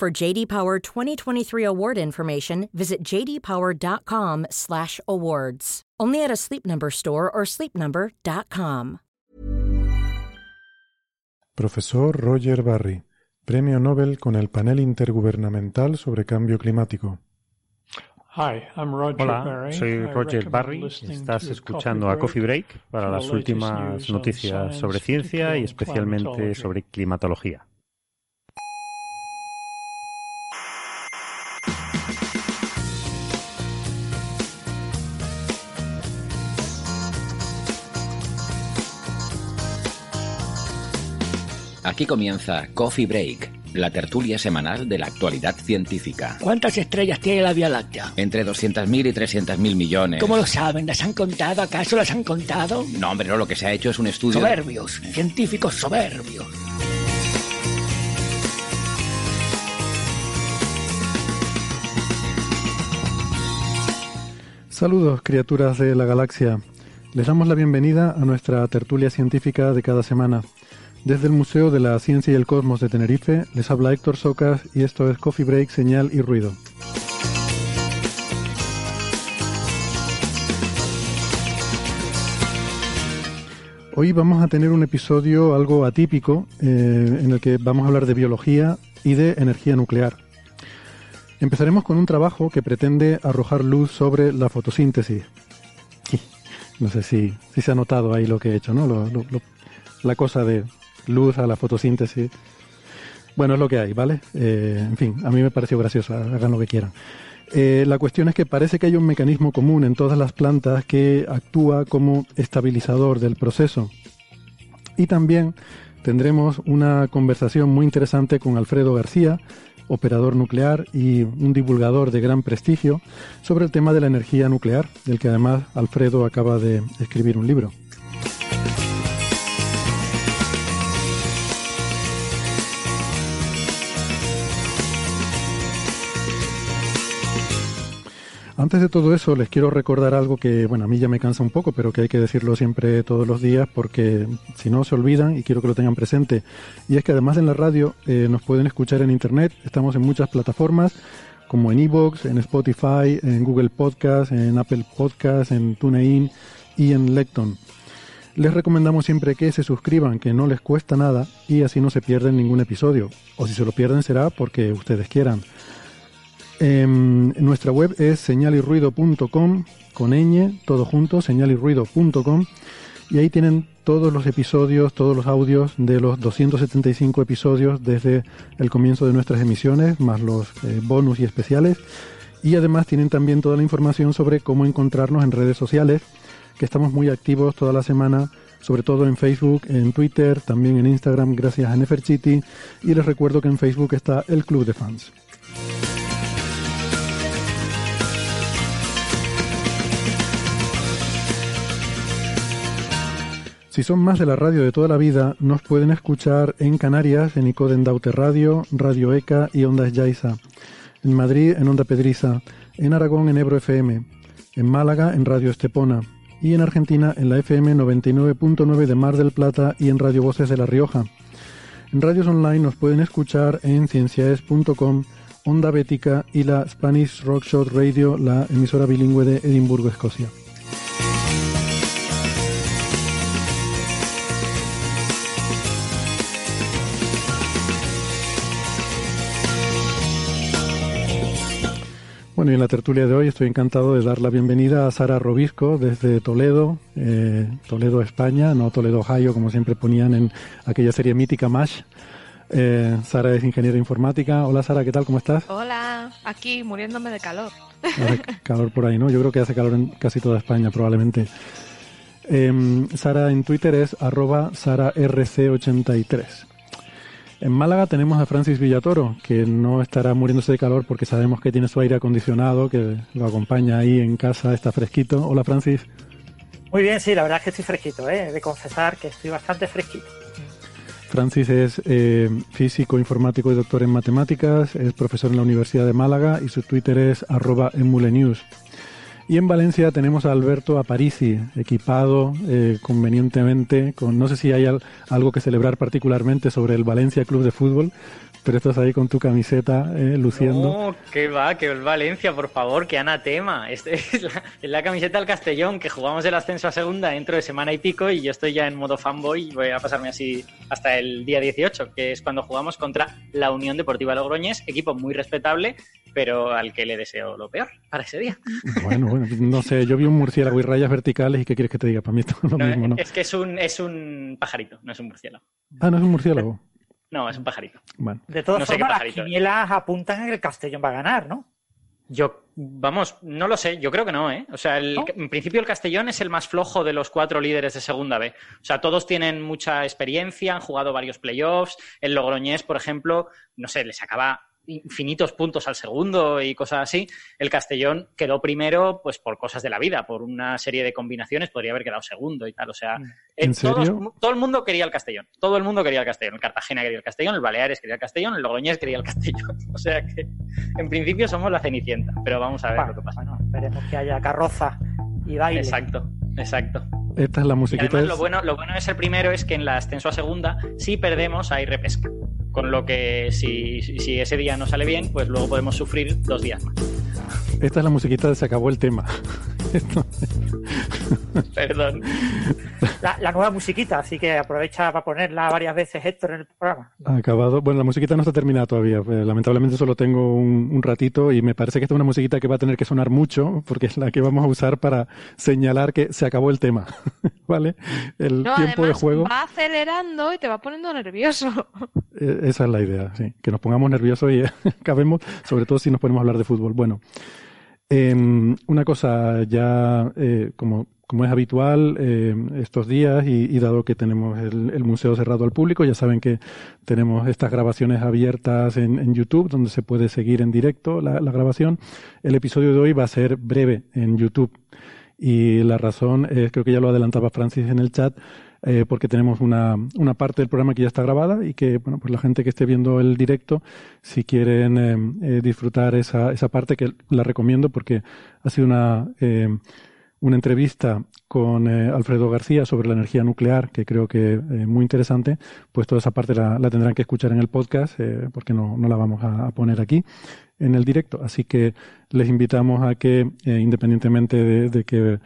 For JD Power 2023 award information, visit jdpower.com/awards. Only at a Sleep Number store or sleepnumber.com. Profesor Roger Barry, Premio Nobel con el Panel Intergubernamental sobre Cambio Climático. Hola, soy Roger Barry. Estás escuchando a Coffee Break para las últimas noticias sobre ciencia y especialmente sobre climatología. Aquí comienza Coffee Break, la tertulia semanal de la actualidad científica. ¿Cuántas estrellas tiene la Vía Láctea? Entre 200.000 y 300.000 millones. ¿Cómo lo saben? ¿Las han contado? ¿Acaso las han contado? No, hombre, no, lo que se ha hecho es un estudio... Soberbios, científicos soberbios. Saludos, criaturas de la galaxia. Les damos la bienvenida a nuestra tertulia científica de cada semana. Desde el Museo de la Ciencia y el Cosmos de Tenerife les habla Héctor Socas y esto es Coffee Break, Señal y Ruido. Hoy vamos a tener un episodio algo atípico eh, en el que vamos a hablar de biología y de energía nuclear. Empezaremos con un trabajo que pretende arrojar luz sobre la fotosíntesis. No sé si, si se ha notado ahí lo que he hecho, ¿no? la cosa de luz a la fotosíntesis. Bueno, es lo que hay, ¿vale? Eh, en fin, a mí me pareció gracioso, hagan lo que quieran. Eh, la cuestión es que parece que hay un mecanismo común en todas las plantas que actúa como estabilizador del proceso. Y también tendremos una conversación muy interesante con Alfredo García, operador nuclear y un divulgador de gran prestigio, sobre el tema de la energía nuclear, del que además Alfredo acaba de escribir un libro. Antes de todo eso, les quiero recordar algo que, bueno, a mí ya me cansa un poco, pero que hay que decirlo siempre todos los días porque si no se olvidan y quiero que lo tengan presente. Y es que además en la radio eh, nos pueden escuchar en Internet, estamos en muchas plataformas como en Evox, en Spotify, en Google Podcast, en Apple Podcast, en TuneIn y en Lecton. Les recomendamos siempre que se suscriban, que no les cuesta nada y así no se pierden ningún episodio. O si se lo pierden será porque ustedes quieran. En nuestra web es señalirruido.com con ñ, todo junto, señalirruido.com y ahí tienen todos los episodios, todos los audios de los 275 episodios desde el comienzo de nuestras emisiones, más los eh, bonus y especiales. Y además tienen también toda la información sobre cómo encontrarnos en redes sociales, que estamos muy activos toda la semana, sobre todo en Facebook, en Twitter, también en Instagram, gracias a Neferchiti. Y les recuerdo que en Facebook está el Club de Fans. Si son más de la radio de toda la vida, nos pueden escuchar en Canarias, en Icoden Daute Radio, Radio ECA y Ondas Yaiza. En Madrid, en Onda Pedriza. En Aragón, en Ebro FM. En Málaga, en Radio Estepona. Y en Argentina, en la FM 99.9 de Mar del Plata y en Radio Voces de La Rioja. En radios online nos pueden escuchar en cienciaes.com, Onda Bética y la Spanish Rockshot Radio, la emisora bilingüe de Edimburgo, Escocia. Bueno, y en la tertulia de hoy estoy encantado de dar la bienvenida a Sara Robisco desde Toledo, eh, Toledo, España, no Toledo, Ohio, como siempre ponían en aquella serie mítica MASH. Eh, Sara es ingeniera informática. Hola Sara, ¿qué tal? ¿Cómo estás? Hola, aquí muriéndome de calor. calor por ahí, ¿no? Yo creo que hace calor en casi toda España, probablemente. Em, Sara en Twitter es arroba SaraRC83. En Málaga tenemos a Francis Villatoro, que no estará muriéndose de calor porque sabemos que tiene su aire acondicionado, que lo acompaña ahí en casa, está fresquito. Hola Francis. Muy bien, sí, la verdad es que estoy fresquito, ¿eh? de confesar que estoy bastante fresquito. Francis es eh, físico, informático y doctor en matemáticas, es profesor en la Universidad de Málaga y su Twitter es arroba emulenews. Y en Valencia tenemos a Alberto Aparici, equipado eh, convenientemente, con no sé si hay algo que celebrar particularmente sobre el Valencia Club de Fútbol, pero estás ahí con tu camiseta eh, luciendo. No, que va, que el Valencia, por favor, que anatema. Este es la, camiseta del Castellón, que jugamos el ascenso a segunda dentro de semana y pico y yo estoy ya en modo fanboy y voy a pasarme así hasta el día 18, que es cuando jugamos contra la Unión Deportiva Logroñés, equipo muy respetable, pero al que le deseo lo peor para ese día. Bueno, bueno, no sé, yo vi un murciélago y rayas verticales y ¿qué quieres que te diga? Para mí esto es lo mismo, ¿no? Es que es un, es un pajarito, no es un murciélago. Ah, no es un murciélago. No, es un pajarito. De todas formas, las quinielas apuntan a que el Castellón va a ganar, ¿no? Yo, vamos, no lo sé, yo creo que no, ¿eh? O sea, en principio el Castellón es el más flojo de los cuatro líderes de Segunda B. O sea, todos tienen mucha experiencia, han jugado varios playoffs. El Logroñés, por ejemplo, no sé, les acaba infinitos puntos al segundo y cosas así. El Castellón quedó primero, pues por cosas de la vida, por una serie de combinaciones, podría haber quedado segundo y tal. O sea. ¿En todo el mundo quería el Castellón. Todo el mundo quería el Castellón. El Cartagena quería el Castellón, el Baleares quería el Castellón, el Logroñés quería el Castellón. O sea que, en principio, somos la Cenicienta, pero vamos a ver lo que pasa. Bueno, esperemos que haya carroza y baile. Exacto, exacto. Esta es la musiquita. lo, bueno, lo bueno de ser primero es que en la ascenso a segunda, si perdemos, hay repesca. Con lo que si, si ese día no sale bien, pues luego podemos sufrir dos días más. Esta es la musiquita de Se acabó el tema. Perdón. La, nueva musiquita, así que aprovecha para ponerla varias veces Héctor en el programa. Acabado. Bueno, la musiquita no está terminada todavía. Pues, lamentablemente solo tengo un, ratito y me parece que esta es una musiquita que va a tener que sonar mucho porque es la que vamos a usar para señalar que se acabó el tema. ¿Vale? El tiempo de juego. Va acelerando y te va poniendo nervioso. E, esa es la idea, sí. Que nos pongamos nerviosos y acabemos, sobre todo si nos ponemos a hablar de fútbol. Bueno. Em, una cosa ya, eh, como, como, es habitual eh, estos días y, dado que tenemos el, museo cerrado al público, ya saben que tenemos estas grabaciones abiertas en, YouTube donde se puede seguir en directo la, grabación. El episodio de hoy va a ser breve en YouTube y la razón es, creo que ya lo adelantaba Francis en el chat, eh, porque tenemos una, una, parte del programa que ya está grabada y que, bueno, pues la gente que esté viendo el directo, si quieren eh, eh, disfrutar esa, esa parte, que la recomiendo porque ha sido una, una entrevista con Alfredo García sobre la energía nuclear, que creo que es muy interesante, pues toda esa parte la, la tendrán que escuchar en el podcast, porque no, no la vamos a, poner aquí en el directo. Así que les invitamos a que, independientemente de, de que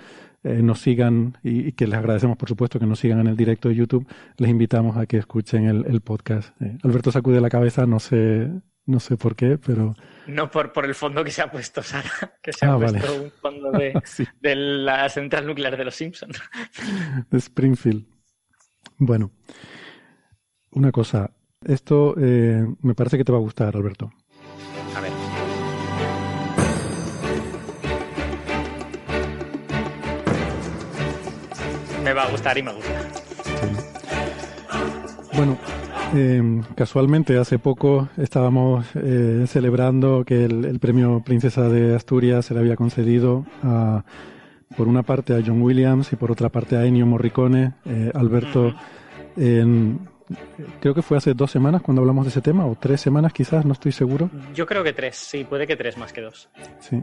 eh, nos sigan y, que les agradecemos, por supuesto, que nos sigan en el directo de YouTube, les invitamos a que escuchen el, podcast. Eh, Alberto sacude la cabeza, no sé, no sé por qué, pero... No por, por el fondo que se ha puesto Sara, que se ha ah, puesto un fondo de, de, la central nuclear de los Simpsons. de Springfield. Bueno, una cosa. Esto eh, me parece que te va a gustar, Alberto. Me va a gustar y me gusta. Bueno, eh, casualmente hace poco estábamos eh, celebrando que el, premio Princesa de Asturias se le había concedido a, por una parte a John Williams y por otra parte a Ennio Morricone. Eh, Alberto, creo que fue hace dos semanas cuando hablamos de ese tema, o tres semanas quizás, no estoy seguro. Yo creo que tres, sí, puede que tres más que dos. Sí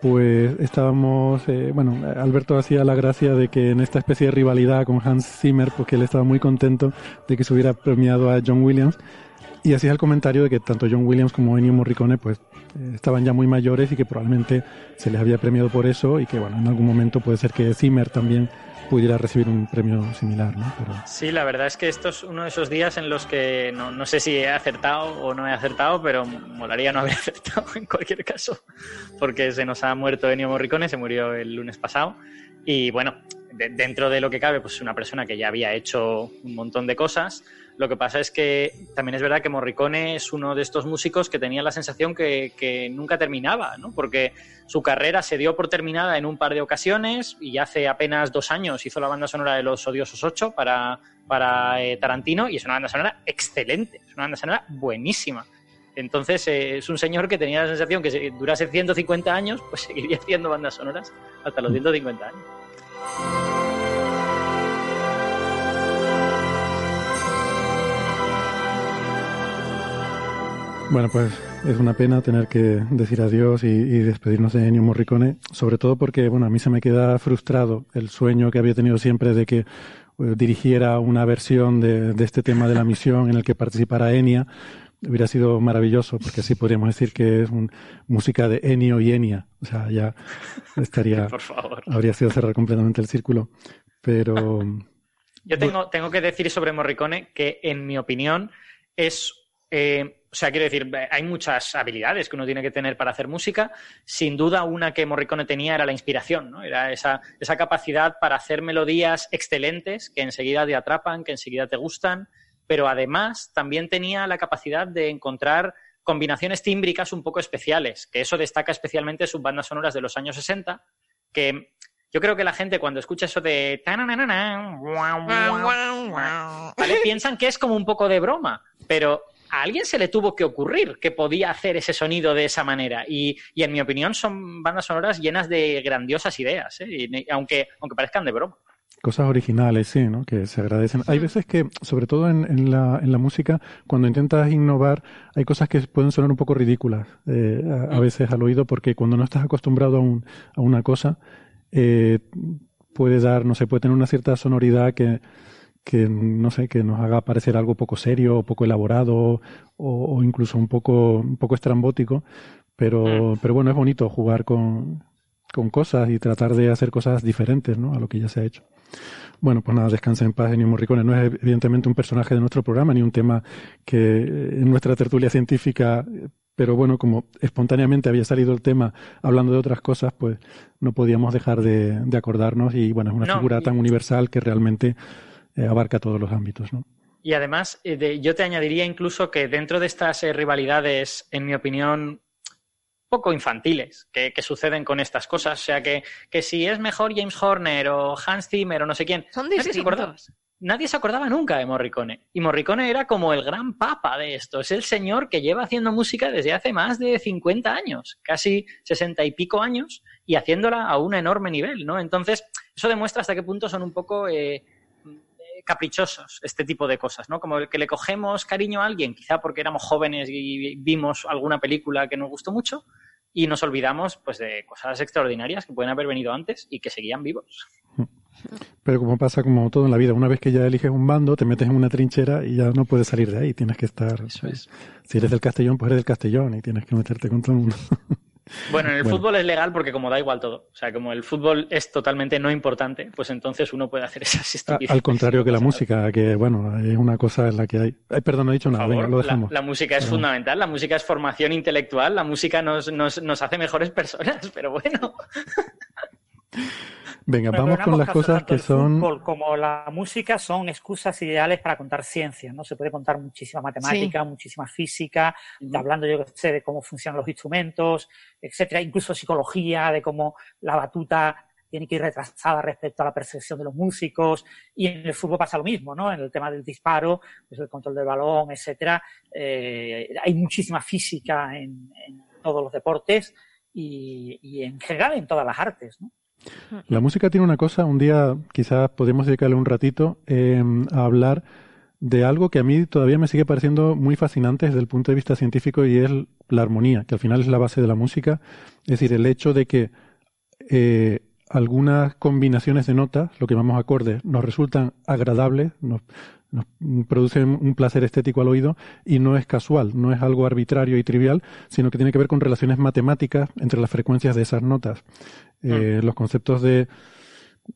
pues estábamos, eh, bueno, Alberto hacía la gracia de que en esta especie de rivalidad con Hans Zimmer, porque él estaba muy contento de que se hubiera premiado a John Williams, y hacía el comentario de que tanto John Williams como Ennio Morricone, pues, eh, estaban ya muy mayores y que probablemente se les había premiado por eso, y que, bueno, en algún momento puede ser que Zimmer también pudiera recibir un premio similar, ¿no? Sí, la verdad es que esto es uno de esos días en los que no, no, sé si he acertado o no he acertado, pero molaría no haber acertado en cualquier caso, porque se nos ha muerto Ennio Morricone, se murió el lunes pasado, y bueno, dentro de lo que cabe, pues una persona que ya había hecho un montón de cosas, Lo que pasa es que también es verdad que Morricone es uno de estos músicos que tenía la sensación que, que nunca terminaba, ¿no? Porque su carrera se dio por terminada en un par de ocasiones y hace apenas dos años hizo la banda sonora de Los Odiosos 8 para, para eh, Tarantino y es una banda sonora excelente, es una banda sonora buenísima. Entonces eh, es un señor que tenía la sensación que si durase 150 años, pues seguiría haciendo bandas sonoras hasta los 150 años. Bueno, pues es una pena tener que decir adiós y, despedirnos de Ennio Morricone, sobre todo porque, bueno, a mí se me queda frustrado el sueño que había tenido siempre de que eh, dirigiera una versión de, este tema de la misión en el que participara Enya. Hubiera sido maravilloso, porque así podríamos decir que es un, música de Ennio y Enya. O sea, ya estaría. Por favor. Habría sido cerrar completamente el círculo. Pero. Yo tengo, tengo que decir sobre Morricone que, en mi opinión, es eh, o sea, quiero decir, hay muchas habilidades que uno tiene que tener para hacer música. Sin duda, una que Morricone tenía era la inspiración, ¿no? Era esa, esa capacidad para hacer melodías excelentes que enseguida te atrapan, que enseguida te gustan, pero además también tenía la capacidad de encontrar combinaciones tímbricas un poco especiales, que eso destaca especialmente sus bandas sonoras de los años 60, que yo creo que la gente cuando escucha eso de... ¿vale? Piensan que es como un poco de broma, pero a alguien se le tuvo que ocurrir que podía hacer ese sonido de esa manera. Y, en mi opinión son bandas sonoras llenas de grandiosas ideas, ¿eh? aunque, aunque parezcan de broma. Cosas originales, sí, ¿no? Que se agradecen. Hay veces que, sobre todo en, la, en la, música, cuando intentas innovar, hay cosas que pueden sonar un poco ridículas eh, a, mm. veces al oído, porque cuando no estás acostumbrado a, una cosa, eh, puede dar, no sé, puede tener una cierta sonoridad que, que no sé, que nos haga parecer algo poco serio, poco elaborado o, incluso un poco, un poco estrambótico. Pero, mm. pero bueno, es bonito jugar con, con cosas y tratar de hacer cosas diferentes ¿no? a lo que ya se ha hecho. Bueno, pues nada, descansa en paz, Ennio Morricone. No es evidentemente un personaje de nuestro programa ni un tema que en nuestra tertulia científica, pero bueno, como espontáneamente había salido el tema hablando de otras cosas, pues no podíamos dejar de, acordarnos y bueno, es una figura tan universal que realmente eh, abarca todos los ámbitos. ¿no? Y además, eh, yo te añadiría incluso que dentro de estas eh, rivalidades, en mi opinión, poco infantiles que, suceden con estas cosas. O sea, que, que, si es mejor James Horner o Hans Zimmer o no sé quién. Son distintos. Nadie se acordaba nunca de Morricone. Y Morricone era como el gran papa de esto. Es el señor que lleva haciendo música desde hace más de 50 años, casi 60 y pico años, y haciéndola a un enorme nivel, ¿no? Entonces, eso demuestra hasta qué punto son un poco caprichosos este tipo de cosas, ¿no? Como el que le cogemos cariño a alguien, quizá porque éramos jóvenes y vimos alguna película que nos gustó mucho y nos olvidamos pues de cosas extraordinarias que pueden haber venido antes y que seguían vivos. Pero como pasa como todo en la vida, una vez que ya eliges un bando, te metes en una trinchera y ya no puedes salir de ahí, tienes que estar... Pues, si eres del Castellón, pues eres del Castellón y tienes que meterte con todo el mundo. Bueno, en el fútbol es legal porque como da igual todo. O sea, como el fútbol es totalmente no importante, pues entonces uno puede hacer esas estupideces. Al contrario que la música, que bueno, es una cosa en la que hay... Ay, perdón, no he dicho nada, venga, lo dejamos. La, música es fundamental, la música es formación intelectual, la música nos, nos, nos hace mejores personas, pero bueno... Venga, vamos con las cosas que son. como la música son excusas ideales para contar ciencia, ¿no? Se puede contar muchísima matemática, muchísima física, hablando, yo sé, de cómo funcionan los instrumentos, etcétera, incluso psicología, de cómo la batuta tiene que ir retrasada respecto a la percepción de los músicos. Y en el fútbol pasa lo mismo, ¿no? En el tema del disparo, pues el control del balón, etcétera. Eh, hay muchísima física en, todos los deportes y, y en general en todas las artes, ¿no? La música tiene una cosa, un día quizás podemos dedicarle un ratito em, a hablar de algo que a mí todavía me sigue pareciendo muy fascinante desde el punto de vista científico y es la armonía, que al final es la base de la música. Es decir, el hecho de que eh, algunas combinaciones de notas, lo que llamamos acordes, nos resultan agradables, nos, nos producen un placer estético al oído y no es casual, no es algo arbitrario y trivial, sino que tiene que ver con relaciones matemáticas entre las frecuencias de esas notas. Eh, mm. Los conceptos de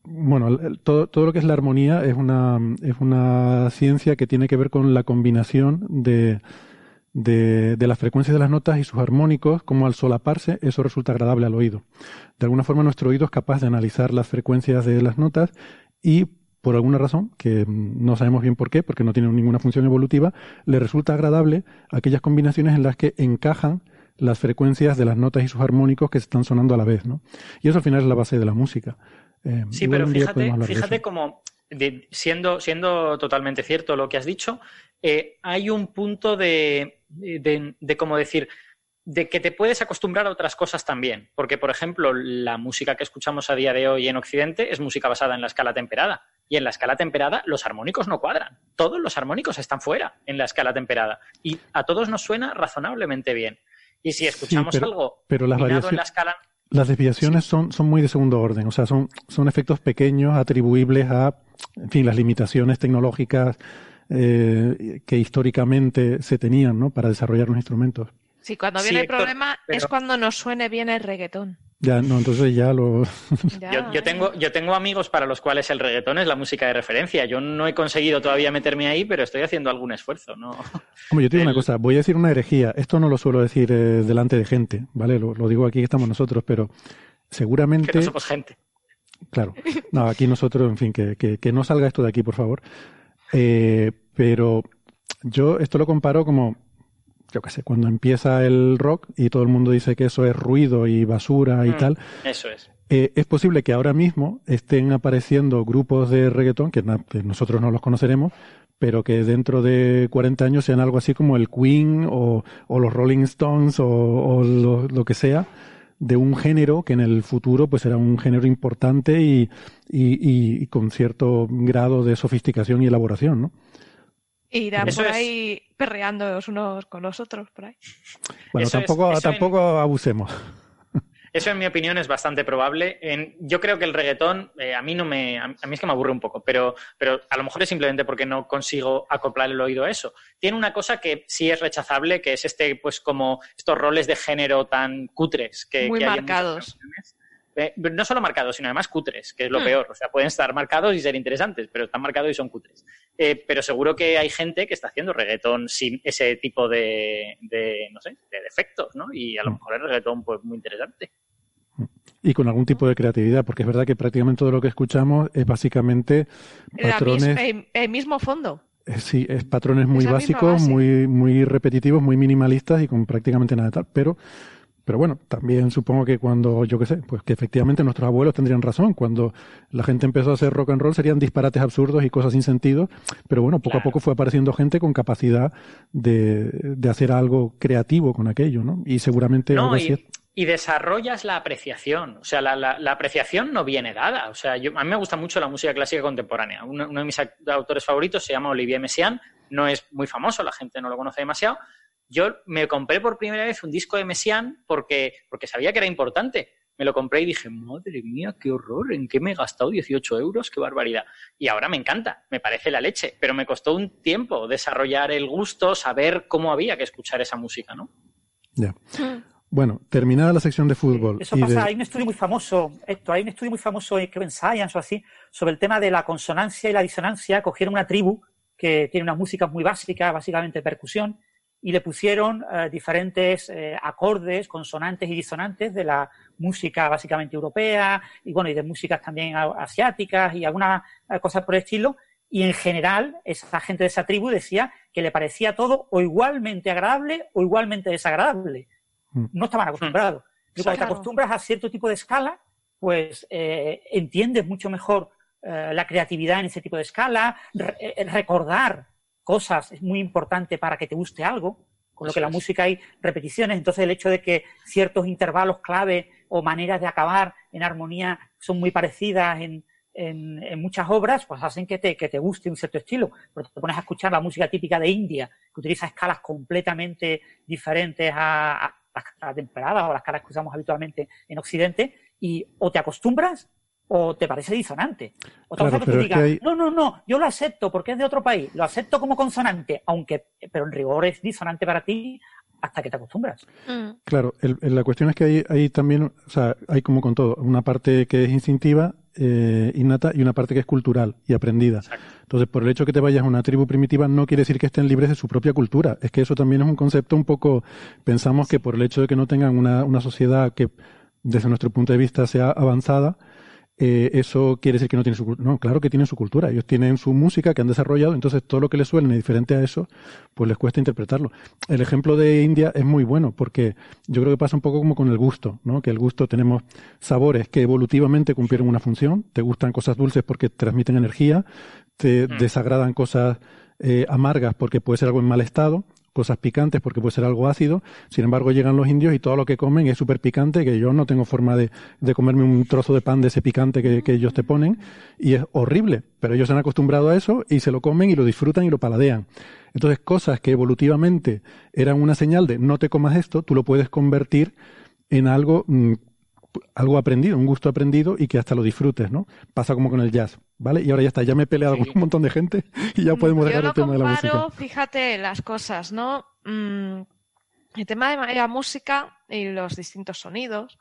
bueno, todo, todo, lo que es la armonía es una, es una ciencia que tiene que ver con la combinación de, de, de, las frecuencias de las notas y sus armónicos, como al solaparse, eso resulta agradable al oído. De alguna forma nuestro oído es capaz de analizar las frecuencias de las notas y por alguna razón, que no sabemos bien por qué, porque no tienen ninguna función evolutiva, le resulta agradable aquellas combinaciones en las que encajan las frecuencias de las notas y sus armónicos que están sonando a la vez, ¿no? Y eso al final es la base de la música. Eh, sí, pero fíjate, fíjate como, siendo, siendo totalmente cierto lo que has dicho, eh, hay un punto de, de, de, como decir, de que te puedes acostumbrar a otras cosas también. Porque, por ejemplo, la música que escuchamos a día de hoy en Occidente es música basada en la escala temperada. Y en la escala temperada los armónicos no cuadran. Todos los armónicos están fuera en la escala temperada. Y a todos nos suena razonablemente bien. Y si escuchamos algo pero las en la escala... Las desviaciones son, son muy de segundo orden, o sea, son, son efectos pequeños atribuibles a, en fin, las limitaciones tecnológicas eh, que históricamente se tenían ¿no? para desarrollar los instrumentos. Sí, cuando viene el problema es cuando nos suene bien el reggaetón. Ya, no, entonces ya lo... Yo, tengo, yo tengo amigos para los cuales el reggaetón es la música de referencia. Yo no he conseguido todavía meterme ahí, pero estoy haciendo algún esfuerzo, ¿no? Hombre, yo te digo una cosa, voy a decir una herejía. Esto no lo suelo decir eh, delante de gente, ¿vale? Lo, digo aquí que estamos nosotros, pero seguramente... Que no somos gente. Claro. No, aquí nosotros, en fin, que, que, que no salga esto de aquí, por favor. Eh, pero yo esto lo comparo como yo qué sé, cuando empieza el rock y todo el mundo dice que eso es ruido y basura y mm, tal. Eso es. Eh, es posible que ahora mismo estén apareciendo grupos de reggaetón que, nosotros no los conoceremos, pero que dentro de 40 años sean algo así como el Queen o, los Rolling Stones o, lo, que sea de un género que en el futuro pues será un género importante y, y con cierto grado de sofisticación y elaboración, ¿no? Irán por ahí perreando unos con los otros, por ahí. Bueno, tampoco, tampoco abusemos. Eso, en mi opinión, es bastante probable. yo creo que el reggaetón, eh, a mí no me, a, mí es que me aburre un poco, pero, pero a lo mejor es simplemente porque no consigo acoplar el oído a eso. Tiene una cosa que sí es rechazable, que es este, pues como estos roles de género tan cutres que, Muy que hay marcados. Eh, no solo marcados, sino además cutres, que es lo hmm. peor. O sea, pueden estar marcados y ser interesantes, pero están marcados y son cutres. Eh, pero seguro que hay gente que está haciendo reggaetón sin ese tipo de, no sé, de defectos, ¿no? Y a lo hmm. mejor el reggaetón, pues, muy interesante. Y con algún tipo de creatividad, porque es verdad que prácticamente todo lo que escuchamos es básicamente patrones... el, mismo fondo. Eh, sí, es patrones muy básicos, muy, muy repetitivos, muy minimalistas y con prácticamente nada de tal, pero pero bueno, también supongo que cuando, yo qué sé, pues que efectivamente nuestros abuelos tendrían razón. Cuando la gente empezó a hacer rock and roll serían disparates absurdos y cosas sin sentido. Pero bueno, poco a poco fue apareciendo gente con capacidad de, de, hacer algo creativo con aquello, ¿no? Y seguramente así y desarrollas la apreciación. O sea, la, la, apreciación no viene dada. O sea, yo, a mí me gusta mucho la música clásica contemporánea. Uno, uno, de mis autores favoritos se llama Olivier Messiaen. No es muy famoso, la gente no lo conoce demasiado, yo me compré por primera vez un disco de Messiaen porque, porque sabía que era importante. Me lo compré y dije, madre mía, qué horror, ¿en qué me he gastado 18 euros? ¡Qué barbaridad! Y ahora me encanta, me parece la leche, pero me costó un tiempo desarrollar el gusto, saber cómo había que escuchar esa música, ¿no? Ya. Bueno, terminada la sección de fútbol. Eso pasa, hay un estudio muy famoso, esto, hay un estudio muy famoso en Science o así, sobre el tema de la consonancia y la disonancia. Cogieron una tribu que tiene una música muy básica, básicamente percusión, y le pusieron eh, diferentes eh, acordes, consonantes y disonantes de la música básicamente europea y bueno, y de músicas también asiáticas y algunas eh, cosas por el estilo. Y en general, esa gente de esa tribu decía que le parecía todo o igualmente agradable o igualmente desagradable. Mm. No estaban acostumbrados. Y cuando te acostumbras a cierto tipo de escala, pues entiendes mucho mejor la creatividad en ese tipo de escala, recordar cosas es muy importante para que te guste algo, con lo que la música hay repeticiones, entonces el hecho de que ciertos intervalos clave o maneras de acabar en armonía son muy parecidas en, en, muchas obras, pues hacen que te, que te guste un cierto estilo. Pero te pones a escuchar la música típica de India, que utiliza escalas completamente diferentes a, a las escalas temperadas o las escalas que usamos habitualmente en Occidente, y o te acostumbras o te parece disonante. Otra cosa que tú digas, no, no, no, yo lo acepto porque es de otro país, lo acepto como consonante, aunque, pero en rigor es disonante para ti hasta que te acostumbras. Mm. Claro, la cuestión es que hay, hay, también, o sea, hay como con todo, una parte que es instintiva, eh, innata, y una parte que es cultural y aprendida. Entonces, por el hecho que te vayas a una tribu primitiva no quiere decir que estén libres de su propia cultura. Es que eso también es un concepto un poco, pensamos que por el hecho de que no tengan una, una sociedad que desde nuestro punto de vista sea avanzada, eh, eso quiere decir que no tiene su cultura. No, claro que tienen su cultura. Ellos tienen su música que han desarrollado, entonces todo lo que les suene diferente a eso, pues les cuesta interpretarlo. El ejemplo de India es muy bueno porque yo creo que pasa un poco como con el gusto, ¿no? Que el gusto tenemos sabores que evolutivamente cumplieron una función. Te gustan cosas dulces porque transmiten energía, te mm. desagradan cosas eh, amargas porque puede ser algo en mal estado cosas picantes porque puede ser algo ácido. Sin embargo, llegan los indios y todo lo que comen es súper picante, que yo no tengo forma de, de, comerme un trozo de pan de ese picante que, que, ellos te ponen y es horrible. Pero ellos se han acostumbrado a eso y se lo comen y lo disfrutan y lo paladean. Entonces, cosas que evolutivamente eran una señal de no te comas esto, tú lo puedes convertir en algo mm, algo aprendido, un gusto aprendido y que hasta lo disfrutes, ¿no? Pasa como con el jazz, ¿vale? Y ahora ya está, ya me he peleado con un montón de gente y ya podemos dejar el tema de la música. Fíjate las cosas, ¿no? Mm, el tema de la música y los distintos sonidos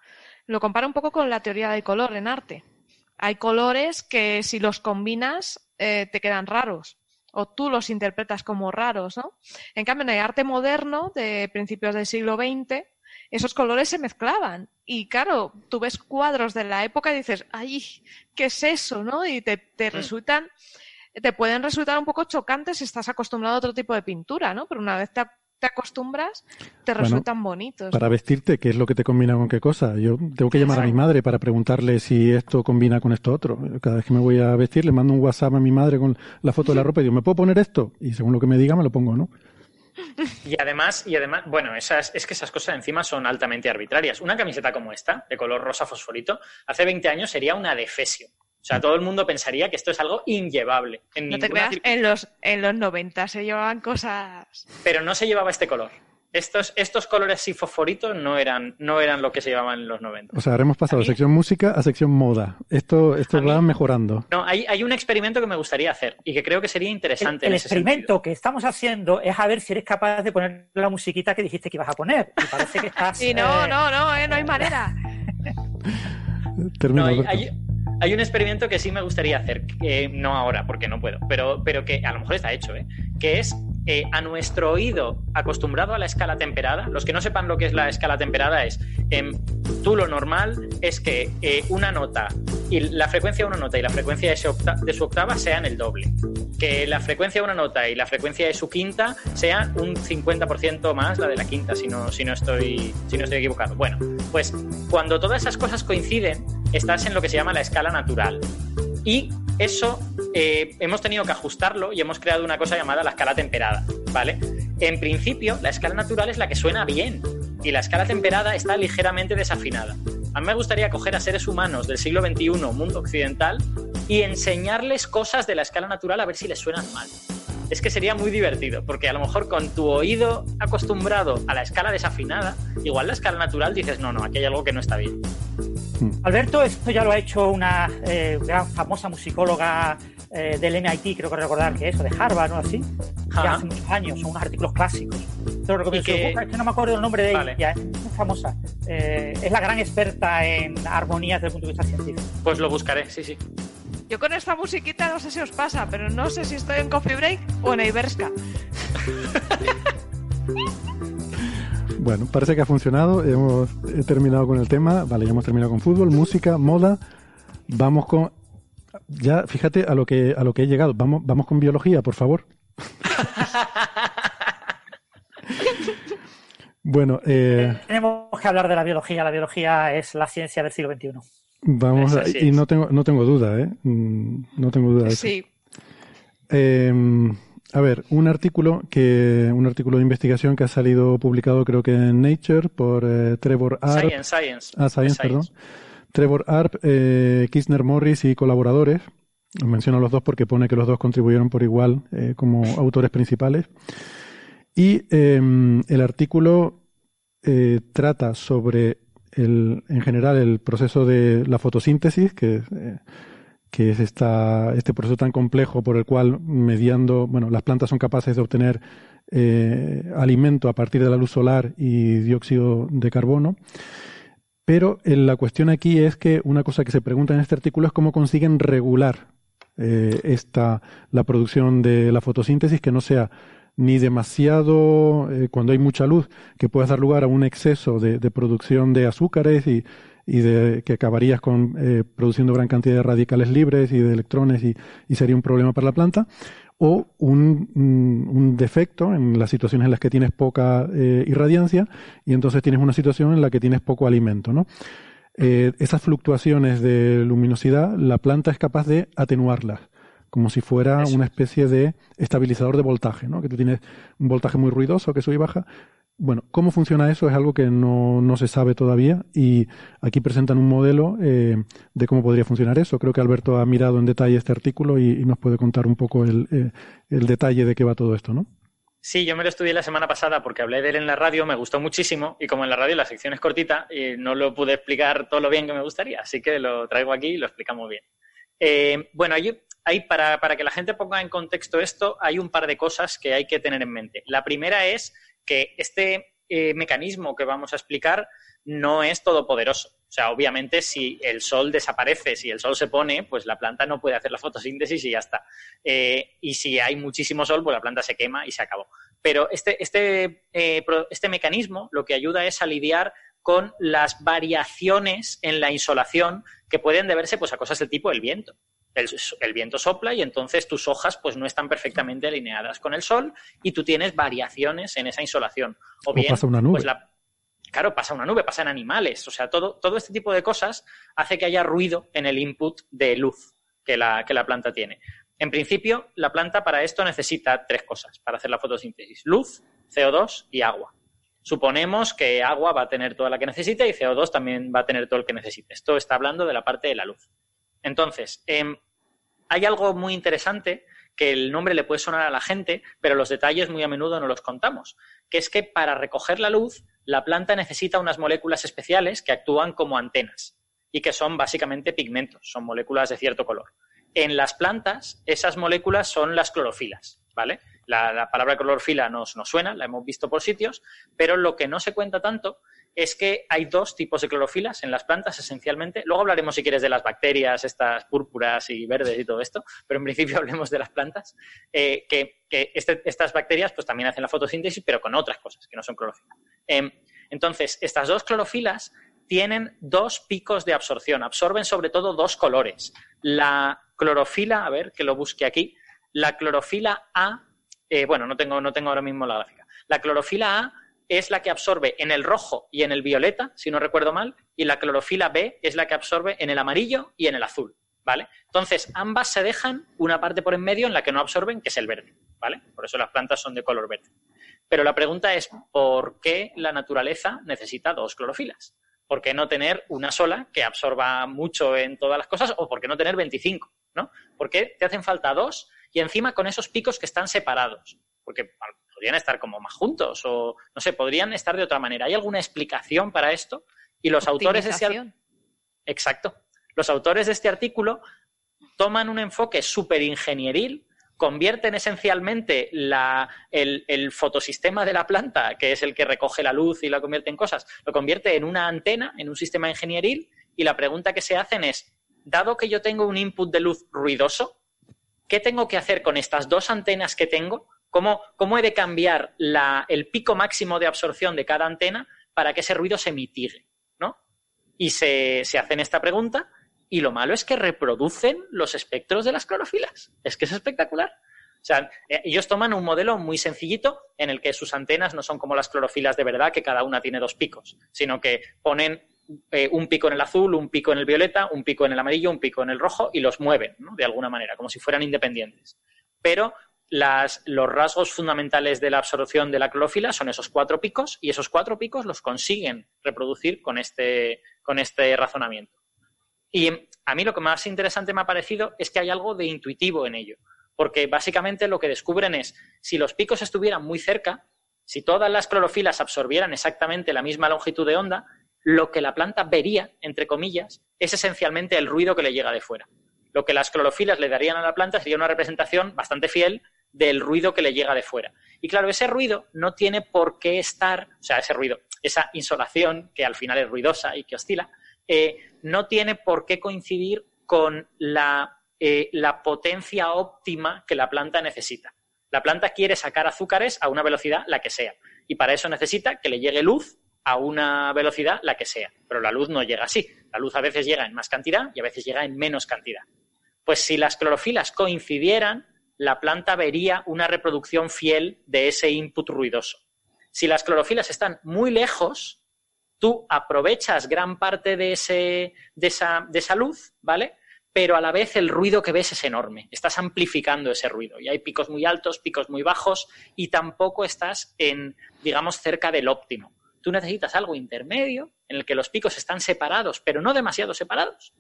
lo comparo un poco con la teoría del color en arte. Hay colores que si los combinas eh, te quedan raros o tú los interpretas como raros, ¿no? En cambio, en el arte moderno de principios del siglo XX, esos colores se mezclaban. Y claro, tú ves cuadros de la época y dices, ay, ¿qué es eso? ¿no? Y te, te mm. resultan, te pueden resultar un poco chocantes si estás acostumbrado a otro tipo de pintura, ¿no? Pero una vez te, te acostumbras, te resultan bonitos. Para vestirte, ¿qué es lo que te combina con qué cosa? Yo tengo que llamar a mi madre para preguntarle si esto combina con esto otro. Cada vez que me voy a vestir, le mando un WhatsApp a mi madre con la foto de la ropa y digo, ¿me puedo poner esto? Y según lo que me diga, me lo pongo, ¿no? Y además, y además, bueno, esas, es que esas cosas encima son altamente arbitrarias. Una camiseta como esta, de color rosa fosforito, hace 20 años sería una defesio. O sea, todo el mundo pensaría que esto es algo inllevable. En no te creas, en los, en los 90 se llevaban cosas... Pero no se llevaba este color. Estos, estos colores así fosforitos no eran, no eran lo que se llevaban en los 90. O sea, habremos pasado de sección música a sección moda. Esto, esto va mejorando. No, hay, hay un experimento que me gustaría hacer y que creo que sería interesante. El, experimento que estamos haciendo es a ver si eres capaz de poner la musiquita que dijiste que ibas a poner. Y parece que estás. Sí, no, eh, no, no, eh, no hay manera. Termino, hay, hay, un experimento que sí me gustaría hacer, que no ahora, porque no puedo, pero, pero que a lo mejor está hecho, ¿eh? que es a nuestro oído acostumbrado a la escala temperada, los que no sepan lo que es la escala temperada es, eh, tú lo normal es que eh, una nota y la frecuencia de una nota y la frecuencia de, su octava sean el doble, que la frecuencia de una nota y la frecuencia de su quinta sean un 50% más la de la quinta, si no, si no, estoy, si no estoy equivocado. Bueno, pues cuando todas esas cosas coinciden, estás en lo que se llama la escala natural. Y eso eh, hemos tenido que ajustarlo y hemos creado una cosa llamada la escala temperada, ¿vale? En principio, la escala natural es la que suena bien y la escala temperada está ligeramente desafinada. A mí me gustaría coger a seres humanos del siglo XXI, mundo occidental, y enseñarles cosas de la escala natural a ver si les suenan mal. Es que sería muy divertido, porque a lo mejor con tu oído acostumbrado a la escala desafinada, igual la escala natural dices, no, no, aquí hay algo que no está bien. Alberto, esto ya lo ha hecho una eh, gran famosa musicóloga eh, del MIT, creo que recordar que eso, de Harvard, ¿no? Así, ya hace muchos años, son unos artículos clásicos. Te lo recomiendo. Que... Es que no me acuerdo el nombre de ella, es muy famosa. Eh, es la gran experta en armonías desde el punto de vista científico. Pues lo buscaré, sí, sí. Yo con esta musiquita no sé si os pasa, pero no sé si estoy en Coffee Break o en Iberska. Bueno, parece que ha funcionado. Hemos terminado con el tema. Vale, ya hemos terminado con fútbol, música, moda. Vamos con. Ya, fíjate a lo que, a lo que he llegado. Vamos, vamos con biología, por favor. bueno, eh... tenemos que hablar de la biología. La biología es la ciencia del siglo XXI. Vamos, y no tengo, no tengo duda, ¿eh? Mm, no tengo duda de eso. Sí. Eh, a ver, un artículo que un artículo de investigación que ha salido publicado creo que en Nature por eh, Trevor Arp. Science, Science. Ah, Science, perdón. Trevor Arp, eh, Kirchner Morris y colaboradores. Menciono a los dos porque pone que los dos contribuyeron por igual eh, como autores principales. Y em, el artículo eh, trata sobre el, en general el proceso de la fotosíntesis, que que es esta, este proceso tan complejo por el cual, mediando, bueno, las plantas son capaces de obtener eh, alimento a partir de la luz solar y dióxido de carbono. Pero eh, la cuestión aquí es que una cosa que se pregunta en este artículo es cómo consiguen regular eh, esta, la producción de la fotosíntesis, que no sea ni demasiado, cuando hay mucha luz, que pueda dar lugar a un exceso de, de producción de azúcares y y de que acabarías con eh, produciendo gran cantidad de radicales libres y de electrones y, sería un problema para la planta o un, un, defecto en las situaciones en las que tienes poca eh, irradiancia y entonces tienes una situación en la que tienes poco alimento, ¿no? Eh, esas fluctuaciones de luminosidad, la planta es capaz de atenuarlas, como si fuera una especie de estabilizador de voltaje, ¿no? Que tú tienes un voltaje muy ruidoso que sube y baja. Bueno, ¿cómo funciona eso? Es algo que no, no se sabe todavía y aquí presentan un modelo eh, de cómo podría funcionar eso. Creo que Alberto ha mirado en detalle este artículo y, nos puede contar un poco el, eh, el detalle de qué va todo esto, ¿no? Sí, yo me lo estudié la semana pasada porque hablé de él en la radio, me gustó muchísimo y como en la radio la sección es cortita y no lo pude explicar todo lo bien que me gustaría, así que lo traigo aquí y lo explicamos bien. Eh, bueno, hay, para, para, que la gente ponga en contexto esto, hay un par de cosas que hay que tener en mente. La primera es que este eh, mecanismo que vamos a explicar no es todopoderoso. O sea, obviamente si el sol desaparece, si el sol se pone, pues la planta no puede hacer la fotosíntesis y ya está. Eh, y si hay muchísimo sol, pues la planta se quema y se acabó. Pero este, este, eh, este mecanismo lo que ayuda es a lidiar con las variaciones en la insolación que pueden deberse pues, a cosas del tipo el viento. El, viento sopla y entonces tus hojas pues no están perfectamente alineadas con el sol y tú tienes variaciones en esa insolación. O, bien, pasa una nube. Pues la, claro, pasa una nube, pasan animales, o sea, todo, todo este tipo de cosas hace que haya ruido en el input de luz que la, que la planta tiene. En principio, la planta para esto necesita tres cosas para hacer la fotosíntesis. Luz, CO2 y agua. Suponemos que agua va a tener toda la que necesite y CO2 también va a tener todo el que necesite. Esto está hablando de la parte de la luz. Entonces, em, hay algo muy interesante que el nombre le puede sonar a la gente, pero los detalles muy a menudo no los contamos, que es que para recoger la luz la planta necesita unas moléculas especiales que actúan como antenas y que son básicamente pigmentos, son moléculas de cierto color. En las plantas, esas moléculas son las clorofilas, ¿vale? La, palabra clorofila nos, nos suena, la hemos visto por sitios, pero lo que no se cuenta tanto es que hay dos tipos de clorofilas en las plantas esencialmente. Luego hablaremos, si quieres, de las bacterias, estas púrpuras y verdes y todo esto, pero en principio hablemos de las plantas, eh, que, este, estas bacterias pues también hacen la fotosíntesis, pero con otras cosas que no son clorofila. Em, entonces, estas dos clorofilas tienen dos picos de absorción, absorben sobre todo dos colores. La clorofila, a ver que lo busque aquí, la clorofila A, eh, bueno, no tengo, no tengo ahora mismo la gráfica. La clorofila A es la que absorbe en el rojo y en el violeta, si no recuerdo mal, y la clorofila B es la que absorbe en el amarillo y en el azul, ¿vale? Entonces, ambas se dejan una parte por en medio en la que no absorben, que es el verde, ¿vale? Por eso las plantas son de color verde. Pero la pregunta es, ¿por qué la naturaleza necesita dos clorofilas? ¿Por qué no tener una sola que absorba mucho en todas las cosas o por qué no tener 25? ¿no? ¿Por qué te hacen falta dos y encima con esos picos que están separados? Porque podrían estar como más juntos o no sé, podrían estar de otra manera. ¿Hay alguna explicación para esto? Y los autores de este Exacto. Los autores de este artículo toman un enfoque súper ingenieril convierten esencialmente el, fotosistema de la planta, que es el que recoge la luz y la convierte en cosas, lo convierte en una antena, en un sistema ingenieril, y la pregunta que se hacen es, dado que yo tengo un input de luz ruidoso, ¿qué tengo que hacer con estas dos antenas que tengo? ¿Cómo, cómo he de cambiar el pico máximo de absorción de cada antena para que ese ruido se mitigue? ¿no? Y se, se hacen esta pregunta y lo malo es que reproducen los espectros de las clorofilas. Es que es espectacular. O sea, eh, ellos toman un modelo muy sencillito en el que sus antenas no son como las clorofilas de verdad, que cada una tiene dos picos, sino que ponen eh, un pico en el azul, un pico en el violeta, un pico en el amarillo, un pico en el rojo y los mueven, ¿no? De alguna manera, como si fueran independientes. Pero las, los rasgos fundamentales de la absorción de la clorofila son esos cuatro picos y esos cuatro picos los consiguen reproducir con este, con este razonamiento. Y a mí lo que más interesante me ha parecido es que hay algo de intuitivo en ello, porque básicamente lo que descubren es, si los picos estuvieran muy cerca, si todas las clorofilas absorbieran exactamente la misma longitud de onda, lo que la planta vería, entre comillas, es esencialmente el ruido que le llega de fuera. Lo que las clorofilas le darían a la planta sería una representación bastante fiel del ruido que le llega de fuera. Y claro, ese ruido no tiene por qué estar, o sea, ese ruido, esa insolación que al final es ruidosa y que oscila, eh, no tiene por qué coincidir con eh, la, potencia óptima que la planta necesita. La planta quiere sacar azúcares a una velocidad la que sea y para eso necesita que le llegue luz a una velocidad, la que sea. Pero la luz no llega así. La luz a veces llega en más cantidad y a veces llega en menos cantidad. Pues si las clorofilas coincidieran, la planta vería una reproducción fiel de ese input ruidoso. Si las clorofilas están muy lejos, tú aprovechas gran parte de, ese, de, esa, de esa luz, ¿vale? Pero a la vez el ruido que ves es enorme. Estás amplificando ese ruido. Y hay picos muy altos, picos muy bajos, y tampoco estás en, digamos, cerca del óptimo. Tú necesitas algo intermedio en el que los picos están separados, pero no demasiado separados,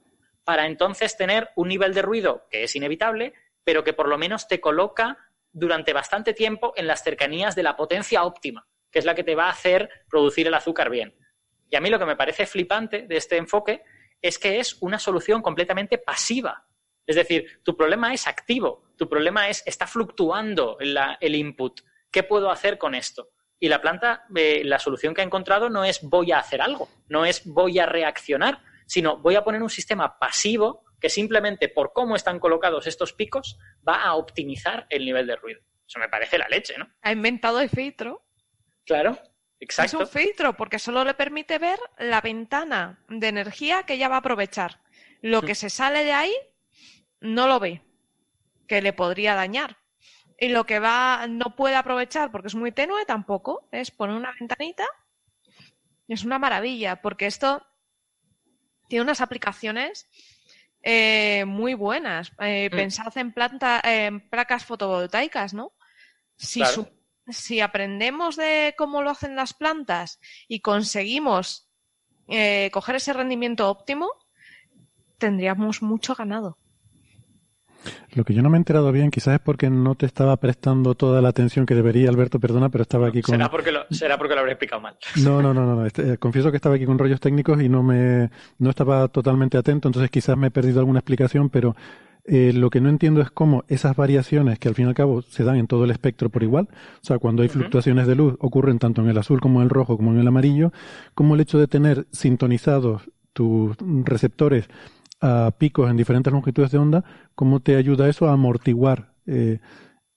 para entonces tener un nivel de ruido que es inevitable, pero que por lo menos te coloca durante bastante tiempo en las cercanías de la potencia óptima, que es la que te va a hacer producir el azúcar bien. Y a mí lo que me parece flipante de este enfoque es que es una solución completamente pasiva. Es decir, tu problema es activo, tu problema es, está fluctuando el input. ¿Qué puedo hacer con esto? Y la planta, eh, la solución que ha encontrado no es voy a hacer algo, no es voy a reaccionar, sino voy a poner un sistema pasivo que simplemente por cómo están colocados estos picos va a optimizar el nivel de ruido. Eso me parece la leche, ¿no? Ha inventado el filtro. Claro, exacto. Es un filtro porque solo le permite ver la ventana de energía que ella va a aprovechar. Lo que se sale de ahí no lo ve, que le podría dañar. Y lo que va no puede aprovechar porque es muy tenue tampoco es poner una ventanita. Es una maravilla porque esto tiene unas aplicaciones eh, muy buenas. Eh, mm. Pensad en, planta, en placas fotovoltaicas, ¿no? Si, si aprendemos de cómo lo hacen las plantas y conseguimos eh, coger ese rendimiento óptimo, tendríamos mucho ganado. Lo que yo no me he enterado bien, quizás es porque no te estaba prestando toda la atención que debería, Alberto, perdona, pero estaba aquí con... Será porque lo, será porque lo habré explicado mal. No, no, no, no, este, eh, confieso que estaba aquí con rollos técnicos y no me, no estaba totalmente atento, entonces quizás me he perdido alguna explicación, pero eh, lo que no entiendo es cómo esas variaciones que al fin y al cabo se dan en todo el espectro por igual, o sea, cuando hay fluctuaciones de luz ocurren tanto en el azul como en el rojo como en el amarillo, como el hecho de tener sintonizados tus receptores a picos en diferentes longitudes de onda, ¿cómo te ayuda eso a amortiguar eh,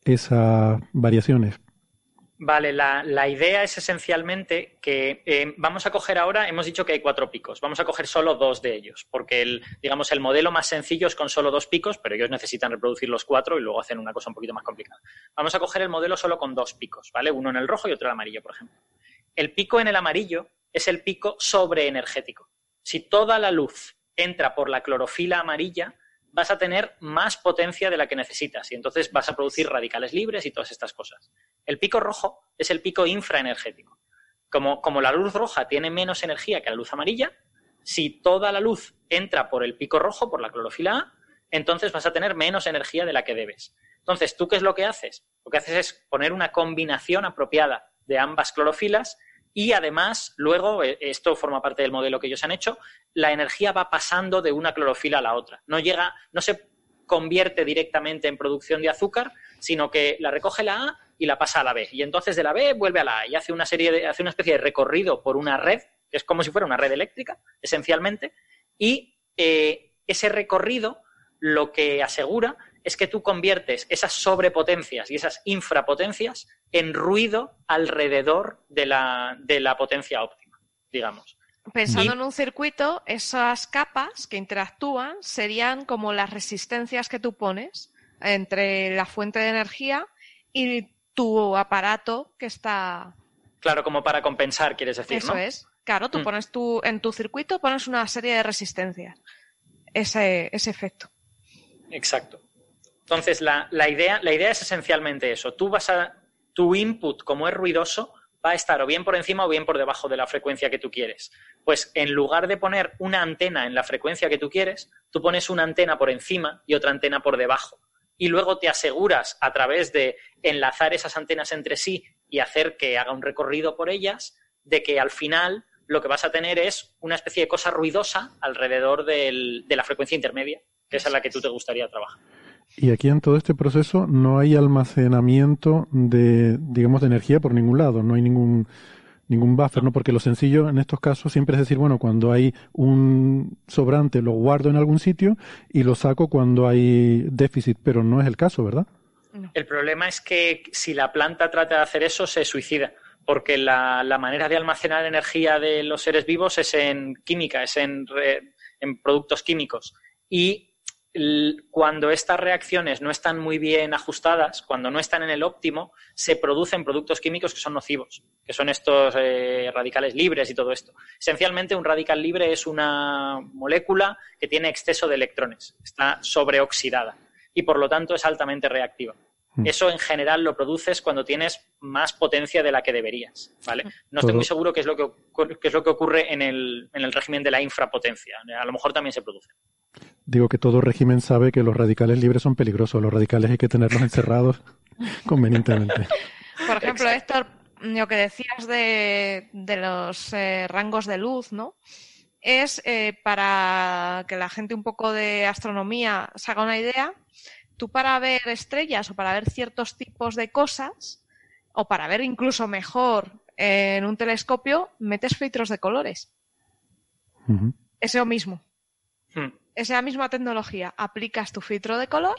esas variaciones? Vale, la, idea es esencialmente que eh, vamos a coger ahora, hemos dicho que hay cuatro picos, vamos a coger solo dos de ellos, porque el, digamos, el modelo más sencillo es con solo dos picos, pero ellos necesitan reproducir los cuatro y luego hacen una cosa un poquito más complicada. Vamos a coger el modelo solo con dos picos, ¿vale? Uno en el rojo y otro en el amarillo, por ejemplo. El pico en el amarillo es el pico sobreenergético. Si toda la luz entra por la clorofila amarilla, vas a tener más potencia de la que necesitas y entonces vas a producir radicales libres y todas estas cosas. El pico rojo es el pico infraenergético. Como, como la luz roja tiene menos energía que la luz amarilla, si toda la luz entra por el pico rojo, por la clorofila A, entonces vas a tener menos energía de la que debes. Entonces, ¿tú qué es lo que haces? Lo que haces es poner una combinación apropiada de ambas clorofilas y además, luego, eh, esto forma parte del modelo que ellos han hecho, la energía va pasando de una clorofila a la otra. No llega, no se convierte directamente en producción de azúcar, sino que la recoge la A y la pasa a la B. Y entonces de la B vuelve a la A y hace una serie de, hace una especie de recorrido por una red, que es como si fuera una red eléctrica, esencialmente, y eh, ese recorrido lo que asegura es que tú conviertes esas sobrepotencias y esas infrapotencias en ruido alrededor de la, de la potencia óptima, digamos. Pensando en un circuito, esas capas que interactúan serían como las resistencias que tú pones entre la fuente de energía y tu aparato que está. Claro, como para compensar, quieres decir, Eso es. Claro, tú mm. pones tu, en tu circuito pones una serie de resistencias. Ese, ese efecto. Exacto. Entonces, la, idea, la idea es esencialmente eso. Tú vas a, tu input, como es ruidoso, va a estar o bien por encima o bien por debajo de la frecuencia que tú quieres. Pues en lugar de poner una antena en la frecuencia que tú quieres, tú pones una antena por encima y otra antena por debajo. Y luego te aseguras a través de enlazar esas antenas entre sí y hacer que haga un recorrido por ellas, de que al final lo que vas a tener es una especie de cosa ruidosa alrededor de la frecuencia intermedia, que es a la que tú te gustaría trabajar. Y aquí en todo este proceso no hay almacenamiento de, digamos, de energía por ningún lado, no hay ningún, ningún buffer, ¿no? Porque lo sencillo en estos casos siempre es decir, bueno, cuando hay un sobrante lo guardo en algún sitio y lo saco cuando hay déficit, pero no es el caso, ¿verdad? El problema es que si la planta trata de hacer eso, se suicida porque la, manera de almacenar energía de los seres vivos es en química, es en, en productos químicos. Y cuando estas reacciones no están muy bien ajustadas, cuando no están en el óptimo, se producen productos químicos que son nocivos, que son estos eh, radicales libres y todo esto. Esencialmente, un radical libre es una molécula que tiene exceso de electrones, está sobreoxidada y por lo tanto es altamente reactiva. Mm. Eso en general lo produces cuando tienes más potencia de la que deberías, ¿vale? No estoy muy seguro qué es lo que, es lo que ocurre en el, en el régimen de la infrapotencia. A lo mejor también se produce. Digo que todo régimen sabe que los radicales libres son peligrosos. Los radicales hay que tenerlos encerrados convenientemente. Por ejemplo, Héctor, lo que decías de, los eh, rangos de luz, ¿no? Es eh, para que la gente un poco de astronomía se haga una idea. Tú para ver estrellas o para ver ciertos tipos de cosas, o para ver incluso mejor en un telescopio, metes filtros de colores. Eso mismo. Hmm esa misma tecnología, aplicas tu filtro de color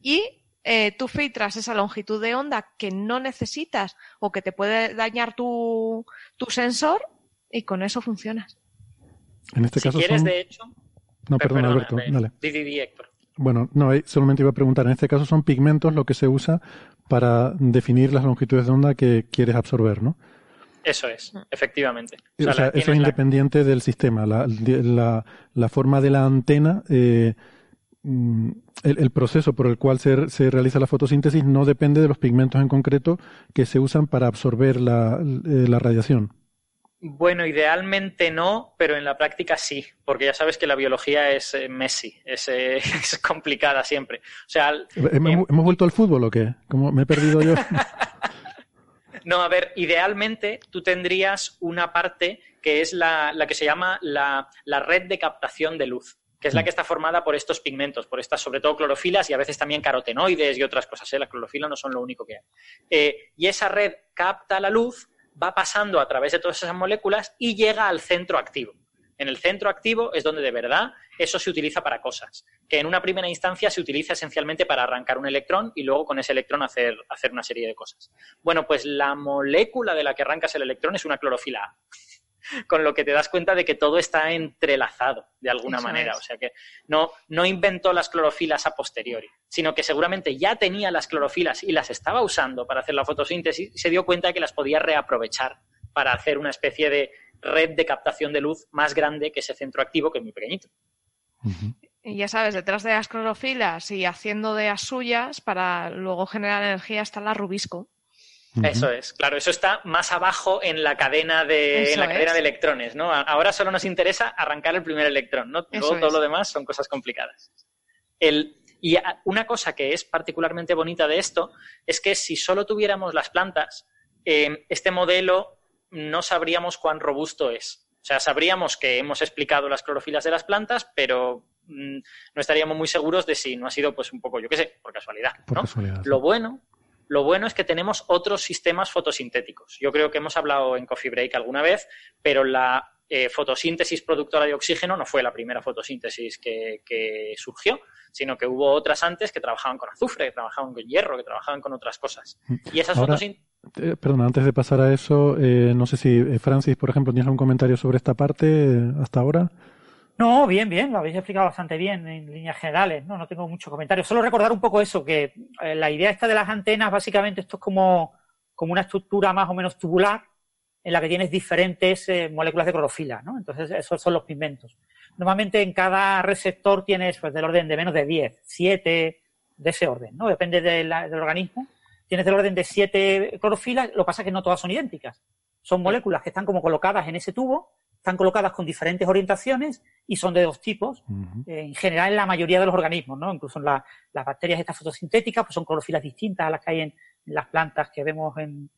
y eh, tú filtras esa longitud de onda que no necesitas o que te puede dañar tu, sensor y con eso funcionas. En este caso quieres, de hecho... No, perdón, Alberto, dale. Héctor. Bueno, no, solamente iba a preguntar, en este caso son pigmentos lo que se usa para definir las longitudes de onda que quieres absorber, ¿no? Eso es, efectivamente. O sea, eso es independiente del sistema. La, la, forma de la antena, eh, mm, el, proceso por el cual se, se, realiza la fotosíntesis no depende de los pigmentos en concreto que se usan para absorber la, eh, la radiación. Bueno, idealmente no, pero en la práctica sí, porque ya sabes que la biología es eh, Messi, es, es, complicada siempre. O sea, ¿Hemos, ¿Hemos vuelto al fútbol o qué? ¿Cómo me he perdido yo? No, a ver, idealmente tú tendrías una parte que es la, que se llama la, red de captación de luz que es la que está formada por estos pigmentos, por estas sobre todo clorofilas y a veces también carotenoides y otras cosas. ¿eh? Las clorofilas no son lo único que hay. Eh, y esa red capta la luz, va pasando a través de todas esas moléculas y llega al centro activo. En el centro activo es donde de verdad eso se utiliza para cosas, que en una primera instancia se utiliza esencialmente para arrancar un electrón y luego con ese electrón hacer, hacer una serie de cosas. Bueno, pues la molécula de la que arrancas el electrón es una clorofila A con lo que te das cuenta de que todo está entrelazado de alguna manera. O sea que no, no inventó las clorofilas a posteriori, sino que seguramente ya tenía las clorofilas y las estaba usando para hacer la fotosíntesis y se dio cuenta de que las podía reaprovechar para hacer una especie de red de captación de luz más grande que ese centro activo, que es muy pequeñito. Y ya sabes, detrás de las clorofilas y haciendo de las suyas para luego generar energía está la rubisco. Eso es, claro, eso está más abajo en la cadena de, la cadena de electrones, ¿no? Ahora solo nos interesa arrancar el primer electrón, ¿no? todo lo demás son cosas complicadas. y una cosa que es particularmente bonita de esto es que si solo tuviéramos las plantas, eh, este modelo no sabríamos cuán robusto es. O sea, sabríamos que hemos explicado las clorofilas de las plantas, pero mm, no estaríamos muy seguros de si no ha sido, pues, un poco, yo qué sé, por casualidad. Lo bueno, lo bueno es que tenemos otros sistemas fotosintéticos. Yo creo que hemos hablado en Coffee Break alguna vez, pero la eh, fotosíntesis productora de oxígeno no fue la primera fotosíntesis que, surgió, sino que hubo otras antes que trabajaban con azufre, que trabajaban con hierro, que trabajaban con otras cosas. Mm. Y esas fotosíntesis... Eh, perdón, antes de pasar a eso, eh, no sé si Francis, por ejemplo, tienes algún comentario sobre esta parte hasta ahora. No, bien, bien, lo habéis explicado bastante bien en líneas generales, no, no tengo mucho comentario. Solo recordar un poco eso, que la idea esta de las antenas, básicamente esto es como, como una estructura más o menos tubular, en la que tienes diferentes eh, moléculas de clorofila, ¿no? Entonces, esos son los pigmentos. Normalmente en cada receptor tienes pues, del orden de menos de 10, 7, de ese orden, ¿no? Depende del organismo. Tienes del orden de 7 clorofilas, lo que pasa es que no todas son idénticas. Son moléculas que están como colocadas en ese tubo, están colocadas con diferentes orientaciones y son de dos tipos, eh, en general en la mayoría de los organismos, ¿no? Incluso en las bacterias estas fotosintéticas, pues son clorofilas distintas a las que hay en, las plantas que vemos en,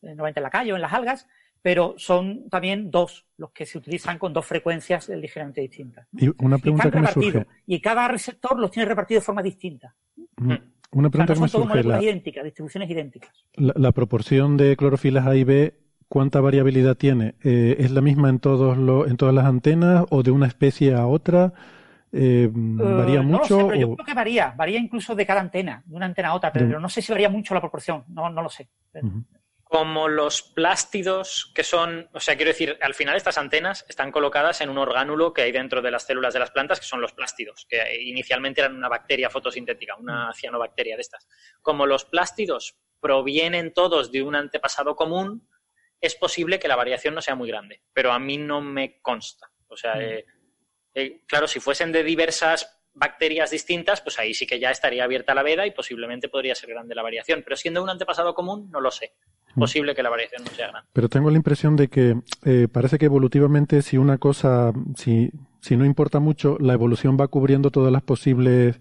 en, en la calle o en las algas, pero son también dos los que se utilizan con dos frecuencias ligeramente distintas. Y una pregunta que me surge. Y cada receptor los tiene repartidos de forma distinta. Mm. Una pregunta que me surge. La, idénticas, distribuciones idénticas. La, proporción de clorofilas A y B, ¿cuánta variabilidad tiene? Eh, ¿Es la misma en, todos en todas las antenas o de una especie a otra? Eh, ¿Varía mucho? No lo sé, yo creo que varía. Varía incluso de cada antena, de una antena a otra, pero no sé si varía mucho la proporción. No, no lo sé. como los plástidos que son, o sea, quiero decir, al final estas antenas están colocadas en un orgánulo que hay dentro de las células de las plantas, que son los plástidos, que inicialmente eran una bacteria fotosintética, una cianobacteria de estas. Como los plástidos provienen todos de un antepasado común, es posible que la variación no sea muy grande, pero a mí no me consta. O sea, mm. eh, eh, claro, si fuesen de diversas bacterias distintas, pues ahí sí que ya estaría abierta la veda y posiblemente podría ser grande la variación. Pero siendo un antepasado común, no lo sé. Mm. Posible que la variación no sea grande. Pero tengo la impresión de que eh, parece que evolutivamente, si una cosa, si, si no importa mucho, la evolución va cubriendo todas las posibles.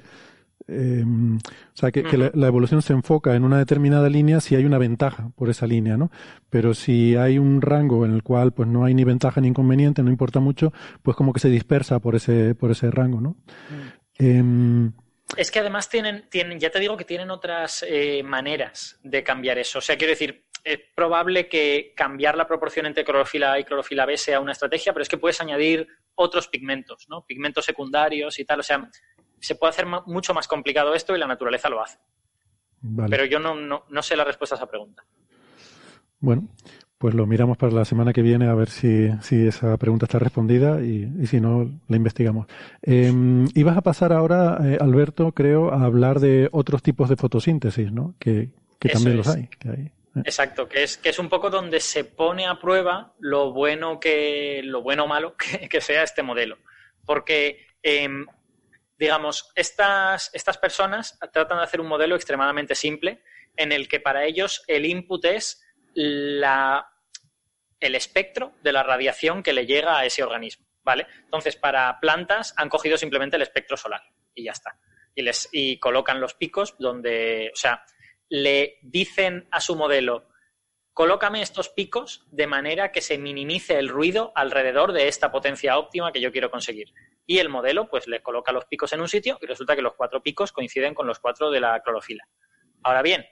Eh, o sea, que, la, evolución se enfoca en una determinada línea si hay una ventaja por esa línea, ¿no? Pero si hay un rango en el cual pues no hay ni ventaja ni inconveniente, no importa mucho, pues como que se dispersa por ese, por ese rango, ¿no? Mm. Em, es que además tienen, tienen, ya te digo que tienen otras eh, maneras de cambiar eso. O sea, quiero decir, es probable que cambiar la proporción entre clorofila A y clorofila B sea una estrategia, pero es que puedes añadir otros pigmentos, ¿no? Pigmentos secundarios y tal. O sea, se puede hacer mucho más complicado esto y la naturaleza lo hace. Pero yo no, no, no sé la respuesta a esa pregunta. Bueno, pues lo miramos para la semana que viene a ver si, si esa pregunta está respondida y, y si no, la investigamos. Eh, ibas a pasar ahora, eh, Alberto, creo, a hablar de otros tipos de fotosíntesis, ¿no? Que, que también los hay. Que hay. Eh. Exacto, que es, que es un poco donde se pone a prueba lo bueno que, lo bueno o malo que, que sea este modelo. Porque, eh, digamos, estas, estas personas tratan de hacer un modelo extremadamente simple en el que para ellos el input es la, el espectro de la radiación que le llega a ese organismo, ¿vale? Entonces, para plantas han cogido simplemente el espectro solar y ya está. Y, les, y colocan los picos donde, o sea, le dicen a su modelo, colócame estos picos de manera que se minimice el ruido alrededor de esta potencia óptima que yo quiero conseguir. Y el modelo, pues, le coloca los picos en un sitio y resulta que los cuatro picos coinciden con los cuatro de la clorofila. Ahora bien,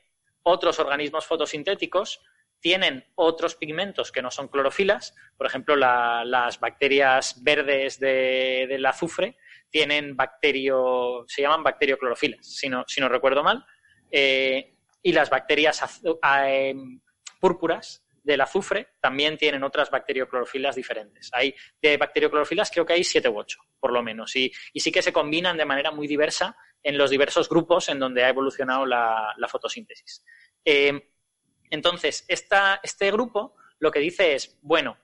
otros organismos fotosintéticos tienen otros pigmentos que no son clorofilas, por ejemplo, las bacterias verdes del azufre tienen bacterio, se llaman bacterioclorofilas, si no, si no recuerdo mal, eh, y las bacterias em, púrpuras del azufre también tienen otras bacterioclorofilas diferentes. Hay de bacterioclorofilas creo que hay siete u ocho, por lo menos, y, sí que se combinan de manera muy diversa en los diversos grupos en donde ha evolucionado la, fotosíntesis. Eh, entonces, este grupo lo que dice es, bueno,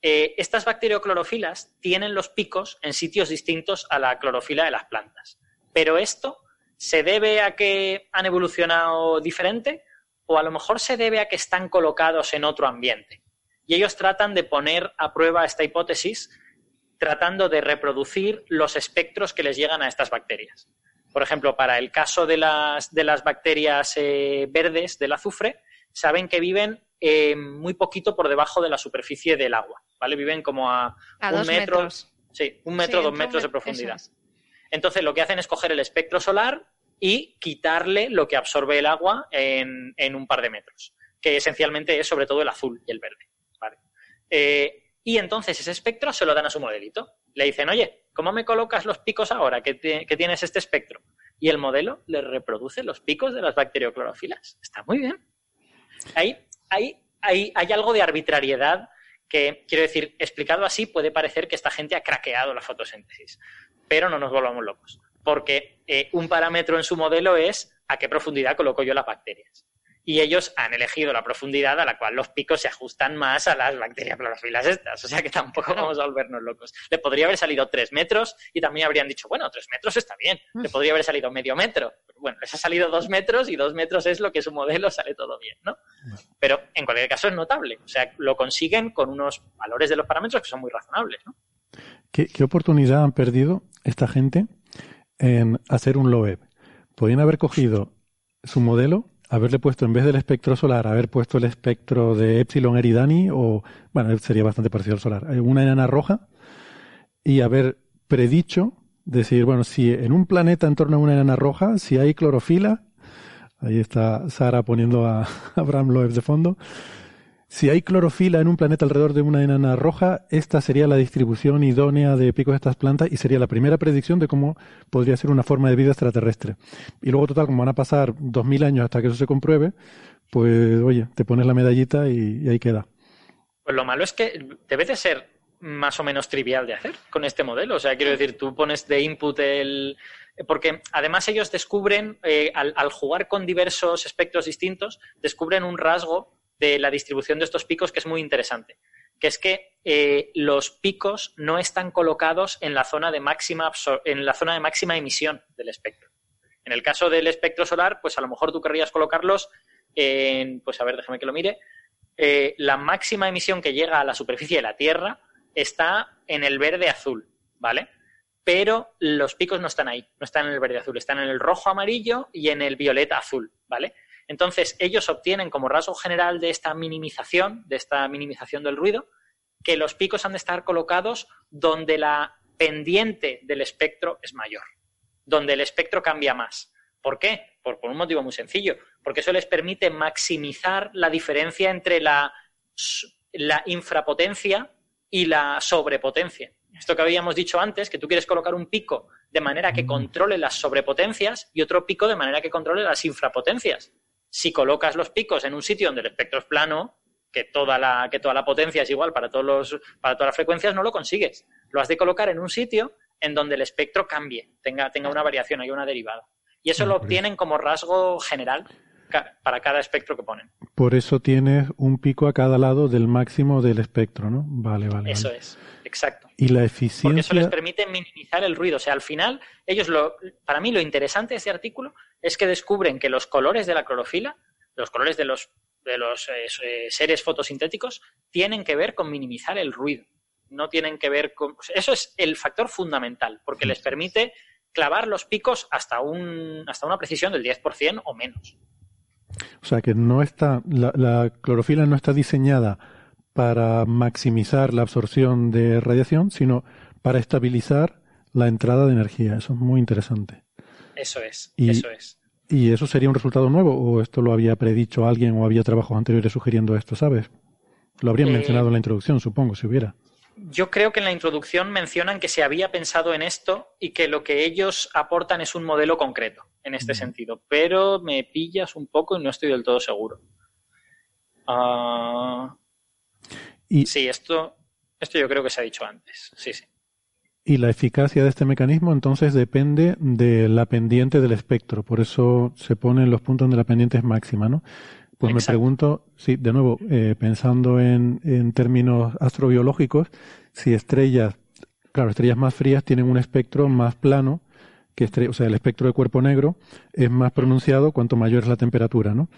eh, estas bacterioclorofilas tienen los picos en sitios distintos a la clorofila de las plantas. Pero esto se debe a que han evolucionado diferente o a lo mejor se debe a que están colocados en otro ambiente. Y ellos tratan de poner a prueba esta hipótesis tratando de reproducir los espectros que les llegan a estas bacterias. Por ejemplo, para el caso de las, de las bacterias eh, verdes del azufre, saben que viven eh, muy poquito por debajo de la superficie del agua, ¿vale? Viven como a, un metro, metros. sí, un metro, dos metros de profundidad. Entonces lo que hacen es coger el espectro solar y quitarle lo que absorbe el agua en, un par de metros, que esencialmente es sobre todo el azul y el verde. Eh, y entonces ese espectro se lo dan a su modelito. Le dicen, oye, ¿cómo me colocas los picos ahora que, tienes este espectro? Y el modelo le reproduce los picos de las bacterioclorofilas. Está muy bien. Ahí, hay, hay algo de arbitrariedad que, quiero decir, explicado así, puede parecer que esta gente ha craqueado la fotosíntesis. Pero no nos volvamos locos, porque eh, un parámetro en su modelo es a qué profundidad coloco yo las bacterias y ellos han elegido la profundidad a la cual los picos se ajustan más a las bacterias clorofilas estas. O sea que tampoco vamos a volvernos locos. Le podría haber salido tres metros y también habrían dicho, bueno, tres metros está bien. Le podría haber salido medio metro. Bueno, les ha salido dos metros y dos metros es lo que su modelo sale todo bien, ¿no? Pero en cualquier caso es notable. O sea, lo consiguen con unos valores de los parámetros que son muy razonables, ¿no? ¿Qué, qué oportunidad han perdido esta gente en hacer un LOEB? Podrían haber cogido su modelo haberle puesto en vez del espectro solar, haber puesto el espectro de Epsilon Eridani o, bueno, sería bastante parecido al solar, eh, una enana roja y haber predicho, decir, bueno, si en un planeta en torno a una enana roja, si hay clorofila, ahí está Sara poniendo a Abraham Loeb de fondo, si hay clorofila en un planeta alrededor de una enana roja, esta sería la distribución idónea de picos de estas plantas y sería la primera predicción de cómo podría ser una forma de vida extraterrestre. Y luego, total, como van a pasar dos mil años hasta que eso se compruebe, pues oye, te pones la medallita y, ahí queda. Pues lo malo es que debe de ser más o menos trivial de hacer con este modelo. O sea, quiero decir, tú pones de input el... Porque además ellos descubren, eh, al, al jugar con diversos espectros distintos, descubren un rasgo de la distribución de estos picos que es muy interesante, que es que eh, los picos no están colocados en la zona de máxima en la zona de máxima emisión del espectro. En el caso del espectro solar, pues a lo mejor tú querrías colocarlos en, pues a ver, déjame que lo mire, eh, la máxima emisión que llega a la superficie de la Tierra está en el verde azul, ¿vale? Pero los picos no están ahí, no están en el verde azul, están en el rojo amarillo y en el violeta azul, ¿vale? Entonces, ellos obtienen como rasgo general de esta minimización, de esta minimización del ruido, que los picos han de estar colocados donde la pendiente del espectro es mayor, donde el espectro cambia más. ¿Por qué? Por, un motivo muy sencillo, porque eso les permite maximizar la diferencia entre la, la infrapotencia y la sobrepotencia. Esto que habíamos dicho antes, que tú quieres colocar un pico de manera que controle las sobrepotencias y otro pico de manera que controle las infrapotencias si colocas los picos en un sitio donde el espectro es plano, que toda la, que toda la potencia es igual para, todos los, para todas las frecuencias, no lo consigues. Lo has de colocar en un sitio en donde el espectro cambie, tenga, tenga una variación, haya una derivada. Y eso lo obtienen como rasgo general para cada espectro que ponen. Por eso tienes un pico a cada lado del máximo del espectro, ¿no? Vale, vale. Eso es, exacto. Y la eficiencia. Porque eso les permite minimizar el ruido. O sea, al final, ellos lo. Para mí, lo interesante de este artículo es que descubren que los colores de la clorofila, los colores de los, de los eh, eh, seres fotosintéticos, tienen que ver con minimizar el ruido. No tienen que ver con. Eso es el factor fundamental, porque les permite clavar los picos hasta, un, hasta una precisión del 10% o menos. O sea que no está, la, la, clorofila no está diseñada para maximizar la absorción de radiación, sino para estabilizar la entrada de energía. Eso es muy interesante. Eso es, eso es. ¿Y eso sería un resultado nuevo o esto lo había predicho alguien o había trabajos anteriores sugiriendo esto, sabes? Lo habrían eh, mencionado en la introducción, supongo, si hubiera. Yo creo que en la introducción mencionan que se había pensado en esto y que lo que ellos aportan es un modelo concreto en este sentido, pero me pillas un poco y no estoy del todo seguro. Ah, y... Sí, esto, esto yo creo que se ha dicho antes. Sí, sí. Y la eficacia de este mecanismo entonces depende de la pendiente del espectro, por eso se ponen los puntos donde la pendiente es máxima, ¿no? Pues me pregunto, sí, de nuevo, eh, pensando en, en, términos astrobiológicos, si estrellas, claro, estrellas más frías tienen un espectro más plano que estrellas, o sea, el espectro de cuerpo negro es más pronunciado cuanto mayor es la temperatura, ¿no?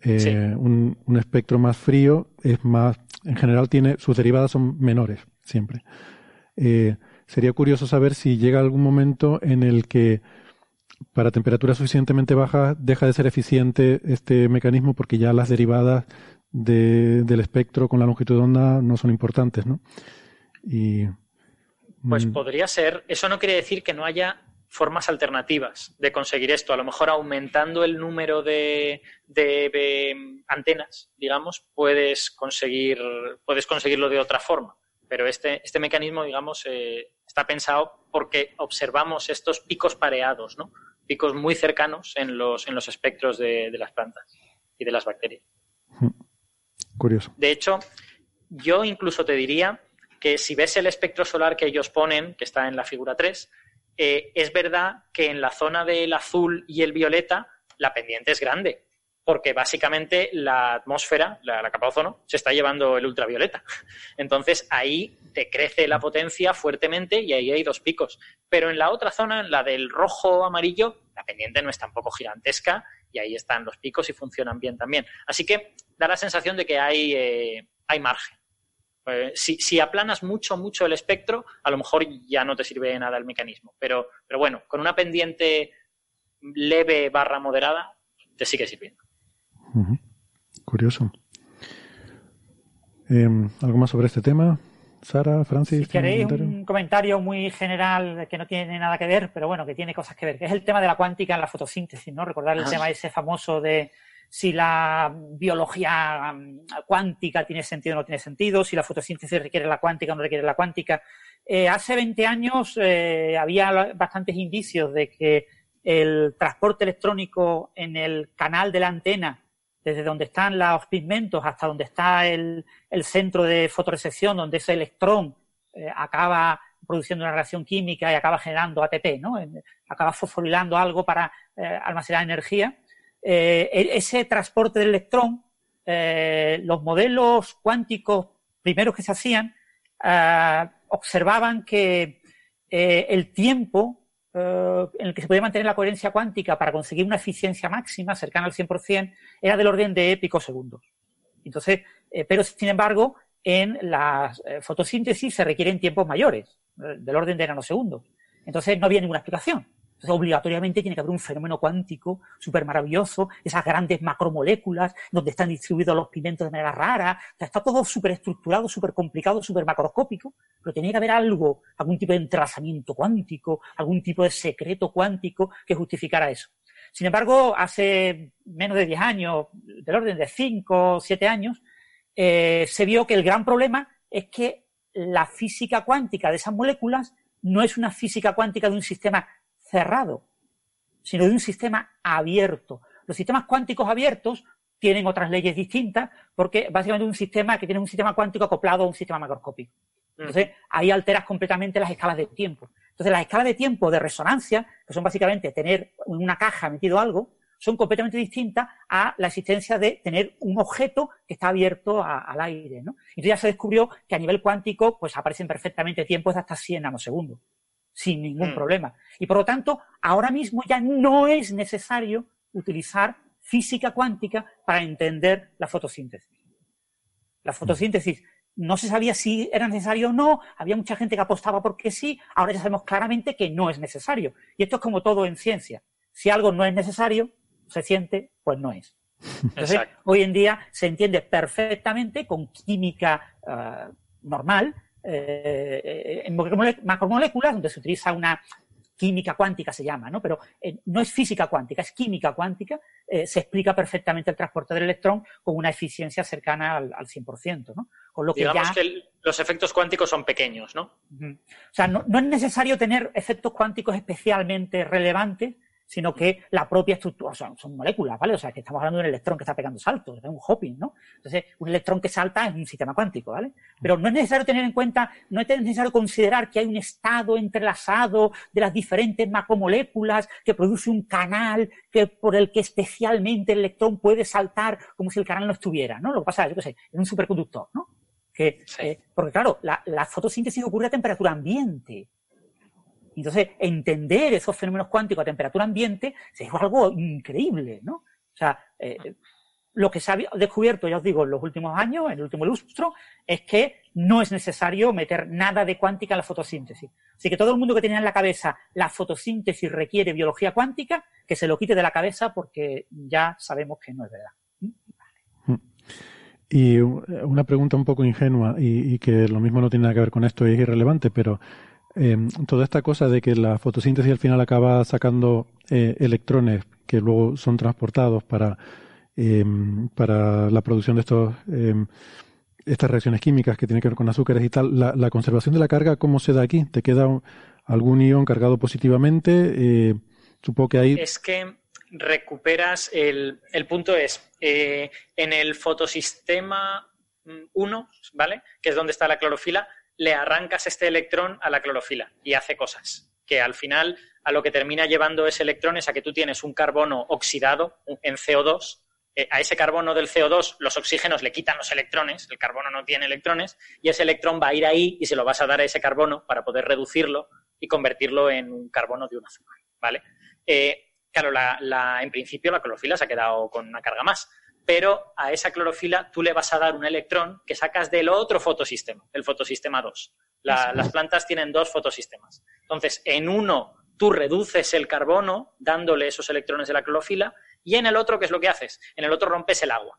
Eh, un, un, espectro más frío es más, en general tiene, sus derivadas son menores, siempre. Eh, Sería curioso saber si llega algún momento en el que para temperaturas suficientemente bajas deja de ser eficiente este mecanismo porque ya las derivadas del espectro con la longitud de onda no son importantes, ¿no? Y, pues mm. podría ser. Eso no quiere decir que no haya formas alternativas de conseguir esto. A lo mejor aumentando el número de, de antenas, digamos, puedes conseguir, puedes conseguirlo de otra forma. Pero este, este mecanismo, digamos, eh, está pensado porque observamos estos picos pareados, ¿no? Picos muy cercanos en los, en los espectros de, las plantas y de las bacterias. Hmm. Curioso. De hecho, yo incluso te diría que si ves el espectro solar que ellos ponen, que está en la figura 3, eh, es verdad que en la zona del azul y el violeta la pendiente es grande porque básicamente la atmósfera, la, capa de ozono, se está llevando el ultravioleta. Entonces ahí te crece la potencia fuertemente y ahí hay dos picos. Pero en la otra zona, en la del rojo amarillo, la pendiente no es tampoco gigantesca y ahí están los picos y funcionan bien también. Así que da la sensación de que hay, eh, hay margen. Eh, si, si, aplanas mucho, mucho el espectro, a lo mejor ya no te sirve de nada el mecanismo. Pero, pero bueno, con una pendiente leve barra moderada, te sigue sirviendo. Curioso. Em, ¿Algo más sobre este tema? Sara, Francis. Si queréis un comentario? muy general que no tiene nada que ver, pero bueno, que tiene cosas que ver, que es el tema de la cuántica en la fotosíntesis, ¿no? Recordar el ah. tema ese famoso de, si la biología mm, cuántica tiene sentido o no tiene sentido, si la fotosíntesis requiere la cuántica o no requiere la cuántica. Eh, hace 20 años eh, había bastantes indicios de que el transporte electrónico en el canal de la antena, desde donde están los pigmentos hasta donde está el, centro de fotorecepción, donde ese electrón eh, acaba produciendo una reacción química y acaba generando ATP, ¿no? acaba fosforilando algo para almacenar energía eh, e-, ese transporte del electrón, eh, los modelos cuánticos primeros que se hacían, eh, observaban que el tiempo en el que se podía mantener la coherencia cuántica para conseguir una eficiencia máxima cercana al 100% era del orden de picosegundos. Entonces, pero sin embargo, en la fotosíntesis se requieren tiempos mayores, del orden de nanosegundos. Entonces no había ninguna explicación. Obligatoriamente tiene que haber un fenómeno cuántico súper maravilloso, esas grandes macromoléculas donde están distribuidos los pigmentos de manera rara. Está todo súper estructurado, súper complicado, súper macroscópico, pero tiene que haber algo, algún tipo de entrelazamiento cuántico, algún tipo de secreto cuántico que justificara eso. Sin embargo, hace menos de 10 años, del orden de 5 o 7 años, eh, se vio que el gran problema es que la física cuántica de esas moléculas no es una física cuántica de un sistema cerrado, sino de un sistema abierto. Los sistemas cuánticos abiertos tienen otras leyes distintas porque básicamente es un sistema que tiene un sistema cuántico acoplado a un sistema macroscópico. Entonces, ahí alteras completamente las escalas de tiempo. Entonces, las escalas de tiempo de resonancia, que son básicamente tener en una caja metido algo, son completamente distintas a la existencia de tener un objeto que está abierto al aire. ¿no? Entonces ya se descubrió que a nivel cuántico pues aparecen perfectamente tiempos de hasta 100 nanosegundos sin ningún mm. problema. Y por lo tanto, ahora mismo ya no es necesario utilizar física cuántica para entender la fotosíntesis. La fotosíntesis no se sabía si era necesario o no, había mucha gente que apostaba porque sí, ahora ya sabemos claramente que no es necesario. Y esto es como todo en ciencia. Si algo no es necesario, se siente, pues no es. Entonces, hoy en día se entiende perfectamente con química eh, normal eh, en macromoléculas, donde se utiliza una química cuántica se llama, ¿no? Pero eh, no es física cuántica, es química cuántica, eh, se explica perfectamente el transporte del electrón con una eficiencia cercana al, 100%, ¿no? Con lo que Digamos que los efectos cuánticos son pequeños, ¿no? O sea, no, es necesario tener efectos cuánticos especialmente relevantes sino que la propia estructura, o sea, son moléculas, ¿vale? O sea, que estamos hablando de un electrón que está pegando saltos, de un hopping, ¿no? Entonces, un electrón que salta es un sistema cuántico, ¿vale? Pero no es necesario tener en cuenta, no es necesario considerar que hay un estado entrelazado de las diferentes macromoléculas que produce un canal que, por el que especialmente el electrón puede saltar como si el canal no estuviera, ¿no? Lo que pasa es, yo qué sé, es un superconductor, ¿no? Que, eh, porque claro, la, la fotosíntesis ocurre a temperatura ambiente. Entonces, entender esos fenómenos cuánticos a temperatura ambiente es algo increíble, ¿no? O sea, eh, lo que se ha descubierto, ya os digo, en los últimos años, en el último lustro, es que no es necesario meter nada de cuántica en la fotosíntesis. Así que todo el mundo que tenía en la cabeza la fotosíntesis requiere biología cuántica, que se lo quite de la cabeza porque ya sabemos que no es verdad. Y una pregunta un poco ingenua y, y, que lo mismo no tiene nada que ver con esto y es irrelevante, pero Em, toda esta cosa de que la fotosíntesis al final acaba sacando eh, electrones que luego son transportados para, em, para la producción de estos, em, estas reacciones químicas que tienen que ver con azúcares y tal, la, conservación de la carga, ¿cómo se da aquí? ¿Te queda algún ion cargado positivamente? Eh, supongo que ahí... Es que recuperas, el, el punto es, eh, en el fotosistema 1, mm, ¿vale? Que es donde está la clorofila, le arrancas este electrón a la clorofila y hace cosas. Que al final a lo que termina llevando ese electrón es a que tú tienes un carbono oxidado en CO2. Eh, a ese carbono del CO2 los oxígenos le quitan los electrones, el carbono no tiene electrones, y ese electrón va a ir ahí y se lo vas a dar a ese carbono para poder reducirlo y convertirlo en un carbono de un azúcar. ¿vale? Eh, claro, en principio la clorofila se ha quedado con una carga más pero a esa clorofila tú le vas a dar un electrón que sacas del otro fotosistema, el fotosistema 2. las plantas tienen dos fotosistemas. Entonces, en uno tú reduces el carbono dándole esos electrones de la clorofila y en el otro, ¿qué es lo que haces? En el otro rompes el agua.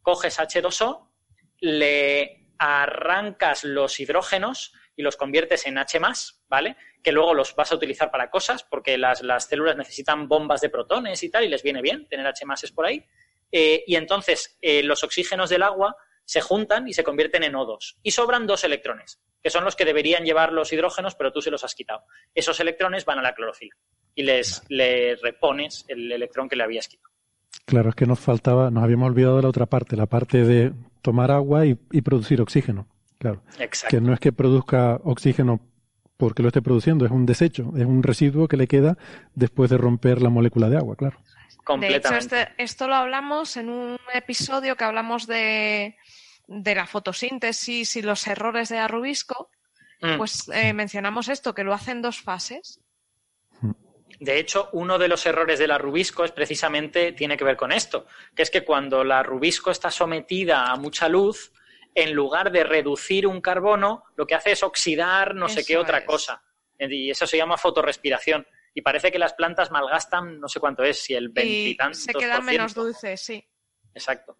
Coges H2O, le arrancas los hidrógenos y los conviertes en H+, ¿vale? Que luego los vas a utilizar para cosas porque las, las células necesitan bombas de protones y tal y les viene bien tener H+, por ahí eh, y entonces eh, los oxígenos del agua se juntan y se convierten en O2 y sobran dos electrones, que son los que deberían llevar los hidrógenos, pero tú se los has quitado. Esos electrones van a la clorofila y les, repones el electrón que le habías quitado. Claro, es que nos faltaba, nos habíamos olvidado de la otra parte, la parte de tomar agua y, producir oxígeno. Claro. Que no es que produzca oxígeno porque lo esté produciendo, es un desecho, es un residuo que le queda después de romper la molécula de agua, claro. De hecho, este, esto lo hablamos en un episodio que hablamos de, la fotosíntesis y los errores de Arrubisco. Mm. Pues eh, mencionamos esto, que lo hace en dos fases. De hecho, uno de los errores de la rubisco es precisamente tiene que ver con esto, que es que cuando la rubisco está sometida a mucha luz, en lugar de reducir un carbono, lo que hace es oxidar no sé qué otra cosa. Y eso se llama fotorrespiración y parece que las plantas malgastan no sé cuánto es, si el veintitantos. Se quedan menos dulces, sí. Exacto.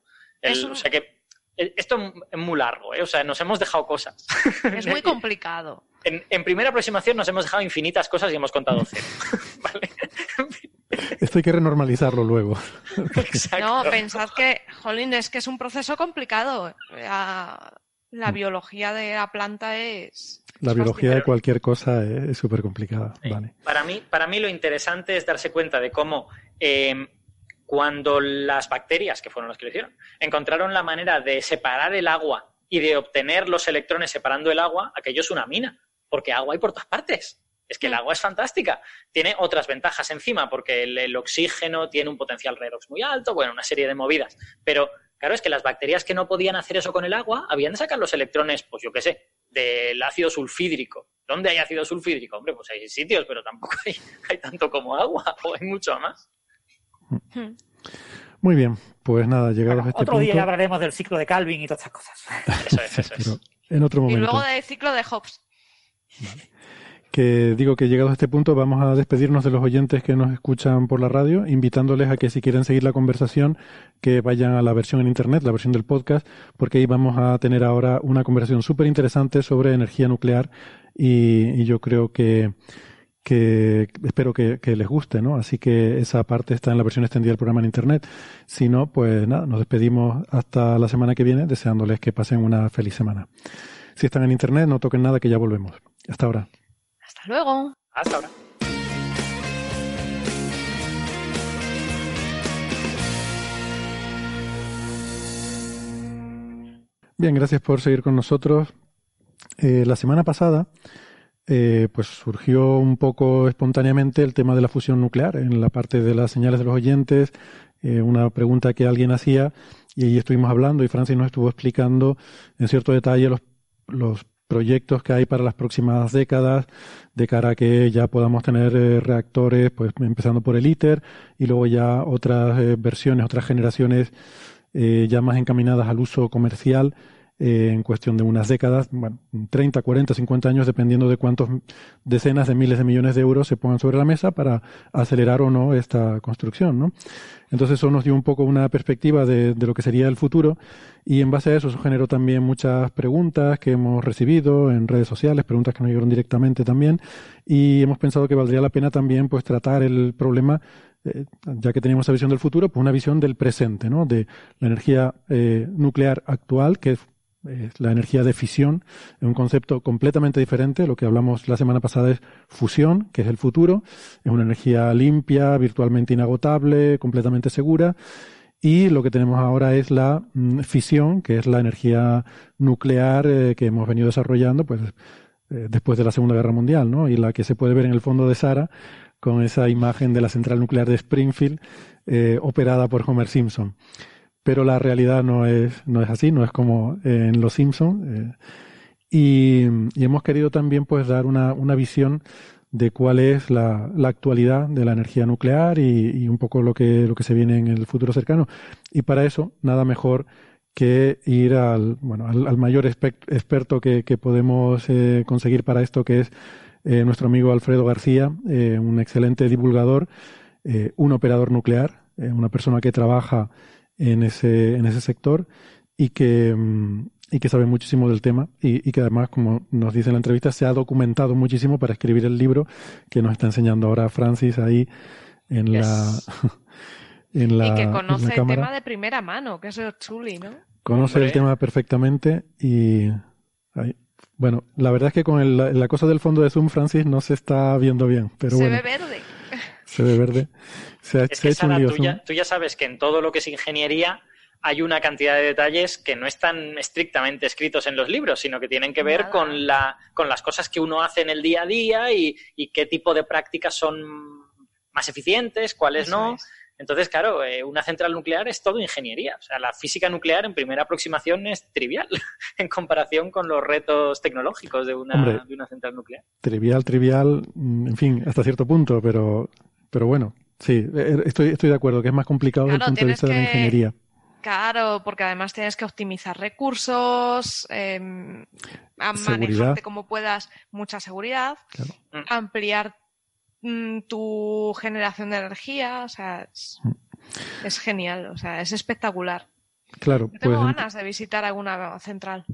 O sea que eh, esto es muy largo, ¿eh? o sea, nos hemos dejado cosas. Es muy complicado. En, primera aproximación nos hemos dejado infinitas cosas y hemos contado cero. ¿Vale? Esto hay que renormalizarlo luego. No, pensad que, jolín, es que es un proceso complicado. La, mm. biología de la planta es la biología de cualquier cosa es súper complicada. Para, mí, para mí lo interesante es darse cuenta de cómo em, cuando las bacterias, que fueron las que lo hicieron, encontraron la manera de separar el agua y de obtener los electrones separando el agua, aquello es una mina, porque agua hay por todas partes. Es que el agua es fantástica. Tiene otras ventajas encima, porque el, oxígeno tiene un potencial redox muy alto, bueno, una serie de movidas. Pero claro, es que las bacterias que no podían hacer eso con el agua, habían de sacar los electrones, pues yo qué sé, del ácido sulfídrico. ¿Dónde hay ácido sulfídrico? Hombre, pues hay sitios, pero tampoco hay, tanto como agua, o hay mucho más. Muy bien, pues nada, llegados a este Otro día hablaremos del ciclo de Calvin y todas estas cosas. Eso es, eso es. en otro momento. Y luego del ciclo de Hobbes. Que digo que llegados a este punto vamos a despedirnos de los oyentes que nos escuchan por la radio, invitándoles a que si quieren seguir la conversación, que vayan a la versión en internet, la versión del podcast, porque ahí vamos a tener ahora una conversación súper interesante sobre energía nuclear y, yo creo que, que espero que, les guste, ¿no? Así que esa parte está en la versión extendida del programa en internet. Si no, pues nada, nos despedimos hasta la semana que viene, deseándoles que pasen una feliz semana. Si están en internet, no toquen nada, que ya volvemos. Hasta ahora. Hasta luego. Hasta ahora. Bien, gracias por seguir con nosotros. Eh, la semana pasada, eh, pues surgió un poco espontáneamente el tema de la fusión nuclear en la parte de las señales de los oyentes, eh, una pregunta que alguien hacía y ahí estuvimos hablando y Francis nos estuvo explicando en cierto detalle los, los proyectos que hay para las próximas décadas de cara a que ya podamos tener eh, reactores, pues empezando por el ITER y luego ya otras eh, versiones, otras generaciones eh, ya más encaminadas al uso comercial en cuestión de unas décadas, bueno, 30, 40, 50 años, dependiendo de cuántos decenas de miles de millones de euros se pongan sobre la mesa para acelerar o no esta construcción, ¿no? Entonces eso nos dio un poco una perspectiva de, lo que sería el futuro y en base a eso, eso generó también muchas preguntas que hemos recibido en redes sociales, preguntas que nos llegaron directamente también y hemos pensado que valdría la pena también pues tratar el problema eh, ya que tenemos esa visión del futuro, pues una visión del presente, ¿no? De la energía eh, nuclear actual, que es la energía de fisión, es un concepto completamente diferente. Lo que hablamos la semana pasada es fusión, que es el futuro. Es una energía limpia, virtualmente inagotable, completamente segura. Y lo que tenemos ahora es la mm, fisión, que es la energía nuclear eh, que hemos venido desarrollando pues, eh, después de la Segunda Guerra Mundial, ¿no? Y la que se puede ver en el fondo de Sara con esa imagen de la central nuclear de Springfield eh, operada por Homer Simpson pero la realidad no es, no es así, no es como en Los Simpsons. Eh, y, hemos querido también pues dar una, una visión de cuál es la, la, actualidad de la energía nuclear y, un poco lo que, lo que se viene en el futuro cercano. Y para eso, nada mejor que ir al, bueno, al, mayor experto que, que podemos eh, conseguir para esto, que es eh, nuestro amigo Alfredo García, un excelente divulgador, un operador nuclear, una persona que trabaja en ese, en ese sector y que, mm, y que sabe muchísimo del tema y, que además, como nos dice en la entrevista, se ha documentado muchísimo para escribir el libro que nos está enseñando ahora Francis ahí en la en la Y que conoce el cámara. tema de primera mano, que es el chuli, ¿no? Conoce Hombre. el tema perfectamente y... ahí. Bueno, la verdad es que con el- la cosa del fondo de Zoom, Francis, no se está viendo bien, pero Se bueno, ve verde. Se ve verde. Se ha, Es que, Sara, tú ya, tú ya sabes que en todo lo que es ingeniería hay una cantidad de detalles que no están estrictamente escritos en los libros, sino que tienen que ver Nada. con, la, con las cosas que uno hace en el día a día y, y qué tipo de prácticas son más eficientes, cuáles Eso no. es. Entonces, claro, eh, una central nuclear es todo ingeniería. O sea, la física nuclear en primera aproximación es trivial en comparación con los retos tecnológicos de una, Hombre. de una central nuclear. Trivial, trivial, mm, en fin, hasta cierto punto, pero, pero bueno, sí, eh, estoy, estoy de acuerdo que es más complicado desde el punto de vista de la ingeniería. Claro, porque además tienes que optimizar recursos, eh, manejarte como puedas, mucha seguridad, Claro. Ampliar mm, tu generación de energía, o sea, es, Mm. es genial, o sea, es espectacular. Claro, Yo tengo pues, ent- ganas de visitar alguna central.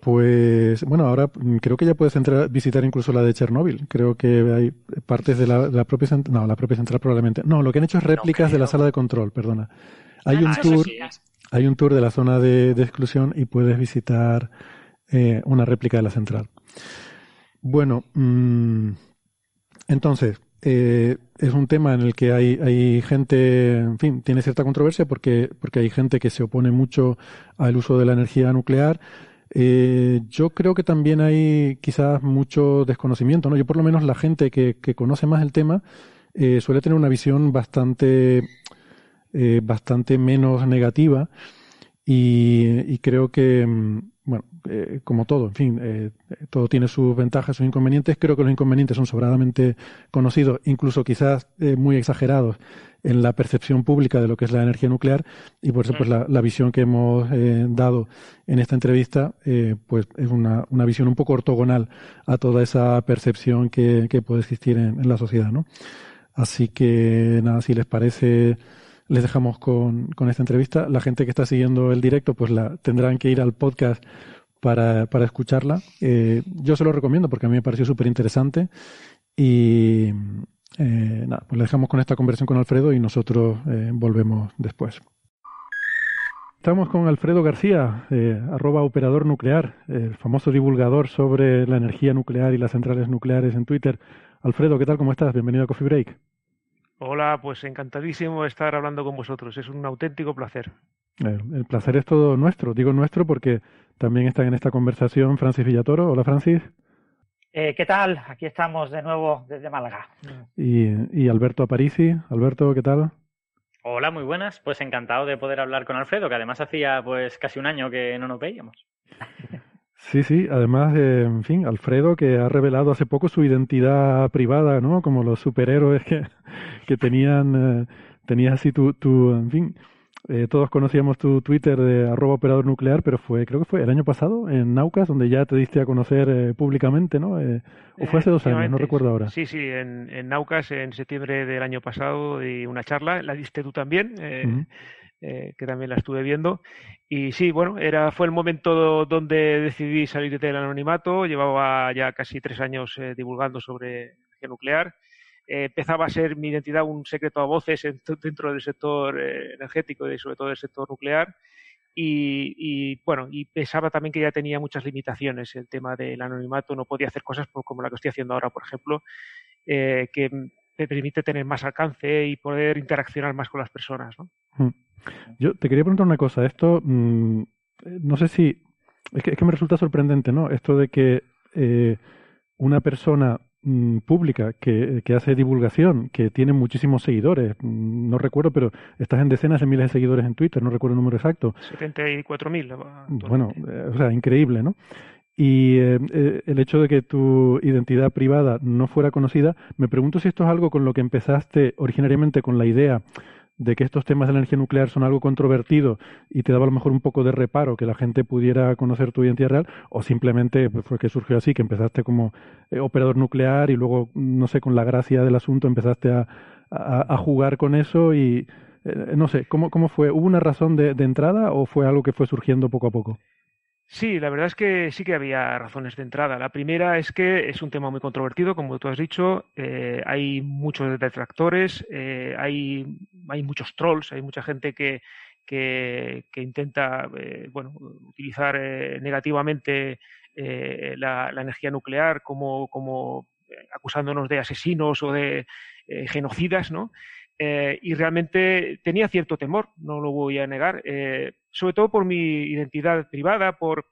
Pues bueno, ahora mm, creo que ya puedes entrar, visitar incluso la de Chernóbil. Creo que hay partes de la, propia central, no, la propia central probablemente. No, lo que han hecho es réplicas de la sala de control, perdona. Hay Ah, un tour, sí. hay un tour de la zona de, de exclusión y puedes visitar eh, una réplica de la central. Bueno, mm, entonces, eh, es un tema en el que hay, hay gente, en fin, tiene cierta controversia porque, porque hay gente que se opone mucho al uso de la energía nuclear. Eh, yo creo que también hay quizás mucho desconocimiento, ¿no? Yo por lo menos la gente que, conoce más el tema eh, suele tener una visión bastante, eh, bastante menos negativa y, creo que, mm, eh, como todo, en fin, eh, todo tiene sus ventajas, sus inconvenientes. Creo que los inconvenientes son sobradamente conocidos, incluso quizás eh, muy exagerados en la percepción pública de lo que es la energía nuclear y por eso pues la, la visión que hemos dado en esta entrevista pues es una, una visión un poco ortogonal a toda esa percepción que, que puede existir en, en la sociedad, ¿no? Así que nada, si les parece, les dejamos con, con esta entrevista. La gente que está siguiendo el directo, pues la tendrán que ir al podcast para, para escucharla. Eh, yo se lo recomiendo porque a mí me pareció súper interesante. Y eh, nada, pues la dejamos con esta conversación con Alfredo y nosotros eh, volvemos después. Estamos con Alfredo García, eh, arroba operador nuclear, el famoso divulgador sobre la energía nuclear y las centrales nucleares en Twitter. Alfredo, ¿qué tal? ¿Cómo estás? Bienvenido a Coffee Break. Hola, pues encantadísimo de estar hablando con vosotros. Es un auténtico placer. El, el placer es todo nuestro. Digo nuestro porque también están en esta conversación Francis Villatoro. Hola, Francis. Eh, ¿Qué tal? Aquí estamos de nuevo desde Málaga. Y, y Alberto Aparici. Alberto, ¿qué tal? Hola, muy buenas. Pues encantado de poder hablar con Alfredo, que además hacía pues casi un año que no nos veíamos. Sí, sí. Además, eh, en fin, Alfredo que ha revelado hace poco su identidad privada, ¿no? Como los superhéroes que, que tenían, eh, tenías así tu, tu, en fin, eh, todos conocíamos tu Twitter de arroba operador nuclear, pero fue, creo que fue el año pasado en Naucas, donde ya te diste a conocer eh, públicamente, ¿no? Eh, o fue hace dos años, no recuerdo ahora. Sí, sí, en, en Naucas en septiembre del año pasado di una charla, la diste tú también, eh, Ujú. eh, que también la estuve viendo. Y sí, bueno, era, fue el momento donde decidí salir del anonimato. Llevaba ya casi tres años eh, divulgando sobre energía nuclear. Eh, empezaba a ser mi identidad un secreto a voces en- dentro del sector eh, energético y sobre todo del sector nuclear. Y, y, bueno, y pensaba también que ya tenía muchas limitaciones el tema del anonimato, no podía hacer cosas como la que estoy haciendo ahora, por ejemplo, eh, que me permite tener más alcance y poder interaccionar más con las personas. ¿no? Mm. Yo te quería preguntar una cosa. Esto, mm, eh, no sé si. Es que, es que me resulta sorprendente, ¿no? Esto de que eh, una persona mm, pública que, que hace divulgación, que tiene muchísimos seguidores, mm, no recuerdo, pero estás en decenas de miles de seguidores en Twitter, no recuerdo el número exacto. 74.000. Bueno, eh, o sea, increíble, ¿no? Y eh, eh, el hecho de que tu identidad privada no fuera conocida, me pregunto si esto es algo con lo que empezaste originariamente con la idea de que estos temas de la energía nuclear son algo controvertido y te daba a lo mejor un poco de reparo que la gente pudiera conocer tu identidad real, o simplemente pues, fue que surgió así, que empezaste como eh, operador nuclear y luego, no sé, con la gracia del asunto empezaste a, jugar con eso y eh, no sé, ¿cómo, ¿cómo fue? ¿Hubo una razón de entrada o fue algo que fue surgiendo poco a poco? Sí, la verdad es que sí que había razones de entrada. La primera es que es un tema muy controvertido, como tú has dicho. eh, hay muchos detractores, eh, hay muchos trolls, hay mucha gente que, intenta eh, bueno, utilizar negativamente la, energía nuclear como acusándonos de asesinos o de genocidas, ¿no? Y realmente tenía cierto temor, no lo voy a negar, sobre todo por mi identidad privada, por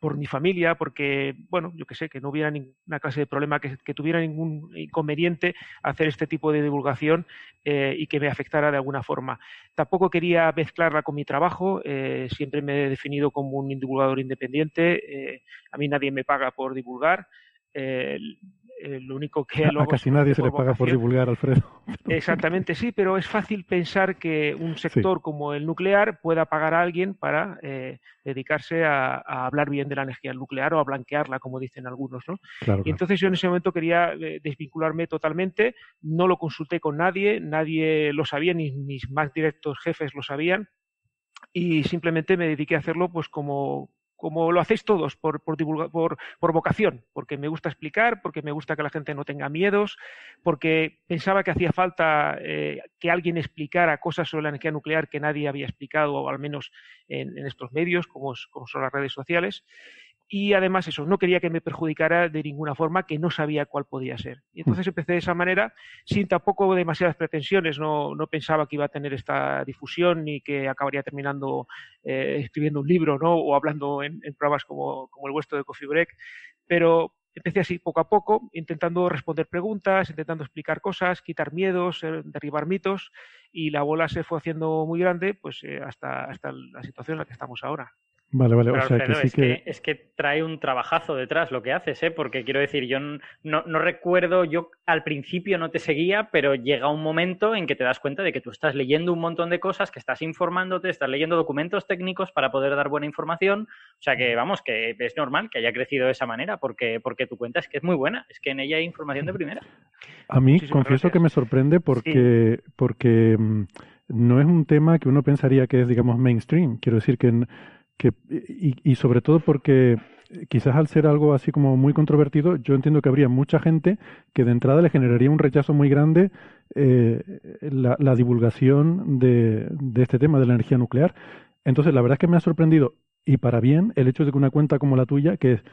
por mi familia, porque, bueno, yo que sé, que no hubiera ninguna clase de problema, que, tuviera ningún inconveniente hacer este tipo de divulgación eh, y que me afectara de alguna forma. Tampoco quería mezclarla con mi trabajo, eh, siempre me he definido como un divulgador independiente, eh, a mí nadie me paga por divulgar. Eh, lo único que a casi nadie se le paga por divulgar, Alfredo. Exactamente, sí, pero es fácil pensar que un sector como el nuclear pueda pagar a alguien para eh, dedicarse a, hablar bien de la energía nuclear o a blanquearla, como dicen algunos, ¿no? y entonces yo en ese momento quería eh, desvincularme totalmente, no lo consulté con nadie, nadie lo sabía, ni mis más directos jefes lo sabían, y simplemente me dediqué a hacerlo pues como, como lo hacéis todos, por, por, por, vocación, porque me gusta explicar, porque me gusta que la gente no tenga miedos, porque pensaba que hacía falta eh, que alguien explicara cosas sobre la energía nuclear que nadie había explicado, o al menos en, estos medios, como, como son las redes sociales y además eso, no quería que me perjudicara de ninguna forma que no sabía cuál podía ser. Y entonces empecé de esa manera, sin tampoco demasiadas pretensiones, no, no pensaba que iba a tener esta difusión ni que acabaría terminando eh, escribiendo un libro ¿no? o hablando en, pruebas como, como, el vuestro de Coffee Break, pero empecé así poco a poco, intentando responder preguntas, intentando explicar cosas, quitar miedos, eh, derribar mitos, y la bola se fue haciendo muy grande pues eh, hasta, hasta la situación en la que estamos ahora. Vale, vale, o sea, que sí es que... Es que trae un trabajazo detrás lo que haces, ¿eh? Porque quiero decir, yo no, no, recuerdo, yo al principio no te seguía, pero llega un momento en que te das cuenta de que tú estás leyendo un montón de cosas, que estás informándote, estás leyendo documentos técnicos para poder dar buena información. O sea que, vamos, que es normal que haya crecido de esa manera, porque, porque tu cuenta es que es muy buena, es que en ella hay información de primera. A mí, confieso que me sorprende porque, porque mm, no es un tema que uno pensaría que es, digamos, mainstream. Quiero decir que que, y, sobre todo porque quizás al ser algo así como muy controvertido, yo entiendo que habría mucha gente que de entrada le generaría un rechazo muy grande eh, la, divulgación de, de, este tema de la energía nuclear. Entonces, la verdad es que me ha sorprendido, y para bien, el hecho de que una cuenta como la tuya, que es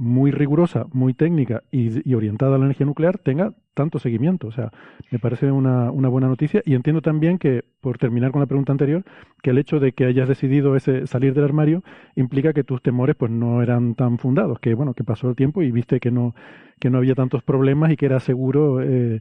muy rigurosa, muy técnica y, orientada a la energía nuclear tenga tanto seguimiento. O sea, me parece una, una, buena noticia y entiendo también que, por terminar con la pregunta anterior, que el hecho de que hayas decidido ese salir del armario implica que tus temores pues no eran tan fundados, que bueno, que pasó el tiempo y viste que no, que no había tantos problemas y que era seguro eh,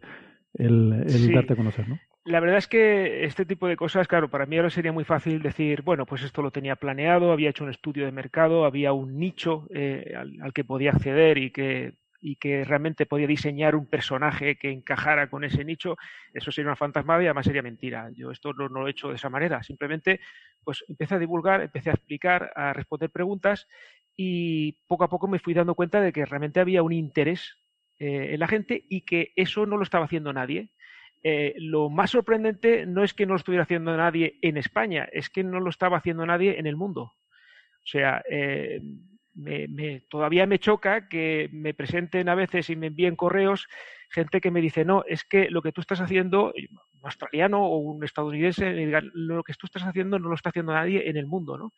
el, el darte a conocer, ¿no? La verdad es que este tipo de cosas, claro, para mí ahora sería muy fácil decir, bueno, pues esto lo tenía planeado, había hecho un estudio de mercado, había un nicho eh, al, que podía acceder y que, y que realmente podía diseñar un personaje que encajara con ese nicho, eso sería una fantasmada y además sería mentira. Yo esto no, lo he hecho de esa manera, simplemente pues empecé a divulgar, empecé a explicar, a responder preguntas y poco a poco me fui dando cuenta de que realmente había un interés eh, en la gente y que eso no lo estaba haciendo nadie eh, lo más sorprendente no es que no lo estuviera haciendo nadie en España, es que no lo estaba haciendo nadie en el mundo. O sea, eh, me, todavía me choca que me presenten a veces y me envíen correos gente que me dice, no, es que lo que tú estás haciendo, un australiano o un estadounidense, lo que tú estás haciendo no lo está haciendo nadie en el mundo, ¿no?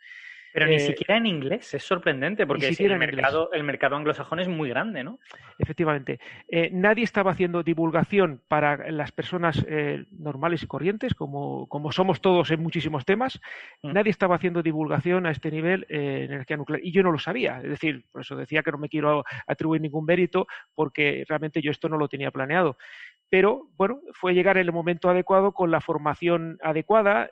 Pero ni eh, siquiera en inglés, es sorprendente, porque el mercado, el mercado anglosajón es muy grande, ¿no? Efectivamente. Eh, nadie estaba haciendo divulgación para las personas eh, normales y corrientes, como, como, somos todos en muchísimos temas. Mm. Nadie estaba haciendo divulgación a este nivel en energía nuclear. Y yo no lo sabía. Es decir, por eso decía que no me quiero atribuir ningún mérito, porque realmente yo esto no lo tenía planeado pero bueno, fue llegar el momento adecuado con la formación adecuada,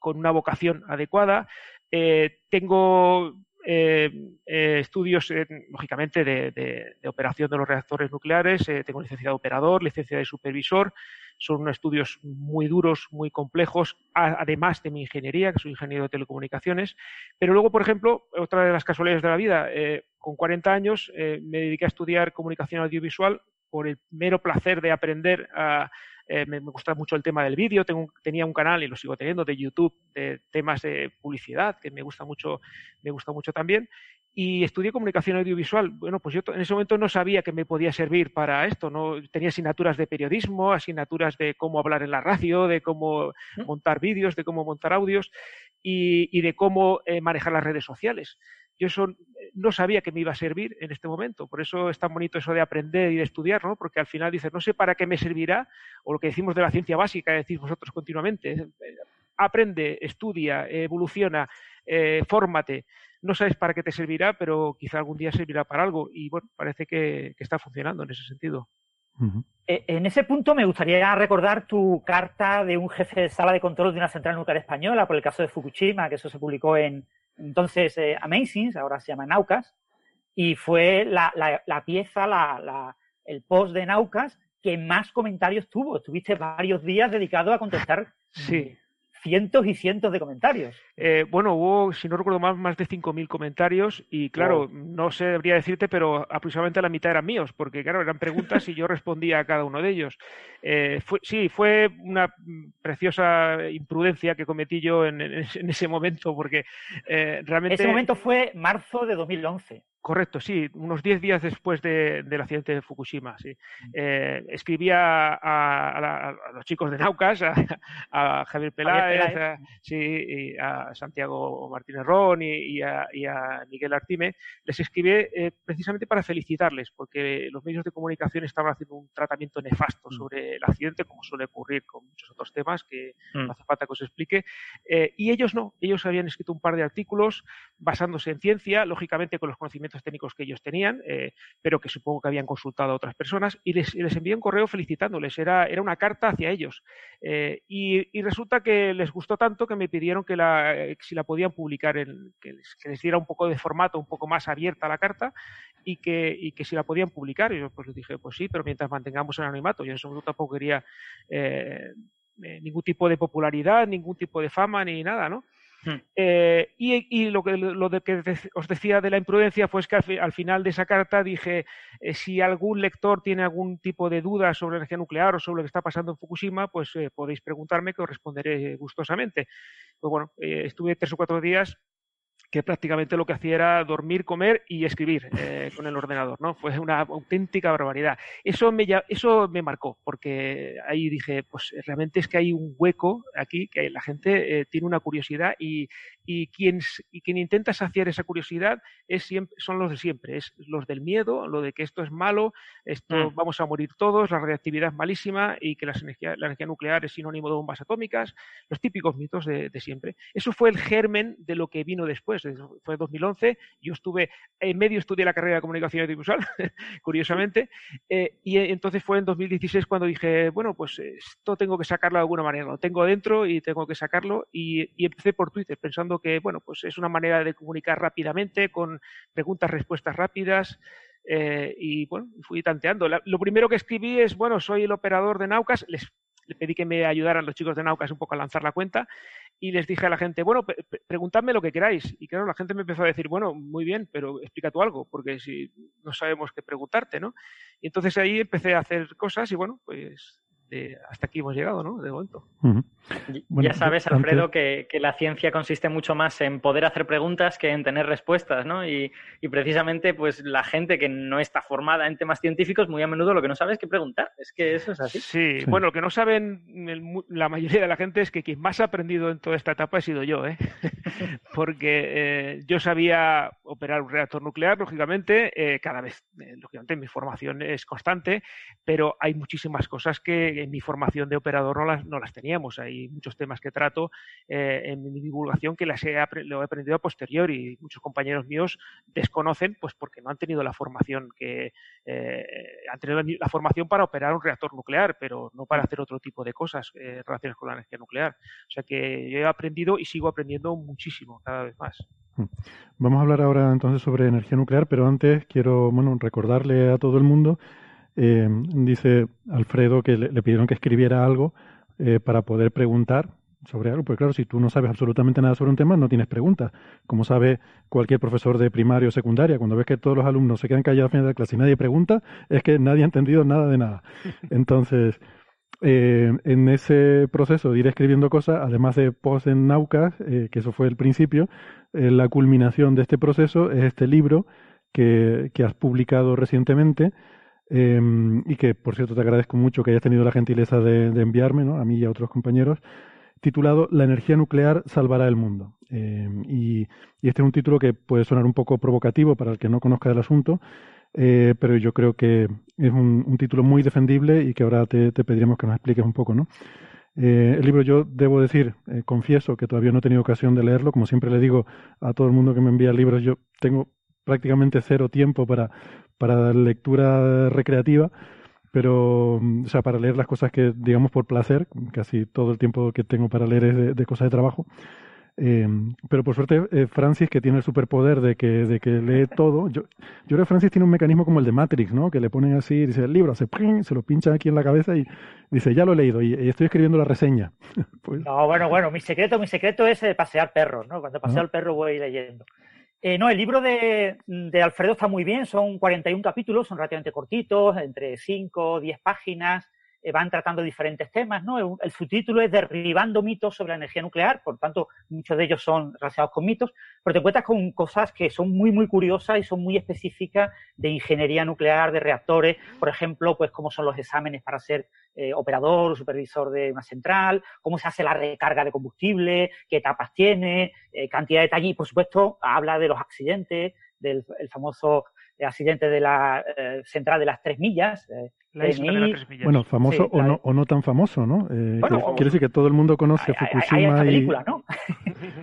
con una vocación adecuada, eh, tengo eh, eh, estudios, lógicamente, de, operación de los reactores nucleares. tengo licencia de operador, licencia de supervisor. Son estudios muy duros, muy complejos, además de mi ingeniería, que soy ingeniero de telecomunicaciones. Pero luego, por ejemplo, otra de las casualidades de la vida, con 40 años me dediqué a estudiar comunicación audiovisual por el mero placer de aprender a eh, me, gusta mucho el tema del vídeo, tenía un canal y lo sigo teniendo de YouTube de temas de publicidad que me gusta mucho, me gusta mucho también. y estudié comunicación audiovisual. Bueno, pues yo en ese momento no sabía que me podía servir para esto, no tenía asignaturas de periodismo, asignaturas de cómo hablar en la radio, de cómo montar vídeos, de cómo montar audios y, de cómo eh, manejar las redes sociales. Yo eso no sabía que me iba a servir en este momento, por eso es tan bonito eso de aprender y de estudiar, ¿no? Porque al final dices, no sé para qué me servirá, o lo que decimos de la ciencia básica, decís vosotros continuamente, eh, aprende, estudia, evoluciona, eh, fórmate no sabes para qué te servirá, pero quizá algún día servirá para algo. Y bueno, parece que, está funcionando en ese sentido. Eh, en ese punto me gustaría recordar tu carta de un jefe de sala de control de una central nuclear española por el caso de Fukushima, que eso se publicó en entonces eh, Amazing, ahora se llama Naucas, y fue la, pieza, el post de Naucas que más comentarios tuvo. Estuviste varios días dedicado a contestar sí cientos y cientos de comentarios. Eh, bueno, hubo, si no recuerdo mal, más de 5.000 comentarios y claro, no sé, debería decirte, pero aproximadamente la mitad eran míos, porque claro, eran preguntas y yo respondía a cada uno de ellos. Eh, sí, fue una preciosa imprudencia que cometí yo en, ese momento, porque eh, realmente... Ese momento fue marzo de 2011. Correcto, sí, unos 10 días después del accidente de Fukushima. Sí. Mm. Eh, escribía a, los chicos de Naucas, a, Javier Peláez, a, sí, y a Santiago Martínez Ron y, a, Miguel Artime, les escribí eh, precisamente para felicitarles, porque los medios de comunicación estaban haciendo un tratamiento nefasto mm. sobre el accidente, como suele ocurrir con muchos otros temas que mm. no hace falta que os explique. Eh, y ellos no, ellos habían escrito un par de artículos basándose en ciencia, lógicamente con los conocimientos técnicos que ellos tenían, eh, pero que supongo que habían consultado a otras personas, y les, envié un correo felicitándoles. Era, era una carta hacia ellos. Eh, y, resulta que les gustó tanto que me pidieron que, eh, si la podían publicar, que, les, diera un poco de formato, un poco más abierta la carta, y que, y que si la podían publicar. Y yo pues les dije, pues sí, pero mientras mantengamos el anonimato. Yo en momento tampoco quería ningún tipo de popularidad, ningún tipo de fama, ni nada, ¿no? Eh, y, lo que, lo que os decía de la imprudencia fue que al, final de esa carta dije, eh, si algún lector tiene algún tipo de duda sobre energía nuclear o sobre lo que está pasando en Fukushima, pues eh, podéis preguntarme que os responderé gustosamente. Pues bueno, estuve tres o cuatro días que prácticamente lo que hacía era dormir, comer y escribir eh, con el ordenador, ¿no? Fue una auténtica barbaridad. Eso me, eso me marcó, porque ahí dije, pues realmente es que hay un hueco aquí, que la gente eh, tiene una curiosidad y, y, quien, y quien intenta saciar esa curiosidad es siempre, son los de siempre, es los del miedo, lo de que esto es malo, esto mm. vamos a morir todos, la radiactividad es malísima y que las energía, la energía nuclear es sinónimo de bombas atómicas, los típicos mitos de, de siempre. Eso fue el germen de lo que vino después fue en 2011, yo estuve, en medio estudié la carrera de comunicación audiovisual, curiosamente, eh, y entonces fue en 2016 cuando dije, bueno, pues esto tengo que sacarlo de alguna manera, lo tengo dentro y tengo que sacarlo, y, empecé por Twitter pensando que, bueno, pues es una manera de comunicar rápidamente, con preguntas, respuestas rápidas, eh, y bueno, fui tanteando. lo primero que escribí es, bueno, soy el operador de Naucas, les le pedí que me ayudaran los chicos de Naucas un poco a lanzar la cuenta y les dije a la gente, bueno, preguntadme lo que queráis. Y claro, la gente me empezó a decir, bueno, muy bien, pero explica tú algo, porque si no sabemos qué preguntarte, ¿no? Y entonces ahí empecé a hacer cosas y bueno, pues hasta aquí hemos llegado, ¿no? De momento. ya sabes, Alfredo, que, la ciencia consiste mucho más en poder hacer preguntas que en tener respuestas, ¿no? Y, precisamente, pues la gente que no está formada en temas científicos, muy a menudo lo que no sabe es qué preguntar. Es que eso es así. Sí, bueno, lo que no saben la mayoría de la gente es que quien más ha aprendido en toda esta etapa he sido yo, ¿eh? Porque eh, yo sabía operar un reactor nuclear, lógicamente, eh, cada vez, eh, lógicamente, mi formación es constante, pero hay muchísimas cosas que en mi formación de operador no las, teníamos. Hay muchos temas que trato eh, en mi divulgación que las he, lo he aprendido a posterior y muchos compañeros míos desconocen pues porque no han tenido la formación que eh, han tenido la, formación para operar un reactor nuclear, pero no para hacer otro tipo de cosas eh, relacionadas con la energía nuclear. O sea que yo he aprendido y sigo aprendiendo muchísimo cada vez más. Hmm. Vamos a hablar ahora entonces sobre energía nuclear, pero antes quiero recordarle a todo el mundo eh, dice Alfredo que le, pidieron que escribiera algo eh, para poder preguntar sobre algo, pues claro, si tú no sabes absolutamente nada sobre un tema, no tienes preguntas. Como sabe cualquier profesor de primaria o secundaria, cuando ves que todos los alumnos se quedan callados al final de la clase y nadie pregunta, es que nadie ha entendido nada de nada. Entonces, eh, en ese proceso de ir escribiendo cosas, además de post en Naucas, eh, que eso fue el principio, eh, la culminación de este proceso es este libro que, que has publicado recientemente em, y que, por cierto, te agradezco mucho que hayas tenido la gentileza de, enviarme, ¿no? a mí y a otros compañeros, titulado La energía nuclear salvará el mundo. Em, y, este es un título que puede sonar un poco provocativo para el que no conozca el asunto, eh, pero yo creo que es un, título muy defendible y que ahora te, pediríamos que nos expliques un poco, ¿no? Eh, el libro yo debo decir, eh, confieso que todavía no he tenido ocasión de leerlo, como siempre le digo a todo el mundo que me envía libros, yo tengo prácticamente cero tiempo para, para lectura recreativa, pero, o sea, para leer las cosas que, digamos, por placer, casi todo el tiempo que tengo para leer es de cosas de trabajo, eh, pero por suerte, eh, Francis, que tiene el superpoder de que, de que lee todo, yo, yo creo que Francis tiene un mecanismo como el de Matrix, ¿no? Que le ponen así, dice el libro, se, se lo pinchan aquí en la cabeza y dice, ya lo he leído y, estoy escribiendo la reseña. pues... No, bueno, bueno, mi secreto, mi secreto es pasear perros, ¿no? Cuando paseo al perro voy leyendo. Eh, no, el libro de, de, Alfredo está muy bien, son 41 capítulos, son relativamente cortitos, entre 5 o 10 páginas. Eh, van tratando diferentes temas, ¿no? El, subtítulo es Derribando mitos sobre la energía nuclear, por tanto, muchos de ellos son relacionados con mitos, pero te encuentras con cosas que son muy, muy curiosas y son muy específicas de ingeniería nuclear, de reactores, por ejemplo, pues cómo son los exámenes para ser eh, operador o supervisor de una central, cómo se hace la recarga de combustible, qué etapas tiene, eh, cantidad de detalle y, por supuesto, habla de los accidentes, del famoso accidente de la central de las tres millas, bueno, famoso o, no, o no tan famoso, ¿no? Eh, quiere decir que todo el mundo conoce Fukushima y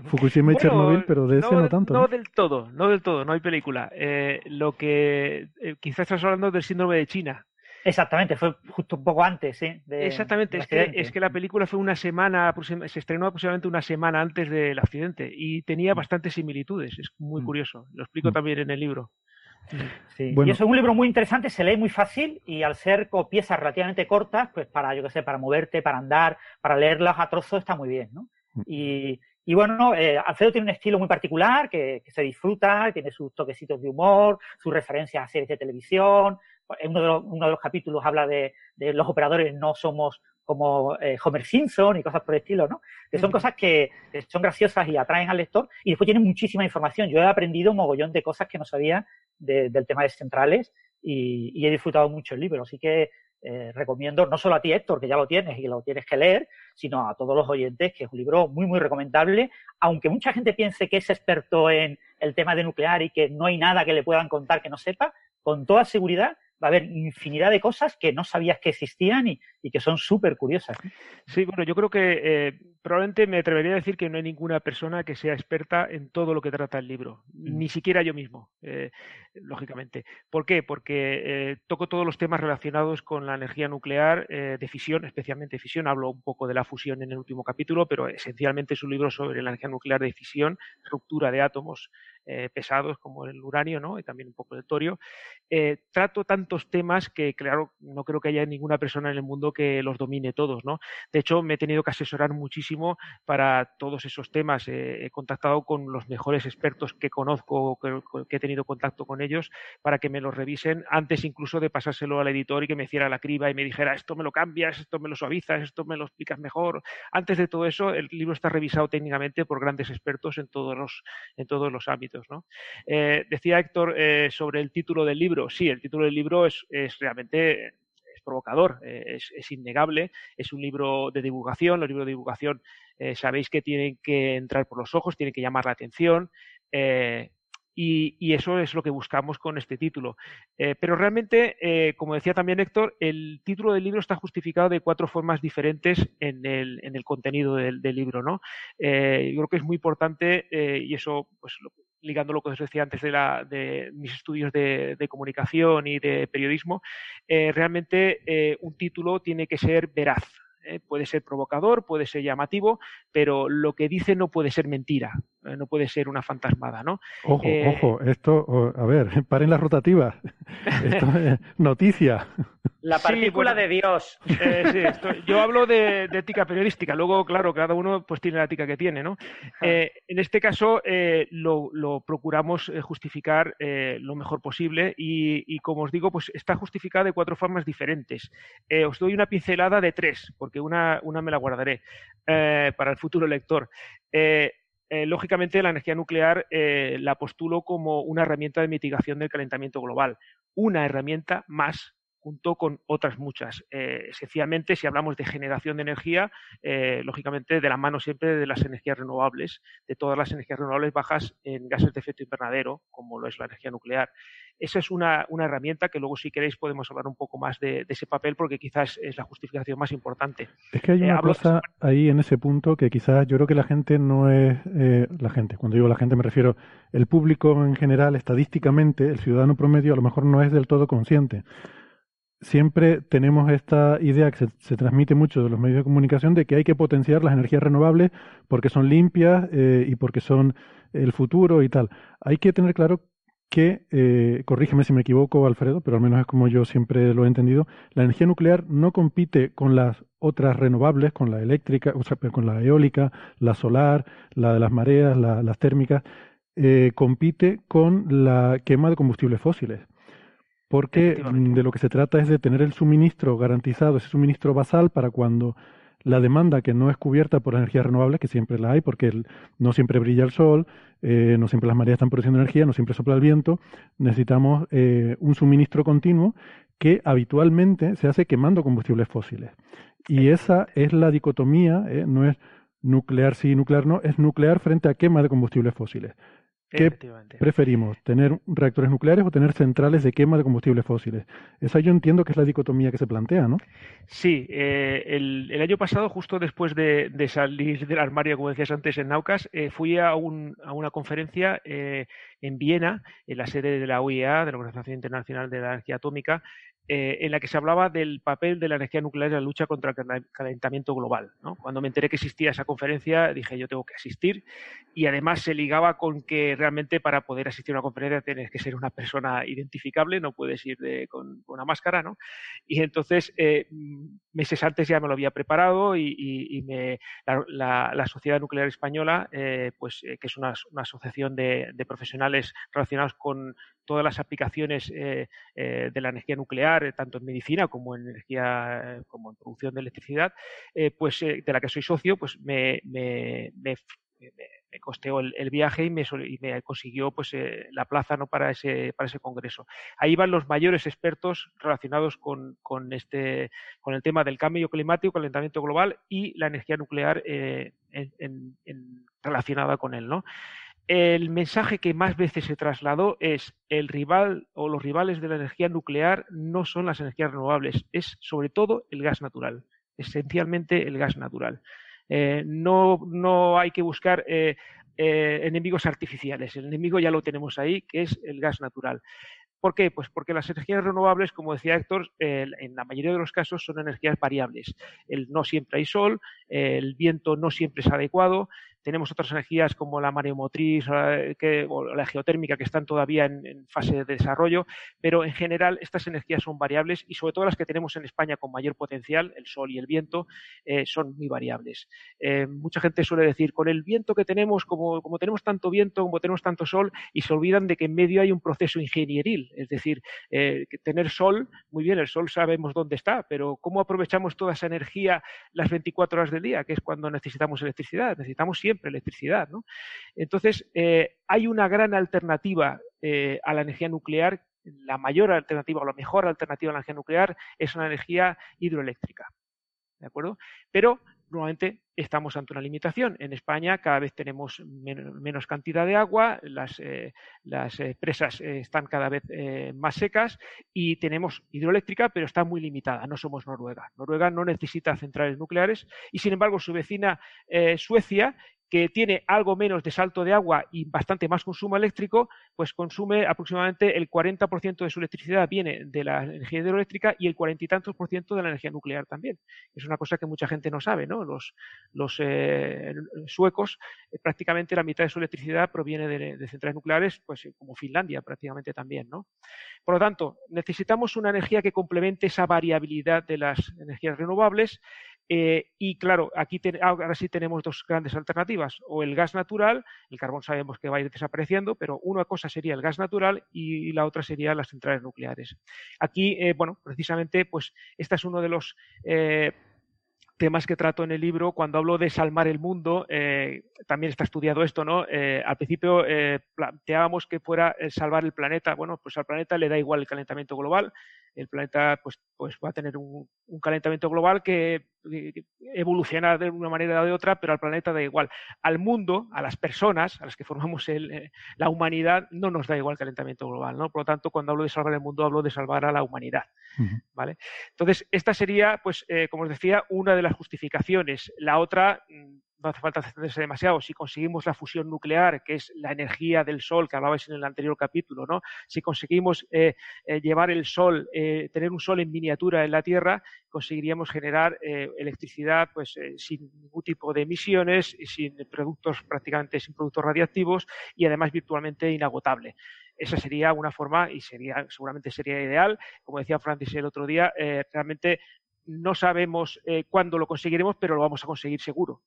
Fukushima y Chernobyl, pero de ese no, tanto. No, del todo, no del todo, no hay película. Eh, lo que eh, quizás estás hablando del síndrome de China. Exactamente, fue justo un poco antes, sí. Exactamente, es que, es que la película fue una semana, se estrenó aproximadamente una semana antes del accidente y tenía mm. bastantes similitudes, es muy mm. curioso. Lo explico mm. también en el libro. Sí. Y eso es un libro muy interesante, se lee muy fácil y al ser piezas relativamente cortas, pues para, yo qué sé, para moverte, para andar, para leerlas a trozos está muy bien, ¿no? Mm. Y, y bueno, eh, Alfredo tiene un estilo muy particular que, se disfruta, tiene sus toquecitos de humor, sus referencias a series de televisión. Uno de los, uno de los capítulos habla de, de los operadores no somos como eh, Homer Simpson y cosas por el estilo, ¿no? Que son cosas que son graciosas y atraen al lector y después tienen muchísima información. Yo he aprendido un mogollón de cosas que no sabía del tema de centrales y, he disfrutado mucho el libro. Así que eh, recomiendo no solo a ti, Héctor, que ya lo tienes y lo tienes que leer, sino a todos los oyentes, que es un libro muy, muy recomendable. Aunque mucha gente piense que es experto en el tema de nuclear y que no hay nada que le puedan contar que no sepa, con toda seguridad va a haber infinidad de cosas que no sabías que existían y, que son súper curiosas. Sí, bueno, yo creo que eh, probablemente me atrevería a decir que no hay ninguna persona que sea experta en todo lo que trata el libro, mm. ni siquiera yo mismo, eh, lógicamente. ¿Por qué? Porque eh, toco todos los temas relacionados con la energía nuclear de fisión, especialmente fisión. Hablo un poco de la fusión en el último capítulo, pero esencialmente es un libro sobre la energía nuclear de fisión, ruptura de átomos pesados como el uranio, ¿no? Y también un poco de torio. trato tantos temas que, claro, no creo que haya ninguna persona en el mundo que los domine todos, ¿no? De hecho, me he tenido que asesorar muchísimo para todos esos temas. he contactado con los mejores expertos que conozco, que, que, he tenido contacto con ellos, para que me los revisen antes incluso de pasárselo al editor y que me hiciera la criba y me dijera esto me lo cambias, esto me lo suavizas, esto me lo explicas mejor. Antes de todo eso, el libro está revisado técnicamente por grandes expertos en todos los, en todos los ámbitos. Eh, decía Héctor eh, sobre el título del libro. Sí, el título del libro es, es realmente provocador, eh, es, innegable, es un libro de divulgación, los libros de divulgación eh, sabéis que tienen que entrar por los ojos, tienen que llamar la atención. Eh, y, eso es lo que buscamos con este título. pero realmente, como decía también Héctor, el título del libro está justificado de cuatro formas diferentes en el, en el contenido del, libro. ¿no? yo creo que es muy importante, y eso pues, lo, ligando lo que os decía antes de, la, de mis estudios de, comunicación y de periodismo, eh, realmente eh, un título tiene que ser veraz. ¿eh? Puede ser provocador, puede ser llamativo, pero lo que dice no puede ser mentira, no puede ser una fantasmada, ¿no? Ojo, ojo, esto, a ver, paren las rotativas. Esto es noticia. La partícula de Dios. Eh, yo hablo de, ética periodística. Luego, claro, cada uno pues tiene la ética que tiene, ¿no? Eh, en este caso eh, lo, procuramos justificar lo mejor posible y, como os digo, pues está justificada de cuatro formas diferentes. os doy una pincelada de tres, porque una, una me la guardaré para el futuro lector. lógicamente, la energía nuclear la postulo como una herramienta de mitigación del calentamiento global, una herramienta más junto con otras muchas. Eh, esencialmente, si hablamos de generación de energía, eh, lógicamente de la mano siempre de las energías renovables, de todas las energías renovables bajas en gases de efecto invernadero, como lo es la energía nuclear. Esa es una, herramienta que luego, si queréis, podemos hablar un poco más de, ese papel, porque quizás es la justificación más importante. Es que hay una eh, cosa ahí en ese punto que quizás yo creo que la gente no es la gente. Cuando digo la gente me refiero el público en general, estadísticamente, el ciudadano promedio a lo mejor no es del todo consciente siempre tenemos esta idea que se, transmite mucho de los medios de comunicación de que hay que potenciar las energías renovables porque son limpias eh, y porque son el futuro y tal. Hay que tener claro que, eh, corrígeme si me equivoco, Alfredo, pero al menos es como yo siempre lo he entendido, la energía nuclear no compite con las otras renovables, con la eléctrica, o sea, con la eólica, la solar, la de las mareas, las térmicas, eh, compite con la quema de combustibles fósiles porque mm, de lo que se trata es de tener el suministro garantizado, ese suministro basal para cuando la demanda que no es cubierta por energías renovables, que siempre la hay, porque no siempre brilla el sol, eh, no siempre las mareas están produciendo energía, no siempre sopla el viento, necesitamos eh, un suministro continuo que habitualmente se hace quemando combustibles fósiles. Y esa es la dicotomía, eh, no es nuclear sí, nuclear no, es nuclear frente a quema de combustibles fósiles. ¿Qué preferimos? ¿Tener reactores nucleares o tener centrales de quema de combustibles fósiles? Esa yo entiendo que es la dicotomía que se plantea, ¿no? Sí, eh, el, año pasado, justo después de, salir del armario, como decías antes, en Naucas, eh, fui a, una conferencia eh, en Viena, en la sede de la OIEA, de la Organización Internacional de la Energía Atómica, eh, en la que se hablaba del papel de la energía nuclear en la lucha contra el calentamiento global. Cuando me enteré que existía esa conferencia, dije yo tengo que asistir y además se ligaba con que realmente para poder asistir a una conferencia tienes que ser una persona identificable, no puedes ir con, una máscara. ¿no? Y entonces, eh, meses antes ya me lo había preparado y, la, Sociedad Nuclear Española, eh, pues, que es una, asociación de profesionales relacionados con todas las aplicaciones de la energía nuclear, eh, tanto en medicina como en energía, eh, como en producción de electricidad, eh, pues de la que soy socio, pues me, costeó el, viaje y me, consiguió pues la plaza no para ese para ese congreso. Ahí van los mayores expertos relacionados con, con este con el tema del cambio climático calentamiento global y la energía nuclear en, relacionada con él no el mensaje que más veces se trasladó es el rival o los rivales de la energía nuclear no son las energías renovables, es sobre todo el gas natural, esencialmente el gas natural. Eh, no, no, hay que buscar eh, eh, enemigos artificiales, el enemigo ya lo tenemos ahí, que es el gas natural. ¿Por qué? Pues porque las energías renovables, como decía Héctor, en la mayoría de los casos son energías variables. El, no siempre hay sol, el viento no siempre es adecuado, tenemos otras energías como la mareomotriz o la geotérmica que están todavía en, fase de desarrollo, pero en general estas energías son variables y sobre todo las que tenemos en España con mayor potencial, el sol y el viento, eh, son muy variables. Eh, mucha gente suele decir, con el viento que tenemos, como, como tenemos tanto viento, como tenemos tanto sol, y se olvidan de que en medio hay un proceso ingenieril, es decir, eh, tener sol, muy bien, el sol sabemos dónde está, pero ¿cómo aprovechamos toda esa energía las 24 horas del día, que es cuando necesitamos electricidad? Necesitamos siempre electricidad. Entonces, eh, hay una gran alternativa eh, a la energía nuclear. La mayor alternativa o la mejor alternativa a la energía nuclear es una energía hidroeléctrica. ¿De acuerdo? Pero nuevamente estamos ante una limitación. En España cada vez tenemos menos cantidad de agua, las, eh, eh, presas están cada vez más secas y tenemos hidroeléctrica, pero está muy limitada. No somos Noruega. Noruega no necesita centrales nucleares y, sin embargo, su vecina Suecia que tiene algo menos de salto de agua y bastante más consumo eléctrico, pues consume aproximadamente el 40% de su electricidad viene de la energía hidroeléctrica y el cuarenta y tantos por ciento de la energía nuclear también. Es una cosa que mucha gente no sabe, ¿no? Los, eh, suecos, eh, prácticamente la mitad de su electricidad proviene de, de, centrales nucleares, pues como Finlandia prácticamente también, ¿no? Por lo tanto, necesitamos una energía que complemente esa variabilidad de las energías renovables eh, y claro, aquí ahora sí tenemos dos grandes alternativas, o el gas natural, el carbón sabemos que va a ir desapareciendo, pero una cosa sería el gas natural y, la otra sería las centrales nucleares. Aquí, eh, bueno, precisamente, pues este es uno de los eh, temas que trato en el libro, cuando hablo de salvar el mundo, también está estudiado esto, ¿no? al principio planteábamos que fuera salvar el planeta. Bueno, pues al planeta le da igual el calentamiento global, el planeta pues, pues va a tener un, calentamiento global que, evoluciona de una manera o de otra, pero al planeta da igual. Al mundo, a las personas, a las que formamos eh, la humanidad, no nos da igual el calentamiento global, ¿no? Por lo tanto, cuando hablo de salvar el mundo, hablo de salvar a la humanidad, ¿vale? Entonces, esta sería, pues, eh, como os decía, una de las justificaciones. La otra mm, no hace falta extenderse demasiado, si conseguimos la fusión nuclear, que es la energía del Sol que hablabais en el anterior capítulo, ¿no? si conseguimos eh, eh, llevar el Sol, eh, tener un Sol en miniatura en la Tierra, conseguiríamos generar electricidad pues, sin ningún tipo de emisiones, sin productos, prácticamente sin productos radiactivos y además virtualmente inagotable. Esa sería una forma y sería seguramente sería ideal. Como decía Francis el otro día realmente no sabemos cuándo lo conseguiremos pero lo vamos a conseguir seguro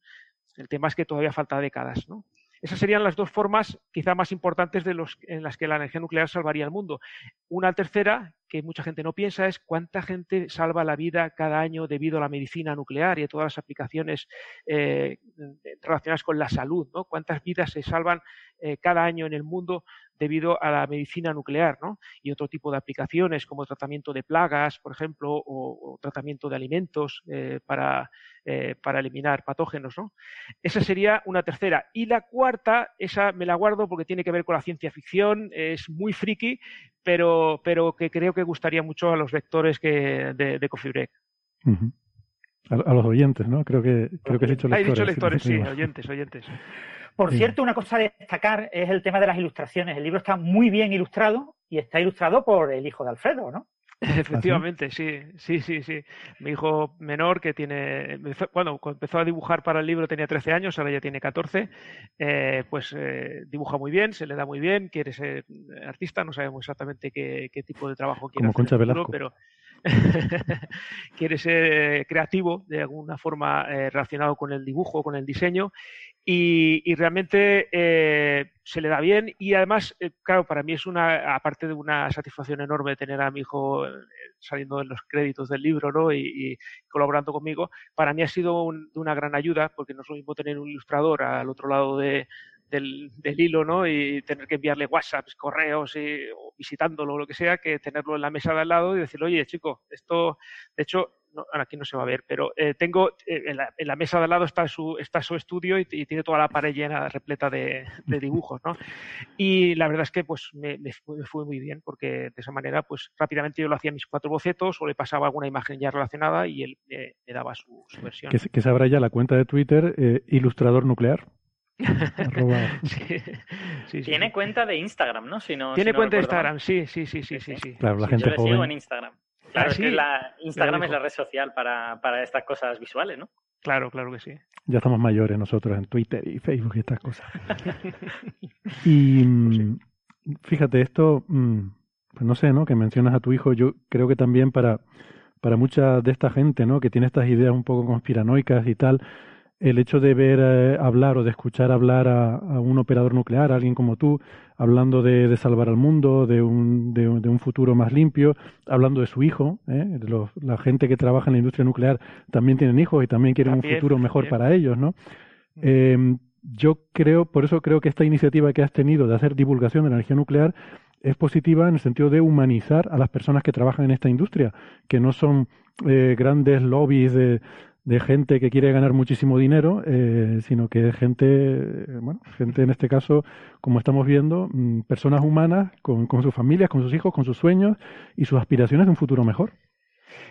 el tema es que todavía falta décadas, ¿no? Esas serían las dos formas quizá más importantes de los, en las que la energía nuclear salvaría el mundo. Una tercera, que mucha gente no piensa, es cuánta gente salva la vida cada año debido a la medicina nuclear y a todas las aplicaciones eh, relacionadas con la salud, ¿no? Cuántas vidas se salvan eh, cada año en el mundo debido a la medicina nuclear, ¿no? Y otro tipo de aplicaciones como tratamiento de plagas, por ejemplo, o, tratamiento de alimentos eh, para, eh, para eliminar patógenos, ¿no? Esa sería una tercera. Y la cuarta, esa me la guardo porque tiene que ver con la ciencia ficción, es muy friki, pero, pero que creo que gustaría mucho a los lectores que, de, Coffee Break. a, los oyentes, ¿no? Creo que, creo que has dicho lectores. He dicho lectores, sí, oyentes, oyentes. Por cierto, una cosa a destacar es el tema de las ilustraciones. El libro está muy bien ilustrado y está ilustrado por el hijo de Alfredo, ¿no? Efectivamente, sí, sí, sí, sí. Mi hijo menor que tiene, bueno, cuando empezó a dibujar para el libro tenía 13 años, ahora ya tiene 14, eh, pues eh, dibuja muy bien, se le da muy bien, quiere ser artista, no sabemos exactamente qué, tipo de trabajo quiere Como Concha Velasco. pero quiere ser creativo de alguna forma eh, relacionado con el dibujo, con el diseño y, realmente eh, se le da bien y además, eh, claro, para mí es una, aparte de una satisfacción enorme tener a mi hijo eh, saliendo en los créditos del libro ¿no? y, colaborando conmigo, para mí ha sido de una gran ayuda porque no es lo mismo tener un ilustrador al otro lado de, del, hilo ¿no? y tener que enviarle WhatsApps, correos y, o visitándolo lo que sea, que tenerlo en la mesa de al lado y decirle, oye, chico, esto, de hecho, aquí no se va a ver, pero eh, tengo eh, en, la, mesa de al lado está su, está su estudio y, tiene toda la pared llena, repleta de, dibujos, ¿no? Y la verdad es que pues me, fue, muy bien porque de esa manera pues rápidamente yo lo hacía mis cuatro bocetos o le pasaba alguna imagen ya relacionada y él me, daba su, versión. Que, que ya la cuenta de Twitter, eh, ilustrador nuclear. Tiene cuenta de Instagram, ¿no? Tiene cuenta de Instagram, sí, sí, sí, sí, sí, sí. Claro, la gente yo le sigo en Instagram. Claro, es que la Instagram es la red social para, para estas cosas visuales, ¿no? Claro, claro que sí. Ya estamos mayores nosotros en Twitter y Facebook y estas cosas. y mm, fíjate, esto, mm, pues no sé, ¿no? Que mencionas a tu hijo, yo creo que también para, para mucha de esta gente, ¿no? Que tiene estas ideas un poco conspiranoicas y tal, el hecho de ver eh, hablar o de escuchar hablar a, un operador nuclear, a alguien como tú, hablando de, salvar al mundo, de un, de, un, futuro más limpio, hablando de su hijo, ¿eh? la gente que trabaja en la industria nuclear también tienen hijos y también quieren un futuro mejor para ellos, ¿no? Mm. Em, yo creo, por eso creo que esta iniciativa que has tenido de hacer divulgación de la energía nuclear es positiva en el sentido de humanizar a las personas que trabajan en esta industria, que no son eh, grandes lobbies de, de gente que quiere ganar muchísimo dinero, eh, sino que es gente, bueno, gente en este caso, como estamos viendo, mm, personas humanas con, con sus familias, con sus hijos, con sus sueños y sus aspiraciones de un futuro mejor.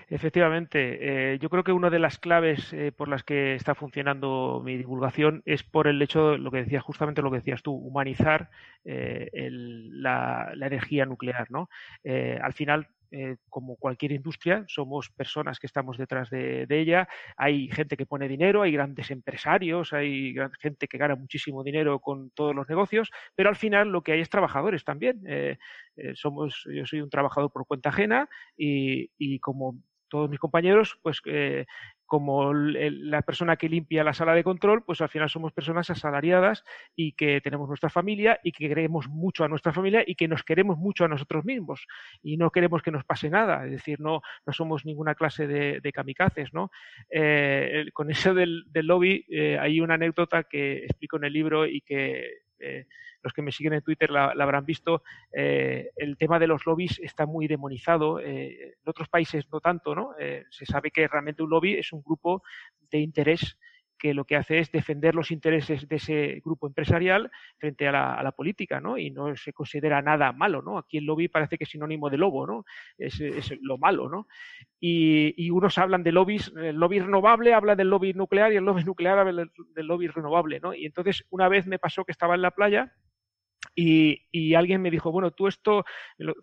Efectivamente, eh, yo creo que una de las claves eh, por las que está funcionando mi divulgación es por el hecho, lo que decías, justamente lo que decías tú, humanizar eh, la, energía nuclear. ¿no? al final, como cualquier industria, somos personas que estamos detrás de, ella. Hay gente que pone dinero, hay grandes empresarios, hay gente que gana muchísimo dinero con todos los negocios, pero al final lo que hay es trabajadores también. somos, yo soy un trabajador por cuenta ajena y, y como todos mis compañeros, pues eh, como la persona que limpia la sala de control, pues al final somos personas asalariadas y que tenemos nuestra familia y que queremos mucho a nuestra familia y que nos queremos mucho a nosotros mismos y no queremos que nos pase nada, es decir, no, no somos ninguna clase de, de kamikazes, ¿no? Eh, con eso del, lobby eh, hay una anécdota que explico en el libro y que los que me siguen en Twitter la, habrán visto, eh, el tema de los lobbies está muy demonizado. Eh, en otros países no tanto, ¿no? Eh, se sabe que realmente un lobby es un grupo de interés que lo que hace es defender los intereses de ese grupo empresarial frente a la, política, ¿no? Y no se considera nada malo, ¿no? Aquí el lobby parece que es sinónimo de lobo, ¿no? Es, lo malo, ¿no? Y, unos hablan de lobbies, el lobby renovable habla del lobby nuclear y el lobby nuclear habla del lobby renovable, ¿no? Y entonces una vez me pasó que estaba en la playa y, alguien me dijo, bueno, tú esto,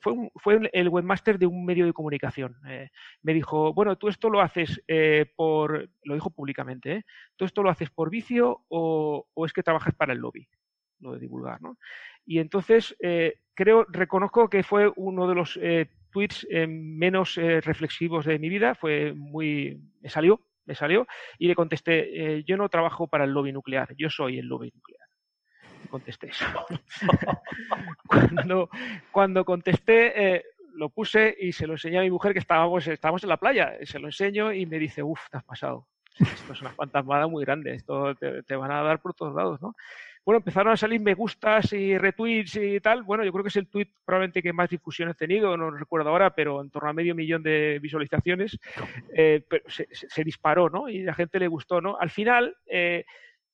fue, fue el webmaster de un medio de comunicación, eh, me dijo, bueno, tú esto lo haces eh, por, lo dijo públicamente, ¿eh? ¿tú esto lo haces por vicio o, es que trabajas para el lobby? Lo de divulgar, ¿no? Y entonces, creo, reconozco que fue uno de los tweets menos reflexivos de mi vida, fue muy, me salió, me salió, y le contesté, yo no trabajo para el lobby nuclear, yo soy el lobby nuclear contesté eso. cuando, cuando contesté, eh, lo puse y se lo enseñé a mi mujer que estábamos, estábamos en la playa. Se lo enseño y me dice, uff, te has pasado. Esto es una fantasmada muy grande, esto te, van a dar por todos lados, ¿no? Bueno, empezaron a salir me gustas y retweets y tal. Bueno, yo creo que es el tweet probablemente que más difusión he tenido, no recuerdo ahora, pero en torno a medio millón de visualizaciones. Eh, pero se, disparó, ¿no? Y a la gente le gustó, ¿no? Al final, eh,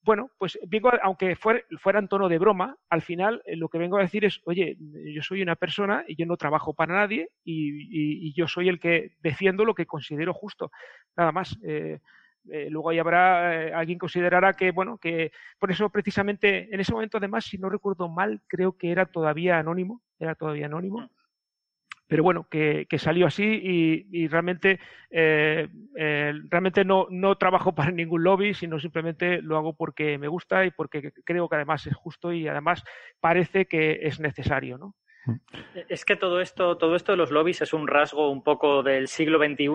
bueno, pues vengo, aunque fuera, en tono de broma, al final eh, lo que vengo a decir es, oye, yo soy una persona y yo no trabajo para nadie y, yo soy el que defiendo lo que considero justo, nada más. Eh, eh, luego habrá, alguien considerará que, bueno, que por eso precisamente en ese momento además, si no recuerdo mal, creo que era todavía anónimo, era todavía anónimo. Pero bueno, que, salió así y, realmente, eh, eh, realmente no, no trabajo para ningún lobby, sino simplemente lo hago porque me gusta y porque creo que además es justo y además parece que es necesario, ¿no? Mm. Es que todo esto, todo esto de los lobbies es un rasgo un poco del siglo XXI.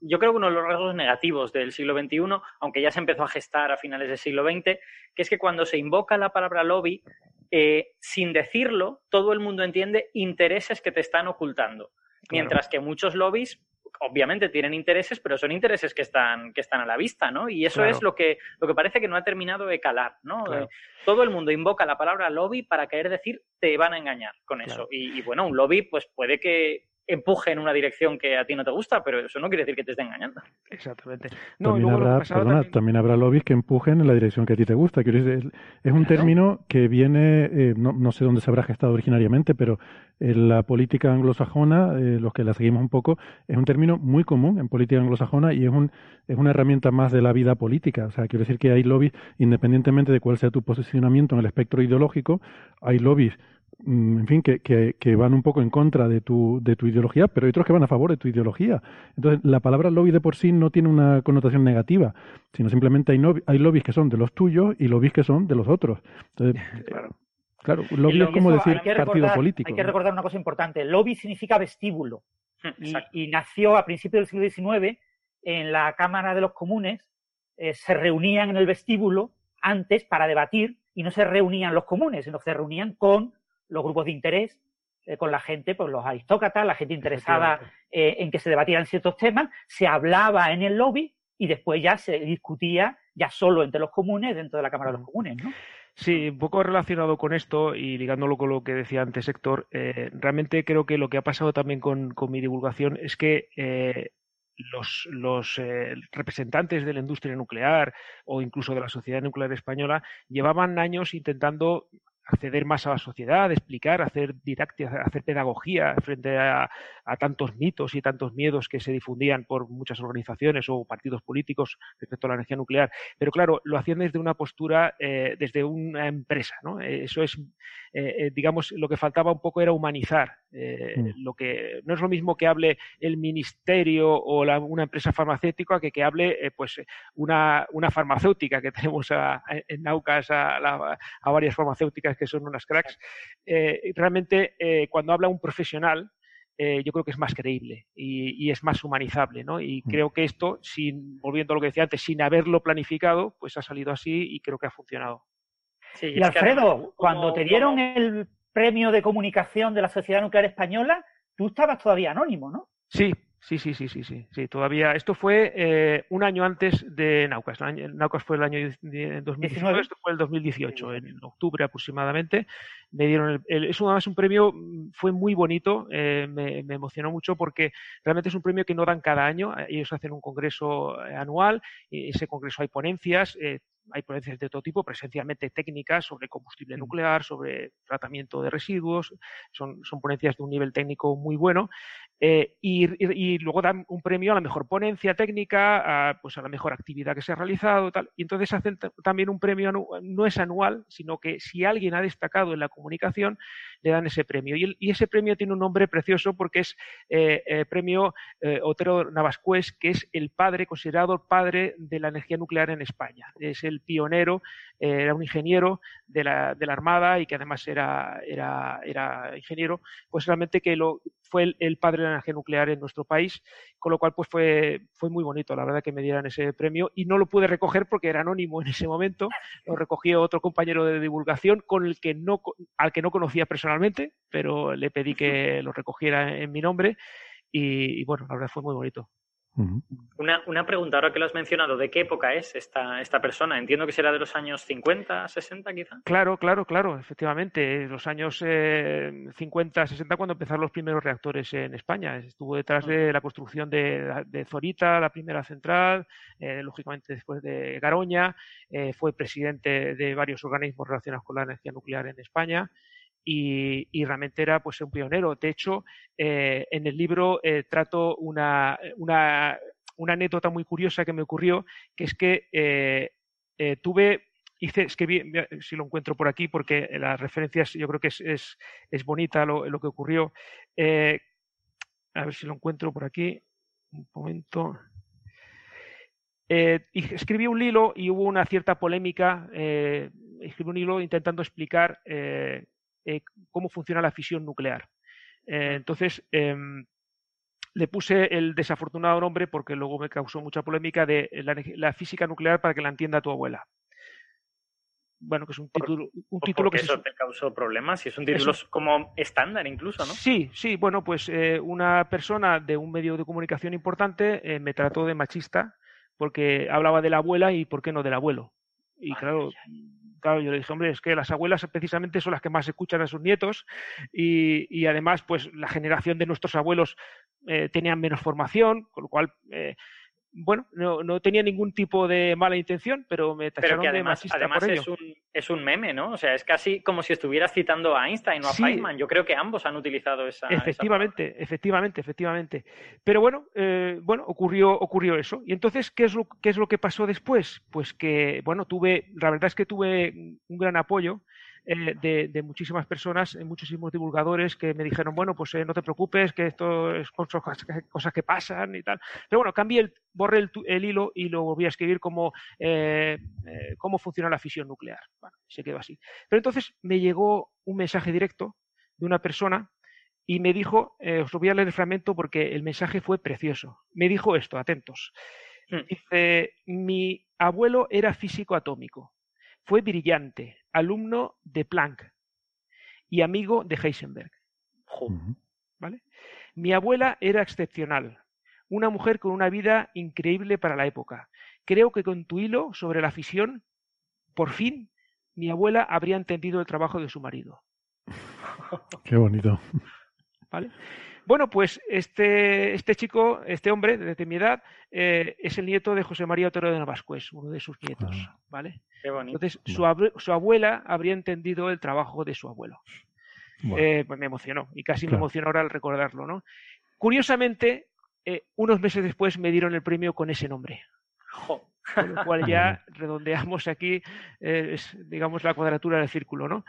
yo creo que uno de los rasgos negativos del siglo XXI, aunque ya se empezó a gestar a finales del siglo XX, que es que cuando se invoca la palabra lobby, eh, sin decirlo, todo el mundo entiende intereses que te están ocultando. Mientras que muchos lobbies, obviamente, tienen intereses, pero son intereses que están, que están a la vista, ¿no? Y eso es lo que, lo que parece que no ha terminado de calar, ¿no? Eh, todo el mundo invoca la palabra lobby para querer decir te van a engañar con eso. y, bueno, un lobby, pues puede que empuje en una dirección que a ti no te gusta, pero eso no quiere decir que te esté engañando. Exactamente. también, habrá, perdona, también... habrá lobbies que empujen en la dirección que a ti te gusta. es, un término que viene, eh, no, sé dónde se habrá gestado originariamente, pero en la política anglosajona, eh, los que la seguimos un poco, es un término muy común en política anglosajona y es, un, es una herramienta más de la vida política. O sea, quiero decir que hay lobbies, independientemente de cuál sea tu posicionamiento en el espectro ideológico, hay lobbies en fin, que, que, van un poco en contra de tu, de tu ideología, pero hay otros que van a favor de tu ideología. Entonces, la palabra lobby de por sí no tiene una connotación negativa, sino simplemente hay, hay lobbies que son de los tuyos y lobbies que son de los otros. Entonces, claro. Claro, lobby es como decir partido político. Hay que recordar una cosa importante. Lobby significa vestíbulo. Y, nació a principios del siglo XIX en la Cámara de los Comunes. Eh, se reunían en el vestíbulo antes para debatir y no se reunían los comunes, sino que se reunían con los grupos de interés eh, con la gente, pues los aristócratas, la gente interesada eh, en que se debatieran ciertos temas, se hablaba en el lobby y después ya se discutía ya solo entre los comunes dentro de la Cámara de los Comunes, ¿no? Sí, un poco relacionado con esto y ligándolo con lo que decía antes Héctor, eh, realmente creo que lo que ha pasado también con, mi divulgación es que los, los representantes de la industria nuclear o incluso de la sociedad nuclear española llevaban años intentando acceder más a la sociedad, explicar, hacer didáctica, hacer pedagogía frente a, tantos mitos y tantos miedos que se difundían por muchas organizaciones o partidos políticos respecto a la energía nuclear. Pero claro, lo hacían desde una postura, eh, desde una empresa. ¿no? Eh, eso es, eh, digamos, lo que faltaba un poco era humanizar. Mm. Lo que no es lo mismo que hable el ministerio o una empresa farmacéutica que que hable, pues, una, una farmacéutica que tenemos en Naucas a, a varias farmacéuticas que son unas cracks, eh, realmente eh, cuando habla un profesional, eh, yo creo que es más creíble y, es más humanizable, ¿no? Y mm. creo que esto, sin, volviendo a lo que decía antes, sin haberlo planificado, pues ha salido así y creo que ha funcionado. y Alfredo, cuando te dieron el premio de comunicación de la Sociedad Nuclear Española, tú estabas todavía anónimo, ¿no? Sí, Sí, sí, sí, sí, sí, sí. Todavía esto fue eh, un año antes de Naucas. Naucas fue el año 2019, esto fue el 2018, en octubre aproximadamente. Me dieron el, es además un premio, mm, fue muy bonito, eh, me, emocionó mucho porque realmente es un premio que no dan cada año. Ellos hacen un congreso eh, anual, y ese congreso hay ponencias, hay ponencias de todo tipo, presencialmente técnicas sobre combustible nuclear, sobre tratamiento de residuos, son, son ponencias de un nivel técnico muy bueno, eh, y, luego dan un premio a la mejor ponencia técnica, a, pues a la mejor actividad que se ha realizado, tal, y entonces hacen también un premio, no es anual, sino que si alguien ha destacado en la comunicación, le dan ese premio. Y, ese premio tiene un nombre precioso porque es eh, eh premio eh, Otero Navascués, que es el padre, considerado el padre de la energía nuclear en España. Es el pionero, eh, era un ingeniero de la, de la, Armada y que además era, era, era ingeniero, pues realmente que lo, fue el, padre de la energía nuclear en nuestro país, con lo cual pues fue, fue muy bonito, la verdad, que me dieran ese premio y no lo pude recoger porque era anónimo en ese momento, lo recogió otro compañero de divulgación con el que no, al que no conocía personalmente, pero le pedí que lo recogiera en mi nombre y bueno, la verdad fue muy bonito. Una, una, pregunta, ahora que lo has mencionado, ¿de qué época es esta, esta persona? Entiendo que será de los años 50, 60 quizá. Claro, claro, claro, efectivamente. Los años 50, eh, 60 cuando empezaron los primeros reactores en España. Estuvo detrás de la construcción de, Zorita, la primera central, eh, lógicamente después de Garoña, eh, fue presidente de varios organismos relacionados con la energía nuclear en España y, realmente era pues un pionero. De hecho, eh, en el libro eh, trato una, una, una, anécdota muy curiosa que me ocurrió, que es que eh, tuve hice, escribí, si lo encuentro por aquí, porque las referencias yo creo que es, es, es bonita lo, lo, que ocurrió. a ver si lo encuentro por aquí. Un momento. escribí un hilo y hubo una cierta polémica. escribí un hilo intentando explicar eh, cómo funciona la fisión nuclear. Eh, entonces, em, le puse el desafortunado nombre porque luego me causó mucha polémica de la, física nuclear para que la entienda tu abuela. Bueno, que es un título, un título que eso te causó problemas y es un título como estándar incluso, ¿no? Sí, sí. Bueno, pues eh, una persona de un medio de comunicación importante me trató de machista porque hablaba de la abuela y por qué no del abuelo. Y claro, claro, yo le dije, hombre, es que las abuelas precisamente son las que más escuchan a sus nietos y, y además, pues la generación de nuestros abuelos eh, tenían menos formación, con lo cual eh, bueno, no, no, tenía ningún tipo de mala intención, pero me tacharon pero que además, de además por es Un, es un meme, ¿no? O sea, es casi como si estuvieras citando a Einstein o a Feynman. Yo creo que ambos han utilizado esa. Efectivamente, efectivamente, efectivamente. Pero bueno, eh, bueno, ocurrió, ocurrió eso. Y entonces, ¿qué es lo, qué es lo que pasó después? Pues que, bueno, tuve, la verdad es que tuve un gran apoyo eh, de, muchísimas personas, eh, muchísimos divulgadores que me dijeron, bueno, pues eh, no te preocupes, que esto es cosas, que pasan y tal. Pero bueno, cambié el, borré el, hilo y lo volví a escribir como cómo funciona la fisión nuclear. Bueno, se quedó así. Pero entonces me llegó un mensaje directo de una persona y me dijo, os lo voy a leer el fragmento porque el mensaje fue precioso. Me dijo esto, atentos. Hmm. Dice, mi abuelo era físico atómico. Fue brillante, alumno de Planck y amigo de Heisenberg. ¿Vale? Mi abuela era excepcional, una mujer con una vida increíble para la época. Creo que con tu hilo sobre la fisión, por fin, mi abuela habría entendido el trabajo de su marido. Qué bonito. ¿Vale? Bueno, pues este, este chico, este hombre de, mi edad, eh, es el nieto de José María Otero de Navascués, uno de sus nietos, ah. ¿vale? Qué bonito. Entonces, su, abuela habría entendido el trabajo de su abuelo. Eh, pues me emocionó y casi me emocionó ahora al recordarlo, ¿no? Curiosamente, eh, unos meses después me dieron el premio con ese nombre. Con lo cual ya redondeamos aquí, digamos, la cuadratura del círculo, ¿no?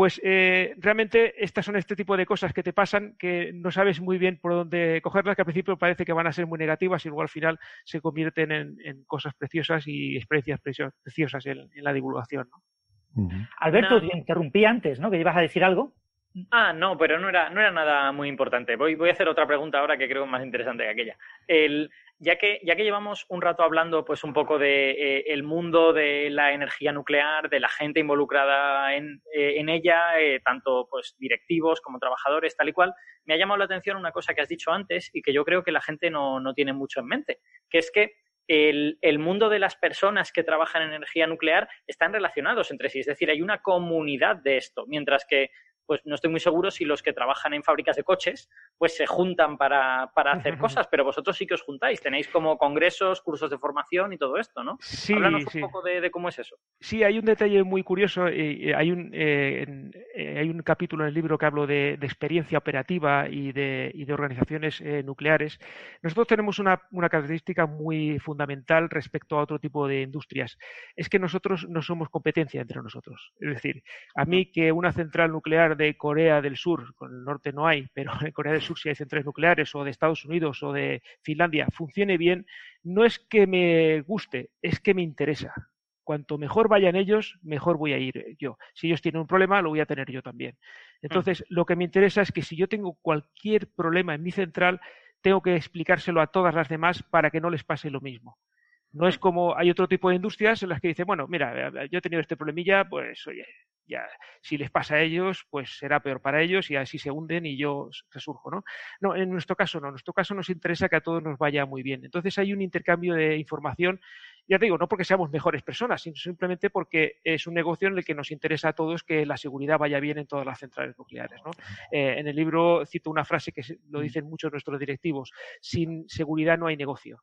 Pues eh, realmente estas son este tipo de cosas que te pasan que no sabes muy bien por dónde cogerlas, que al principio parece que van a ser muy negativas y luego al final se convierten en, cosas preciosas y experiencias preciosas en, la divulgación. Alberto, te interrumpí antes, ¿no? Que ibas a decir algo. Ah, no, pero no era, no era nada muy importante. Voy, voy a hacer otra pregunta ahora que creo más interesante que aquella. El, ya que, ya que llevamos un rato hablando pues un poco de eh, mundo de la energía nuclear, de la gente involucrada en, eh, en ella, eh, tanto pues directivos como trabajadores, tal y cual, me ha llamado la atención una cosa que has dicho antes y que yo creo que la gente no, no tiene mucho en mente, que es que el, el, mundo de las personas que trabajan en energía nuclear están relacionados entre sí, es decir, hay una comunidad de esto, mientras que pues no estoy muy seguro si los que trabajan en fábricas de coches pues se juntan para, hacer cosas, pero vosotros sí que os juntáis, tenéis como congresos, cursos de formación y todo esto, ¿no? Sí, Háblanos un poco de, cómo es eso. Sí, hay un detalle muy curioso, eh, hay, un, eh, eh, hay un capítulo en el libro que hablo de, experiencia operativa y de, organizaciones nucleares. Nosotros tenemos una, una característica muy fundamental respecto a otro tipo de industrias, es que nosotros no somos competencia entre nosotros. Es decir, a mí que una central nuclear de Corea del Sur, con el norte no hay, pero en Corea del Sur sí hay centrales nucleares, o de Estados Unidos o de Finlandia, funcione bien, no es que me guste, es que me interesa. Cuanto mejor vayan ellos, mejor voy a ir yo. Si ellos tienen un problema, lo voy a tener yo también. Entonces, lo que me interesa es que si yo tengo cualquier problema en mi central, tengo que explicárselo a todas las demás para que no les pase lo mismo. No es como hay otro tipo de industrias en las que dicen, bueno, mira, yo he tenido este problemilla, pues oye, ya si les pasa a ellos, pues será peor para ellos y así se hunden y yo resurjo, ¿no? No, en nuestro caso no, en nuestro caso nos interesa que a todos nos vaya muy bien. Entonces hay un intercambio de información, ya te digo, no porque seamos mejores personas, sino simplemente porque es un negocio en el que nos interesa a todos que la seguridad vaya bien en todas las centrales nucleares, ¿no? Eh, en el libro cito una frase que lo mm. dicen muchos nuestros directivos, sin seguridad no hay negocio.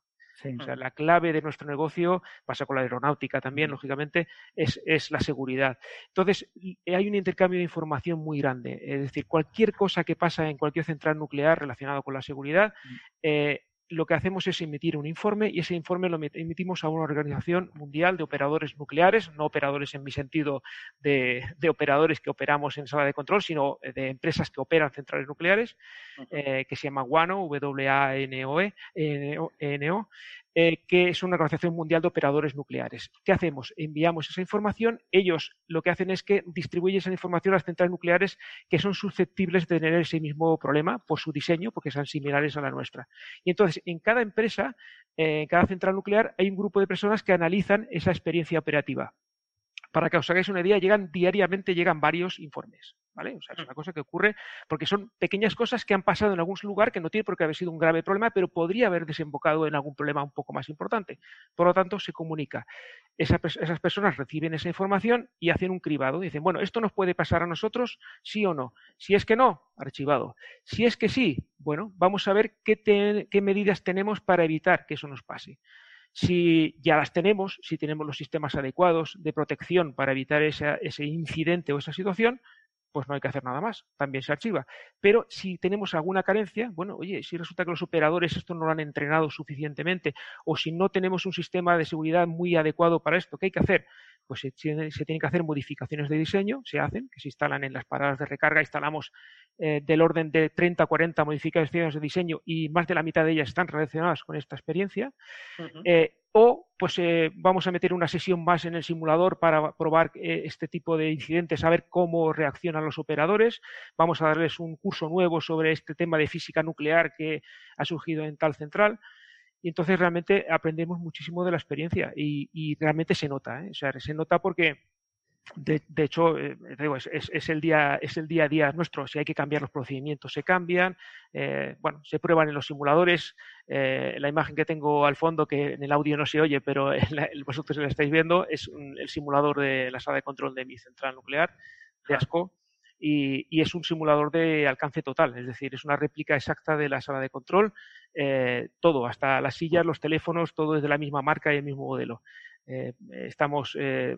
O sea, la clave de nuestro negocio, pasa con la aeronáutica también, lógicamente, es, es, la seguridad. Entonces, hay un intercambio de información muy grande. Es decir, cualquier cosa que pasa en cualquier central nuclear relacionado con la seguridad, eh, lo que hacemos es emitir un informe y ese informe lo emitimos a una organización mundial de operadores nucleares, no operadores en mi sentido de, operadores que operamos en sala de control, sino de empresas que operan centrales nucleares, eh, que se llama WANO, W-A-N-O-E, N-O, eh, que es una organización mundial de operadores nucleares. ¿Qué hacemos? Enviamos esa información, ellos lo que hacen es que distribuyen esa información a las centrales nucleares que son susceptibles de tener ese mismo problema por su diseño, porque son similares a la nuestra. Y entonces, en cada empresa, eh, en cada central nuclear, hay un grupo de personas que analizan esa experiencia operativa. Para que os hagáis una idea, llegan diariamente llegan varios informes. ¿Vale? O sea, es mm. una cosa que ocurre porque son pequeñas cosas que han pasado en algún lugar que no tiene por qué haber sido un grave problema, pero podría haber desembocado en algún problema un poco más importante. Por lo tanto, se comunica. esas personas reciben esa información y hacen un cribado. Dicen, bueno, esto nos puede pasar a nosotros, sí o no. Si es que no, archivado. Si es que sí, bueno, vamos a ver qué, qué medidas tenemos para evitar que eso nos pase. Si ya las tenemos, si tenemos los sistemas adecuados de protección para evitar ese incidente o esa situación, pues no hay que hacer nada más, también se archiva. Pero si tenemos alguna carencia, bueno, oye, si resulta que los operadores esto no lo han entrenado suficientemente o si no tenemos un sistema de seguridad muy adecuado para esto, ¿qué hay que hacer? Pues se, tienen que hacer modificaciones de diseño, se hacen, que se instalan en las paradas de recarga, instalamos eh, del orden de 30 a 40 modificaciones de diseño y más de la mitad de ellas están relacionadas con esta experiencia. Eh, o pues eh, vamos a meter una sesión más en el simulador para probar este tipo de incidentes, saber cómo reaccionan los operadores. Vamos a darles un curso nuevo sobre este tema de física nuclear que ha surgido en tal central. Y entonces realmente aprendemos muchísimo de la experiencia y, realmente se nota. O sea, se nota porque de, hecho, eh, es, el día, es el día a día nuestro. Si hay que cambiar los procedimientos, se cambian. Eh, bueno, se prueban en los simuladores. Eh, la imagen que tengo al fondo, que en el audio no se oye, pero vosotros la estáis viendo, es el simulador de la sala de control de mi central nuclear de ASCO. y, es un simulador de alcance total, es decir, es una réplica exacta de la sala de control, eh, todo, hasta las sillas, los teléfonos, todo es de la misma marca y el mismo modelo. Eh, estamos, eh,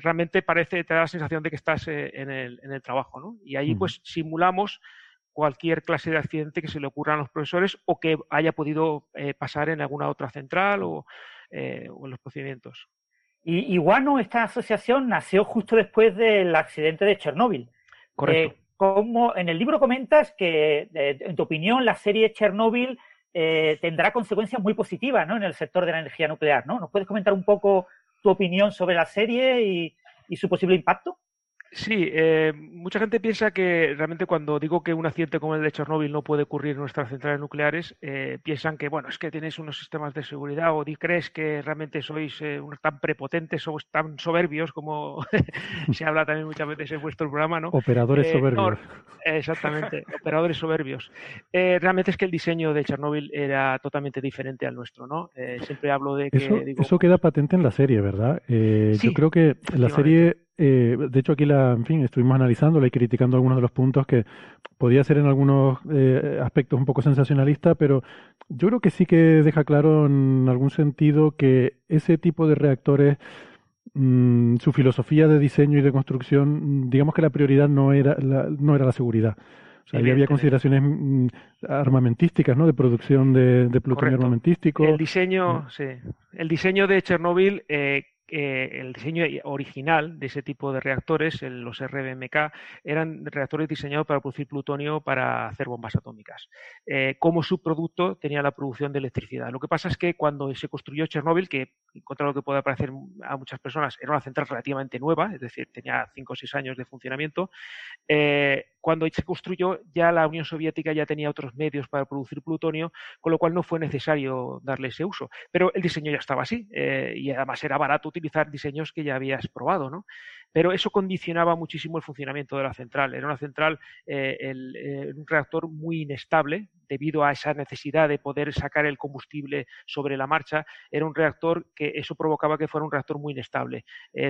realmente parece, te da la sensación de que estás en el, en, el, trabajo, ¿no? Y ahí pues simulamos cualquier clase de accidente que se le ocurra a los profesores o que haya podido pasar en alguna otra central o, o en los procedimientos. Y, Guano, esta asociación nació justo después del accidente de Chernóbil. Correcto. Eh, como en el libro comentas que, eh, en tu opinión, la serie Chernóbil eh, tendrá consecuencias muy positivas ¿no? en el sector de la energía nuclear. ¿no? ¿Nos puedes comentar un poco tu opinión sobre la serie y su posible impacto? Sí, eh, mucha gente piensa que realmente cuando digo que un accidente como el de Chernóbil no puede ocurrir en nuestras centrales nucleares, eh, piensan que, bueno, es que tenéis unos sistemas de seguridad o crees que realmente sois eh, tan prepotentes o tan soberbios como se habla también muchas veces en vuestro programa, ¿no? Operadores soberbios. exactamente, operadores soberbios. realmente es que el diseño de Chernóbil era totalmente diferente al nuestro, ¿no? siempre hablo de que... Eso, eso queda patente en la serie, ¿verdad? yo creo que la serie eh, de hecho, aquí la, en fin, estuvimos analizándola y criticando algunos de los puntos que podía ser en algunos eh, aspectos un poco sensacionalista, pero yo creo que sí que deja claro en algún sentido que ese tipo de reactores, mm, su filosofía de diseño y de construcción, digamos que la prioridad no era la, no era la seguridad. O sea, ahí había consideraciones mm, armamentísticas, ¿no? De producción de, plutonio armamentístico. El diseño, mm. sí. El diseño de Chernóbil eh, eh, el diseño original de ese tipo de reactores, los RBMK, eran reactores diseñados para producir plutonio para hacer bombas atómicas. Eh, como subproducto tenía la producción de electricidad. Lo que pasa es que cuando se construyó Chernóbil, que contra lo que puede parecer a muchas personas, era una central relativamente nueva, es decir, tenía 5 o 6 años de funcionamiento, eh, cuando se construyó ya la Unión Soviética ya tenía otros medios para producir plutonio, con lo cual no fue necesario darle ese uso. Pero el diseño ya estaba así eh, y además era barato utilizar diseños que ya habías probado, ¿no? Pero eso condicionaba muchísimo el funcionamiento de la central. Era una central, eh, eh, un reactor muy inestable debido a esa necesidad de poder sacar el combustible sobre la marcha. Era un reactor que eso provocaba que fuera un reactor muy inestable.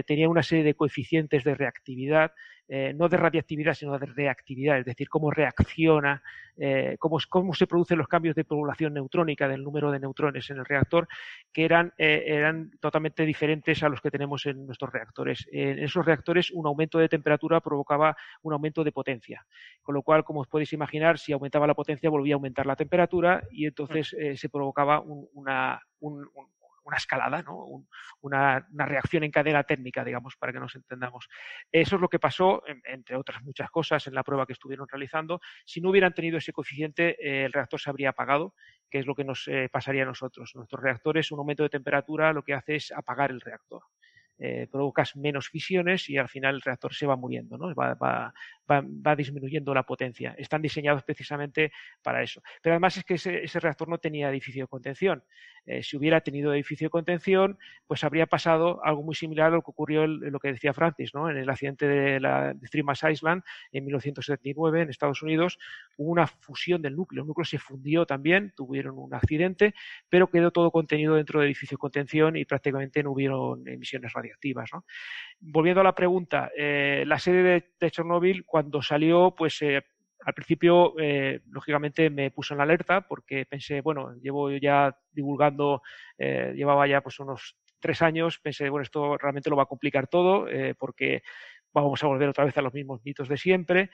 tenía una serie de coeficientes de reactividad eh, no de radiactividad, sino de reactividad, es decir, cómo reacciona, eh, cómo, se producen los cambios de población neutrónica del número de neutrones en el reactor, que eran, eh, eran totalmente diferentes a los que tenemos en nuestros reactores. En esos reactores, un aumento de temperatura provocaba un aumento de potencia, con lo cual, como os podéis imaginar, si aumentaba la potencia, volvía a aumentar la temperatura y entonces se provocaba una, un, una escalada, ¿no? una, reacción en cadena térmica, digamos, para que nos entendamos. Eso es lo que pasó, entre otras muchas cosas, en la prueba que estuvieron realizando. Si no hubieran tenido ese coeficiente, eh, el reactor se habría apagado, que es lo que nos eh, pasaría a nosotros. Nuestros reactores, un aumento de temperatura lo que hace es apagar el reactor. Eh, provocas menos fisiones y al final el reactor se va muriendo, ¿no? va, va, va, disminuyendo la potencia. Están diseñados precisamente para eso. Pero además es que ese, reactor no tenía edificio de contención. Eh, si hubiera tenido edificio de contención, pues habría pasado algo muy similar a lo que ocurrió en lo que decía Francis, ¿no? En el accidente de la Three Island en 1979 en Estados Unidos hubo una fusión del núcleo. El núcleo se fundió también, tuvieron un accidente, pero quedó todo contenido dentro del edificio de contención y prácticamente no hubieron emisiones radiactivas. Volviendo a la pregunta, eh, la serie de, de Chernobyl, cuando salió, pues eh, al principio, eh, lógicamente, me puso en la alerta porque pensé, bueno, llevo ya divulgando, llevaba ya pues unos tres años, pensé, bueno, esto realmente lo va a complicar todo porque vamos a volver otra vez a los mismos mitos de siempre.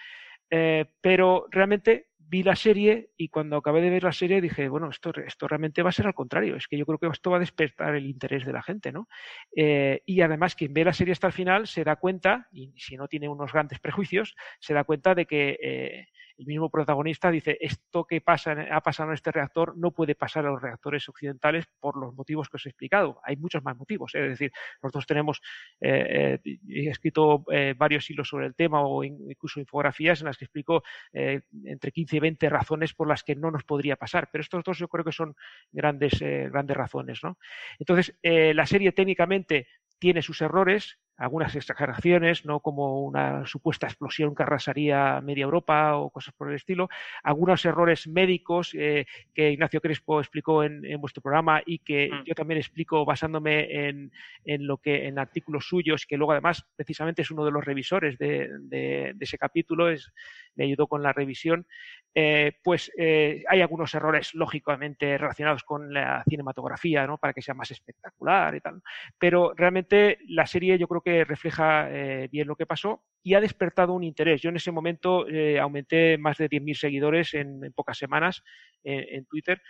pero realmente vi la serie y cuando acabé de ver la serie dije, bueno, esto, esto realmente va a ser al contrario, es que yo creo que esto va a despertar el interés de la gente, ¿no? Eh, y además quien ve la serie hasta el final se da cuenta, y si no tiene unos grandes prejuicios, se da cuenta de que eh, el mismo protagonista dice, esto que pasa, ha pasado en este reactor no puede pasar a los reactores occidentales por los motivos que os he explicado. Hay muchos más motivos. ¿eh? Es decir, nosotros tenemos, eh, eh, he escrito varios hilos sobre el tema o incluso infografías en las que explico entre 15 y 20 razones por las que no nos podría pasar. Pero estos dos yo creo que son grandes, grandes razones. ¿no? Entonces, la serie técnicamente tiene sus errores, algunas exageraciones, no como una supuesta explosión que arrasaría media Europa o cosas por el estilo, algunos errores médicos eh, que Ignacio Crespo explicó en, vuestro programa y que mm. yo también explico basándome en, lo que en artículos suyos, que luego además precisamente es uno de los revisores de, ese capítulo, es, me ayudó con la revisión, eh, pues eh, hay algunos errores lógicamente relacionados con la cinematografía, ¿no? para que sea más espectacular y tal. Pero realmente la serie yo creo que refleja eh, bien lo que pasó y ha despertado un interés. Yo en ese momento eh, aumenté más de 10.000 seguidores en, pocas semanas en, Twitter.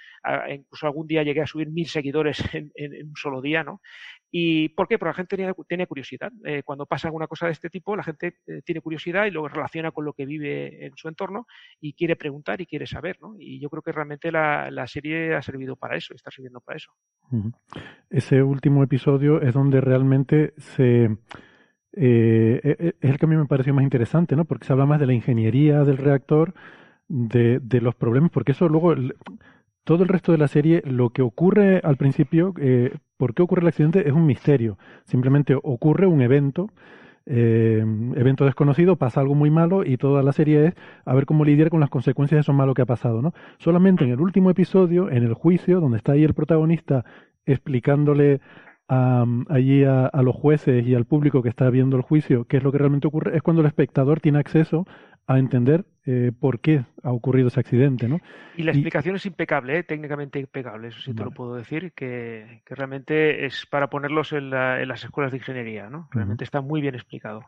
incluso algún día llegué a subir 1.000 seguidores en, un solo día, ¿no? ¿Y por qué? Porque la gente tiene, curiosidad. Eh, cuando pasa alguna cosa de este tipo, la gente tiene curiosidad y lo relaciona con lo que vive en su entorno y quiere preguntar y quiere saber, ¿no? Y yo creo que realmente la, serie ha servido para eso, está sirviendo para eso. Ese último episodio es donde realmente se eh, e, e, es el que a mí me pareció más interesante, ¿no? Porque se habla más de la ingeniería del reactor, de, de los problemas, porque eso luego, todo el resto de la serie, lo que ocurre al principio, eh, por qué ocurre el accidente, es un misterio. Simplemente ocurre un evento, eh, evento desconocido, pasa algo muy malo y toda la serie es a ver cómo lidiar con las consecuencias de eso malo que ha pasado, ¿no? Solamente en el último episodio, en el juicio, donde está ahí el protagonista explicándole allí a, los jueces y al público que está viendo el juicio qué es lo que realmente ocurre, es cuando el espectador tiene acceso a entender eh, por qué ha ocurrido ese accidente. ¿no? Y la explicación es impecable, ¿eh? técnicamente impecable, eso sí te lo puedo decir, que, realmente es para ponerlos en, las escuelas de ingeniería. ¿no? Realmente está muy bien explicado.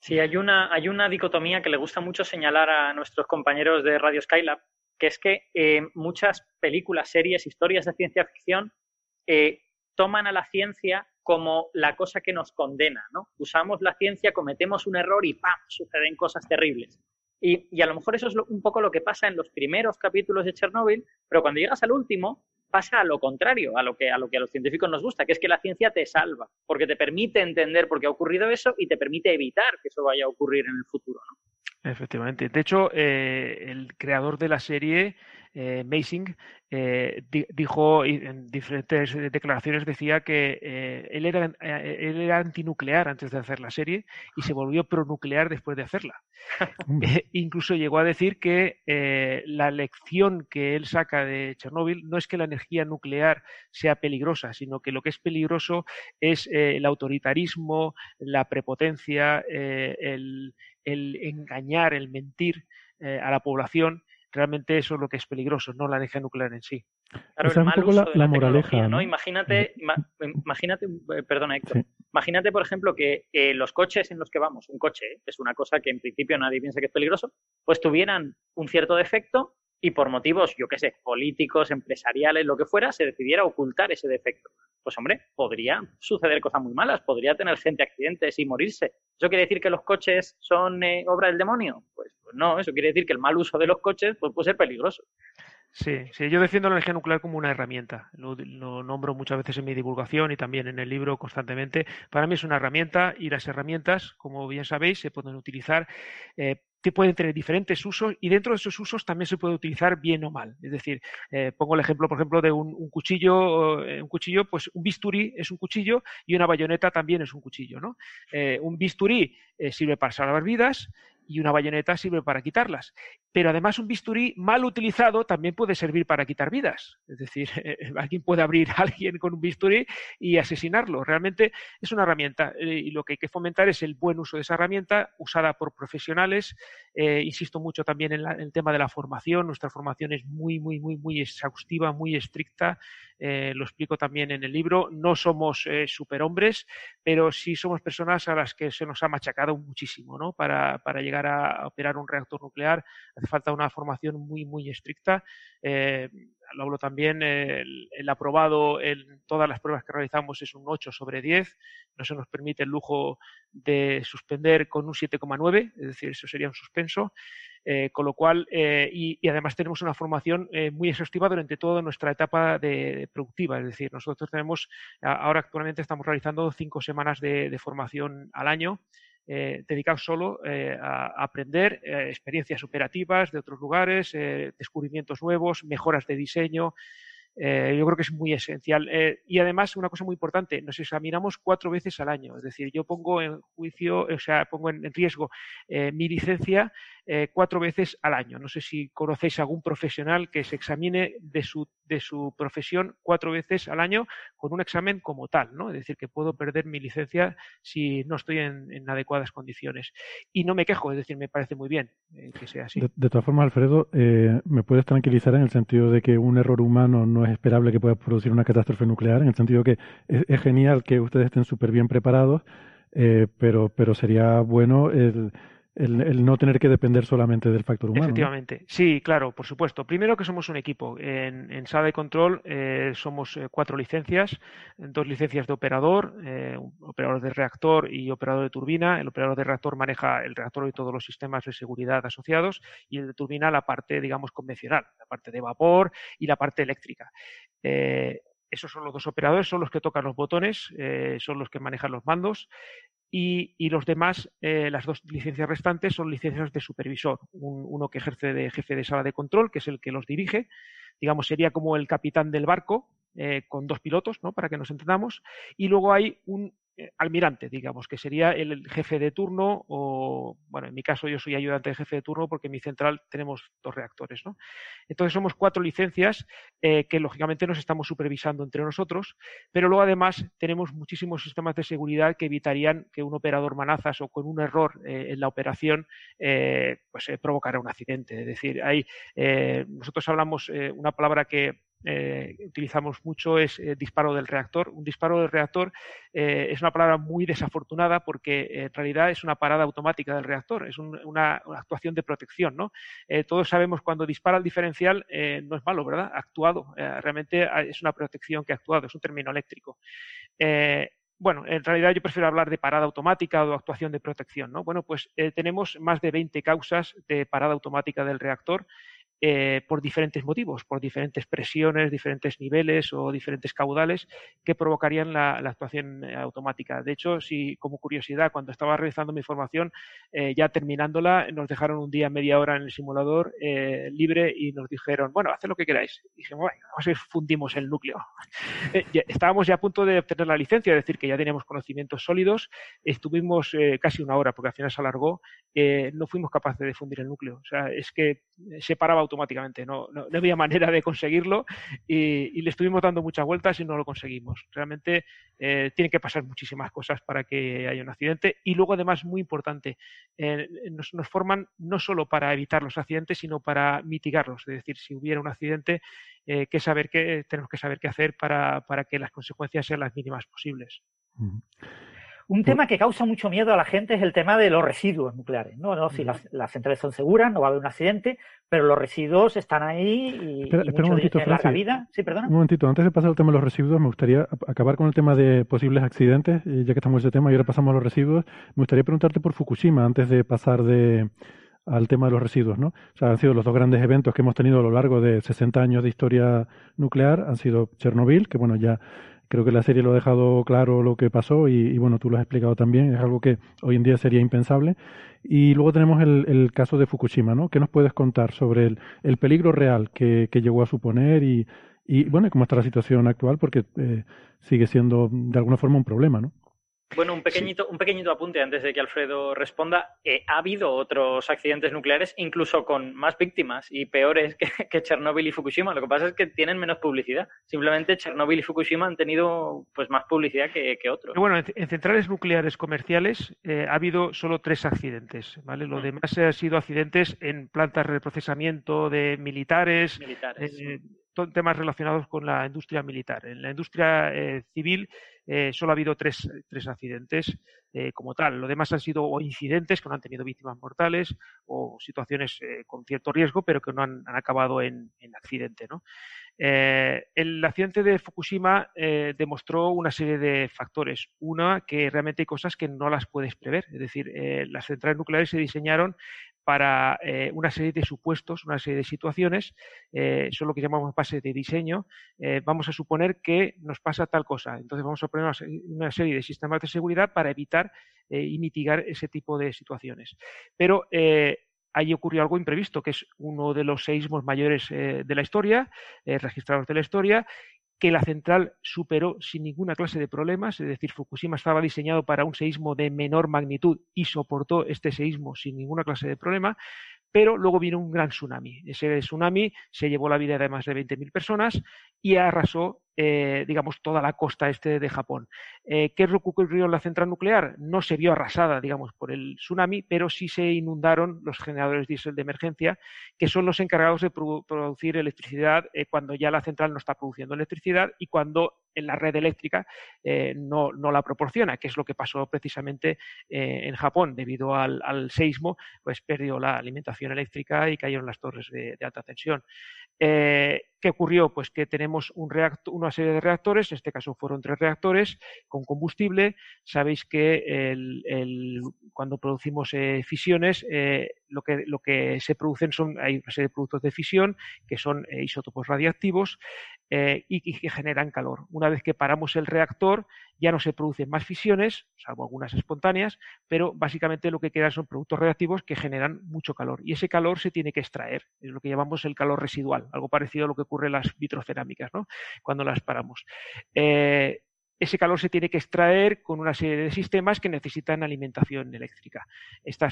Sí, hay una, hay una dicotomía que le gusta mucho señalar a nuestros compañeros de Radio Skylab, que es que eh, muchas películas, series, historias de ciencia ficción toman a la ciencia como la cosa que nos condena, ¿no? Usamos la ciencia, cometemos un error y ¡pam! suceden cosas terribles. Y, a lo mejor eso es un poco lo que pasa en los primeros capítulos de Chernobyl, pero cuando llegas al último pasa a lo contrario, a lo que a lo que a los científicos nos gusta, que es que la ciencia te salva, porque te permite entender por qué ha ocurrido eso y te permite evitar que eso vaya a ocurrir en el futuro, ¿no? Efectivamente. De hecho, eh, el creador de la serie eh, Masing, eh, dijo en diferentes declaraciones, decía que eh, él, era, él era antinuclear antes de hacer la serie y se volvió pronuclear después de hacerla. incluso llegó a decir que la lección que él saca de Chernóbil no es que la energía nuclear sea peligrosa, sino que lo que es peligroso es el autoritarismo, la prepotencia, el, el, engañar, el mentir a la población realmente eso es lo que es peligroso, no la energía nuclear en sí. Claro, el mal uso de la, moraleja, ¿no? Imagínate, imagínate, eh, perdona Héctor, imagínate por ejemplo que los coches en los que vamos, un coche ¿eh? es una cosa que en principio nadie piensa que es peligroso, pues tuvieran un cierto defecto y por motivos, yo qué sé, políticos, empresariales, lo que fuera, se decidiera ocultar ese defecto. Pues hombre, podría suceder cosas muy malas, podría tener gente accidentes y morirse. ¿Eso quiere decir que los coches son eh, obra del demonio? Pues, pues, no, eso quiere decir que el mal uso de los coches pues, puede ser peligroso. Sí, sí, yo defiendo la energía nuclear como una herramienta. Lo, nombro muchas veces en mi divulgación y también en el libro constantemente. Para mí es una herramienta y las herramientas, como bien sabéis, se pueden utilizar eh, que pueden tener diferentes usos y dentro de esos usos también se puede utilizar bien o mal. Es decir, eh, pongo el ejemplo, por ejemplo, de un, cuchillo, eh, un cuchillo, pues un bisturí es un cuchillo y una bayoneta también es un cuchillo, ¿no? un bisturí sirve para salvar vidas y una bayoneta sirve para quitarlas. Pero además un bisturí mal utilizado también puede servir para quitar vidas. Es decir, alguien puede abrir a alguien con un bisturí y asesinarlo. Realmente es una herramienta eh, y lo que hay que fomentar es el buen uso de esa herramienta usada por profesionales. Eh, insisto mucho también en, el tema de la formación. Nuestra formación es muy, muy, muy, muy exhaustiva, muy estricta. Eh, lo explico también en el libro. No somos superhombres, pero sí somos personas a las que se nos ha machacado muchísimo ¿no? para, para llegar a operar un reactor nuclear hace falta una formación muy, muy estricta. Eh, lo hablo también, el, aprobado en todas las pruebas que realizamos es un 8 sobre 10. No se nos permite el lujo de suspender con un 7,9, es decir, eso sería un suspenso. Eh, con lo cual, eh, y, además tenemos una formación muy exhaustiva durante toda nuestra etapa de, productiva. Es decir, nosotros tenemos, ahora actualmente estamos realizando cinco semanas de formación al año eh, dedicado solo eh, a, aprender eh, experiencias operativas de otros lugares, descubrimientos nuevos, mejoras de diseño. Eh, yo creo que es muy esencial. Eh, y además, una cosa muy importante, nos examinamos cuatro veces al año. Es decir, yo pongo en juicio, o sea, pongo en, riesgo eh, mi licencia cuatro veces al año. No sé si conocéis algún profesional que se examine de su, de su profesión cuatro veces al año con un examen como tal, ¿no? Es decir, que puedo perder mi licencia si no estoy en, adecuadas condiciones. Y no me quejo, es decir, me parece muy bien que sea así. De, de todas formas, Alfredo, me puedes tranquilizar en el sentido de que un error humano no es es esperable que pueda producir una catástrofe nuclear, en el sentido que es, genial que ustedes estén súper bien preparados, eh, pero, pero sería bueno el, el, no tener que depender solamente del factor humano. Efectivamente, sí, claro, por supuesto. Primero que somos un equipo. En, en sala de control eh, somos eh, cuatro licencias, dos licencias de operador, un operador de reactor y operador de turbina. El operador de reactor maneja el reactor y todos los sistemas de seguridad asociados y el de turbina la parte, digamos, convencional, la parte de vapor y la parte eléctrica. Eh, esos son los dos operadores, son los que tocan los botones, eh, son los que manejan los mandos y, los demás, eh, las dos licencias restantes son licencias de supervisor. uno que ejerce de jefe de sala de control, que es el que los dirige, digamos, sería como el capitán del barco, con dos pilotos, ¿no? Para que nos entendamos. Y luego hay un eh, almirante, digamos, que sería el jefe de turno o, bueno, en mi caso yo soy ayudante de jefe de turno porque en mi central tenemos dos reactores, ¿no? Entonces somos cuatro licencias eh, que lógicamente nos estamos supervisando entre nosotros, pero luego además tenemos muchísimos sistemas de seguridad que evitarían que un operador manazas o con un error eh, en la operación pues provocara un accidente. Es decir, hay, nosotros hablamos una palabra que eh, utilizamos mucho es eh, disparo del reactor. Un disparo del reactor eh, es una palabra muy desafortunada porque en realidad es una parada automática del reactor, es una, actuación de protección. ¿no? todos sabemos cuando dispara el diferencial no es malo, ¿verdad? Ha actuado. realmente es una protección que ha actuado, es un término eléctrico. bueno, en realidad yo prefiero hablar de parada automática o actuación de protección, ¿no? Bueno, pues tenemos más de 20 causas de parada automática del reactor eh, por diferentes motivos, por diferentes presiones, diferentes niveles o diferentes caudales que provocarían la, actuación eh, automática. De hecho, si como curiosidad, cuando estaba realizando mi formación, eh, ya terminándola, nos dejaron un día media hora en el simulador libre y nos dijeron, bueno, haced lo que queráis. Y dijimos, bueno, vamos a ver, fundimos el núcleo. estábamos ya a punto de obtener la licencia, es decir, que ya teníamos conocimientos sólidos. Estuvimos casi una hora, porque al final se alargó, no fuimos capaces de fundir el núcleo. O sea, es que se paraba automáticamente, no, no, había manera de conseguirlo y, le estuvimos dando muchas vueltas y no lo conseguimos. Realmente eh, tienen que pasar muchísimas cosas para que haya un accidente y luego además muy importante, eh, nos, forman no solo para evitar los accidentes, sino para mitigarlos. Es decir, si hubiera un accidente, eh, que saber qué, tenemos que saber qué hacer para, para, que las consecuencias sean las mínimas posibles. Un tema que causa mucho miedo a la gente es el tema de los residuos nucleares. No, no, si las, centrales son seguras, no va a haber un accidente, pero los residuos están ahí y, espera, un momentito, larga vida. Sí, perdona. Un momentito, antes de pasar al tema de los residuos, me gustaría acabar con el tema de posibles accidentes, ya que estamos en ese tema y ahora pasamos a los residuos. Me gustaría preguntarte por Fukushima antes de pasar de al tema de los residuos, ¿no? O sea, han sido los dos grandes eventos que hemos tenido a lo largo de 60 años de historia nuclear, han sido Chernobyl, que bueno, ya Creo que la serie lo ha dejado claro lo que pasó y, bueno, tú lo has explicado también, es algo que hoy en día sería impensable. Y luego tenemos el, caso de Fukushima, ¿no? ¿Qué nos puedes contar sobre el, el peligro real que, que, llegó a suponer y, y, bueno, cómo está la situación actual? Porque eh, sigue siendo de alguna forma un problema, ¿no? Bueno, un pequeñito, un pequeñito apunte antes de que Alfredo responda. Eh, ha habido otros accidentes nucleares, incluso con más víctimas y peores que, Chernóbil y Fukushima. Lo que pasa es que tienen menos publicidad. Simplemente Chernóbil y Fukushima han tenido pues más publicidad que, otros. Bueno, en, centrales nucleares comerciales eh, ha habido solo tres accidentes. ¿vale? Lo mm. demás han sido accidentes en plantas de procesamiento de militares. Militares. Eh, temas relacionados con la industria militar. En la industria civil eh, solo ha habido tres, accidentes eh, como tal. Lo demás han sido incidentes que no han tenido víctimas mortales o situaciones eh, con cierto riesgo, pero que no han, acabado en, accidente. el accidente de Fukushima demostró una serie de factores. Una, que realmente hay cosas que no las puedes prever. Es decir, las centrales nucleares se diseñaron para eh, una serie de supuestos, una serie de situaciones, eh, son lo que llamamos base de diseño. Eh, vamos a suponer que nos pasa tal cosa. Entonces vamos a poner una, serie de sistemas de seguridad para evitar y mitigar ese tipo de situaciones. Pero ahí ocurrió algo imprevisto, que es uno de los seísmos mayores de la historia, registrados de la historia, que la central superó sin ninguna clase de problemas, es decir, Fukushima estaba diseñado para un seísmo de menor magnitud y soportó este seísmo sin ninguna clase de problema, pero luego vino un gran tsunami. Ese tsunami se llevó la vida de más de 20.000 personas y arrasó eh, digamos, toda la costa este de Japón. Eh, ¿Qué ocurrió en la central nuclear? No se vio arrasada, digamos, por el tsunami, pero sí se inundaron los generadores diésel de emergencia, que son los encargados de producir electricidad eh, cuando ya la central no está produciendo electricidad y cuando en la red eléctrica no, la proporciona, que es lo que pasó precisamente en Japón. Debido al, seismo, pues perdió la alimentación eléctrica y cayeron las torres de, alta tensión. ¿Qué ocurrió? Pues que tenemos un una serie de reactores, en este caso fueron tres reactores con combustible. Sabéis que cuando producimos eh, fisiones, eh, lo, que, se producen son, una serie de productos de fisión que son eh, isótopos radiactivos y, que generan calor. Una vez que paramos el reactor, ya no se producen más fisiones, salvo algunas espontáneas, pero básicamente lo que quedan son productos reactivos que generan mucho calor. Y ese calor se tiene que extraer, es lo que llamamos el calor residual, algo parecido a lo que ocurre en las vitrocerámicas, ¿no? cuando las paramos. Eh, ese calor se tiene que extraer con una serie de sistemas que necesitan alimentación eléctrica. Esta,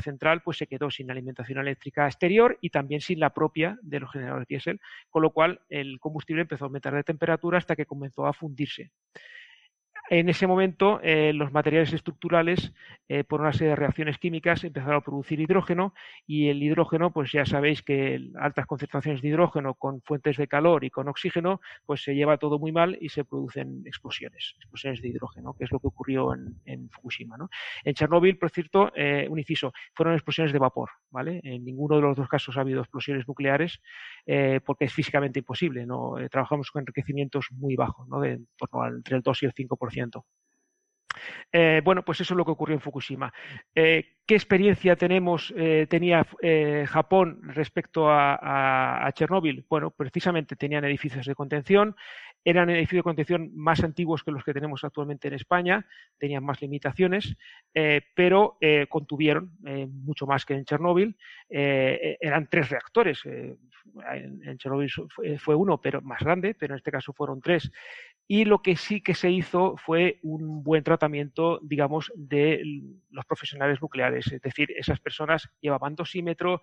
central pues, se quedó sin alimentación eléctrica exterior y también sin la propia de los generadores diésel, con lo cual el combustible empezó a aumentar de temperatura hasta que comenzó a fundirse. En ese momento, eh, los materiales estructurales, eh, por una serie de reacciones químicas, empezaron a producir hidrógeno y el hidrógeno, pues ya sabéis que altas concentraciones de hidrógeno con fuentes de calor y con oxígeno, pues se lleva todo muy mal y se producen explosiones, explosiones de hidrógeno, que es lo que ocurrió en, Fukushima. En Chernóbil, por cierto, eh, un inciso, fueron explosiones de vapor, ¿vale? En ninguno de los dos casos ha habido explosiones nucleares porque es físicamente imposible, ¿no? trabajamos con enriquecimientos muy bajos, ¿no? De, entre el 2 y el 5%. Eh, bueno, pues eso es lo que ocurrió en Fukushima. Eh, ¿Qué experiencia tenemos, eh, tenía Japón respecto a, a, Chernóbil? Bueno, precisamente tenían edificios de contención, eran edificios de contención más antiguos que los que tenemos actualmente en España, tenían más limitaciones, pero contuvieron mucho más que en Chernóbil. eran tres reactores. En, Chernóbil fue, uno, pero más grande, pero en este caso fueron tres. Y lo que sí que se hizo fue un buen tratamiento, digamos, de los profesionales nucleares. Es decir, esas personas llevaban dosímetro,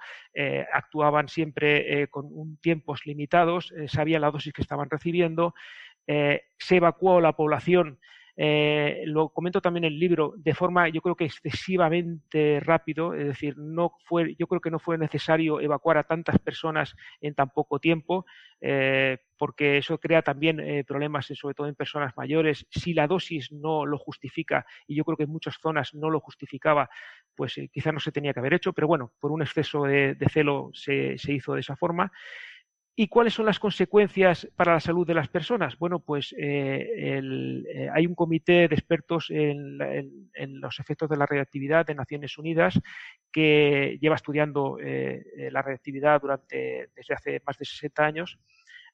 actuaban siempre con un tiempos limitados, sabían la dosis que estaban recibiendo, eh, se evacuó la población, eh, lo comento también en el libro, de forma yo creo que excesivamente rápido, es decir, no fue, yo creo que no fue necesario evacuar a tantas personas en tan poco tiempo, eh, porque eso crea también problemas, sobre todo en personas mayores. Si la dosis no lo justifica, y yo creo que en muchas zonas no lo justificaba, pues quizá no se tenía que haber hecho, pero bueno, por un exceso de, celo se, se hizo de esa forma. ¿Y cuáles son las consecuencias para la salud de las personas? Bueno, pues eh, eh, hay un comité de expertos en, los efectos de la radioactividad de Naciones Unidas que lleva estudiando eh, la radioactividad durante, desde hace más de 60 años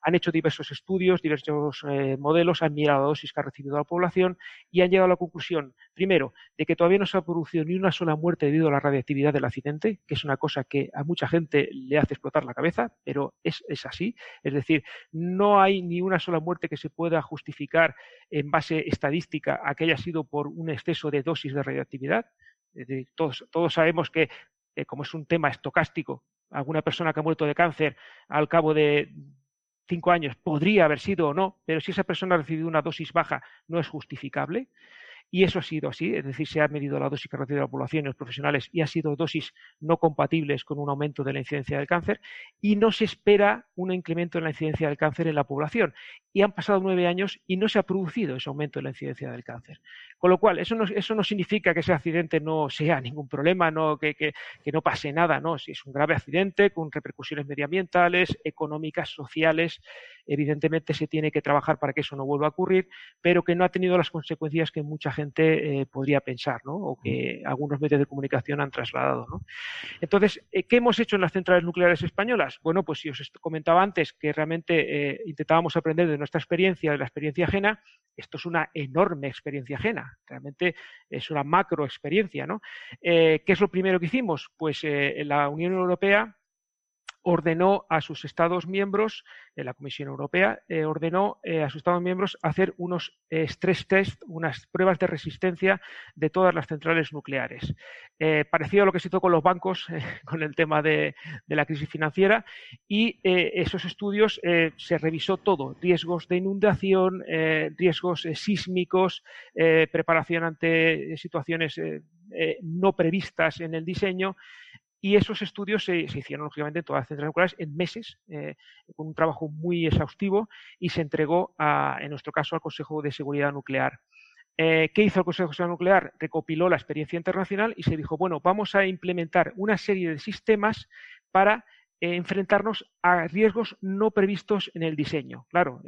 han hecho diversos estudios, diversos eh, modelos, han mirado la dosis que ha recibido la población y han llegado a la conclusión, primero, de que todavía no se ha producido ni una sola muerte debido a la radiactividad del accidente, que es una cosa que a mucha gente le hace explotar la cabeza, pero es, así. Es decir, no hay ni una sola muerte que se pueda justificar en base estadística a que haya sido por un exceso de dosis de radioactividad. todos, todos sabemos que, eh, como es un tema estocástico, alguna persona que ha muerto de cáncer al cabo de cinco años podría haber sido o no, pero si esa persona ha recibido una dosis baja no es justificable. Y eso ha sido así, es decir, se ha medido la dosis que ha recibido la población y los profesionales y ha sido dosis no compatibles con un aumento de la incidencia del cáncer y no se espera un incremento en la incidencia del cáncer en la población. Y han pasado nueve años y no se ha producido ese aumento en la incidencia del cáncer. Con lo cual, eso no, significa que ese accidente no sea ningún problema, no, que, que, que no pase nada, ¿no? Si es un grave accidente con repercusiones medioambientales, económicas, sociales, evidentemente se tiene que trabajar para que eso no vuelva a ocurrir, pero que no ha tenido las consecuencias que mucha gente podría pensar, ¿no? O que algunos medios de comunicación han trasladado, ¿no? Entonces, ¿qué hemos hecho en las centrales nucleares españolas? Bueno, pues si os comentaba antes que realmente intentábamos aprender de nuestra experiencia, de la experiencia ajena, esto es una enorme experiencia ajena, realmente es una macro experiencia, ¿no? ¿Qué es lo primero que hicimos? Pues la Unión Europea ordenó a sus Estados miembros, eh, la Comisión Europea, eh, ordenó eh, a sus Estados miembros hacer unos stress test, unas pruebas de resistencia de todas las centrales nucleares. parecido a lo que se hizo con los bancos, con el tema de, la crisis financiera, y esos estudios se revisó todo, riesgos de inundación, riesgos sísmicos, preparación ante situaciones no previstas en el diseño y esos estudios se, hicieron, lógicamente, en todas las centrales nucleares en meses, eh, con un trabajo muy exhaustivo, y se entregó, a, en nuestro caso, al Consejo de Seguridad Nuclear. Eh, ¿Qué hizo el Consejo de Seguridad Nuclear? Recopiló la experiencia internacional y se dijo, bueno, vamos a implementar una serie de sistemas para eh, enfrentarnos a riesgos no previstos en el diseño. Claro,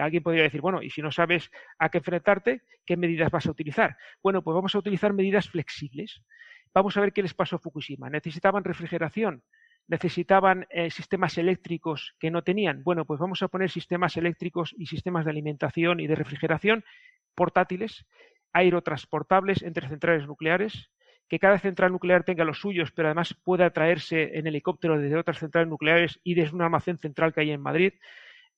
alguien podría decir, bueno, y si no sabes a qué enfrentarte, ¿qué medidas vas a utilizar? Bueno, pues vamos a utilizar medidas flexibles. Vamos a ver qué les pasó a Fukushima. ¿Necesitaban refrigeración? ¿Necesitaban eh, sistemas eléctricos que no tenían? Bueno, pues vamos a poner sistemas eléctricos y sistemas de alimentación y de refrigeración portátiles, aerotransportables entre centrales nucleares, que cada central nuclear tenga los suyos, pero además pueda traerse en helicóptero desde otras centrales nucleares y desde un almacén central que hay en Madrid.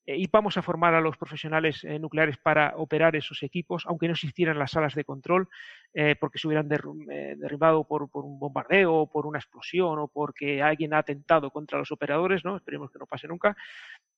Eh, y vamos a formar a los profesionales eh, nucleares para operar esos equipos, aunque no existieran las salas de control, eh, porque se hubieran derribado por, un bombardeo, o por una explosión o porque alguien ha atentado contra los operadores, ¿no? Esperemos que no pase nunca.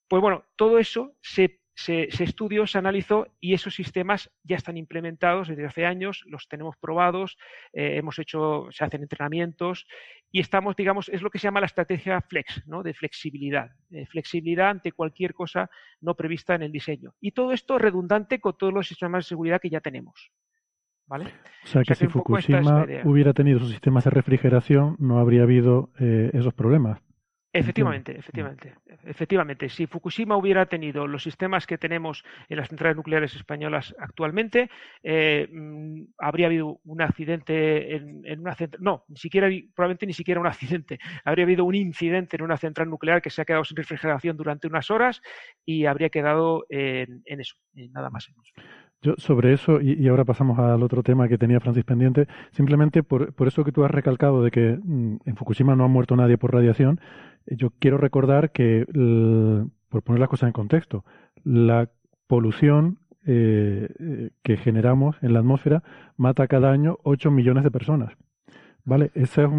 Pues bueno, todo eso se se, estudió, se analizó y esos sistemas ya están implementados desde hace años, los tenemos probados, eh, hemos hecho, se hacen entrenamientos y estamos, digamos, es lo que se llama la estrategia flex, ¿no? de flexibilidad, flexibilidad ante cualquier cosa no prevista en el diseño. Y todo esto redundante con todos los sistemas de seguridad que ya tenemos. ¿Vale? O sea, que si Fukushima hubiera tenido sus sistemas de refrigeración, no habría habido eh, esos problemas. Efectivamente, efectivamente, efectivamente. Si Fukushima hubiera tenido los sistemas que tenemos en las centrales nucleares españolas actualmente, eh, mm, habría habido un accidente en, una central, no, ni siquiera, probablemente ni siquiera un accidente, habría habido un incidente en una central nuclear que se ha quedado sin refrigeración durante unas horas y habría quedado en, eso, en nada más. Yo sobre eso, y, ahora pasamos al otro tema que tenía Francis pendiente, simplemente por, por eso que tú has recalcado de que mm, en Fukushima no ha muerto nadie por radiación, eh, yo quiero recordar que, por poner las cosas en contexto, la polución eh, eh, que generamos en la atmósfera mata cada año 8 millones de personas. ¿Vale? Esa es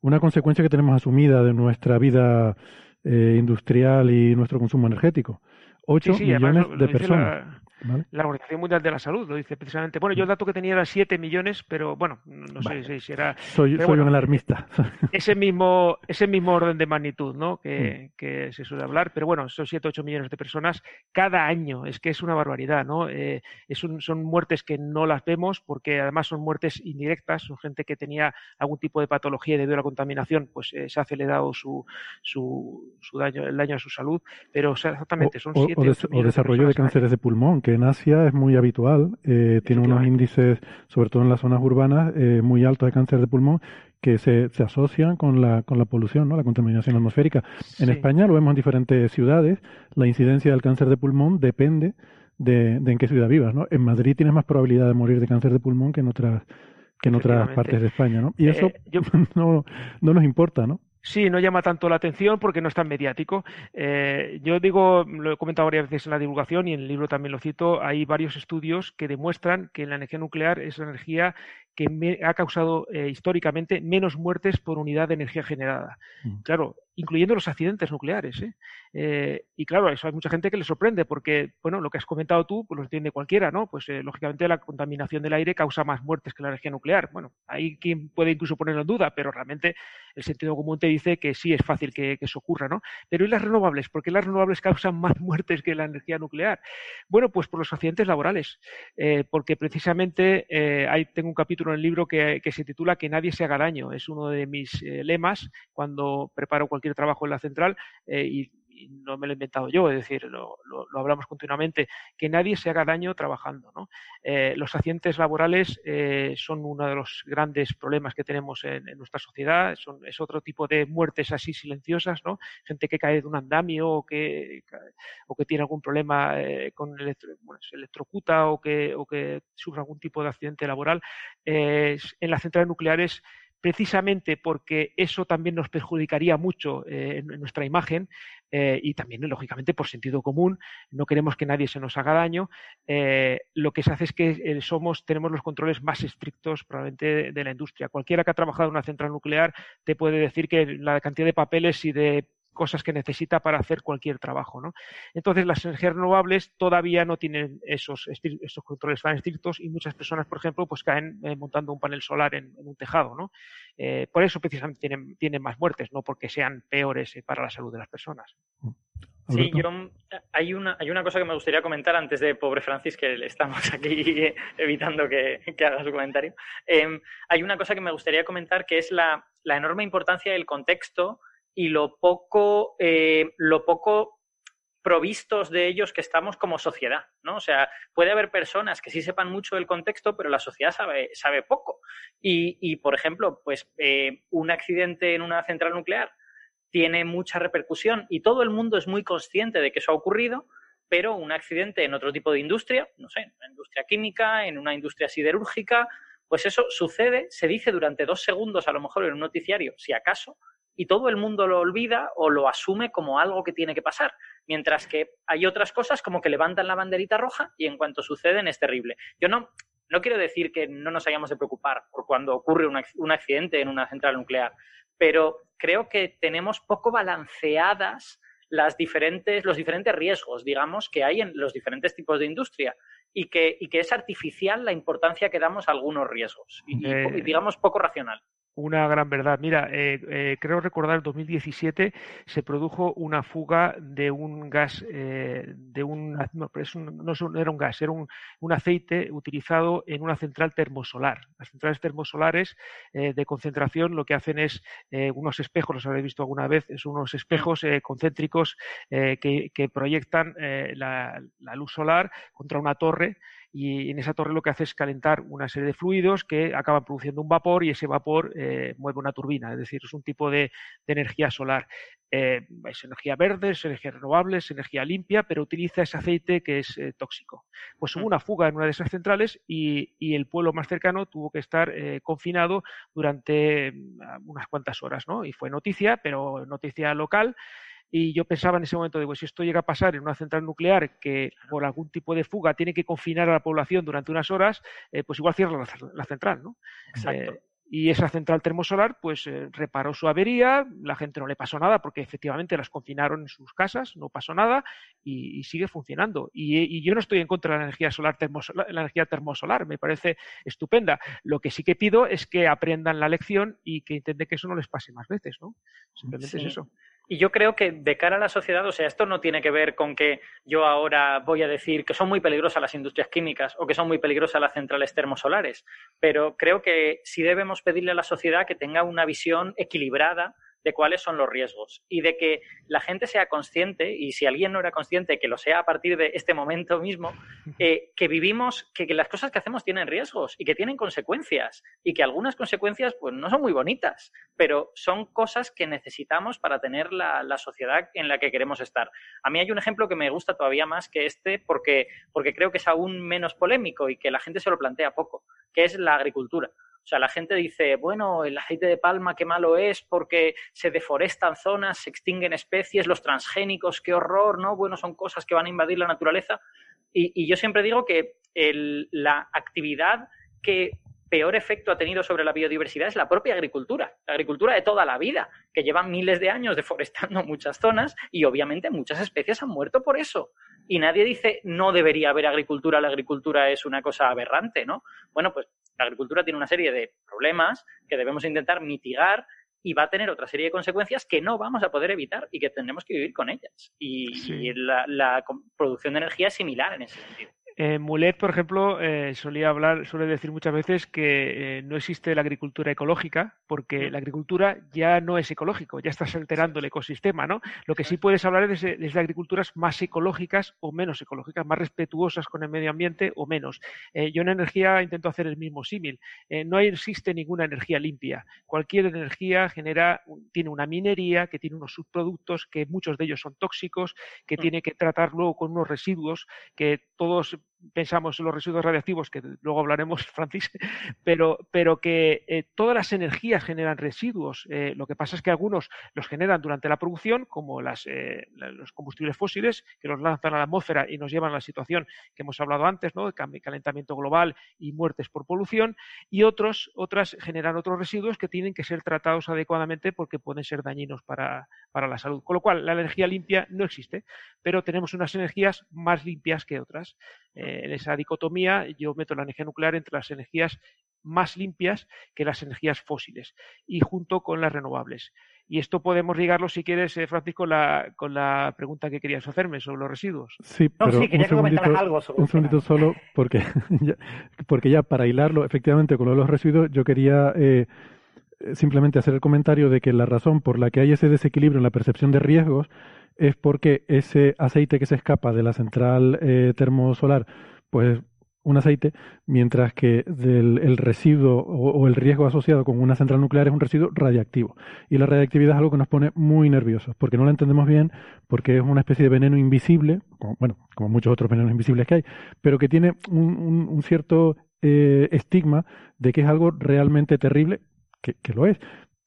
una consecuencia que tenemos asumida de nuestra vida industrial y nuestro consumo energético. 8 millones de personas. La Organización Mundial de la Salud lo dice precisamente. Bueno, yo el dato que tenía era 7 millones, pero bueno, no sé si era. Soy, un alarmista. Ese mismo, ese mismo orden de magnitud, ¿no? Que, mm. se suele hablar, pero bueno, son 7, 8 millones de personas cada año. Es que es una barbaridad, ¿no? Eh, son muertes que no las vemos porque además son muertes indirectas, son gente que tenía algún tipo de patología debido a la contaminación, pues eh, se ha acelerado su, su, su, daño, el daño a su salud, pero exactamente son 7 o, o, desarrollo de, cánceres de pulmón en Asia es muy habitual, eh, tiene unos índices, sobre todo en las zonas urbanas, eh, muy altos de cáncer de pulmón que se, se, asocian con la, con la polución, ¿no? la contaminación atmosférica. En España lo vemos en diferentes ciudades, la incidencia del cáncer de pulmón depende de, en qué ciudad vivas. ¿no? En Madrid tienes más probabilidad de morir de cáncer de pulmón que en otras que en otras partes de España, ¿no? Y eso eh, no, no nos importa, ¿no? Sí, no llama tanto la atención porque no es tan mediático. Eh, yo digo, lo he comentado varias veces en la divulgación y en el libro también lo cito, hay varios estudios que demuestran que la energía nuclear es la energía que ha causado eh, históricamente menos muertes por unidad de energía generada. Mm. Claro, incluyendo los accidentes nucleares. ¿eh? Eh, y claro, eso hay mucha gente que le sorprende porque, bueno, lo que has comentado tú, pues lo entiende cualquiera, ¿no? Pues eh, lógicamente la contaminación del aire causa más muertes que la energía nuclear. Bueno, hay quien puede incluso ponerlo en duda, pero realmente el sentido común te dice que sí es fácil que, eso ocurra, ¿no? Pero ¿y las renovables? ¿Por qué las renovables causan más muertes que la energía nuclear? Bueno, pues por los accidentes laborales, porque precisamente hay, tengo un capítulo en el libro que, que, se titula Que nadie se haga daño. Es uno de mis lemas cuando preparo cualquier trabajo en la central eh, y, y no me lo he inventado yo, es decir, lo, hablamos continuamente, que nadie se haga daño trabajando. Eh, los accidentes laborales eh, son uno de los grandes problemas que tenemos en, nuestra sociedad, son, es otro tipo de muertes así silenciosas, ¿no? gente que cae de un andamio o que, o que tiene algún problema con el se electrocuta o que, o que sufre algún tipo de accidente laboral. en las centrales nucleares precisamente porque eso también nos perjudicaría mucho eh, en, nuestra imagen eh, y también, lógicamente, por sentido común, no queremos que nadie se nos haga daño, eh, lo que se hace es que somos, tenemos los controles más estrictos probablemente de la industria. Cualquiera que ha trabajado en una central nuclear te puede decir que la cantidad de papeles y de cosas que necesita para hacer cualquier trabajo. ¿no? Entonces, las energías renovables todavía no tienen esos, esos controles tan estrictos y muchas personas, por ejemplo, pues caen eh, montando un panel solar en, un tejado. ¿no? Eh, por eso precisamente tienen, tienen, más muertes, no porque sean peores eh, para la salud de las personas. Sí, yo, hay, una, hay una cosa que me gustaría comentar antes de pobre Francis, que estamos aquí evitando que, haga su comentario. Em, hay una cosa que me gustaría comentar que es la, la enorme importancia del contexto y lo poco, eh, lo poco provistos de ellos que estamos como sociedad, ¿no? O sea, puede haber personas que sí sepan mucho del contexto, pero la sociedad sabe, sabe poco. Y, por ejemplo, pues eh, un accidente en una central nuclear tiene mucha repercusión y todo el mundo es muy consciente de que eso ha ocurrido, pero un accidente en otro tipo de industria, no sé, en una industria química, en una industria siderúrgica, pues eso sucede, se dice durante dos segundos a lo mejor en un noticiario, si acaso, y todo el mundo lo olvida o lo asume como algo que tiene que pasar. Mientras que hay otras cosas como que levantan la banderita roja y en cuanto suceden es terrible. Yo no, no quiero decir que no nos hayamos de preocupar por cuando ocurre un accidente en una central nuclear, pero creo que tenemos poco balanceadas las diferentes, los diferentes riesgos, digamos, que hay en los diferentes tipos de industria y que, y que es artificial la importancia que damos a algunos riesgos y eh, digamos, poco racional una gran verdad. Mira, eh, eh, creo recordar en 2017 se produjo una fuga de un gas, eh, de un, no, no, era un gas, era un, un, aceite utilizado en una central termosolar. Las centrales termosolares de concentración lo que hacen es unos espejos, los habréis visto alguna vez, es unos espejos concéntricos que, proyectan la luz solar contra una torre y en esa torre lo que hace es calentar una serie de fluidos que acaban produciendo un vapor y ese vapor eh, mueve una turbina, es decir, es un tipo de, energía solar. Eh, es energía verde, es energía renovable, es energía limpia, pero utiliza ese aceite que es eh, tóxico. Pues hubo mm. una fuga en una de esas centrales y, y el pueblo más cercano tuvo que estar confinado durante mm, unas cuantas horas, ¿no? Y fue noticia, pero noticia local y yo pensaba en ese momento, digo, si esto llega a pasar en una central nuclear que por algún tipo de fuga tiene que confinar a la población durante unas horas, eh, pues igual cierra la, central, ¿no? Exacto. Eh, y esa central termosolar, pues eh, reparó su avería, la gente no le pasó nada porque efectivamente las confinaron en sus casas, no pasó nada y, sigue funcionando. Y, yo no estoy en contra de la energía solar, termosolar, la energía termosolar, me parece estupenda. Lo que sí que pido es que aprendan la lección y que intenten que eso no les pase más veces, ¿no? Simplemente es eso. Y yo creo que de cara a la sociedad, o sea, esto no tiene que ver con que yo ahora voy a decir que son muy peligrosas las industrias químicas o que son muy peligrosas las centrales termosolares, pero creo que sí debemos pedirle a la sociedad que tenga una visión equilibrada de cuáles son los riesgos y de que la gente sea consciente, y si alguien no era consciente, que lo sea a partir de este momento mismo, eh, que vivimos, que, las cosas que hacemos tienen riesgos y que tienen consecuencias y que algunas consecuencias pues no son muy bonitas, pero son cosas que necesitamos para tener la, sociedad en la que queremos estar. A mí hay un ejemplo que me gusta todavía más que este porque, porque creo que es aún menos polémico y que la gente se lo plantea poco, que es la agricultura. O sea, la gente dice, bueno, el aceite de palma qué malo es porque se deforestan zonas, se extinguen especies, los transgénicos, qué horror, ¿no? Bueno, son cosas que van a invadir la naturaleza. Y, yo siempre digo que la actividad que peor efecto ha tenido sobre la biodiversidad es la propia agricultura, la agricultura de toda la vida, que lleva miles de años deforestando muchas zonas y obviamente muchas especies han muerto por eso. Y nadie dice no debería haber agricultura, la agricultura es una cosa aberrante, ¿no? Bueno, pues la agricultura tiene una serie de problemas que debemos intentar mitigar y va a tener otra serie de consecuencias que no vamos a poder evitar y que tendremos que vivir con ellas. Y, la, producción de energía es similar en ese sentido. Eh, Mulet, por ejemplo, eh, solía hablar, suele decir muchas veces que eh, no existe la agricultura ecológica porque la agricultura ya no es ecológico, ya estás alterando el ecosistema, ¿no? Lo que sí puedes hablar es de, agriculturas más ecológicas o menos ecológicas, más respetuosas con el medio ambiente o menos. yo en energía intento hacer el mismo símil. no existe ninguna energía limpia. Cualquier energía genera, tiene una minería que tiene unos subproductos que muchos de ellos son tóxicos, que mm. tiene que tratar luego con unos residuos que todos pensamos en los residuos radiactivos, que luego hablaremos, Francis, pero, pero que eh, todas las energías generan residuos. Eh, lo que pasa es que algunos los generan durante la producción, como las, eh, los combustibles fósiles, que los lanzan a la atmósfera y nos llevan a la situación que hemos hablado antes, ¿no? de calentamiento global y muertes por polución, y otros, otras generan otros residuos que tienen que ser tratados adecuadamente porque pueden ser dañinos para, para la salud. Con lo cual, la energía limpia no existe, pero tenemos unas energías más limpias que otras. En esa dicotomía yo meto la energía nuclear entre las energías más limpias que las energías fósiles y junto con las renovables. Y esto podemos ligarlo, si quieres, eh, Francisco, la, con la pregunta que querías hacerme sobre los residuos. Sí, pero un, segundito, un segundito solo, porque ya, porque ya para hilarlo, efectivamente, con los residuos, yo quería eh, simplemente hacer el comentario de que la razón por la que hay ese desequilibrio en la percepción de riesgos es porque ese aceite que se escapa de la central eh, termosolar, pues un aceite, mientras que del, el residuo o, el riesgo asociado con una central nuclear es un residuo radiactivo. Y la radiactividad es algo que nos pone muy nerviosos, porque no la entendemos bien, porque es una especie de veneno invisible, como, bueno, como muchos otros venenos invisibles que hay, pero que tiene un, cierto eh, estigma de que es algo realmente terrible, que lo es,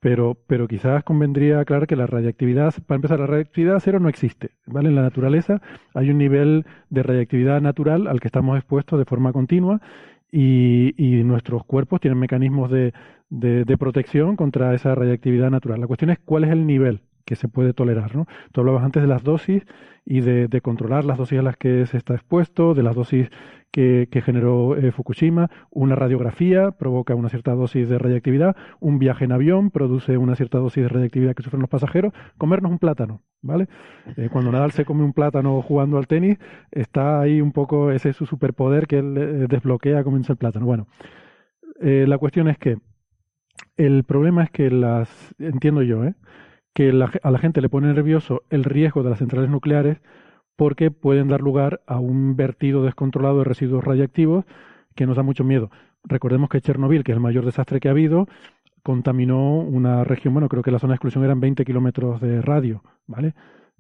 pero, pero quizás convendría aclarar que la radiactividad, para empezar, la radiactividad cero no existe, ¿vale? En la naturaleza hay un nivel de radiactividad natural al que estamos expuestos de forma continua y, nuestros cuerpos tienen mecanismos de, de, de, protección contra esa radiactividad natural. La cuestión es cuál es el nivel que se puede tolerar, ¿no? Tú hablabas antes de las dosis y de, controlar las dosis a las que se está expuesto, de las dosis que, generó eh, Fukushima, una radiografía provoca una cierta dosis de radiactividad, un viaje en avión produce una cierta dosis de radiactividad que sufren los pasajeros, comernos un plátano, ¿vale? Eh, cuando Nadal se come un plátano jugando al tenis, está ahí un poco ese su superpoder que él eh, desbloquea comienza el plátano. Bueno, la cuestión es que el problema es que las, entiendo yo, que a la gente le pone nervioso el riesgo de las centrales nucleares porque pueden dar lugar a un vertido descontrolado de residuos radiactivos que nos da mucho miedo. Recordemos que Chernobyl, que es el mayor desastre que ha habido, contaminó una región, bueno, creo que la zona de exclusión eran 20 kilómetros de radio, ¿vale?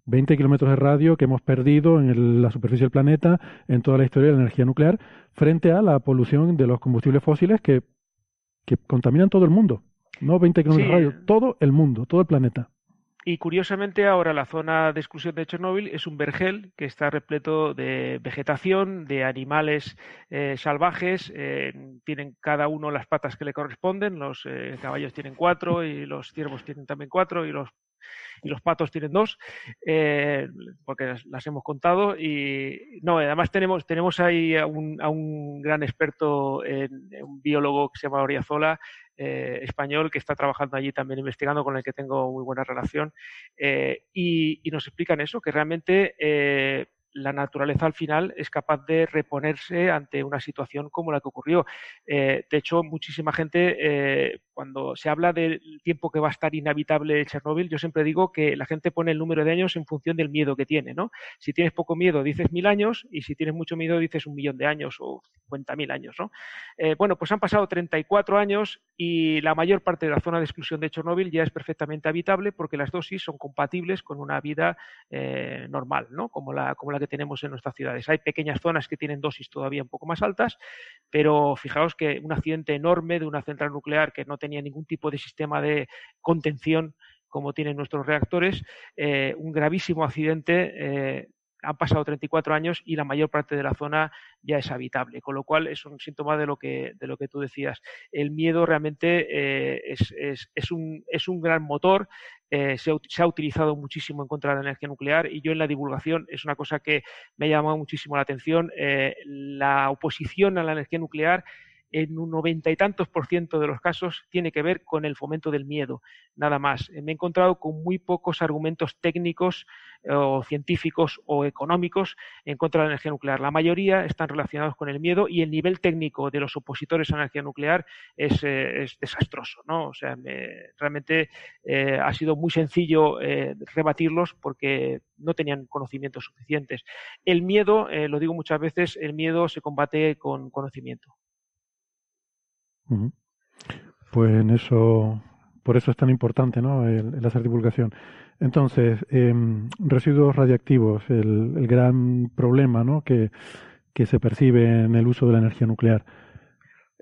20 kilómetros de radio que hemos perdido en la superficie del planeta en toda la historia de la energía nuclear frente a la polución de los combustibles fósiles que, que contaminan todo el mundo. No 20 kilómetros de radio, todo el mundo, todo el planeta. Y curiosamente ahora la zona de exclusión de Chernóbil es un vergel que está repleto de vegetación, de animales eh, salvajes, eh, tienen cada uno las patas que le corresponden, los eh, caballos tienen cuatro y los ciervos tienen también cuatro y los y los patos tienen dos, porque las, hemos contado. Y no, además tenemos, tenemos ahí a un, a un gran experto, en, un biólogo que se llama Oriazola, eh, español que está trabajando allí también investigando, con el que tengo muy buena relación, eh, y, nos explican eso, que realmente eh, la naturaleza al final es capaz de reponerse ante una situación como la que ocurrió. de hecho, muchísima gente cuando se habla del tiempo que va a estar inhabitable Chernóbil, yo siempre digo que la gente pone el número de años en función del miedo que tiene, ¿no? Si tienes poco miedo, dices mil años, y si tienes mucho miedo, dices un millón de años o cincuenta mil años, ¿no? Eh, bueno, pues han pasado 34 años y la mayor parte de la zona de exclusión de Chernóbil ya es perfectamente habitable porque las dosis son compatibles con una vida eh, normal, ¿no? Como la, como la que tenemos en nuestras ciudades. Hay pequeñas zonas que tienen dosis todavía un poco más altas, pero fijaos que un accidente enorme de una central nuclear que no tenía ningún tipo de sistema de contención como tienen nuestros reactores, eh, un gravísimo accidente. Eh, han pasado 34 años y la mayor parte de la zona ya es habitable, con lo cual es un síntoma de lo que, de lo que tú decías. El miedo realmente eh, es, es, un, es, un, gran motor, se, se, ha utilizado muchísimo en contra de la energía nuclear y yo en la divulgación es una cosa que me ha llamado muchísimo la atención. la oposición a la energía nuclear en un noventa y tantos por ciento de los casos tiene que ver con el fomento del miedo, nada más. Me he encontrado con muy pocos argumentos técnicos o científicos o económicos en contra de la energía nuclear. La mayoría están relacionados con el miedo y el nivel técnico de los opositores a la energía nuclear es, eh, desastroso. ¿no? O sea, realmente eh, ha sido muy sencillo eh, rebatirlos porque no tenían conocimientos suficientes. El miedo, lo digo muchas veces, el miedo se combate con conocimiento. Pues en eso, por eso es tan importante ¿no? el hacer divulgación. Entonces, em, residuos radiactivos, el, gran problema ¿no? que, se percibe en el uso de la energía nuclear.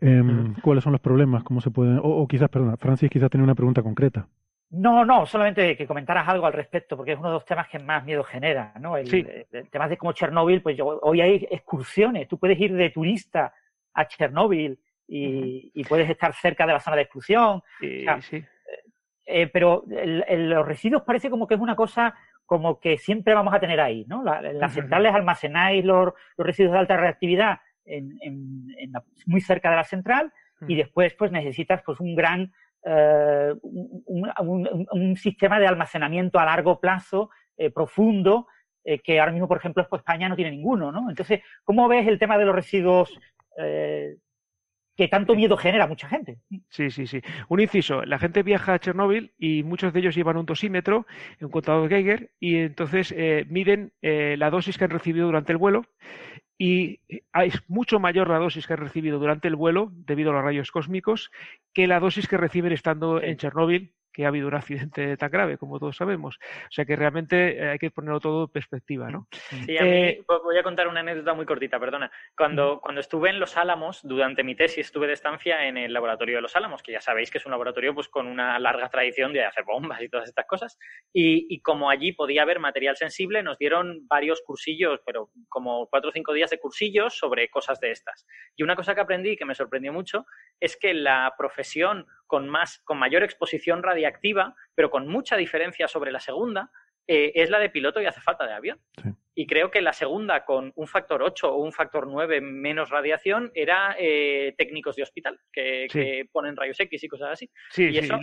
Em, ¿Cuáles son los problemas? ¿Cómo se pueden...? O, quizás, perdona, Francis quizás tiene una pregunta concreta. No, no, solamente que comentaras algo al respecto, porque es uno de los temas que más miedo genera, ¿no? El, sí. tema de como Chernóbil, pues hoy hay excursiones, tú puedes ir de turista a Chernóbil y, puedes estar cerca de la zona de exclusión. Sí, sí. Eh, pero los residuos parece como que es una cosa como que siempre vamos a tener ahí, ¿no? las centrales almacenáis los, residuos de alta reactividad muy cerca de la central y después pues necesitas pues un gran eh, un, sistema de almacenamiento a largo plazo eh, profundo que ahora mismo por ejemplo pues, España no tiene ninguno, ¿no? Entonces, ¿cómo ves el tema de los residuos que tanto miedo genera a mucha gente. Sí, sí, sí. Un inciso, la gente viaja a Chernóbil y muchos de ellos llevan un dosímetro, un contador Geiger, y entonces eh, miden eh, la dosis que han recibido durante el vuelo y eh, es mucho mayor la dosis que han recibido durante el vuelo debido a los rayos cósmicos que la dosis que reciben estando en Chernóbil que ha habido un accidente tan grave, como todos sabemos. O sea que realmente eh, hay que ponerlo todo en perspectiva, ¿no? Sí, a mí, eh, voy a contar una anécdota muy cortita, perdona. Cuando, cuando estuve en Los Álamos, durante mi tesis, estuve de estancia en el laboratorio de Los Álamos, que ya sabéis que es un laboratorio pues, con una larga tradición de hacer bombas y todas estas cosas. Y, y como allí podía haber material sensible, nos dieron varios cursillos, pero como cuatro o cinco días de cursillos sobre cosas de estas. Y una cosa que aprendí que me sorprendió mucho es que la profesión con, más, con mayor exposición radiactiva, pero con mucha diferencia sobre la segunda, eh, es la de piloto y hace falta de avión. Y creo que la segunda, con un factor 8 o un factor 9 menos radiación, era eh, técnicos de hospital, que, ponen rayos X y cosas así. Sí, y, eso...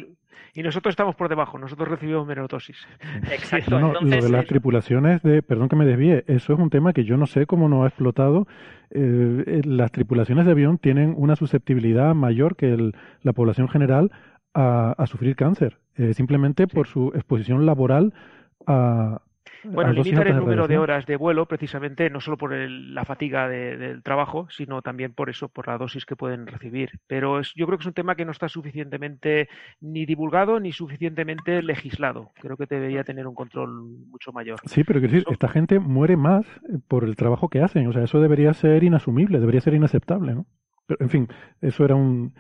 y nosotros estamos por debajo, nosotros recibimos menos dosis. Exacto. lo de las tripulaciones, de, perdón que me desvíe, eso es un tema que yo no sé cómo no ha explotado. Eh, las tripulaciones de avión tienen una susceptibilidad mayor que la población general a, sufrir cáncer, simplemente por su exposición laboral bueno, limitar el número de horas de vuelo precisamente no solo por la fatiga del trabajo, sino también por eso, por la dosis que pueden recibir. Pero es, yo creo que es un tema que no está suficientemente ni divulgado ni suficientemente legislado. Creo que debería tener un control mucho mayor. Sí, pero quiero decir, esta gente muere más por el trabajo que hacen. O sea, eso debería ser inasumible, debería ser inaceptable, ¿no? Pero, en fin, eso era un,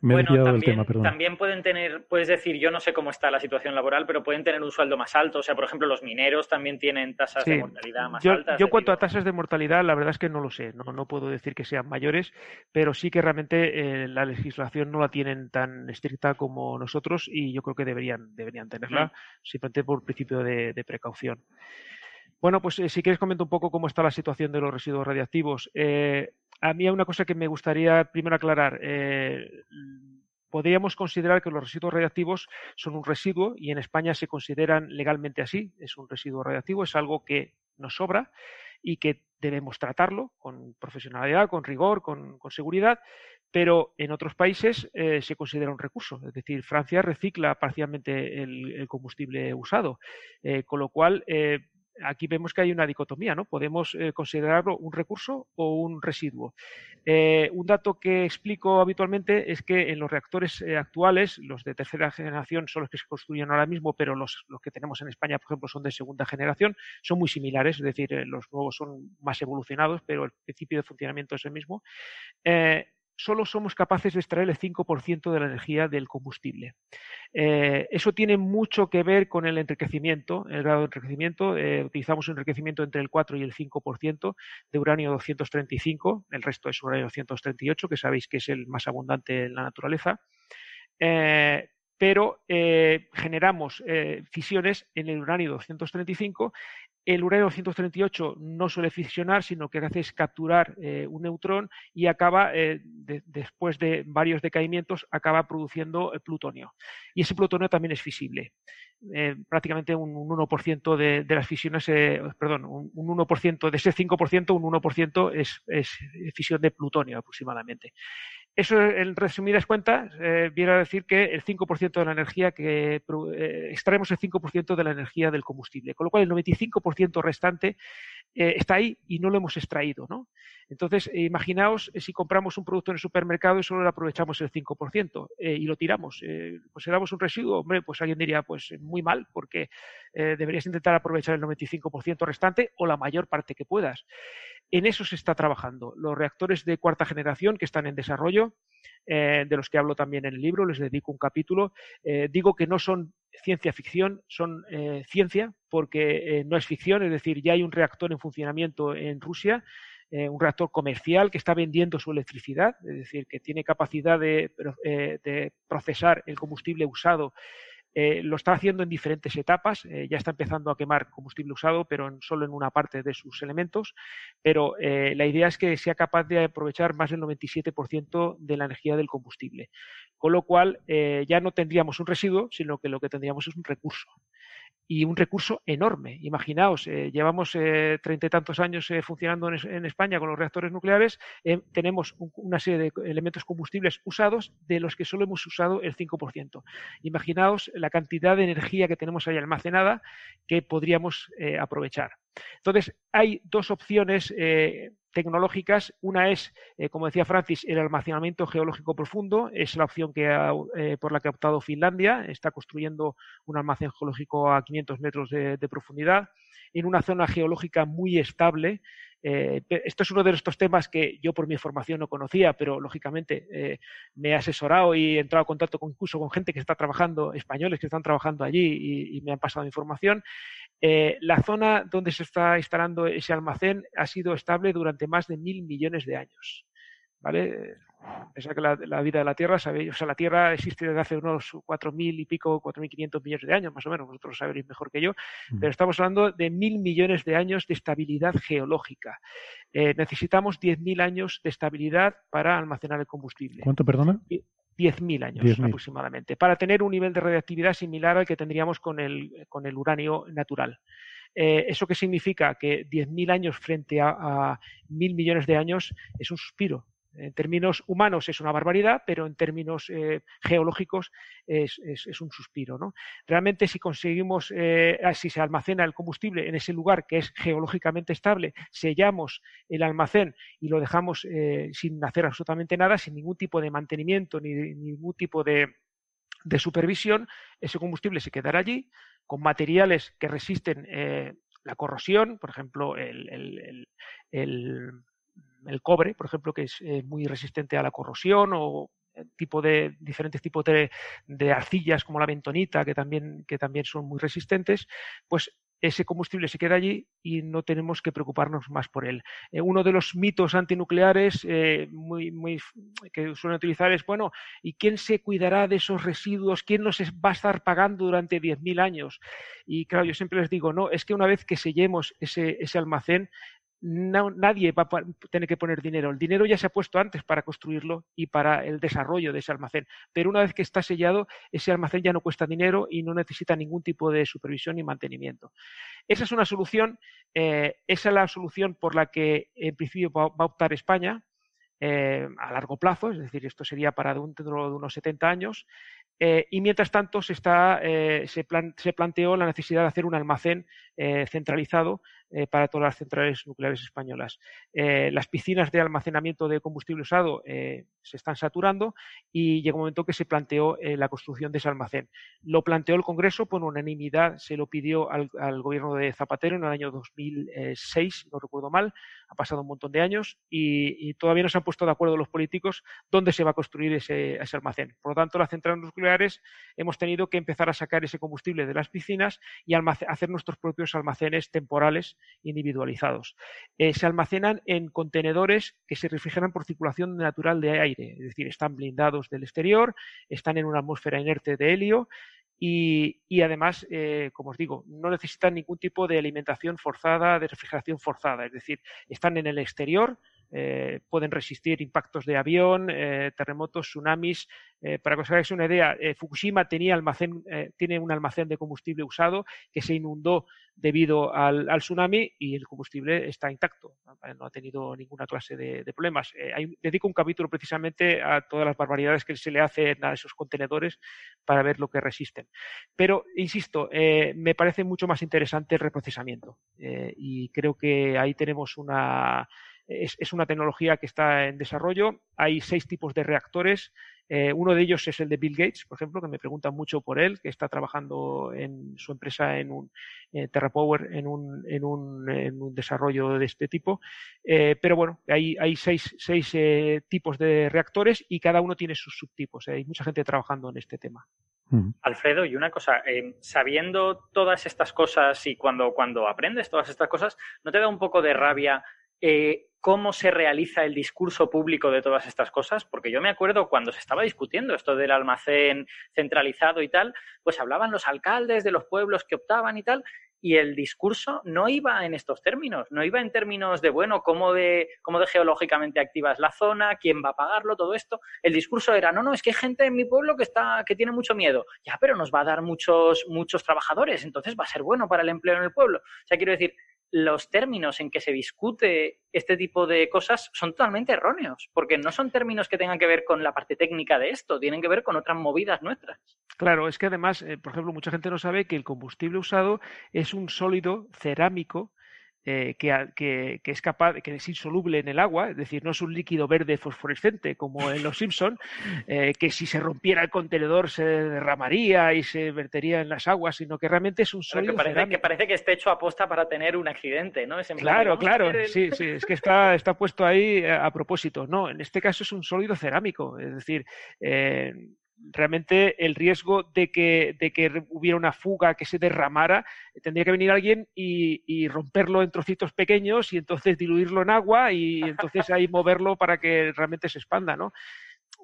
bueno, también, también pueden tener, puedes decir, yo no sé cómo está la situación laboral, pero pueden tener un sueldo más alto. O sea, por ejemplo, los mineros también tienen tasas de mortalidad más altas. Yo, cuanto a tasas de mortalidad, la verdad es que no lo sé. No, no puedo decir que sean mayores, pero sí que realmente eh, la legislación no la tienen tan estricta como nosotros y yo creo que deberían, deberían tenerla, simplemente por principio de, precaución. Bueno, pues eh, si quieres comento un poco cómo está la situación de los residuos radiactivos. Eh, a mí hay una cosa que me gustaría primero aclarar. Eh, podríamos considerar que los residuos radiactivos son un residuo y en España se consideran legalmente así. Es un residuo radiactivo, es algo que nos sobra y que debemos tratarlo con profesionalidad, con rigor, con, seguridad, pero en otros países eh, se considera un recurso. Es decir, Francia recicla parcialmente el, combustible usado, eh, con lo cual aquí vemos que hay una dicotomía, ¿no? Podemos eh, considerarlo un recurso o un residuo. Eh, un dato que explico habitualmente es que en los reactores eh, actuales, los de tercera generación son los que se construyen ahora mismo, pero los, los, que tenemos en España, por ejemplo, son de segunda generación, son muy similares, es decir, los nuevos son más evolucionados, pero el principio de funcionamiento es el mismo solo somos capaces de extraer el 5% de la energía del combustible. Eh, eso tiene mucho que ver con el enriquecimiento, el grado de enriquecimiento. Eh, utilizamos un enriquecimiento entre el 4 y el 5% de uranio 235, el resto es uranio 238, que sabéis que es el más abundante en la naturaleza. Eh, pero generamos fisiones en el uranio 235 el uranio 238 no suele fisionar, sino que hace es capturar eh, un neutrón y acaba eh, después de varios decaimientos, acaba produciendo plutonio. Y ese plutonio también es fisible. Eh, prácticamente un, 1% de, las fisiones, eh, perdón, un, 1% de ese 5%, un 1% es, es, fisión de plutonio aproximadamente. Eso, en resumidas cuentas, eh, viene a decir que el 5% de la energía que eh, extraemos el 5% de la energía del combustible, con lo cual el 95% restante eh, está ahí y no lo hemos extraído, ¿no? Entonces, imaginaos si compramos un producto en el supermercado y solo le aprovechamos el 5% y lo tiramos, pues si damos un residuo, hombre, pues alguien diría, pues muy mal, porque deberías intentar aprovechar el 95% restante o la mayor parte que puedas. En eso se está trabajando. Los reactores de cuarta generación que están en desarrollo, eh, de los que hablo también en el libro, les dedico un capítulo, eh, digo que no son ciencia ficción, son eh, ciencia, porque no es ficción, es decir, ya hay un reactor en funcionamiento en Rusia, un reactor comercial que está vendiendo su electricidad, es decir, que tiene capacidad de, de procesar el combustible usado eh, lo está haciendo en diferentes etapas, eh, ya está empezando a quemar combustible usado, pero solo en una parte de sus elementos, pero eh, la idea es que sea capaz de aprovechar más del 97% de la energía del combustible, con lo cual ya no tendríamos un residuo, sino que lo que tendríamos es un recurso y un recurso enorme. Imaginaos, eh, llevamos eh, treinta y tantos años eh, funcionando en, España con los reactores nucleares, tenemos una serie de elementos combustibles usados de los que solo hemos usado el 5%. Imaginaos la cantidad de energía que tenemos ahí almacenada que podríamos aprovechar. Entonces, hay dos opciones tecnológicas. Una es, eh, como decía Francis, el almacenamiento geológico profundo. Es la opción que eh, por la que ha optado Finlandia. Está construyendo un almacén geológico a 500 metros de, profundidad en una zona geológica muy estable. Eh, esto es uno de estos temas que yo por mi formación no conocía, pero lógicamente me he asesorado y he entrado en contacto con, incluso con gente que está trabajando, españoles que están trabajando allí y me han pasado información. Eh, la zona donde se está instalando ese almacén ha sido estable durante más de mil millones de años. ¿Vale? Pensad que la, vida de la Tierra, sabéis, o sea, la Tierra existe desde hace unos cuatro mil y pico, cuatro mil quinientos millones de años, más o menos, vosotros lo sabéis mejor que yo, pero estamos hablando de mil millones de años de estabilidad geológica. Eh, necesitamos diez mil años de estabilidad para almacenar el combustible. ¿Cuánto, perdona? 10.000 años aproximadamente, para tener un nivel de radiactividad similar al que tendríamos con el, con el uranio natural. Eh, ¿Eso qué significa? Que 10.000 años frente a, a, mil millones de años es un suspiro. En términos humanos es una barbaridad, pero en términos eh, geológicos es, un suspiro. ¿no? Realmente si conseguimos, eh, ah, si se almacena el combustible en ese lugar que es geológicamente estable, sellamos el almacén y lo dejamos eh, sin hacer absolutamente nada, sin ningún tipo de mantenimiento ni, ningún tipo de, supervisión, ese combustible se quedará allí con materiales que resisten la corrosión, por ejemplo, el el cobre, por ejemplo, que es eh, muy resistente a la corrosión o tipo de diferentes tipos de, arcillas como la bentonita que también que también son muy resistentes pues ese combustible se queda allí y no tenemos que preocuparnos más por él. Eh, uno de los mitos antinucleares eh, muy, muy, que suelen utilizar es, bueno, ¿y quién se cuidará de esos residuos? ¿Quién nos va a estar pagando durante 10.000 años? Y claro, yo siempre les digo, no, es que una vez que sellemos ese, ese almacén, nadie va a tener que poner dinero. El dinero ya se ha puesto antes para construirlo y para el desarrollo de ese almacén. Pero una vez que está sellado, ese almacén ya no cuesta dinero y no necesita ningún tipo de supervisión ni mantenimiento. Esa es una solución, eh, esa es la solución por la que en principio va, a optar España. Eh, a largo plazo, es decir, esto sería para dentro de unos 70 años, eh, y mientras tanto se, está, se, se, planteó la necesidad de hacer un almacén centralizado eh, para todas las centrales nucleares españolas. Eh, las piscinas de almacenamiento de combustible usado eh, se están saturando y llegó un momento que se planteó la construcción de ese almacén. Lo planteó el Congreso por unanimidad, se lo pidió al, gobierno de Zapatero en el año 2006, no recuerdo mal, ha pasado un montón de años y, todavía no se han puesto de acuerdo los políticos dónde se va a construir ese, almacén. Por lo tanto, las centrales nucleares hemos tenido que empezar a sacar ese combustible de las piscinas y hacer nuestros propios almacenes temporales individualizados. Eh, se almacenan en contenedores que se refrigeran por circulación natural de aire, es decir, están blindados del exterior, están en una atmósfera inerte de helio y, además, eh, como os digo, no necesitan ningún tipo de alimentación forzada, de refrigeración forzada, es decir, están en el exterior, eh, pueden resistir impactos de avión, eh, terremotos, tsunamis. Eh, para que os hagáis una idea, Fukushima tenía tiene un almacén de combustible usado que se inundó debido al, tsunami y el combustible está intacto, no ha tenido ninguna clase de, problemas. dedico un capítulo precisamente a todas las barbaridades que se le hacen a esos contenedores para ver lo que resisten. Pero, insisto, me parece mucho más interesante el reprocesamiento y creo que ahí tenemos una es, una tecnología que está en desarrollo. Hay seis tipos de reactores. Eh, uno de ellos es el de Bill Gates, por ejemplo, que me preguntan mucho por él, que está trabajando en su empresa en un eh, TerraPower en un, en, un, en un, desarrollo de este tipo. Eh, pero bueno, hay, hay seis, seis tipos de reactores y cada uno tiene sus subtipos. Hay mucha gente trabajando en este tema. Alfredo, y una cosa, sabiendo todas estas cosas y cuando, cuando aprendes todas estas cosas, ¿no te da un poco de rabia eh, cómo se realiza el discurso público de todas estas cosas, porque yo me acuerdo cuando se estaba discutiendo esto del almacén centralizado y tal, pues hablaban los alcaldes de los pueblos que optaban y tal, y el discurso no iba en estos términos, no iba en términos de, bueno, cómo de, cómo de geológicamente activas la zona, quién va a pagarlo, todo esto. El discurso era, no, no, es que hay gente en mi pueblo que, está, que tiene mucho miedo. Ya, pero nos va a dar muchos, muchos trabajadores, entonces va a ser bueno para el empleo en el pueblo. O sea, quiero decir, los términos en que se discute este tipo de cosas son totalmente erróneos, porque no son términos que tengan que ver con la parte técnica de esto, tienen que ver con otras movidas nuestras. Claro, es que además, eh, por ejemplo, mucha gente no sabe que el combustible usado es un sólido cerámico eh, que, es capaz, que es insoluble en el agua, es decir, no es un líquido verde fosforescente como en los Simpson, eh, que si se rompiera el contenedor se derramaría y se vertería en las aguas, sino que realmente es un sólido. Que parece, que parece que esté hecho a posta para tener un accidente, ¿no? claro, claro, sí, sí, es que está, está puesto ahí a, a, propósito. No, en este caso es un sólido cerámico, es decir, eh, realmente el riesgo de que, de que hubiera una fuga que se derramara, tendría que venir alguien y, y, romperlo en trocitos pequeños y entonces diluirlo en agua y entonces ahí moverlo para que realmente se expanda, ¿no?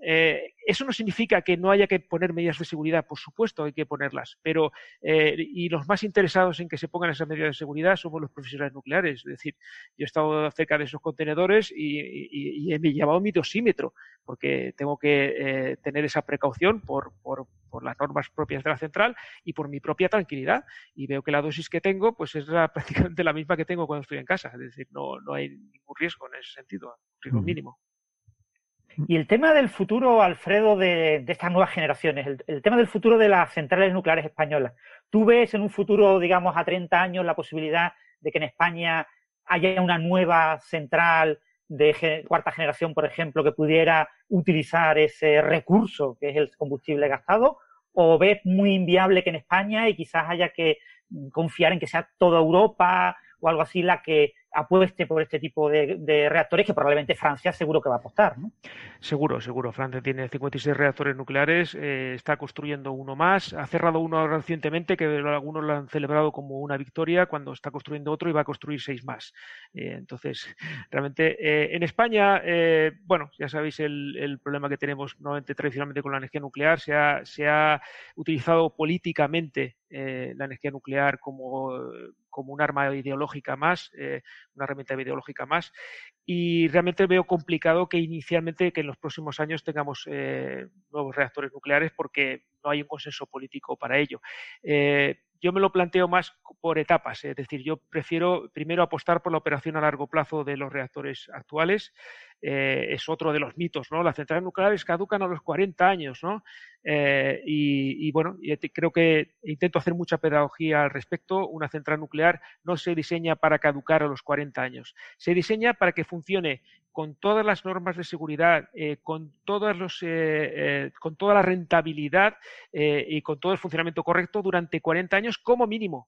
Eh, eso no significa que no haya que poner medidas de seguridad, por supuesto hay que ponerlas, pero eh, y los más interesados en que se pongan esas medidas de seguridad somos los profesionales nucleares. Es decir, yo he estado cerca de esos contenedores y, he llevado mi dosímetro, porque tengo que eh, tener esa precaución por, por, por, las normas propias de la central y por mi propia tranquilidad. Y veo que la dosis que tengo pues es prácticamente la misma que tengo cuando estoy en casa. Es decir, no, no hay ningún riesgo en ese sentido, riesgo mínimo. Y el tema del futuro, Alfredo, de, estas nuevas generaciones, el, tema del futuro de las centrales nucleares españolas. ¿Tú ves en un futuro, digamos, a 30 años la posibilidad de que en España haya una nueva central de cuarta generación, por ejemplo, que pudiera utilizar ese recurso que es el combustible gastado? ¿O ves muy inviable que en España y quizás haya que confiar en que sea toda Europa o algo así la que apueste por este tipo de, reactores que probablemente Francia seguro que va a apostar. Seguro, seguro. Francia tiene 56 reactores nucleares, eh, está construyendo uno más, ha cerrado uno recientemente que algunos lo han celebrado como una victoria cuando está construyendo otro y va a construir seis más. Eh, entonces, realmente eh, en España, bueno, ya sabéis el, problema que tenemos normalmente tradicionalmente con la energía nuclear, se ha, se ha utilizado políticamente la energía nuclear como, como un arma ideológica más una herramienta ideológica más. Y realmente veo complicado que inicialmente, que en los próximos años tengamos eh, nuevos reactores nucleares porque no hay un consenso político para ello. Eh, yo me lo planteo más por etapas, es decir, yo prefiero primero apostar por la operación a largo plazo de los reactores actuales. Eh, es otro de los mitos, ¿no? Las centrales nucleares caducan a los 40 años, ¿no? Eh, y, bueno, creo que intento hacer mucha pedagogía al respecto. Una central nuclear no se diseña para caducar a los 40 años, se diseña para que funcione con todas las normas de seguridad, eh, con, todos los, eh, eh, con toda la rentabilidad y con todo el funcionamiento correcto durante 40 años como mínimo.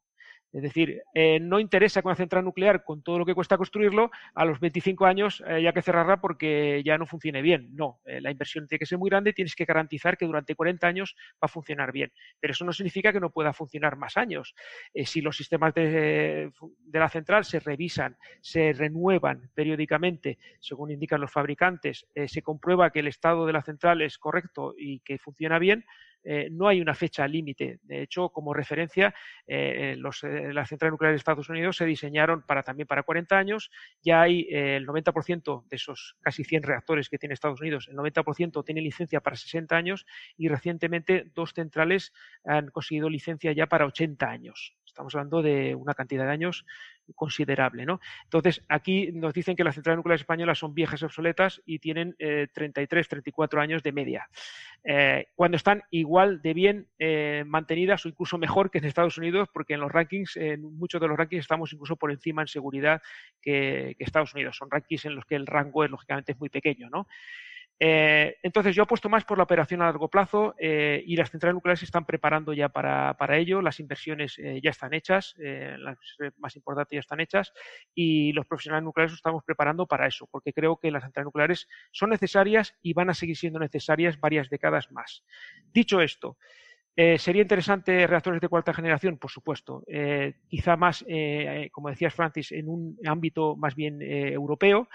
Es decir, eh, no interesa con una central nuclear, con todo lo que cuesta construirlo, a los 25 años eh, ya que cerrarla porque ya no funcione bien. No, eh, la inversión tiene que ser muy grande y tienes que garantizar que durante 40 años va a funcionar bien. Pero eso no significa que no pueda funcionar más años. si los sistemas de, la central se revisan, se renuevan periódicamente, según indican los fabricantes, se comprueba que el estado de la central es correcto y que funciona bien, Eh, no hay una fecha límite. De hecho, como referencia, eh, los, las centrales nucleares de Estados Unidos se diseñaron para también para 40 años. Ya hay el 90% de esos casi 100 reactores que tiene Estados Unidos, el 90% tiene licencia para 60 años y recientemente dos centrales han conseguido licencia ya para 80 años. Estamos hablando de una cantidad de años considerable, ¿no? Entonces, aquí nos dicen que las centrales nucleares españolas son viejas y obsoletas y tienen 33, eh, 34 años de media. Eh, cuando están igual de bien eh, mantenidas o incluso mejor que en Estados Unidos, porque en los rankings, en muchos de los rankings estamos incluso por encima en seguridad que, que Estados Unidos. Son rankings en los que el rango es lógicamente muy pequeño, ¿no? Eh, entonces, yo apuesto más por la operación a largo plazo eh, y las centrales nucleares se están preparando ya para, ello. Las inversiones eh, ya están hechas, las más importantes ya están hechas y los profesionales nucleares nos estamos preparando para eso, porque creo que las centrales nucleares son necesarias y van a seguir siendo necesarias varias décadas más. Dicho esto, ¿Sería interesante reactores de cuarta generación? Por supuesto. quizá más, como decías Francis, en un ámbito más bien europeo.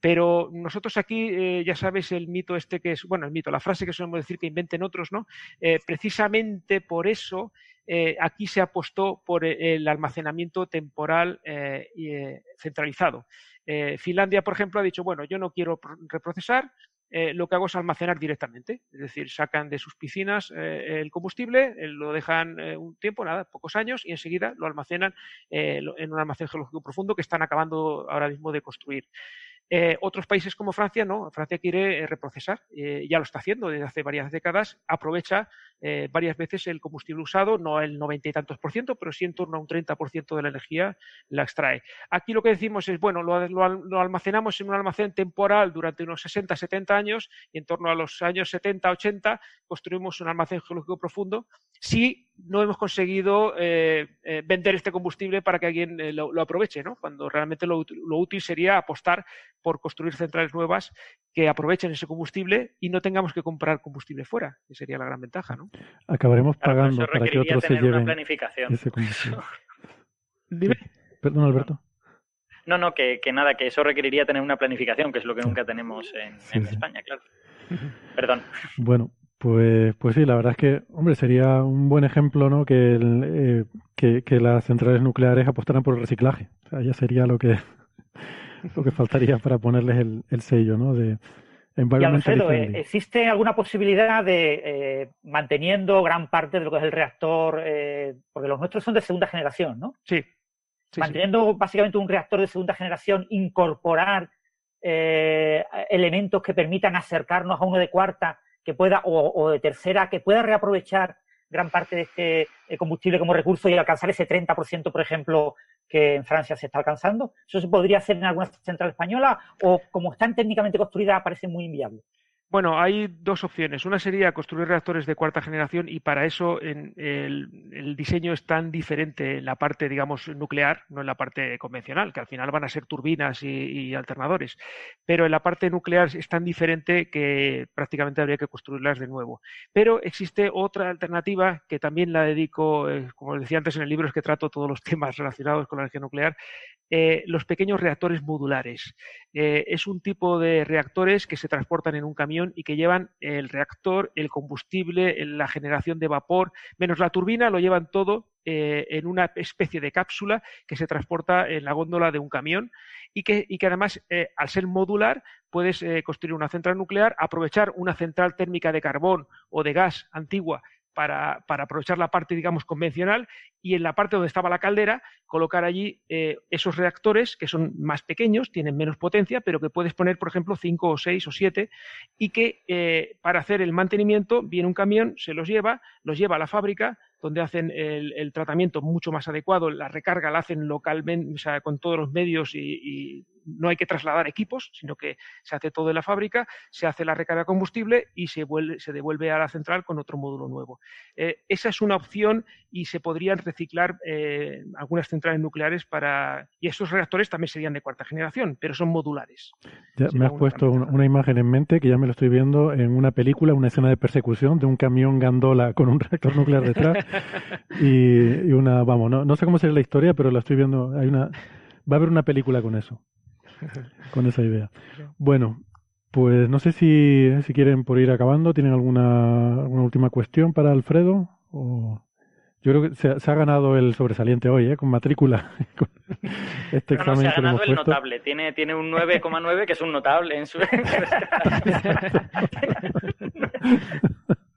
Pero nosotros aquí, eh, ya sabes, el mito este que es, bueno, el mito, la frase que solemos decir que inventen otros, ¿no? Eh, precisamente por eso eh, aquí se apostó por el almacenamiento temporal centralizado. Finlandia, por ejemplo, ha dicho, bueno, yo no quiero reprocesar, lo que hago es almacenar directamente. Es decir, sacan de sus piscinas el combustible, lo dejan un tiempo, nada, pocos años, y enseguida lo almacenan en un almacén geológico profundo que están acabando ahora mismo de construir. Eh, otros países como Francia, no. Francia quiere eh, reprocesar, eh, ya lo está haciendo desde hace varias décadas, aprovecha varias veces el combustible usado, no el noventa y tantos por ciento, pero sí en torno a un 30 por ciento de la energía la extrae. Aquí lo que decimos es, bueno, lo, almacenamos en un almacén temporal durante unos 60, 70 años y en torno a los años 70, 80 construimos un almacén geológico profundo si no hemos conseguido vender este combustible para que alguien lo, aproveche, ¿no? Cuando realmente lo útil sería apostar por construir centrales nuevas que aprovechen ese combustible y no tengamos que comprar combustible fuera, que sería la gran ventaja, ¿no? Acabaremos pagando para que otros se lleven planificación. ese combustible. Dime. Perdón, Alberto. No, no, que, nada, que eso requeriría tener una planificación, que es lo que nunca tenemos en, España, claro. Perdón. Bueno, pues, pues sí, la verdad es que, hombre, sería un buen ejemplo, ¿no? Que, eh, que, que, las centrales nucleares apostaran por el reciclaje. O sea, ya sería lo que lo que faltaría para ponerles el, sello, ¿no? De Alfredo, eh, ¿existe alguna posibilidad de, eh, manteniendo gran parte de lo que es el reactor, eh, porque los nuestros son de segunda generación, ¿no? Sí. manteniendo básicamente un reactor de segunda generación, incorporar elementos que permitan acercarnos a uno de cuarta que pueda, o, de tercera, que pueda reaprovechar gran parte de este combustible como recurso y alcanzar ese 30%, por ejemplo, que en Francia se está alcanzando. ¿Eso se podría hacer en alguna central española o como están técnicamente construidas parece muy inviable? Bueno, hay dos opciones. Una sería construir reactores de cuarta generación y para eso el, diseño es tan diferente en la parte, digamos, nuclear, no en la parte convencional, que al final van a ser turbinas y, alternadores. Pero en la parte nuclear es tan diferente que prácticamente habría que construirlas de nuevo. Pero existe otra alternativa que también la dedico, eh, como decía antes en el libro, es que trato todos los temas relacionados con la energía nuclear, eh, los pequeños reactores modulares. Eh, es un tipo de reactores que se transportan en un camión y que llevan el reactor, el combustible, la generación de vapor, menos la turbina, lo llevan todo eh, en una especie de cápsula que se transporta en la góndola de un camión y que, y que además, al ser modular, puedes construir una central nuclear, aprovechar una central térmica de carbón o de gas antigua para, aprovechar la parte, digamos, convencional y en la parte donde estaba la caldera colocar allí eh, esos reactores que son más pequeños, tienen menos potencia, pero que puedes poner, por ejemplo, cinco o seis o siete y que eh, para hacer el mantenimiento viene un camión, se los lleva, los lleva a la fábrica, donde hacen el, tratamiento mucho más adecuado, la recarga la hacen localmente, o sea, con todos los medios y, no hay que trasladar equipos, sino que se hace todo en la fábrica, se hace la recarga de combustible y se, vuelve, se devuelve a la central con otro módulo nuevo. Eh, esa es una opción y se podrían reciclar eh, algunas centrales nucleares para... Y esos reactores también serían de cuarta generación, pero son modulares. me has puesto una, imagen en mente que ya me lo estoy viendo en una película, una escena de persecución de un camión gandola con un reactor nuclear detrás y, una, vamos, no, no sé cómo sería la historia, pero la estoy viendo, hay una, va a haber una película con eso, con esa idea. Bueno, Pues no sé si, si quieren por ir acabando, ¿tienen alguna, alguna última cuestión para Alfredo? O... Yo creo que se, ha ganado el sobresaliente hoy, ¿eh? con matrícula. este examen no, se ha ganado el notable. Tiene, tiene un 9,9 que es un notable en su.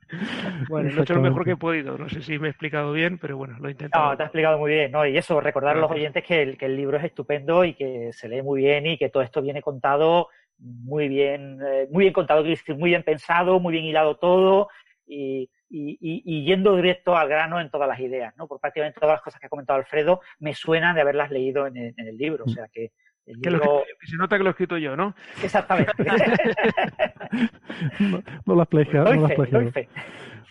bueno, lo he hecho lo mejor que he podido. No sé si me he explicado bien, pero bueno, lo he intentado. No, te has explicado muy bien. ¿no? Y eso, recordar a los oyentes que el, que el libro es estupendo y que se lee muy bien y que todo esto viene contado muy bien, eh, muy bien contado, muy bien pensado, muy bien hilado todo. Y, y, yendo directo al grano en todas las ideas, ¿no? Por prácticamente todas las cosas que ha comentado Alfredo me suenan de haberlas leído en el, libro, o sea que el libro... se nota que lo he escrito yo, ¿no? Exactamente. no, las plagiado, no las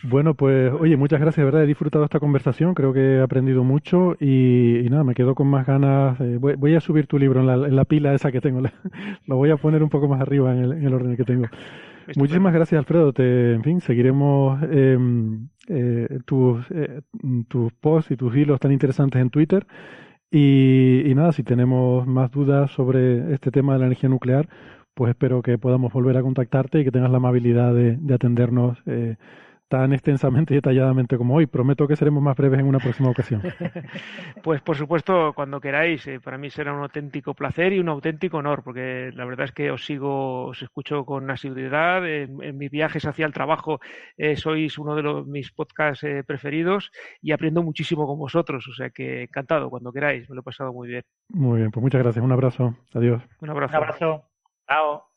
Bueno, pues oye, muchas gracias, verdad, he disfrutado esta conversación, creo que he aprendido mucho y, nada, me quedo con más ganas. voy, a subir tu libro en la, pila esa que tengo, lo voy a poner un poco más arriba en el, en el orden que tengo. Muchísimas gracias, Alfredo. Te, en fin, seguiremos em, eh, tus, eh, tus posts y tus hilos tan interesantes en Twitter. Y, nada, si tenemos más dudas sobre este tema de la energía nuclear, pues espero que podamos volver a contactarte y que tengas la amabilidad de, de atendernos eh, tan extensamente y detalladamente como hoy. Prometo que seremos más breves en una próxima ocasión. Pues por supuesto, cuando queráis, eh, para mí será un auténtico placer y un auténtico honor, porque la verdad es que os sigo, os escucho con asiduidad. En, mis viajes hacia el trabajo eh, sois uno de los, mis podcasts eh, preferidos y aprendo muchísimo con vosotros. O sea que encantado, cuando queráis, me lo he pasado muy bien. Muy bien, pues muchas gracias. Un abrazo. Adiós. Un abrazo. Un abrazo. Chao.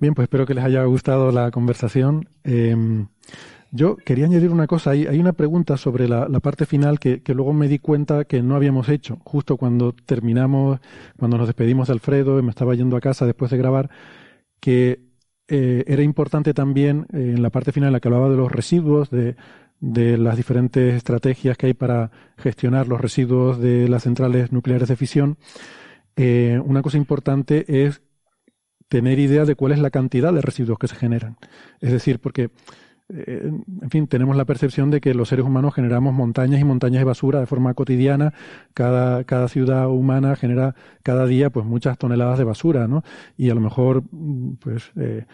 Bien, pues espero que les haya gustado la conversación. Em, yo quería añadir una cosa. Hay, una pregunta sobre la, parte final que, luego me di cuenta que no habíamos hecho. Justo cuando terminamos, cuando nos despedimos de Alfredo me estaba yendo a casa después de grabar, que eh, era importante también eh, en la parte final en la que hablaba de los residuos, de, de las diferentes estrategias que hay para gestionar los residuos de las centrales nucleares de fisión. Eh, una cosa importante es tener idea de cuál es la cantidad de residuos que se generan. Es decir, porque, eh, en fin, tenemos la percepción de que los seres humanos generamos montañas y montañas de basura de forma cotidiana. Cada, cada ciudad humana genera cada día pues muchas toneladas de basura, ¿no? Y a lo mejor, pues, eh,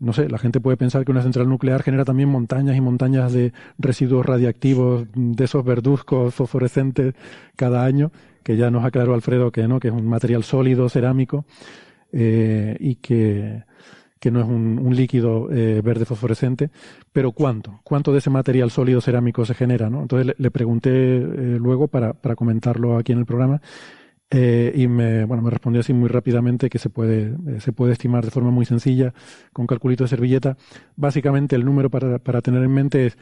no sé, la gente puede pensar que una central nuclear genera también montañas y montañas de residuos radiactivos, de esos verduzcos fosforescentes cada año, que ya nos aclaró Alfredo que no, que es un material sólido, cerámico eh, y que, que, no es un, un líquido eh, verde fosforescente, pero ¿cuánto? ¿Cuánto de ese material sólido cerámico se genera? ¿no? Entonces le, pregunté eh, luego para, para, comentarlo aquí en el programa eh, y me, bueno, me respondió así muy rápidamente que se puede, eh, se puede estimar de forma muy sencilla con calculito de servilleta. Básicamente el número para, para tener en mente es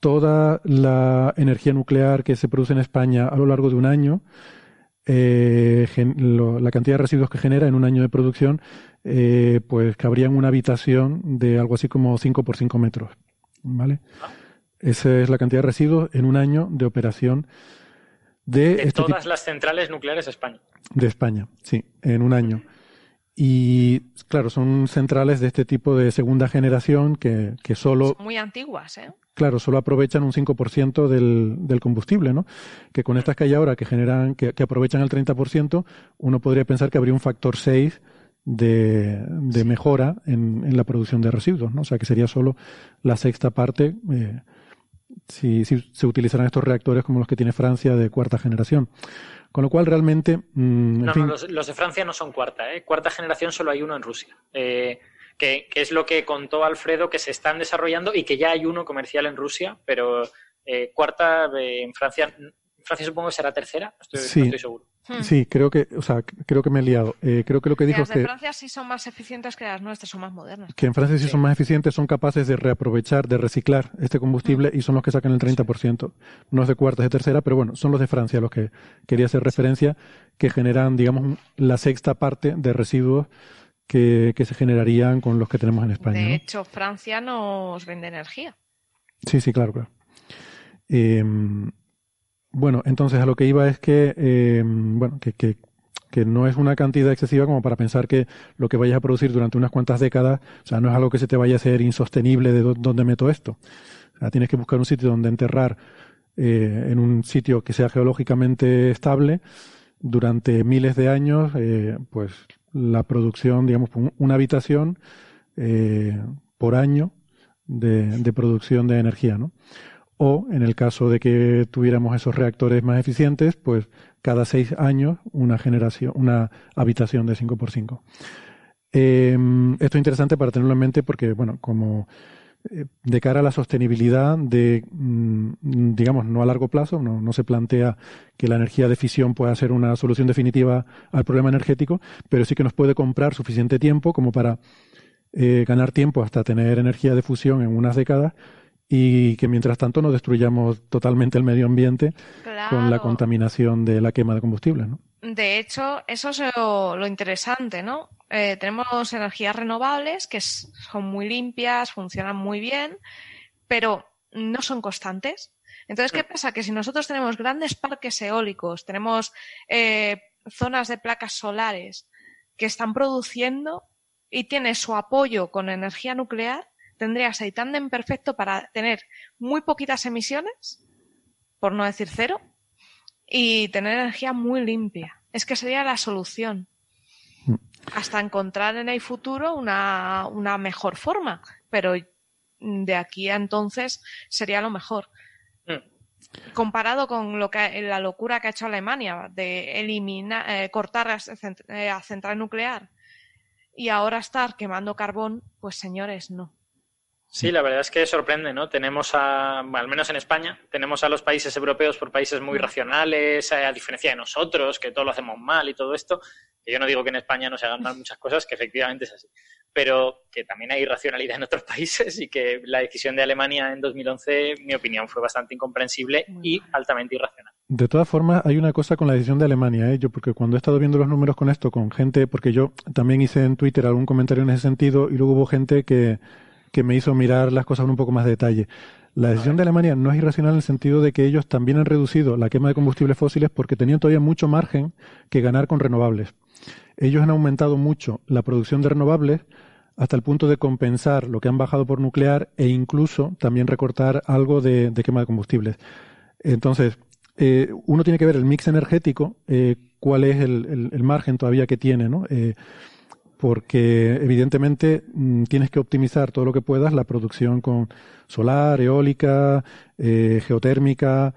toda la energía nuclear que se produce en España a lo largo de un año, eh, la cantidad de residuos que genera en un año de producción, eh, pues cabría en una habitación de algo así como 5 por 5 metros. ¿Vale? Esa es la cantidad de residuos en un año de operación de, este todas las centrales nucleares de España. De España, sí, en un año. Y claro, son centrales de este tipo de segunda generación que, que solo... Son muy antiguas, ¿eh? Claro, solo aprovechan un 5% del, del combustible, ¿no? Que con estas que hay ahora que generan, que, que aprovechan el 30%, uno podría pensar que habría un factor 6 de, de mejora en, en, la producción de residuos, ¿no? O sea, que sería solo la sexta parte eh, si, si, se utilizaran estos reactores como los que tiene Francia de cuarta generación. Con lo cual, realmente. Mm, no, no, los, los, de Francia no son cuarta, ¿eh? Cuarta generación solo hay uno en Rusia. Eh, que, es lo que contó Alfredo que se están desarrollando y que ya hay uno comercial en Rusia, pero eh, cuarta eh, en Francia. Francia supongo que será tercera, estoy, sí, no estoy seguro. Hmm. Sí, creo que, o sea, creo que me he liado. Eh, creo que lo que dijo las es que Francia sí son más eficientes que las nuestras, son más modernas. Que en Francia sí, sí. son más eficientes, son capaces de reaprovechar, de reciclar este combustible hmm. y son los que sacan el 30%. No es de cuarta, es de tercera, pero bueno, son los de Francia los que quería hacer referencia, que generan, digamos, la sexta parte de residuos que, que, se generarían con los que tenemos en España. De ¿no? hecho, Francia nos vende energía. Sí, sí, claro, claro. Eh, bueno, entonces a lo que iba es que, eh, bueno, que, que, que, no es una cantidad excesiva como para pensar que lo que vayas a producir durante unas cuantas décadas, o sea, no es algo que se te vaya a hacer insostenible de dónde meto esto. O sea, tienes que buscar un sitio donde enterrar eh, en un sitio que sea geológicamente estable durante miles de años, eh, pues la producción, digamos, una habitación eh, por año de, producción de energía, ¿no? O en el caso de que tuviéramos esos reactores más eficientes, pues cada seis años una generación, una habitación de 5x5. Eh, esto es interesante para tenerlo en mente porque, bueno, como de cara a la sostenibilidad de, mm, digamos, no a largo plazo, no, no, se plantea que la energía de fisión pueda ser una solución definitiva al problema energético, pero sí que nos puede comprar suficiente tiempo como para eh, ganar tiempo hasta tener energía de fusión en unas décadas y que mientras tanto no destruyamos totalmente el medio ambiente con la contaminación de la quema de combustibles. ¿no? De hecho, eso es lo, lo interesante, ¿no? Eh, tenemos energías renovables que son muy limpias, funcionan muy bien, pero no son constantes. Entonces, ¿qué pasa? Que si nosotros tenemos grandes parques eólicos, tenemos eh, zonas de placas solares que están produciendo y tiene su apoyo con energía nuclear, tendrías ahí tándem perfecto para tener muy poquitas emisiones, por no decir cero, y tener energía muy limpia. Es que sería la solución hasta encontrar en el futuro una, una mejor forma. Pero de aquí a entonces sería lo mejor. Mm. Comparado con lo que la locura que ha hecho Alemania de eliminar, eh, cortar a, eh, a central nuclear y ahora estar quemando carbón, pues señores, no. Sí, la verdad es que sorprende, ¿no? Tenemos a, al menos en España, tenemos a los países europeos por países muy mm. racionales, a diferencia de nosotros, que todo lo hacemos mal y todo esto, yo no digo que en España no se hagan mal muchas cosas, que efectivamente es así, pero que también hay irracionalidad en otros países y que la decisión de Alemania en 2011, mi opinión, fue bastante incomprensible y altamente irracional. De todas formas, hay una cosa con la decisión de Alemania, ¿eh? yo porque cuando he estado viendo los números con esto, con gente, porque yo también hice en Twitter algún comentario en ese sentido y luego hubo gente que, que me hizo mirar las cosas en un poco más de detalle. La decisión de Alemania no es irracional en el sentido de que ellos también han reducido la quema de combustibles fósiles porque tenían todavía mucho margen que ganar con renovables. Ellos han aumentado mucho la producción de renovables hasta el punto de compensar lo que han bajado por nuclear e incluso también recortar algo de, quema de combustibles. Entonces, eh, uno tiene que ver el mix energético, eh, cuál es el, margen todavía que tiene, ¿no? Eh, porque evidentemente mm, tienes que optimizar todo lo que puedas la producción con solar, eólica, geotérmica,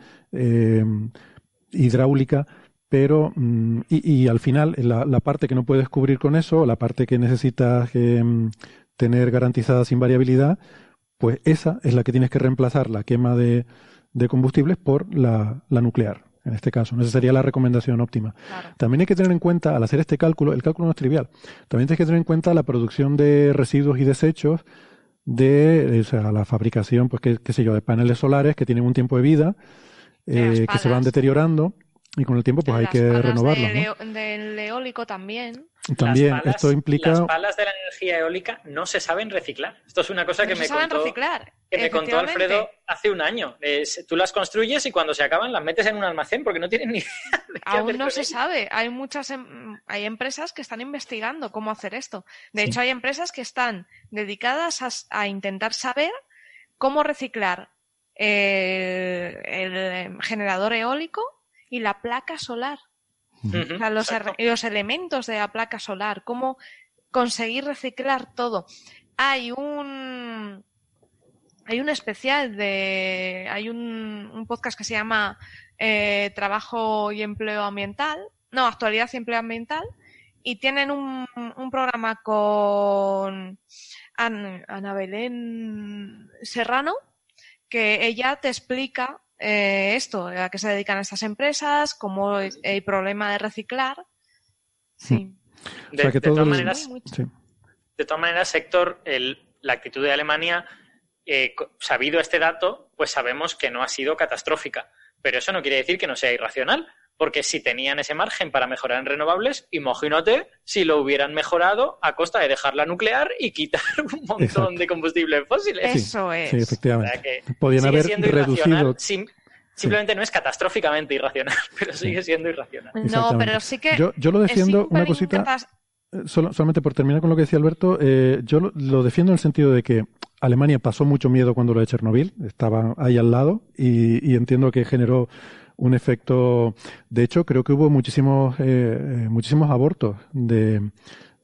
hidráulica, pero mm, y, al final la, parte que no puedes cubrir con eso, la parte que necesitas mm, tener garantizada sin variabilidad, pues esa es la que tienes que reemplazar la quema de, combustibles por la, nuclear, en este caso. Esa sería la recomendación óptima. También hay que tener en cuenta, al hacer este cálculo, el cálculo no es trivial, también tienes que tener en cuenta la producción de residuos y desechos de la fabricación, pues qué, sé yo, de paneles solares que tienen un tiempo de vida, eh, que se van deteriorando y con el tiempo pues hay que renovarlo. Del eólico también. También, esto implica... Las palas de la energía eólica no se saben reciclar. Esto es una cosa que, me, contó, que me contó Alfredo hace un año. tú las construyes y cuando se acaban las metes en un almacén porque no tienen ni idea de Aún no se sabe. Hay muchas em, hay empresas que están investigando cómo hacer esto. De hecho, hay empresas que están dedicadas a, intentar saber cómo reciclar el em, generador eólico y la placa solar. O sea, los, los, elementos de la placa solar, cómo conseguir reciclar todo. Hay un hay un especial de hay un, un podcast que se llama eh, Trabajo y Empleo Ambiental, no, Actualidad y Empleo Ambiental, y tienen un, un programa con Ana Belén Serrano, que ella te explica eh, esto, a qué se dedican estas empresas, cómo el problema de reciclar. Sí. De, todas maneras, de todas maneras, Héctor, la actitud de Alemania, eh, sabido este dato, pues sabemos que no ha sido catastrófica. Pero eso no quiere decir que no sea irracional, porque si tenían ese margen para mejorar en renovables, imagínate si lo hubieran mejorado a costa de dejar la nuclear y quitar un montón de combustibles fósiles. Eso es. Sí, efectivamente. Podían haber reducido. simplemente no es catastróficamente irracional, pero sigue siendo irracional. No, pero sí que. Yo, yo lo defiendo una cosita. Eh, solamente por terminar con lo que decía Alberto, eh, yo lo, defiendo en el sentido de que Alemania pasó mucho miedo cuando lo de Chernobyl, estaba ahí al lado y entiendo que generó un efecto. De hecho, creo que hubo muchísimos, eh, eh, muchísimos abortos de,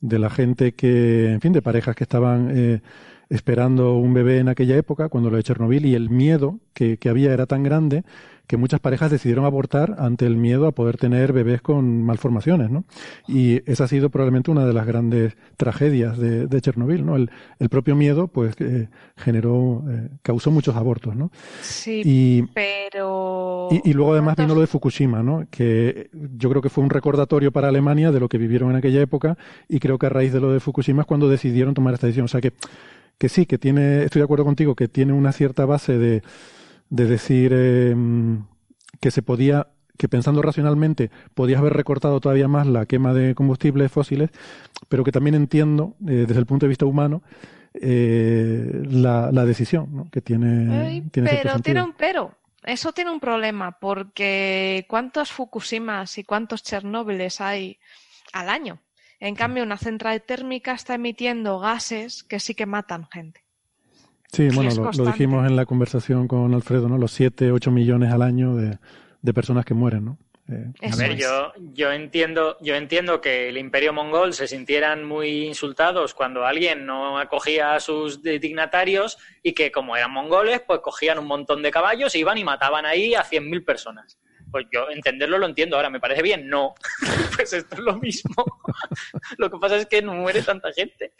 de la gente que, en fin, de parejas que estaban eh, esperando un bebé en aquella época, cuando lo de Chernobyl, y el miedo que, que había era tan grande que muchas parejas decidieron abortar ante el miedo a poder tener bebés con malformaciones, ¿no? Y esa ha sido probablemente una de las grandes tragedias de, de Chernobyl, ¿no? El, el, propio miedo, pues, eh, generó, eh, causó muchos abortos, ¿no? Sí, y, pero... Y, y luego además vino lo de Fukushima, ¿no? Que yo creo que fue un recordatorio para Alemania de lo que vivieron en aquella época y creo que a raíz de lo de Fukushima es cuando decidieron tomar esta decisión. O sea que, que sí, que tiene, estoy de acuerdo contigo, que tiene una cierta base de de decir eh, que se podía que pensando racionalmente podías haber recortado todavía más la quema de combustibles fósiles, pero que también entiendo eh, desde el punto de vista humano eh, la, la, decisión ¿no? que tiene. Ay, tiene pero tiene un pero. Eso tiene un problema porque ¿cuántos Fukushimas y cuántos Chernóbiles hay al año? En cambio, una central térmica está emitiendo gases que sí que matan gente. Sí, bueno, lo, lo, dijimos en la conversación con Alfredo, ¿no? Los 7, 8 millones al año de, de personas que mueren, ¿no? Eh, a ver, yo, yo entiendo, yo entiendo que el imperio mongol se sintieran muy insultados cuando alguien no acogía a sus dignatarios y que como eran mongoles, pues cogían un montón de caballos, iban y mataban ahí a 100.000 personas. Pues yo entenderlo lo entiendo. Ahora, ¿me parece bien? No. pues esto es lo mismo. lo que pasa es que no muere tanta gente.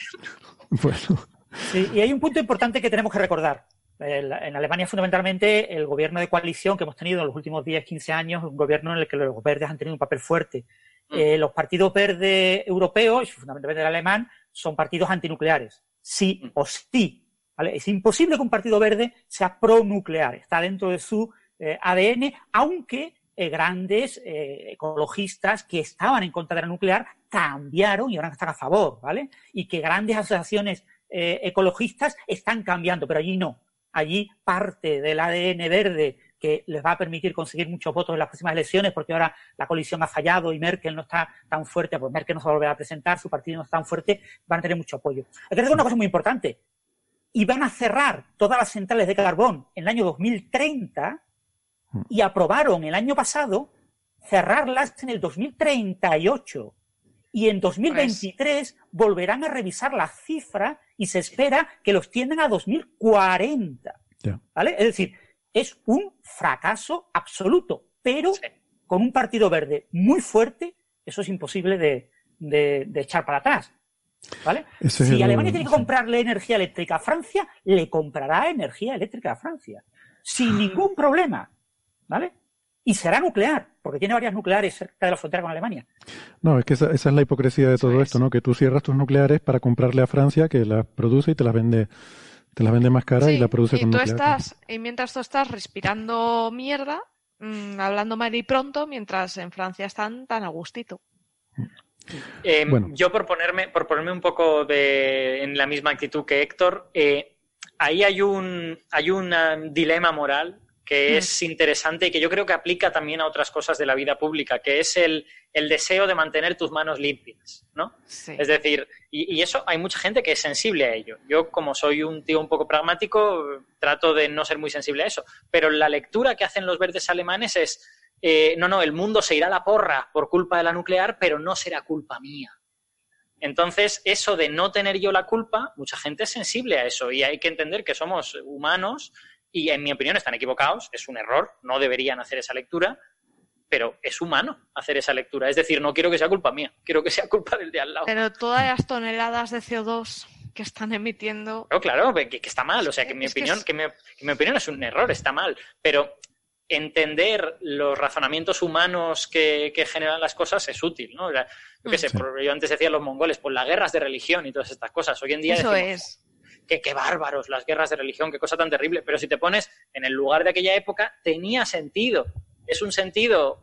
Bueno. Sí, y hay un punto importante que tenemos que recordar. En Alemania, fundamentalmente, el gobierno de coalición que hemos tenido en los últimos 10, 15 años, un gobierno en el que los verdes han tenido un papel fuerte. Mm. Eh, los partidos verdes europeos, fundamentalmente el alemán, son partidos antinucleares. Sí mm. o sí. ¿vale? Es imposible que un partido verde sea pronuclear. Está dentro de su eh, ADN, aunque eh, grandes ecologistas que estaban en contra de la nuclear cambiaron y ahora están a favor, ¿vale? Y que grandes asociaciones eh, ecologistas están cambiando, pero allí no. Allí parte del ADN verde que les va a permitir conseguir muchos votos en las próximas elecciones, porque ahora la coalición ha fallado y Merkel no está tan fuerte, pues Merkel no se va a volver a presentar, su partido no está tan fuerte, van a tener mucho apoyo. Hay que decir una cosa muy importante. Y van a cerrar todas las centrales de carbón en el año 2030 y aprobaron el año pasado cerrarlas en el 2038 y en 2023 pues... volverán a revisar la cifra y se espera que los tiendan a 2040. Yeah. ¿Vale? Es decir, es un fracaso absoluto, pero sí. con un partido verde muy fuerte, eso es imposible de, de, de echar para atrás. ¿Vale? Ese si Alemania el... tiene que comprarle energía eléctrica a Francia, le comprará energía eléctrica a Francia. Sin ningún problema. ¿Vale? Y será nuclear, porque tiene varias nucleares cerca de la frontera con Alemania. No, es que esa, esa es la hipocresía de todo esto, es. ¿no? Que tú cierras tus nucleares para comprarle a Francia, que las produce y te las vende te las vende más cara sí, y la produce y con tú nuclear. Estás, y mientras tú estás respirando mierda, mmm, hablando mal y pronto, mientras en Francia están tan a gustito. Eh, bueno. Yo por ponerme, por ponerme un poco de, en la misma actitud que Héctor, eh, ahí hay un, hay un dilema moral que es interesante y que yo creo que aplica también a otras cosas de la vida pública, que es el, el deseo de mantener tus manos limpias, ¿no? Sí. Es decir, y, y, eso hay mucha gente que es sensible a ello. Yo, como soy un tío un poco pragmático, trato de no ser muy sensible a eso. Pero la lectura que hacen los verdes alemanes es, eh, no, no, el mundo se irá a la porra por culpa de la nuclear, pero no será culpa mía. Entonces, eso de no tener yo la culpa, mucha gente es sensible a eso y hay que entender que somos humanos y en mi opinión están equivocados, es un error, no deberían hacer esa lectura, pero es humano hacer esa lectura. Es decir, no quiero que sea culpa mía, quiero que sea culpa del de al lado. Pero todas las toneladas de CO2 que están emitiendo. No, claro, que, que está mal. O sea, que en mi opinión, que, es... que, mi, que mi opinión es un error, está mal. Pero entender los razonamientos humanos que, que, generan las cosas es útil, ¿no? Yo qué sé, sí. yo antes decía los mongoles, pues las guerras de religión y todas estas cosas. Hoy en día Eso decimos, es qué, qué bárbaros las guerras de religión, qué cosa tan terrible. Pero si te pones en el lugar de aquella época, tenía sentido. Es un sentido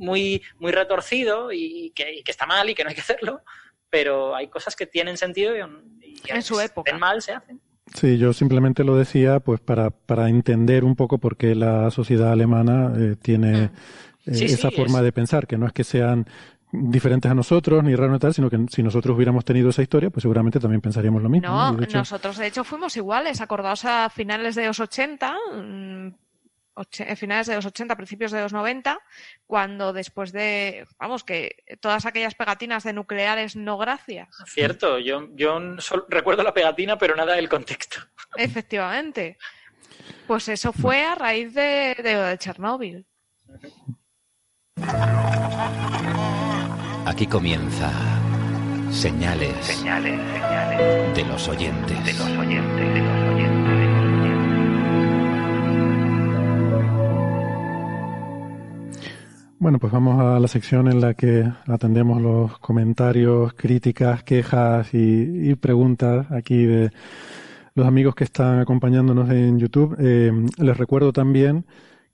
muy, muy retorcido y que, y que está mal y que no hay que hacerlo, pero hay cosas que tienen sentido y, y en su época. mal se hacen. Sí, yo simplemente lo decía pues para, para entender un poco por qué la sociedad alemana eh, tiene eh, sí, esa sí, forma es... de pensar, que no es que sean diferentes a nosotros, ni raro ni tal, sino que si nosotros hubiéramos tenido esa historia, pues seguramente también pensaríamos lo mismo. No, ¿no? De hecho... nosotros de hecho fuimos iguales, acordaos a finales de los 80, mmm, finales de los 80, principios de los 90, cuando después de, vamos, que todas aquellas pegatinas de nucleares no gracias. Cierto, yo, yo recuerdo la pegatina, pero nada del contexto. Efectivamente. Pues eso fue a raíz de, de, de Chernóbil. Aquí comienza señales, de los oyentes. Bueno, pues vamos a la sección en la que atendemos los comentarios, críticas, quejas y, preguntas aquí de los amigos que están acompañándonos en YouTube. Eh, les recuerdo también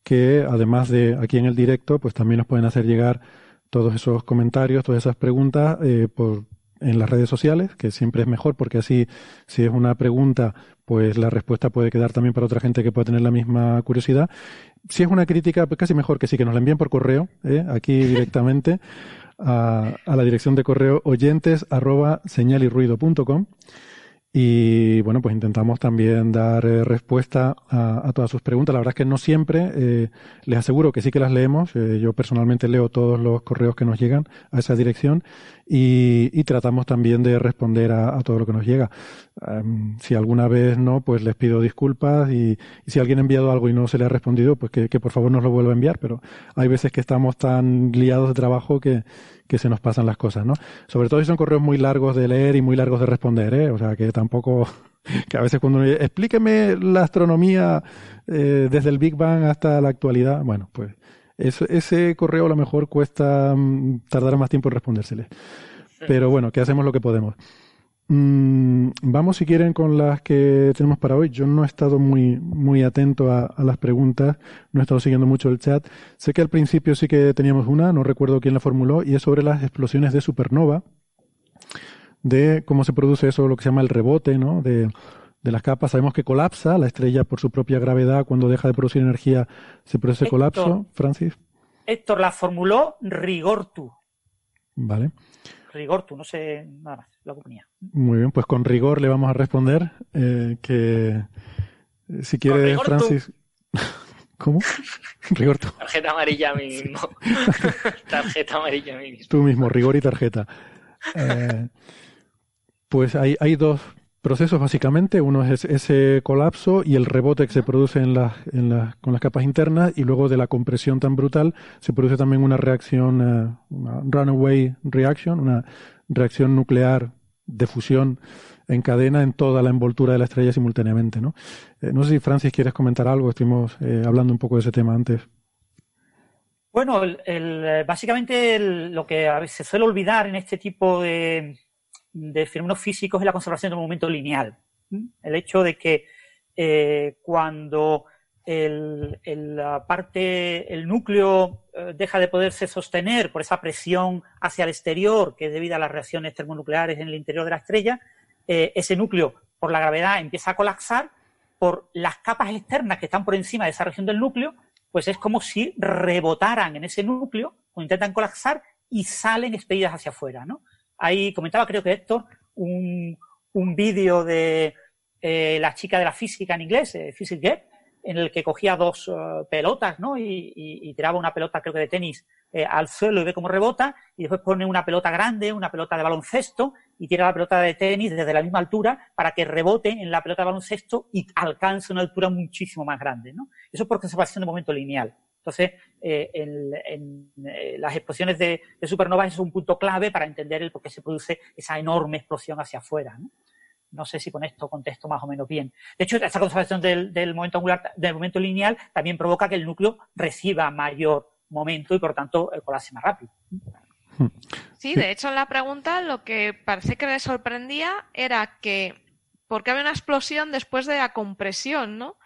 que además de aquí en el directo, pues también nos pueden hacer llegar todos esos comentarios, todas esas preguntas eh, por, en las redes sociales, que siempre es mejor porque así, si es una pregunta, pues la respuesta puede quedar también para otra gente que pueda tener la misma curiosidad. Si es una crítica, pues casi mejor que sí, que nos la envíen por correo, ¿eh? aquí directamente, a, a, la dirección de correo oyentes arroba señalirruido.com. Y bueno, pues intentamos también dar eh, respuesta a, todas sus preguntas. La verdad es que no siempre, eh, les aseguro que sí que las leemos. Eh, yo personalmente leo todos los correos que nos llegan a esa dirección y, tratamos también de responder a, todo lo que nos llega. Em, si alguna vez no, pues les pido disculpas y, si alguien ha enviado algo y no se le ha respondido, pues que, que por favor nos lo vuelva a enviar. Pero hay veces que estamos tan liados de trabajo que, que se nos pasan las cosas, ¿no? Sobre todo si son correos muy largos de leer y muy largos de responder, ¿eh? O sea, que tampoco, que a veces cuando uno explíqueme la astronomía eh, desde el Big Bang hasta la actualidad, bueno, pues ese correo a lo mejor cuesta mm, tardar más tiempo en respondérsele. Pero bueno, que hacemos lo que podemos. Mm, vamos, si quieren, con las que tenemos para hoy. Yo no he estado muy, muy atento a, las preguntas, no he estado siguiendo mucho el chat. Sé que al principio sí que teníamos una, no recuerdo quién la formuló, y es sobre las explosiones de supernova, de cómo se produce eso, lo que se llama el rebote, ¿no? De, de las capas. Sabemos que colapsa la estrella por su propia gravedad, cuando deja de producir energía se produce colapso. Francis. Héctor la formuló Rigortu. Vale. Rigortu, no sé nada más, la compañía. Muy bien, pues con rigor le vamos a responder eh, que eh, si quiere Francis... ¿Cómo? Rigortu. Tarjeta amarilla a mí mismo. tarjeta amarilla a mí mismo. Tú mismo, rigor y tarjeta. Eh, pues hay, hay dos procesos básicamente. Uno es ese colapso y el rebote que se produce con las capas internas y luego de la compresión tan brutal se produce también una reacción, eh, una runaway reaction, una reacción nuclear de fusión en cadena en toda la envoltura de la estrella simultáneamente. No, eh, no sé si Francis quieres comentar algo. Estuvimos eh, hablando un poco de ese tema antes. Bueno, el, básicamente lo que se suele olvidar en este tipo de, de fenómenos físicos es la conservación del momento lineal. El hecho de que eh, cuando el, la parte, el núcleo eh, deja de poderse sostener por esa presión hacia el exterior que es debido a las reacciones termonucleares en el interior de la estrella, eh, ese núcleo por la gravedad empieza a colapsar por las capas externas que están por encima de esa región del núcleo, pues es como si rebotaran en ese núcleo o intentan colapsar y salen expedidas hacia afuera, ¿no? Ahí comentaba, creo que Héctor, un, un vídeo de eh, la chica de la física en inglés, eh, Physics Get, en el que cogía dos uh, pelotas, ¿no? Y, y, y, tiraba una pelota, creo que de tenis, eh, al suelo y ve cómo rebota, y después pone una pelota grande, una pelota de baloncesto, y tira la pelota de tenis desde la misma altura para que rebote en la pelota de baloncesto y alcance una altura muchísimo más grande, ¿no? Eso es por conservación de momento lineal. Entonces, eh, eh, las explosiones de, supernovas es un punto clave para entender el por qué se produce esa enorme explosión hacia afuera. ¿no? sé si con esto contesto más o menos bien. De hecho, esta conservación del, momento angular, del momento lineal, también provoca que el núcleo reciba mayor momento y por tanto el colapse más rápido. Sí, de hecho en la pregunta lo que parece que le sorprendía era que ¿por qué había una explosión después de la compresión, no?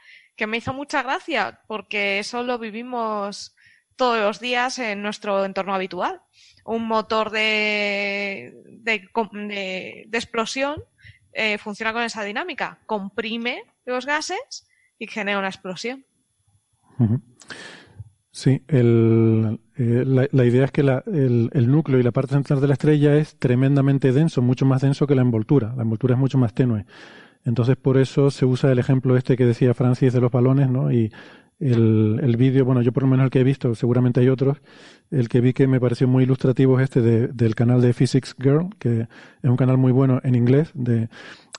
Que me hizo mucha gracia porque eso lo vivimos todos los días en nuestro entorno habitual. Un motor de, de, explosión eh, funciona con esa dinámica. Comprime los gases y genera una explosión. Sí, eh, la, idea es que el, el, núcleo y la parte central de la estrella es tremendamente denso, mucho más denso que la envoltura. La envoltura es mucho más tenue. Entonces, por eso se usa el ejemplo este que decía Francis de los balones, ¿no? Y El, el vídeo, bueno, yo por lo menos el que he visto, seguramente hay otros, el que vi que me pareció muy ilustrativo es este de, del canal de Physics Girl, que es un canal muy bueno en inglés, de,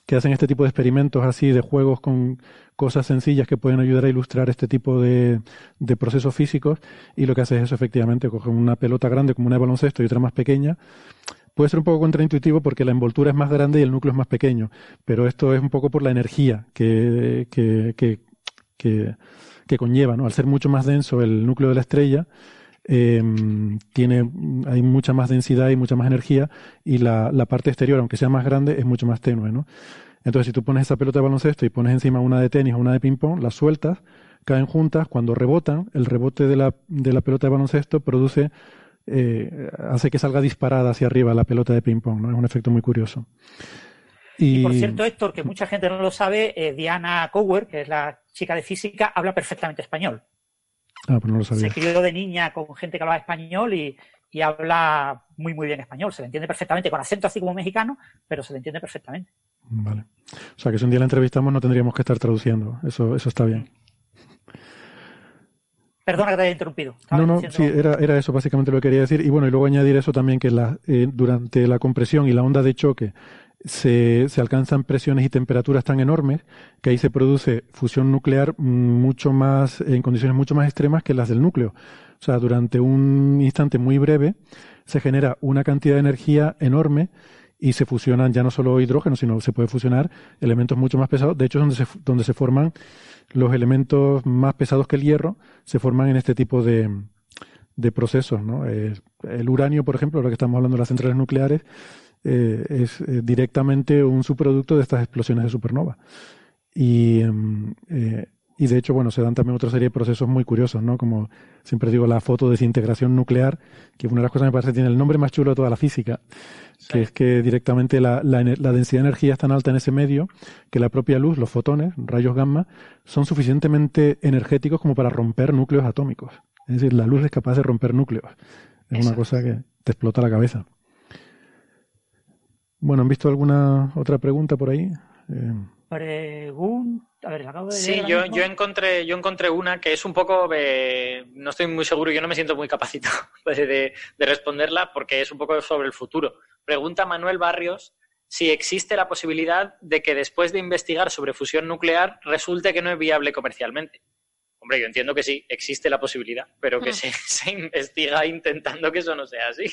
que hacen este tipo de experimentos así, de juegos con cosas sencillas que pueden ayudar a ilustrar este tipo de, de procesos físicos, y lo que hace es eso efectivamente, coge una pelota grande como una de baloncesto y otra más pequeña, puede ser un poco contraintuitivo porque la envoltura es más grande y el núcleo es más pequeño, pero esto es un poco por la energía que, que, que, que, que conlleva, ¿no? Al ser mucho más denso el núcleo de la estrella, eh, tiene, hay mucha más densidad y mucha más energía y la, la, parte exterior, aunque sea más grande, es mucho más tenue, ¿no? Entonces, si tú pones esa pelota de baloncesto y pones encima una de tenis o una de ping-pong, las sueltas, caen juntas, cuando rebotan, el rebote de la, de la pelota de baloncesto produce, eh, hace que salga disparada hacia arriba la pelota de ping-pong, ¿no? Es un efecto muy curioso. Y... y, por cierto, Héctor, que mucha gente no lo sabe, eh, Diana Cower, que es la chica de física, habla perfectamente español. Ah, pues no lo sabía. Se crió de niña con gente que hablaba español y, y, habla muy, muy bien español. Se le entiende perfectamente, con acento así como mexicano, pero se le entiende perfectamente. Vale. O sea, que si un día la entrevistamos no tendríamos que estar traduciendo. Eso, eso está bien. Perdona que te haya interrumpido. Estaba no, no, diciendo... sí, era, era eso básicamente lo que quería decir. Y bueno, y luego añadir eso también, que la, eh, durante la compresión y la onda de choque se, se, alcanzan presiones y temperaturas tan enormes que ahí se produce fusión nuclear mucho más, en condiciones mucho más extremas que las del núcleo. O sea, durante un instante muy breve se genera una cantidad de energía enorme y se fusionan ya no solo hidrógeno, sino se puede fusionar elementos mucho más pesados. De hecho, es donde se, donde se forman los elementos más pesados que el hierro, se forman en este tipo de, de procesos. ¿no? Eh, el uranio, por ejemplo, lo que estamos hablando de las centrales nucleares, eh, es eh, directamente un subproducto de estas explosiones de supernova. Y, eh, y de hecho, bueno, se dan también otra serie de procesos muy curiosos, ¿no? Como siempre digo, la foto de desintegración nuclear, que una de las cosas que me parece que tiene el nombre más chulo de toda la física, sí. que es que directamente la, la, la, densidad de energía es tan alta en ese medio que la propia luz, los fotones, rayos gamma, son suficientemente energéticos como para romper núcleos atómicos. Es decir, la luz es capaz de romper núcleos. Es Exacto. una cosa que te explota la cabeza. Bueno, ¿han visto alguna otra pregunta por ahí? Eh... Pregunta. A ver, acabo de sí, yo, yo, encontré, yo encontré una que es un poco. Eh, no estoy muy seguro, yo no me siento muy capacitado de, de, de, responderla porque es un poco sobre el futuro. Pregunta Manuel Barrios si existe la posibilidad de que después de investigar sobre fusión nuclear resulte que no es viable comercialmente. Hombre, yo entiendo que sí, existe la posibilidad, pero que mm. se, se investiga intentando que eso no sea así.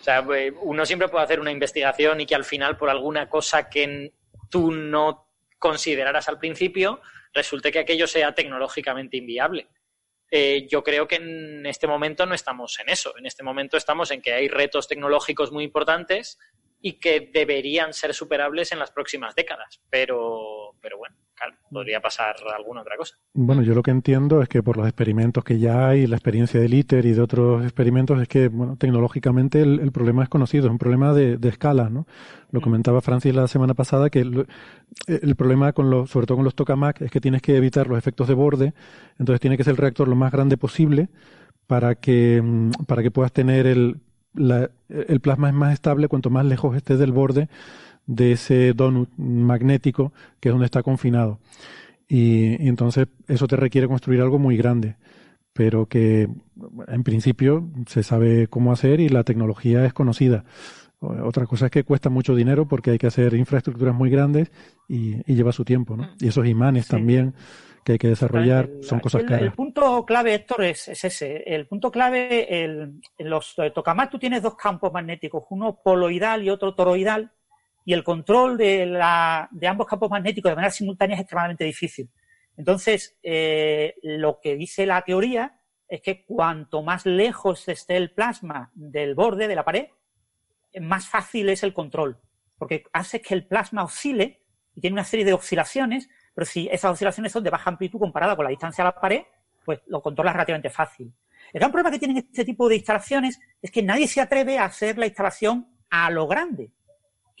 O sea, uno siempre puede hacer una investigación y que al final, por alguna cosa que tú no consideraras al principio, resulte que aquello sea tecnológicamente inviable. Eh, yo creo que en este momento no estamos en eso. En este momento estamos en que hay retos tecnológicos muy importantes y que deberían ser superables en las próximas décadas. Pero, pero bueno, claro, podría pasar alguna otra cosa. Bueno, yo lo que entiendo es que por los experimentos que ya hay, la experiencia del ITER y de otros experimentos, es que bueno, tecnológicamente el, el problema es conocido, es un problema de, de escala, ¿no? Lo comentaba Francis la semana pasada que el, el, problema con los, sobre todo con los tokamak, es que tienes que evitar los efectos de borde, entonces tiene que ser el reactor lo más grande posible para que, para que puedas tener el, la, el plasma es más estable cuanto más lejos esté del borde de ese donut magnético que es donde está confinado. Y, y, entonces eso te requiere construir algo muy grande, pero que en principio se sabe cómo hacer y la tecnología es conocida. Otra cosa es que cuesta mucho dinero porque hay que hacer infraestructuras muy grandes y, y lleva su tiempo, ¿no? Y esos imanes sí. también que hay que desarrollar el, son cosas el, caras. El punto clave, Héctor, es, es ese. El punto clave, el, en los tokamak tú tienes dos campos magnéticos, uno poloidal y otro toroidal, y el control de, la, de ambos campos magnéticos de manera simultánea es extremadamente difícil. Entonces, eh, lo que dice la teoría es que cuanto más lejos esté el plasma del borde de la pared, más fácil es el control, porque hace que el plasma oscile y tiene una serie de oscilaciones pero si esas oscilaciones son de baja amplitud comparada con la distancia a la pared, pues lo controlas relativamente fácil. El gran problema que tienen este tipo de instalaciones es que nadie se atreve a hacer la instalación a lo grande,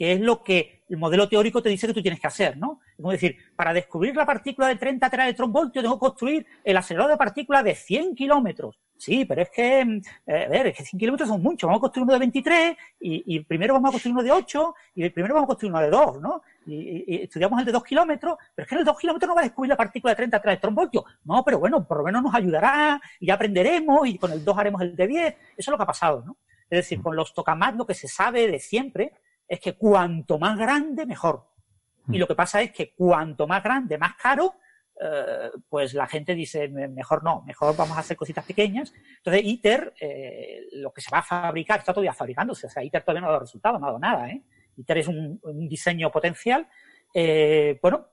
que es lo que el modelo teórico te dice que tú tienes que hacer, ¿no? Es como decir, para descubrir la partícula de 30 teraelectronvoltios tengo que construir el acelerador de partículas de 100 kilómetros. Sí, pero es que, eh, a ver, es que 100 kilómetros son muchos. Vamos a construir uno de 23 y, primero vamos a construir uno de 8 y primero vamos a construir uno de 2, ¿no? Y, estudiamos el de 2 kilómetros, pero es que en el 2 kilómetros no va a descubrir la partícula de 33 electronvoltios. No, pero bueno, por lo menos nos ayudará y ya aprenderemos y con el 2 haremos el de 10. Eso es lo que ha pasado, ¿no? Es decir, con los tokamats lo que se sabe de siempre es que cuanto más grande, mejor. Y lo que pasa es que cuanto más grande, más caro, eh, pues la gente dice, mejor no, mejor vamos a hacer cositas pequeñas. Entonces, ITER, eh, lo que se va a fabricar, está todavía fabricándose. O sea, ITER todavía no ha dado resultado, no ha dado nada. ¿eh? ITER es un, diseño potencial. Eh, bueno,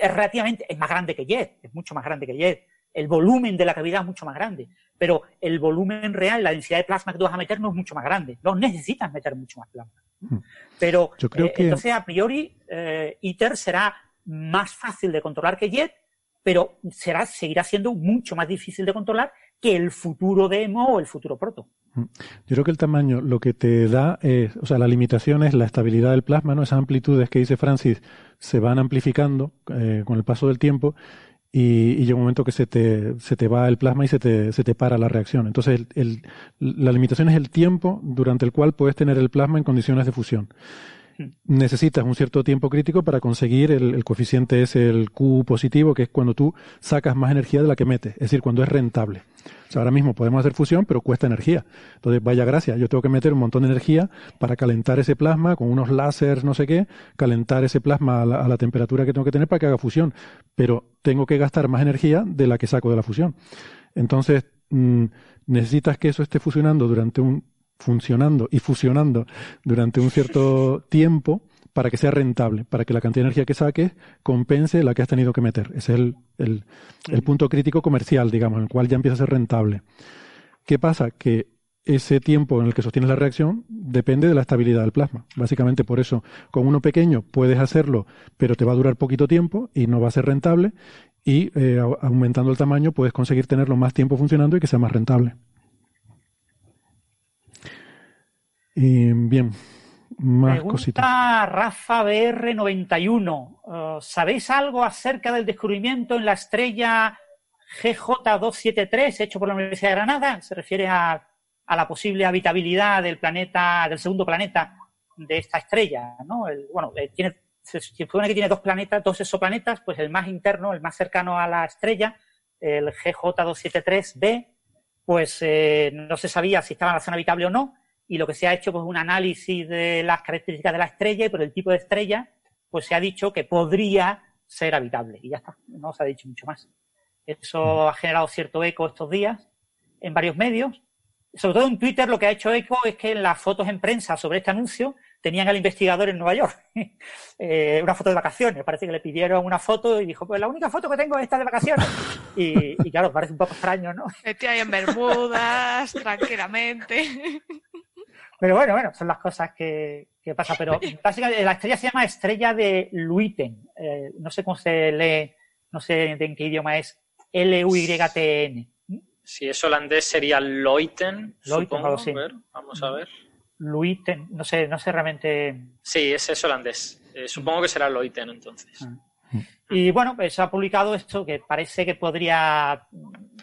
es relativamente, es más grande que JET, es mucho más grande que JET. El volumen de la cavidad es mucho más grande, pero el volumen real, la densidad de plasma que tú vas a meter no es mucho más grande. No necesitas meter mucho más plasma. Hmm. Pero Yo creo que... entonces, a priori, ITER será más fácil de controlar que Jet, pero será, seguirá siendo mucho más difícil de controlar que el futuro demo o el futuro proto. Mm. Yo creo que el tamaño lo que te da es, o sea, la limitación es la estabilidad del plasma, ¿no? Esas amplitudes que dice Francis se van amplificando eh, con el paso del tiempo y, y, llega un momento que se te, se te va el plasma y se te, se te para la reacción. Entonces, el, la limitación es el tiempo durante el cual puedes tener el plasma en condiciones de fusión necesitas un cierto tiempo crítico para conseguir el, coeficiente es el Q positivo, que es cuando tú sacas más energía de la que metes, es decir, cuando es rentable. O sea, ahora mismo podemos hacer fusión, pero cuesta energía. Entonces, vaya gracia, yo tengo que meter un montón de energía para calentar ese plasma con unos láseres, no sé qué, calentar ese plasma a la, temperatura que tengo que tener para que haga fusión. Pero tengo que gastar más energía de la que saco de la fusión. Entonces, mm, necesitas que eso esté fusionando durante un funcionando y fusionando durante un cierto tiempo para que sea rentable, para que la cantidad de energía que saques compense la que has tenido que meter. Ese es el, el, punto crítico comercial, digamos, en el cual ya empieza a ser rentable. ¿Qué pasa? Que ese tiempo en el que sostienes la reacción depende de la estabilidad del plasma. Básicamente por eso, con uno pequeño puedes hacerlo, pero te va a durar poquito tiempo y no va a ser rentable. Y eh, aumentando el tamaño puedes conseguir tenerlo más tiempo funcionando y que sea más rentable. Y bien, más Pregunta cositas. Rafa BR91. Uh, ¿Sabéis algo acerca del descubrimiento en la estrella GJ273 hecho por la Universidad de Granada? Se refiere a, la posible habitabilidad del planeta, del segundo planeta de esta estrella, ¿no? bueno, eh, tiene, se supone que tiene dos planetas, dos exoplanetas, pues el más interno, el más cercano a la estrella, el GJ273b, pues eh, no se sabía si estaba en la zona habitable o no, y lo que se ha hecho pues un análisis de las características de la estrella y por el tipo de estrella, pues se ha dicho que podría ser habitable y ya está, no se ha dicho mucho más. Eso ha generado cierto eco estos días en varios medios. Sobre todo en Twitter lo que ha hecho eco es que en las fotos en prensa sobre este anuncio tenían al investigador en Nueva York. eh, una foto de vacaciones. Parece que le pidieron una foto y dijo, pues la única foto que tengo es esta de vacaciones. Y, y claro, parece un poco extraño, ¿no? Estoy ahí en Bermudas, tranquilamente. Pero bueno, bueno, son las cosas que, que pasan. Pero básicamente la estrella se llama estrella de Luiten. Eh, no sé cómo se lee, no sé en qué idioma es. L-U-Y-T-N. Si es holandés sería Loiten. Loiten, supongo. A ver, vamos a ver. Luiten, no sé, no sé realmente. Sí, ese es holandés. Eh, supongo que será Loiten entonces. Ah. Y bueno, pues se ha publicado esto que parece que podría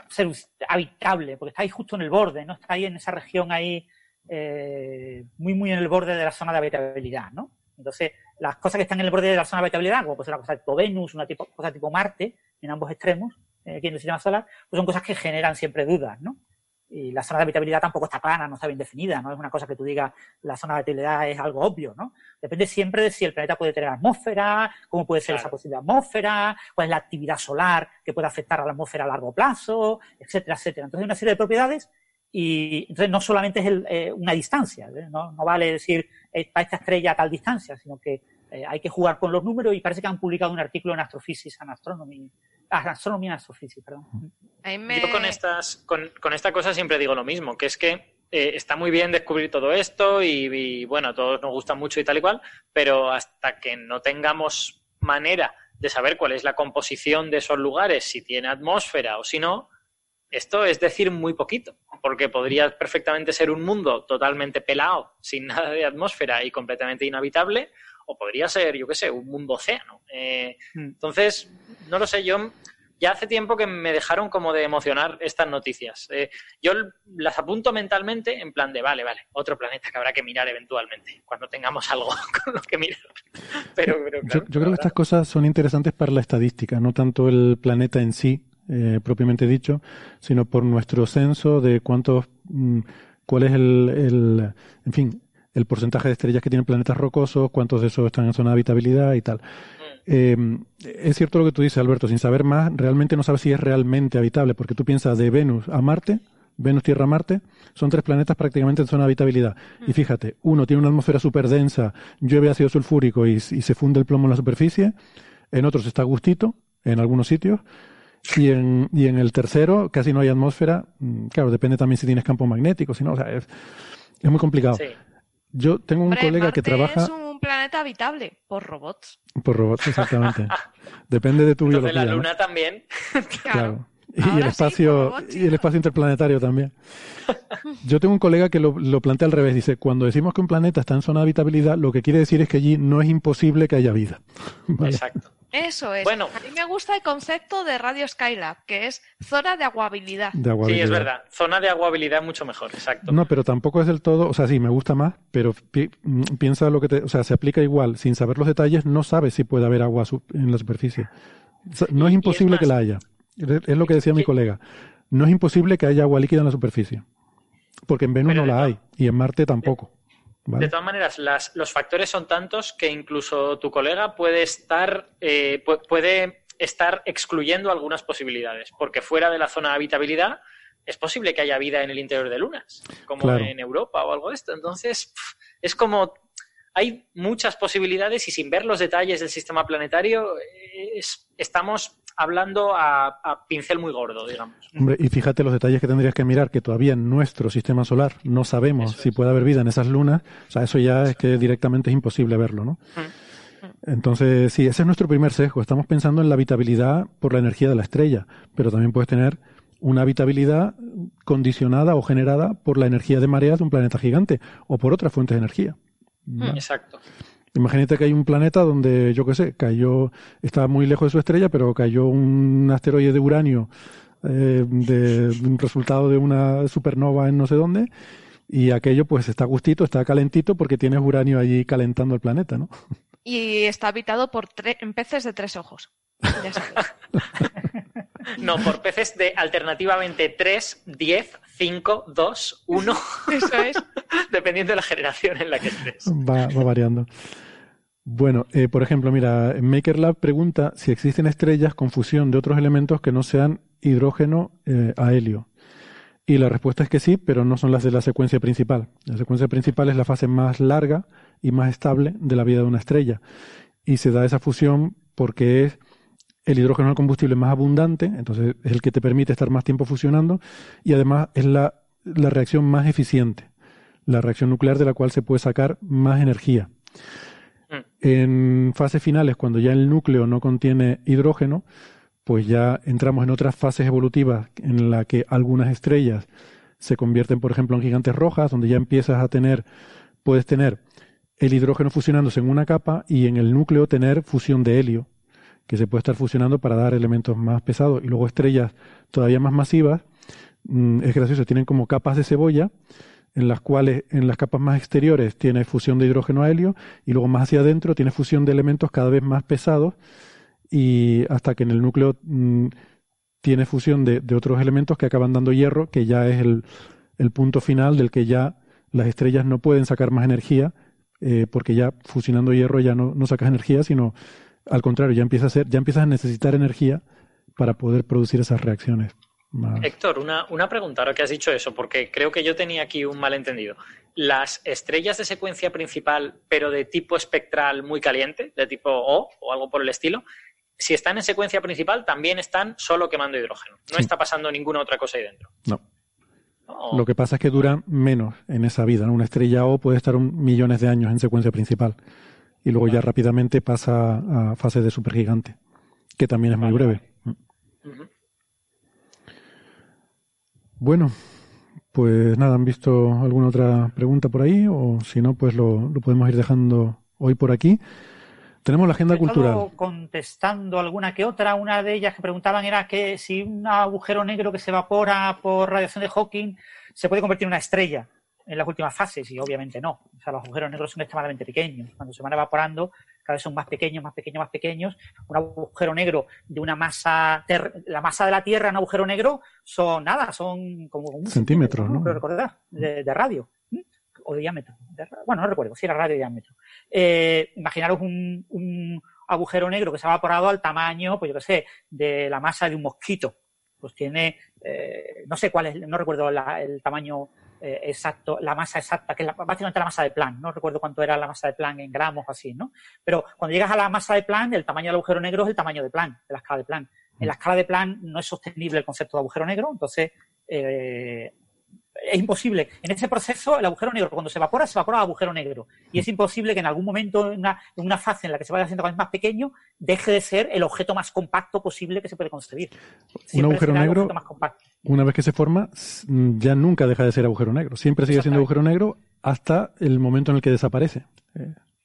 ser habitable, porque está ahí justo en el borde, ¿no? Está ahí en esa región ahí eh, muy, muy en el borde de la zona de habitabilidad, ¿no? Entonces, las cosas que están en el borde de la zona de habitabilidad, como puede ser una cosa tipo Venus, una tipo, cosa tipo Marte, en ambos extremos, eh, aquí en el sistema solar, pues son cosas que generan siempre dudas, ¿no? Y la zona de habitabilidad tampoco está plana, no está bien definida, no es una cosa que tú digas la zona de habitabilidad es algo obvio, ¿no? Depende siempre de si el planeta puede tener atmósfera, cómo puede ser esa posible atmósfera, cuál es la actividad solar que puede afectar a la atmósfera a largo plazo, etcétera, etcétera. Entonces hay una serie de propiedades y entonces no solamente es eh, una distancia, ¿eh? no, no, vale decir para esta estrella a tal distancia, sino que eh, hay que jugar con los números y parece que han publicado un artículo en Astrophysics and Astronomy, ah, Astronomy and Astrophysics, perdón. Yo con, estas, con, con, esta cosa siempre digo lo mismo, que es que está muy bien descubrir todo esto y, y, bueno, a todos nos gusta mucho y tal y cual, pero hasta que no tengamos manera de saber cuál es la composición de esos lugares, si tiene atmósfera o si no, esto es decir muy poquito, porque podría perfectamente ser un mundo totalmente pelado, sin nada de atmósfera y completamente inhabitable, o podría ser, yo qué sé, un mundo océano. Eh, hmm. Entonces, no lo sé, yo ya hace tiempo que me dejaron como de emocionar estas noticias. Eh, yo las apunto mentalmente en plan de, vale, vale, otro planeta que habrá que mirar eventualmente, cuando tengamos algo con lo que mirar. Pero, yo, creo que estas cosas son interesantes para la estadística, no tanto el planeta en sí, eh, propiamente dicho, sino por nuestro censo de cuántos, mm, cuál es el, el, en fin, el porcentaje de estrellas que tienen planetas rocosos, cuántos de esos están en zona de habitabilidad y tal. Eh, es cierto lo que tú dices, Alberto, sin saber más, realmente no sabes si es realmente habitable, porque tú piensas de Venus a Marte, Venus, Tierra, Marte, son tres planetas prácticamente en zona de habitabilidad. Y fíjate, uno tiene una atmósfera súper densa, llueve ácido sulfúrico y, se funde el plomo en la superficie, en otros está gustito, en algunos sitios, y en, y en el tercero casi no hay atmósfera. Mm, claro, depende también si tienes campo magnético, si no, o sea, es, es muy complicado. Yo tengo un colega que trabaja planeta habitable por robots. Por robots, exactamente. Depende de tu Entonces biología. la luna también. claro. Y el espacio y el espacio interplanetario también. Yo tengo un colega que lo, lo, plantea al revés. Dice, cuando decimos que un planeta está en zona de habitabilidad, lo que quiere decir es que allí no es imposible que haya vida. Exacto. Eso es. Bueno, a mí me gusta el concepto de Radio Skylab, que es zona de aguabilidad. Sí, es verdad. Zona de aguabilidad mucho mejor, exacto. No, pero tampoco es del todo, o sea, sí, me gusta más, pero mm, piensa lo que te, o sea, se aplica igual. Sin saber los detalles, no sabes si puede haber agua en la superficie. No es imposible que la haya. Es lo que decía mi colega. No es imposible que haya agua líquida en la superficie. Porque en Venus no la hay y en Marte tampoco. De todas maneras, los factores son tantos que incluso tu colega puede estar, eh, puede estar excluyendo algunas posibilidades, porque fuera de la zona de habitabilidad es posible que haya vida en el interior de lunas, como en Europa o algo de esto. Entonces, es como hay muchas posibilidades y sin ver los detalles del sistema planetario, estamos hablando a, pincel muy gordo, digamos. Hombre, y fíjate los detalles que tendrías que mirar, que todavía en nuestro sistema solar no sabemos si puede haber vida en esas lunas. O sea, eso ya es que directamente es imposible verlo, ¿no? Mm. Entonces, sí, ese es nuestro primer sesgo. Estamos pensando en la habitabilidad por la energía de la estrella, pero también puedes tener una habitabilidad condicionada o generada por la energía de mareas de un planeta gigante o por otras fuentes de energía. Exacto. Imagínate que hay un planeta donde, yo qué sé, cayó, está muy lejos de su estrella, pero cayó un asteroide de uranio eh, de, un resultado de una supernova en no sé dónde, y aquello pues está gustito, está calentito porque tienes uranio allí calentando el planeta, ¿no? Y está habitado por peces de tres ojos. no, por peces de alternativamente 3, 10, 5, 2, 1. Eso es. Dependiendo de la generación en la que estés. Va, variando. Bueno, eh, por ejemplo, mira, MakerLab pregunta si existen estrellas con fusión de otros elementos que no sean hidrógeno eh, a helio. Y la respuesta es que sí, pero no son las de la secuencia principal. La secuencia principal es la fase más larga y más estable de la vida de una estrella. Y se da esa fusión porque es el hidrógeno el combustible más abundante, entonces es el que te permite estar más tiempo fusionando y además es la reacción más eficiente, la reacción nuclear de la cual se puede sacar más energía. En fases finales, cuando ya el núcleo no contiene hidrógeno, pues ya entramos en otras fases evolutivas en la que algunas estrellas se convierten, por ejemplo, en gigantes rojas, donde ya empiezas a tener, puedes tener el hidrógeno fusionándose en una capa y en el núcleo tener fusión de helio que se puede estar fusionando para dar elementos más pesados. Y luego estrellas todavía más masivas, mm, es gracioso, tienen como capas de cebolla, en las cuales en las capas más exteriores tiene fusión de hidrógeno a helio, y luego más hacia adentro tiene fusión de elementos cada vez más pesados, y hasta que en el núcleo mm, tiene fusión de, otros elementos que acaban dando hierro, que ya es el, punto final del que ya las estrellas no pueden sacar más energía, eh, porque ya fusionando hierro ya no, no sacas energía, sino al contrario, ya empieza a ser, ya empiezas a necesitar energía para poder producir esas reacciones. Héctor, una, una pregunta ahora que has dicho eso, porque creo que yo tenía aquí un malentendido. Las estrellas de secuencia principal, pero de tipo espectral muy caliente, de tipo O o algo por el estilo, si están en secuencia principal, también están solo quemando hidrógeno. No está pasando ninguna otra cosa ahí dentro. No. Lo que pasa es que duran menos en esa vida. Una estrella O puede estar un, millones de años en secuencia principal y luego ya rápidamente pasa a fase de supergigante, que también es muy breve. Bueno, pues nada, ¿han visto alguna otra pregunta por ahí? O si no, pues lo, podemos ir dejando hoy por aquí. Tenemos la agenda cultural. Contestando alguna que otra, una de ellas que preguntaban era que si un agujero negro que se evapora por radiación de Hawking se puede convertir en una estrella en las últimas fases y obviamente no. O sea, los agujeros negros son extremadamente pequeños. Cuando se van evaporando, cada vez son más pequeños, más pequeños, más pequeños. Un agujero negro de una masa, la masa de la Tierra en un agujero negro son nada, son como un centímetros, ¿no? recordar, de, radio o de diámetro. bueno, no recuerdo si era radio o diámetro. Eh, imaginaros un, agujero negro que se ha evaporado al tamaño, pues yo qué sé, de la masa de un mosquito. Pues tiene, eh, no sé cuál es, no recuerdo el tamaño eh, exacto, la masa exacta, que es básicamente la masa de plan, no recuerdo cuánto era la masa de plan en gramos o así, ¿no? Pero cuando llegas a la masa de plan, el tamaño del agujero negro es el tamaño de plan, de la escala de plan. En la escala de plan no es sostenible el concepto de agujero negro, entonces eh, es imposible. En ese proceso, el agujero negro, cuando se evapora, se evapora el agujero negro. Y es imposible que en algún momento, en una, fase en la que se vaya haciendo cada vez más pequeño, deje de ser el objeto más compacto posible que se puede concebir. un agujero negro, una vez que se forma, ya nunca deja de ser agujero negro. Siempre sigue siendo agujero negro hasta el momento en el que desaparece.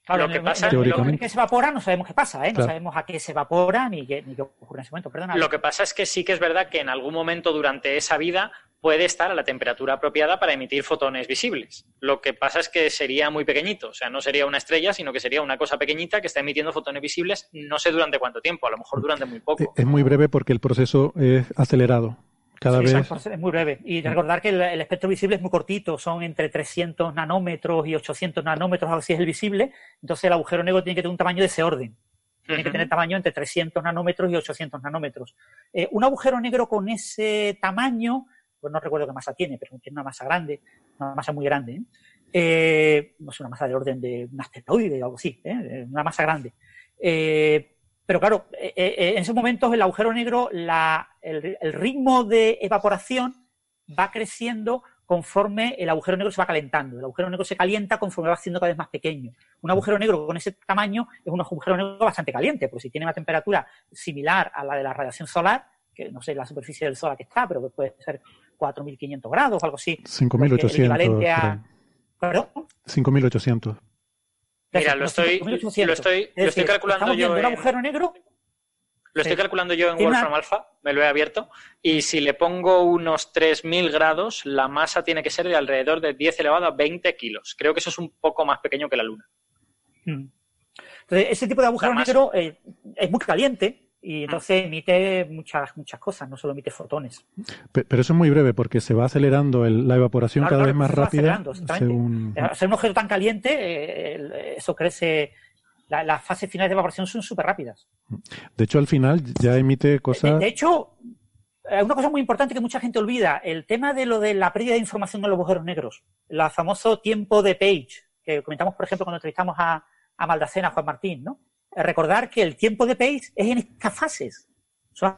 Claro, lo que pasa es que se evapora no sabemos qué pasa, ¿eh? no sabemos a qué se evapora ni qué, ni qué ocurre en ese momento. Perdona. Lo que pasa es que sí que es verdad que en algún momento durante esa vida puede estar a la temperatura apropiada para emitir fotones visibles. Lo que pasa es que sería muy pequeñito, o sea, no sería una estrella, sino que sería una cosa pequeñita que está emitiendo fotones visibles, no sé durante cuánto tiempo, a lo mejor durante muy poco. Es muy breve porque el proceso es acelerado. Cada vez... Es muy breve. Y recordar que el, espectro visible es muy cortito, son entre 300 nanómetros y 800 nanómetros, así es el visible. Entonces el agujero negro tiene que tener un tamaño de ese orden. Tiene que tener tamaño entre 300 nanómetros y 800 nanómetros. Eh, un agujero negro con ese tamaño pues no recuerdo qué masa tiene, pero tiene una masa grande, una masa muy grande. ¿eh? Eh, no es una masa del orden de un asteroide o algo así, ¿eh? una masa grande. pero claro, en esos momentos el agujero negro, el, ritmo de evaporación va creciendo conforme el agujero negro se va calentando. El agujero negro se calienta conforme va siendo cada vez más pequeño. Un agujero negro con ese tamaño es un agujero negro bastante caliente, porque si tiene una temperatura similar a la de la radiación solar, que no sé la superficie del Sol a que está, pero que puede ser 4.500 grados o algo así. 5.800. ¿Perdón? 5.800. Mira, lo estoy, lo estoy, lo estoy calculando yo. En, un agujero negro. Lo estoy calculando yo en Wolfram Alpha, me lo he abierto, y si le pongo unos 3.000 grados, la masa tiene que ser de alrededor de 10 elevado a 20 kilos. Creo que eso es un poco más pequeño que la Luna. Hmm. Entonces, ese tipo de agujero negro eh, es muy caliente, y entonces emite muchas, muchas cosas, no solo emite fotones. Pero eso es muy breve porque se va acelerando la evaporación cada vez más rápida. Según... Al ser un objeto tan caliente, eh, eso crece. Las fases finales de evaporación son súper rápidas. De hecho, al final ya emite cosas. De, hecho, hay una cosa muy importante que mucha gente olvida: el tema de lo de la pérdida de información de los agujeros negros. El famoso tiempo de Page, que comentamos, por ejemplo, cuando entrevistamos a, a Maldacena, a Juan Martín, ¿no? recordar que el tiempo de Pace es en estas fases, son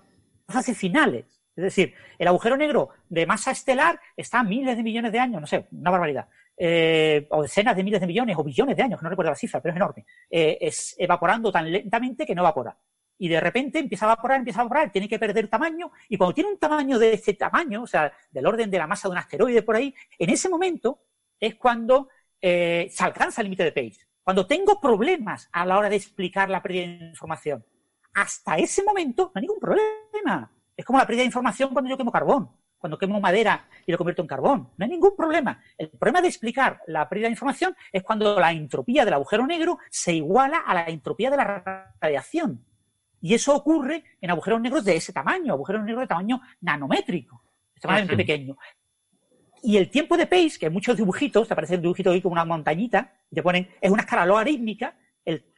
fases finales. Es decir, el agujero negro de masa estelar está a miles de millones de años, no sé, una barbaridad, eh, o decenas de miles de millones o billones de años, no recuerdo la cifra, pero es enorme. Eh, es evaporando tan lentamente que no evapora. Y de repente empieza a evaporar, empieza a evaporar, tiene que perder tamaño, y cuando tiene un tamaño de ese tamaño, o sea, del orden de la masa de un asteroide por ahí, en ese momento es cuando eh, se alcanza el límite de Page. Cuando tengo problemas a la hora de explicar la pérdida de información, hasta ese momento no hay ningún problema. Es como la pérdida de información cuando yo quemo carbón, cuando quemo madera y lo convierto en carbón. No hay ningún problema. El problema de explicar la pérdida de información es cuando la entropía del agujero negro se iguala a la entropía de la radiación. Y eso ocurre en agujeros negros de ese tamaño, agujeros negros de tamaño nanométrico, extremadamente pequeño. Y el tiempo de Pace, que muchos dibujitos, te aparece el dibujito ahí como una montañita, y te ponen, es una escala logarítmica,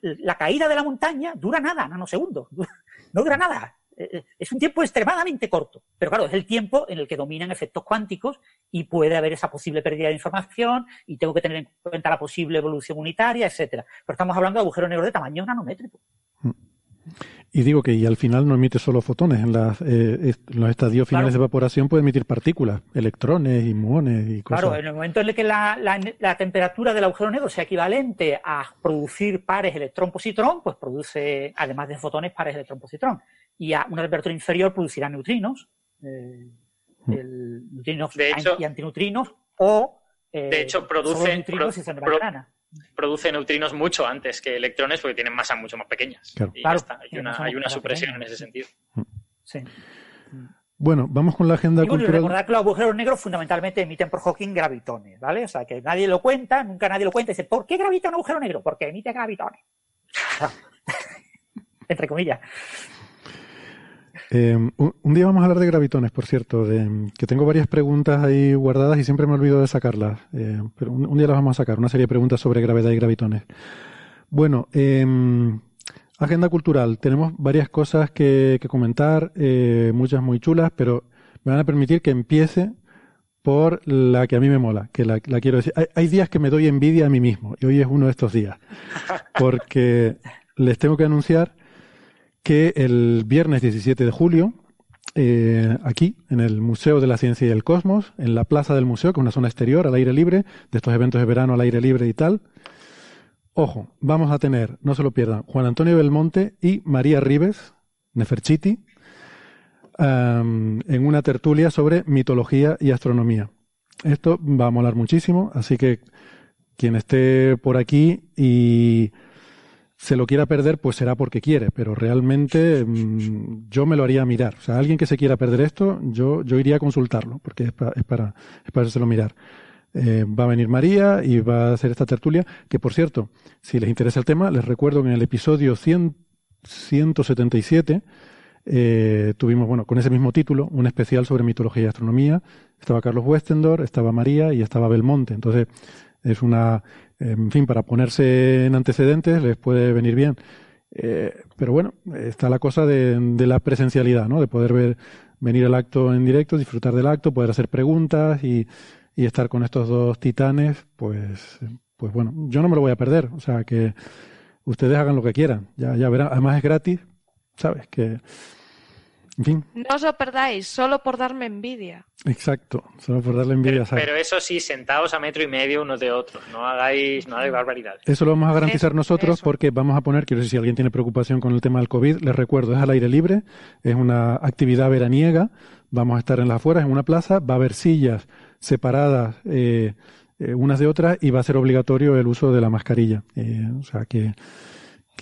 la caída de la montaña dura nada, nanosegundos, no dura nada. Es un tiempo extremadamente corto, pero claro, es el tiempo en el que dominan efectos cuánticos y puede haber esa posible pérdida de información y tengo que tener en cuenta la posible evolución unitaria, etcétera. Pero estamos hablando de agujeros negros de tamaño nanométrico. Mm. Y digo que y al final no emite solo fotones, en, las, eh, los estadios finales de evaporación puede emitir partículas, electrones y muones y cosas. Claro, en el momento en el que la, la, temperatura del agujero negro sea equivalente a producir pares electrón-positrón, pues produce, además de fotones, pares electrón-positrón. Y a una temperatura inferior producirá neutrinos, eh, mm. neutrinos y antineutrinos, o eh, de hecho produce, neutrinos y son de produce neutrinos mucho antes que electrones porque tienen masas mucho más pequeñas. Claro. Y está. Hay, una, hay una supresión en ese sentido. Sí. Bueno, vamos con la agenda y bueno, cultural. Y recordad que los agujeros negros fundamentalmente emiten por Hawking gravitones, ¿vale? O sea, que nadie lo cuenta, nunca nadie lo cuenta. Dice, ¿por qué gravita un agujero negro? Porque emite gravitones. Entre comillas. Eh, un, día vamos a hablar de gravitones, por cierto, de, que tengo varias preguntas ahí guardadas y siempre me olvido de sacarlas. Eh, pero un, día las vamos a sacar, una serie de preguntas sobre gravedad y gravitones. Bueno, eh, Agenda cultural. Tenemos varias cosas que, comentar, eh, muchas muy chulas, pero me van a permitir que empiece por la que a mí me mola, que la, quiero decir. Hay, días que me doy envidia a mí mismo y hoy es uno de estos días, porque les tengo que anunciar que el viernes 17 de julio, eh, aquí, en el Museo de la Ciencia y el Cosmos, en la plaza del museo, que es una zona exterior, al aire libre, de estos eventos de verano al aire libre y tal, Ojo, vamos a tener, no se lo pierdan, Juan Antonio Belmonte y María Rives, Neferchiti, en una tertulia sobre mitología y astronomía. Esto va a molar muchísimo, así que quien esté por aquí y se lo quiera perder, pues será porque quiere, pero realmente mm, yo me lo haría mirar. O sea, alguien que se quiera perder esto, yo, yo iría a consultarlo, porque es para, es para, es para hacerlo mirar. Eh, va a venir María y va a hacer esta tertulia, que por cierto, si les interesa el tema, les recuerdo que en el episodio 100, 177 eh, tuvimos, bueno, con ese mismo título, un especial sobre mitología y astronomía. Estaba Carlos Westendor, estaba María y estaba Belmonte. Entonces, es una, en fin, para ponerse en antecedentes les puede venir bien. Eh, pero bueno, está la cosa de, de, la presencialidad, ¿no? De poder ver, venir al acto en directo, disfrutar del acto, poder hacer preguntas y y estar con estos dos titanes, pues, pues bueno, yo no me lo voy a perder. O sea, que ustedes hagan lo que quieran. Ya, ya verán. Además es gratis, ¿sabes? Que, en fin. No os lo perdáis, solo por darme envidia. Exacto, solo por darle envidia. Pero, pero, eso sí, sentados a metro y medio unos de otros. No hagáis, no hagáis barbaridades. Eso lo vamos a garantizar nosotros porque vamos a poner, quiero decir, si alguien tiene preocupación con el tema del COVID, les recuerdo, es al aire libre, es una actividad veraniega. Vamos a estar en las afueras, en una plaza, va a haber sillas separadas eh, eh, unas de otras y va a ser obligatorio el uso de la mascarilla. Eh, o sea que,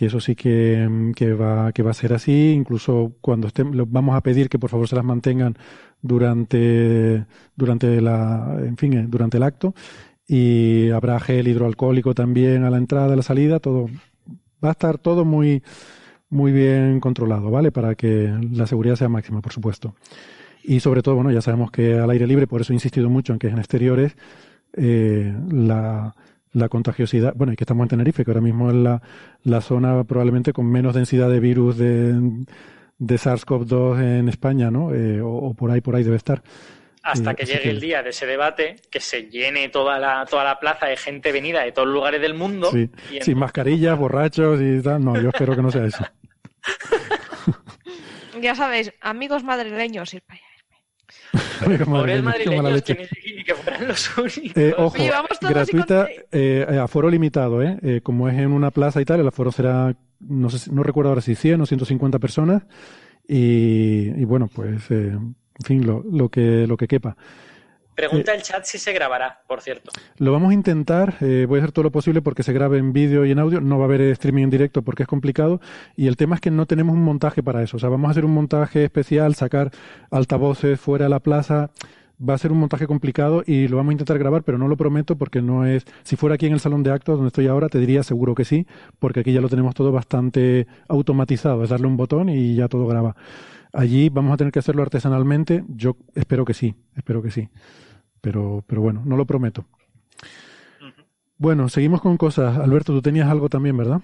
que eso sí que, que, va, que va a ser así. Incluso cuando estén, vamos a pedir que por favor se las mantengan durante, durante la, en fin, eh, durante el acto. Y habrá gel hidroalcohólico también a la entrada, a la salida, todo. Va a estar todo muy, muy bien controlado, ¿vale? Para que la seguridad sea máxima, por supuesto. Y sobre todo, bueno, ya sabemos que al aire libre, por eso he insistido mucho en que es en exteriores, eh, la, la contagiosidad, bueno, y que estamos en Tenerife, que ahora mismo es la, la zona probablemente con menos densidad de virus de, de SARS-CoV-2 en España, ¿no? Eh, o, por ahí, por ahí debe estar. Hasta eh, que llegue el día de ese debate, que se llene toda la, toda la plaza de gente venida de todos los lugares del mundo. Sí, sin mascarillas, borrachos y tal. No, yo espero que no sea eso. ya sabéis, amigos madrileños, ir para allá. Pobres madrileños que ni que fueran los únicos. Eh, ojo, gratuita, eh, aforo limitado, ¿eh? ¿eh? Como es en una plaza y tal, el aforo será, no, sé, no recuerdo ahora si 100 o 150 personas. Y, y bueno, pues, eh, en fin, lo, lo, que, lo que quepa. Pregunta el chat si se grabará, por cierto. Lo vamos a intentar, eh, voy a hacer todo lo posible porque se grabe en vídeo y en audio, no va a haber streaming en directo porque es complicado y el tema es que no tenemos un montaje para eso, o sea, vamos a hacer un montaje especial, sacar altavoces fuera de la plaza, va a ser un montaje complicado y lo vamos a intentar grabar, pero no lo prometo porque no es, si fuera aquí en el salón de actos donde estoy ahora, te diría seguro que sí, porque aquí ya lo tenemos todo bastante automatizado, es darle un botón y ya todo graba. Allí vamos a tener que hacerlo artesanalmente, yo espero que sí, espero que sí. Pero, pero bueno, no lo prometo. Bueno, seguimos con cosas. Alberto, tú tenías algo también, ¿verdad?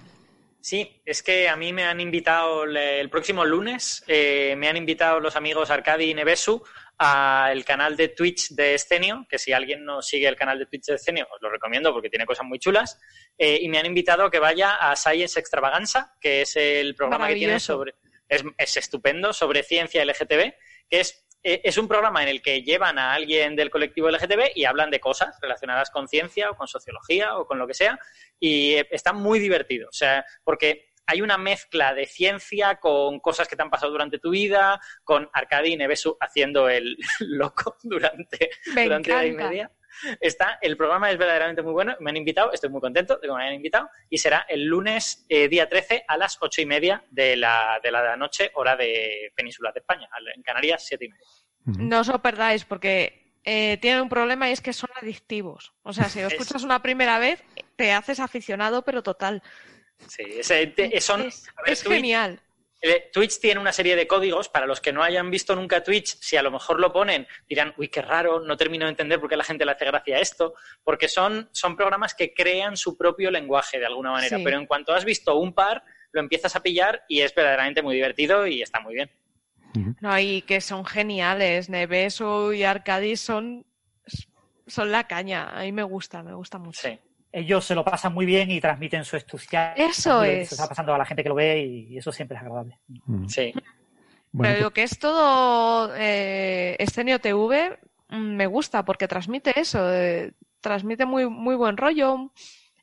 Sí, es que a mí me han invitado el próximo lunes, eh, me han invitado los amigos Arcadi y Nevesu al canal de Twitch de Escenio, que si alguien no sigue el canal de Twitch de Escenio, os lo recomiendo porque tiene cosas muy chulas, eh, y me han invitado a que vaya a Science Extravaganza, que es el programa que tiene sobre, es, es estupendo, sobre ciencia LGTB, que es eh, es un programa en el que llevan a alguien del colectivo LGTB y hablan de cosas relacionadas con ciencia o con sociología o con lo que sea y eh, está muy divertido, o sea, porque hay una mezcla de ciencia con cosas que te han pasado durante tu vida, con Arcadi y Nevesu haciendo el loco durante, durante la y media. Está, el programa es verdaderamente muy bueno, me han invitado, estoy muy contento de que me hayan invitado, y será el lunes eh, día 13 a las ocho y media de la, de la noche, hora de Península de España, en Canarias, siete y media. No os lo perdáis, porque eh, tienen un problema y es que son adictivos. O sea, si lo escuchas una primera vez, te haces aficionado, pero total. Sí, es, son, es genial. Eh, Twitch tiene una serie de códigos para los que no hayan visto nunca Twitch, si a lo mejor lo ponen, dirán, uy, qué raro, no termino de entender por qué la gente le hace gracia a esto, porque son, son programas que crean su propio lenguaje de alguna manera, pero en cuanto has visto un par, lo empiezas a pillar y es verdaderamente muy divertido y está muy bien. No, y que son geniales, Neveso y Arcadis son, son la caña, a mí me gusta, me gusta mucho. Sí ellos se lo pasan muy bien y transmiten su entusiasmo. Eso es. Se está pasando a la gente que lo ve y, eso siempre es agradable. Mm. Sí. Pero lo pues que es todo eh, Escenio TV mm, me gusta porque transmite eso, eh, transmite muy, muy buen rollo,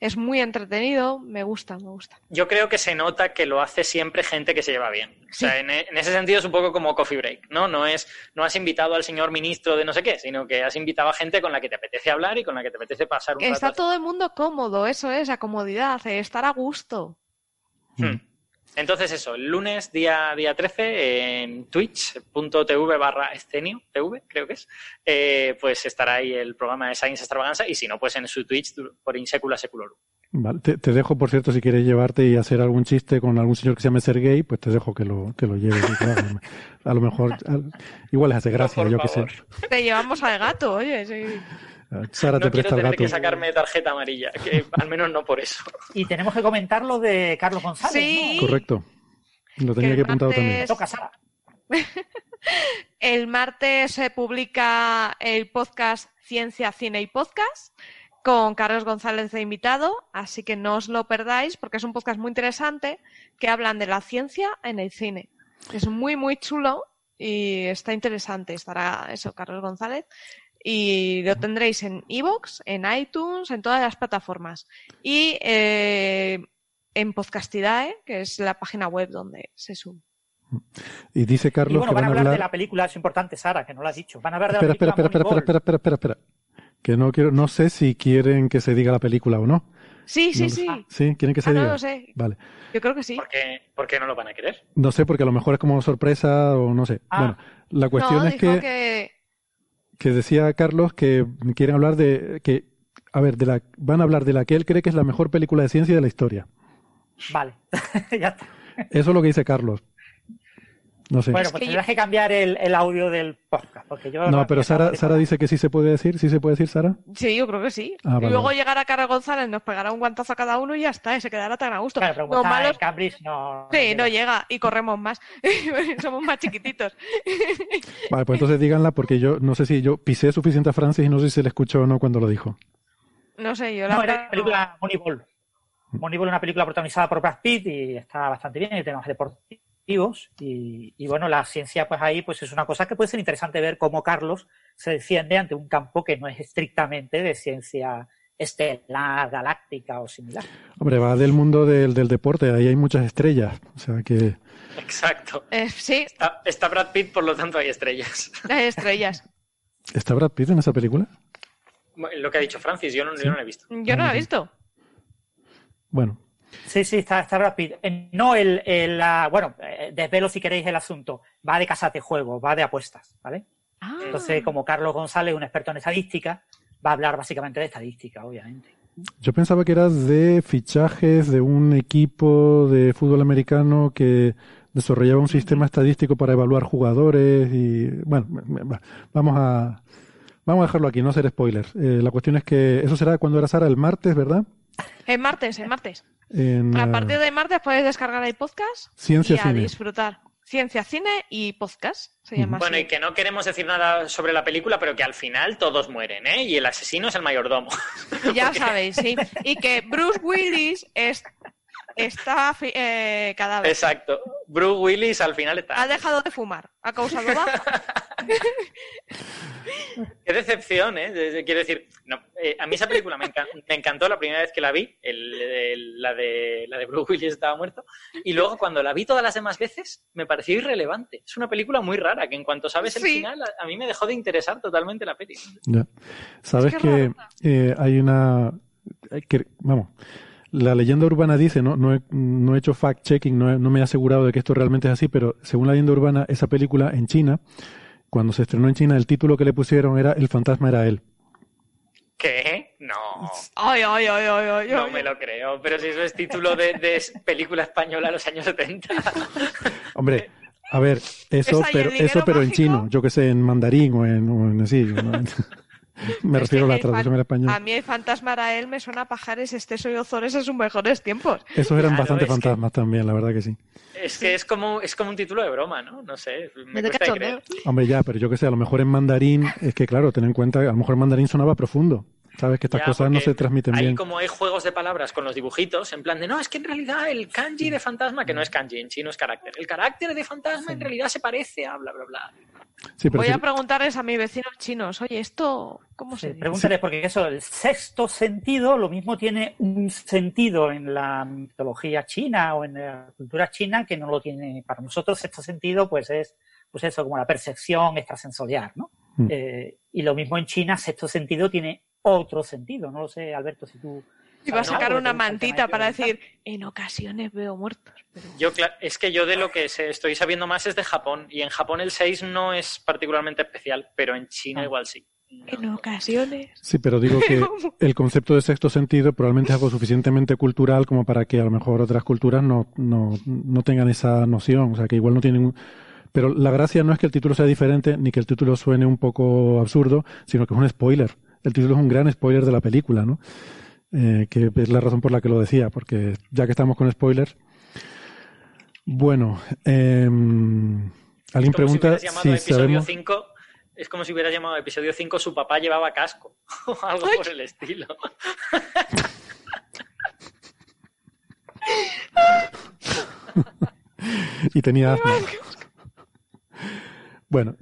es muy entretenido, me gusta, me gusta. Yo creo que se nota que lo hace siempre gente que se lleva bien. O sea, en, ese sentido es un poco como Coffee Break, ¿no? No es, no has invitado al señor ministro de no sé qué, sino que has invitado a gente con la que te apetece hablar y con la que te apetece pasar un Está todo el mundo cómodo, eso es, la comodidad, eh, estar a gusto. Hmm. Entonces eso, el lunes día, día 13 en twitch.tv barra escenio, TV creo que es, eh, pues estará ahí el programa de Science Extravaganza y si no, pues en su Twitch por Insecula Seculorum. Vale, te, dejo, por cierto, si quieres llevarte y hacer algún chiste con algún señor que se llame Sergey, pues te dejo que lo, que lo lleves. a lo mejor, igual les hace gracia, yo que sé. Te llevamos al gato, oye, sí. Sara te presta el gato. que sacarme tarjeta amarilla, que al menos no por eso. Y tenemos que comentar lo de Carlos González. Sí. Correcto. Lo tenía que, apuntado también. Toca, Sara. el martes se publica el podcast Ciencia, Cine y Podcast con Carlos González de invitado, así que no os lo perdáis porque es un podcast muy interesante que hablan de la ciencia en el cine. Es muy, muy chulo y está interesante. Estará eso, Carlos González y lo tendréis en iVoox, en iTunes, en todas las plataformas. Y eh, en Podcastidae, que es la página web donde se sube. Y dice Carlos. bueno, van, a hablar, de la película, es importante, Sara, que no lo has dicho. Van a hablar de espera, la película. Espera, espera, espera, espera, espera, espera, Que no quiero, no sé si quieren que se diga la película o no. Sí, sí, sí. Sí, quieren que se ah, diga. No lo sé. Vale. Yo creo que sí. ¿Por qué, no lo van a querer? No sé, porque a lo mejor es como sorpresa o no sé. Ah. Bueno, la cuestión es que que decía Carlos que quieren hablar de que a ver, de la van a hablar de la que él cree que es la mejor película de ciencia de la historia. Vale, ya está. Eso es lo que dice Carlos. No sé. Bueno, pues tendrás que cambiar el, audio del podcast. Porque yo no, pero Sara, Sara dice que sí se puede decir. ¿Sí se puede decir, Sara? Sí, yo creo que sí. Ah, y luego llegará Carlos González, nos pegará un guantazo a cada uno y ya está, y se quedará tan a gusto. Claro, pero malos... Cambridge no. Sí, no llega y corremos más. Somos más chiquititos. vale, pues entonces díganla porque yo no sé si yo pisé suficiente a Francis y no sé si se le escuchó o no cuando lo dijo. No sé, yo la no, era película Moneyball. Moneyball es una película protagonizada por Brad Pitt y está bastante bien y temas deportivos y, y, bueno, la ciencia pues ahí pues es una cosa que puede ser interesante ver cómo Carlos se defiende ante un campo que no es estrictamente de ciencia estelar, galáctica o similar. Hombre, va del mundo del, del deporte, ahí hay muchas estrellas, o sea que... Exacto. Eh, sí. Está, Brad Pitt, por lo tanto hay estrellas. Hay estrellas. ¿Está Brad Pitt en esa película? Lo que ha dicho Francis, yo no, yo no lo he visto. Yo no lo he visto. Bueno, Sí, sí, está, está Brad No, el, el bueno, eh, desvelo si queréis el asunto. Va de casas de juego, va de apuestas, ¿vale? Ah. Entonces, como Carlos González, un experto en estadística, va a hablar básicamente de estadística, obviamente. Yo pensaba que era de fichajes de un equipo de fútbol americano que desarrollaba un sistema estadístico para evaluar jugadores y bueno, vamos a vamos a dejarlo aquí, no hacer spoilers. Eh, la cuestión es que eso será cuando era Sara el martes, ¿verdad? El martes, el martes. a partir de martes puedes descargar el podcast Ciencia y a disfrutar. Ciencia, cine y podcast se llama Bueno, y que no queremos decir nada sobre la película, pero que al final todos mueren, ¿eh? Y el asesino es el mayordomo. Ya sabéis, sí. Y que Bruce Willis es, está eh, cadáver. Exacto. Bruce Willis al final está. Ha dejado de fumar. Ha causado Qué decepción, ¿eh? Quiero decir, eh, a mí esa película me, encantó la primera vez que la vi, la, de, la de Bruce Willis estaba muerto, y luego cuando la vi todas las demás veces me pareció irrelevante. Es una película muy rara, que en cuanto sabes el final, a, mí me dejó de interesar totalmente la peli. Sabes que, eh, hay una... Que, vamos, la leyenda urbana dice, no, no, he, no he hecho fact-checking, no, no me he asegurado de que esto realmente es así, pero según la leyenda urbana, esa película en China, cuando se estrenó en China, el título que le pusieron era El fantasma era él. ¿Qué? No. Ay, ay, ay, ay, No me lo creo, pero si eso es título de, película española de los años 70. Hombre, a ver, eso, pero, eso, pero en chino, yo que sé, en mandarín o en, o así. Me refiero a la traducción en español. A mí el fantasma era él, me suena a pajares, Esteso y Ozores en sus mejores tiempos. Esos eran bastante fantasmas también, la verdad que sí. Es que es como, es como un título de broma, ¿no? No sé, me Hombre, ya, pero yo que sé, a lo mejor en mandarín, es que claro, ten en cuenta, a lo mejor en mandarín sonaba profundo. Sabes que estas cosas no se transmiten bien. Ahí como hay juegos de palabras con los dibujitos, en plan de no, es que en realidad el kanji de fantasma, que no es kanji, en chino es carácter, el carácter de fantasma en realidad se parece a bla, bla, bla. Voy a preguntarles a mis vecinos chinos, oye, esto, ¿cómo se dice? Pregúntale, porque eso, el sexto sentido, lo mismo tiene un sentido en la mitología china o en la cultura china que no lo tiene. Para nosotros, sexto sentido, pues es, pues eso, como la percepción extrasensorial, ¿no? Mm. Eh, y lo mismo en China, sexto sentido tiene otro sentido. No lo sé, Alberto, si tú. Iba a sacar una mantita para decir, en ocasiones veo muertos. Yo, es que yo de lo que estoy sabiendo más es de Japón. Y en Japón el 6 no es particularmente especial, pero en China ah. igual sí. En ocasiones. Sí, pero digo que el concepto de sexto sentido probablemente es algo suficientemente cultural como para que a lo mejor otras culturas no, no, no tengan esa noción. O sea, que igual no tienen. Pero la gracia no es que el título sea diferente ni que el título suene un poco absurdo, sino que es un spoiler el título es un gran spoiler de la película, ¿no? Eh, que es la razón por la que lo decía, porque ya que estamos con spoilers. Bueno, eh, alguien pregunta si, sabemos... es como si hubiera llamado episodio 5 su papá llevaba casco o algo por el estilo. y tenía Bueno,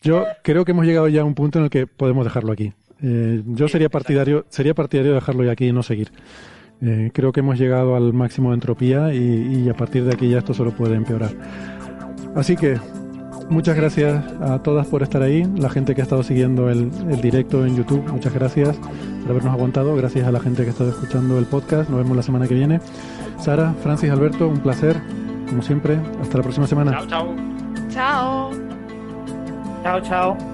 yo creo que hemos llegado ya a un punto en el que podemos dejarlo aquí. Eh, yo sería partidario, sería partidario de dejarlo ya aquí y no seguir. Eh, creo que hemos llegado al máximo de entropía y, a partir de aquí ya esto solo puede empeorar. Así que muchas gracias a todas por estar ahí, la gente que ha estado siguiendo el, directo en YouTube, muchas gracias por habernos aguantado, gracias a la gente que ha estado escuchando el podcast, nos vemos la semana que viene. Sara, Francis, Alberto, un placer, como siempre, hasta la próxima semana. Chao, chao. Chao. Chao, chao.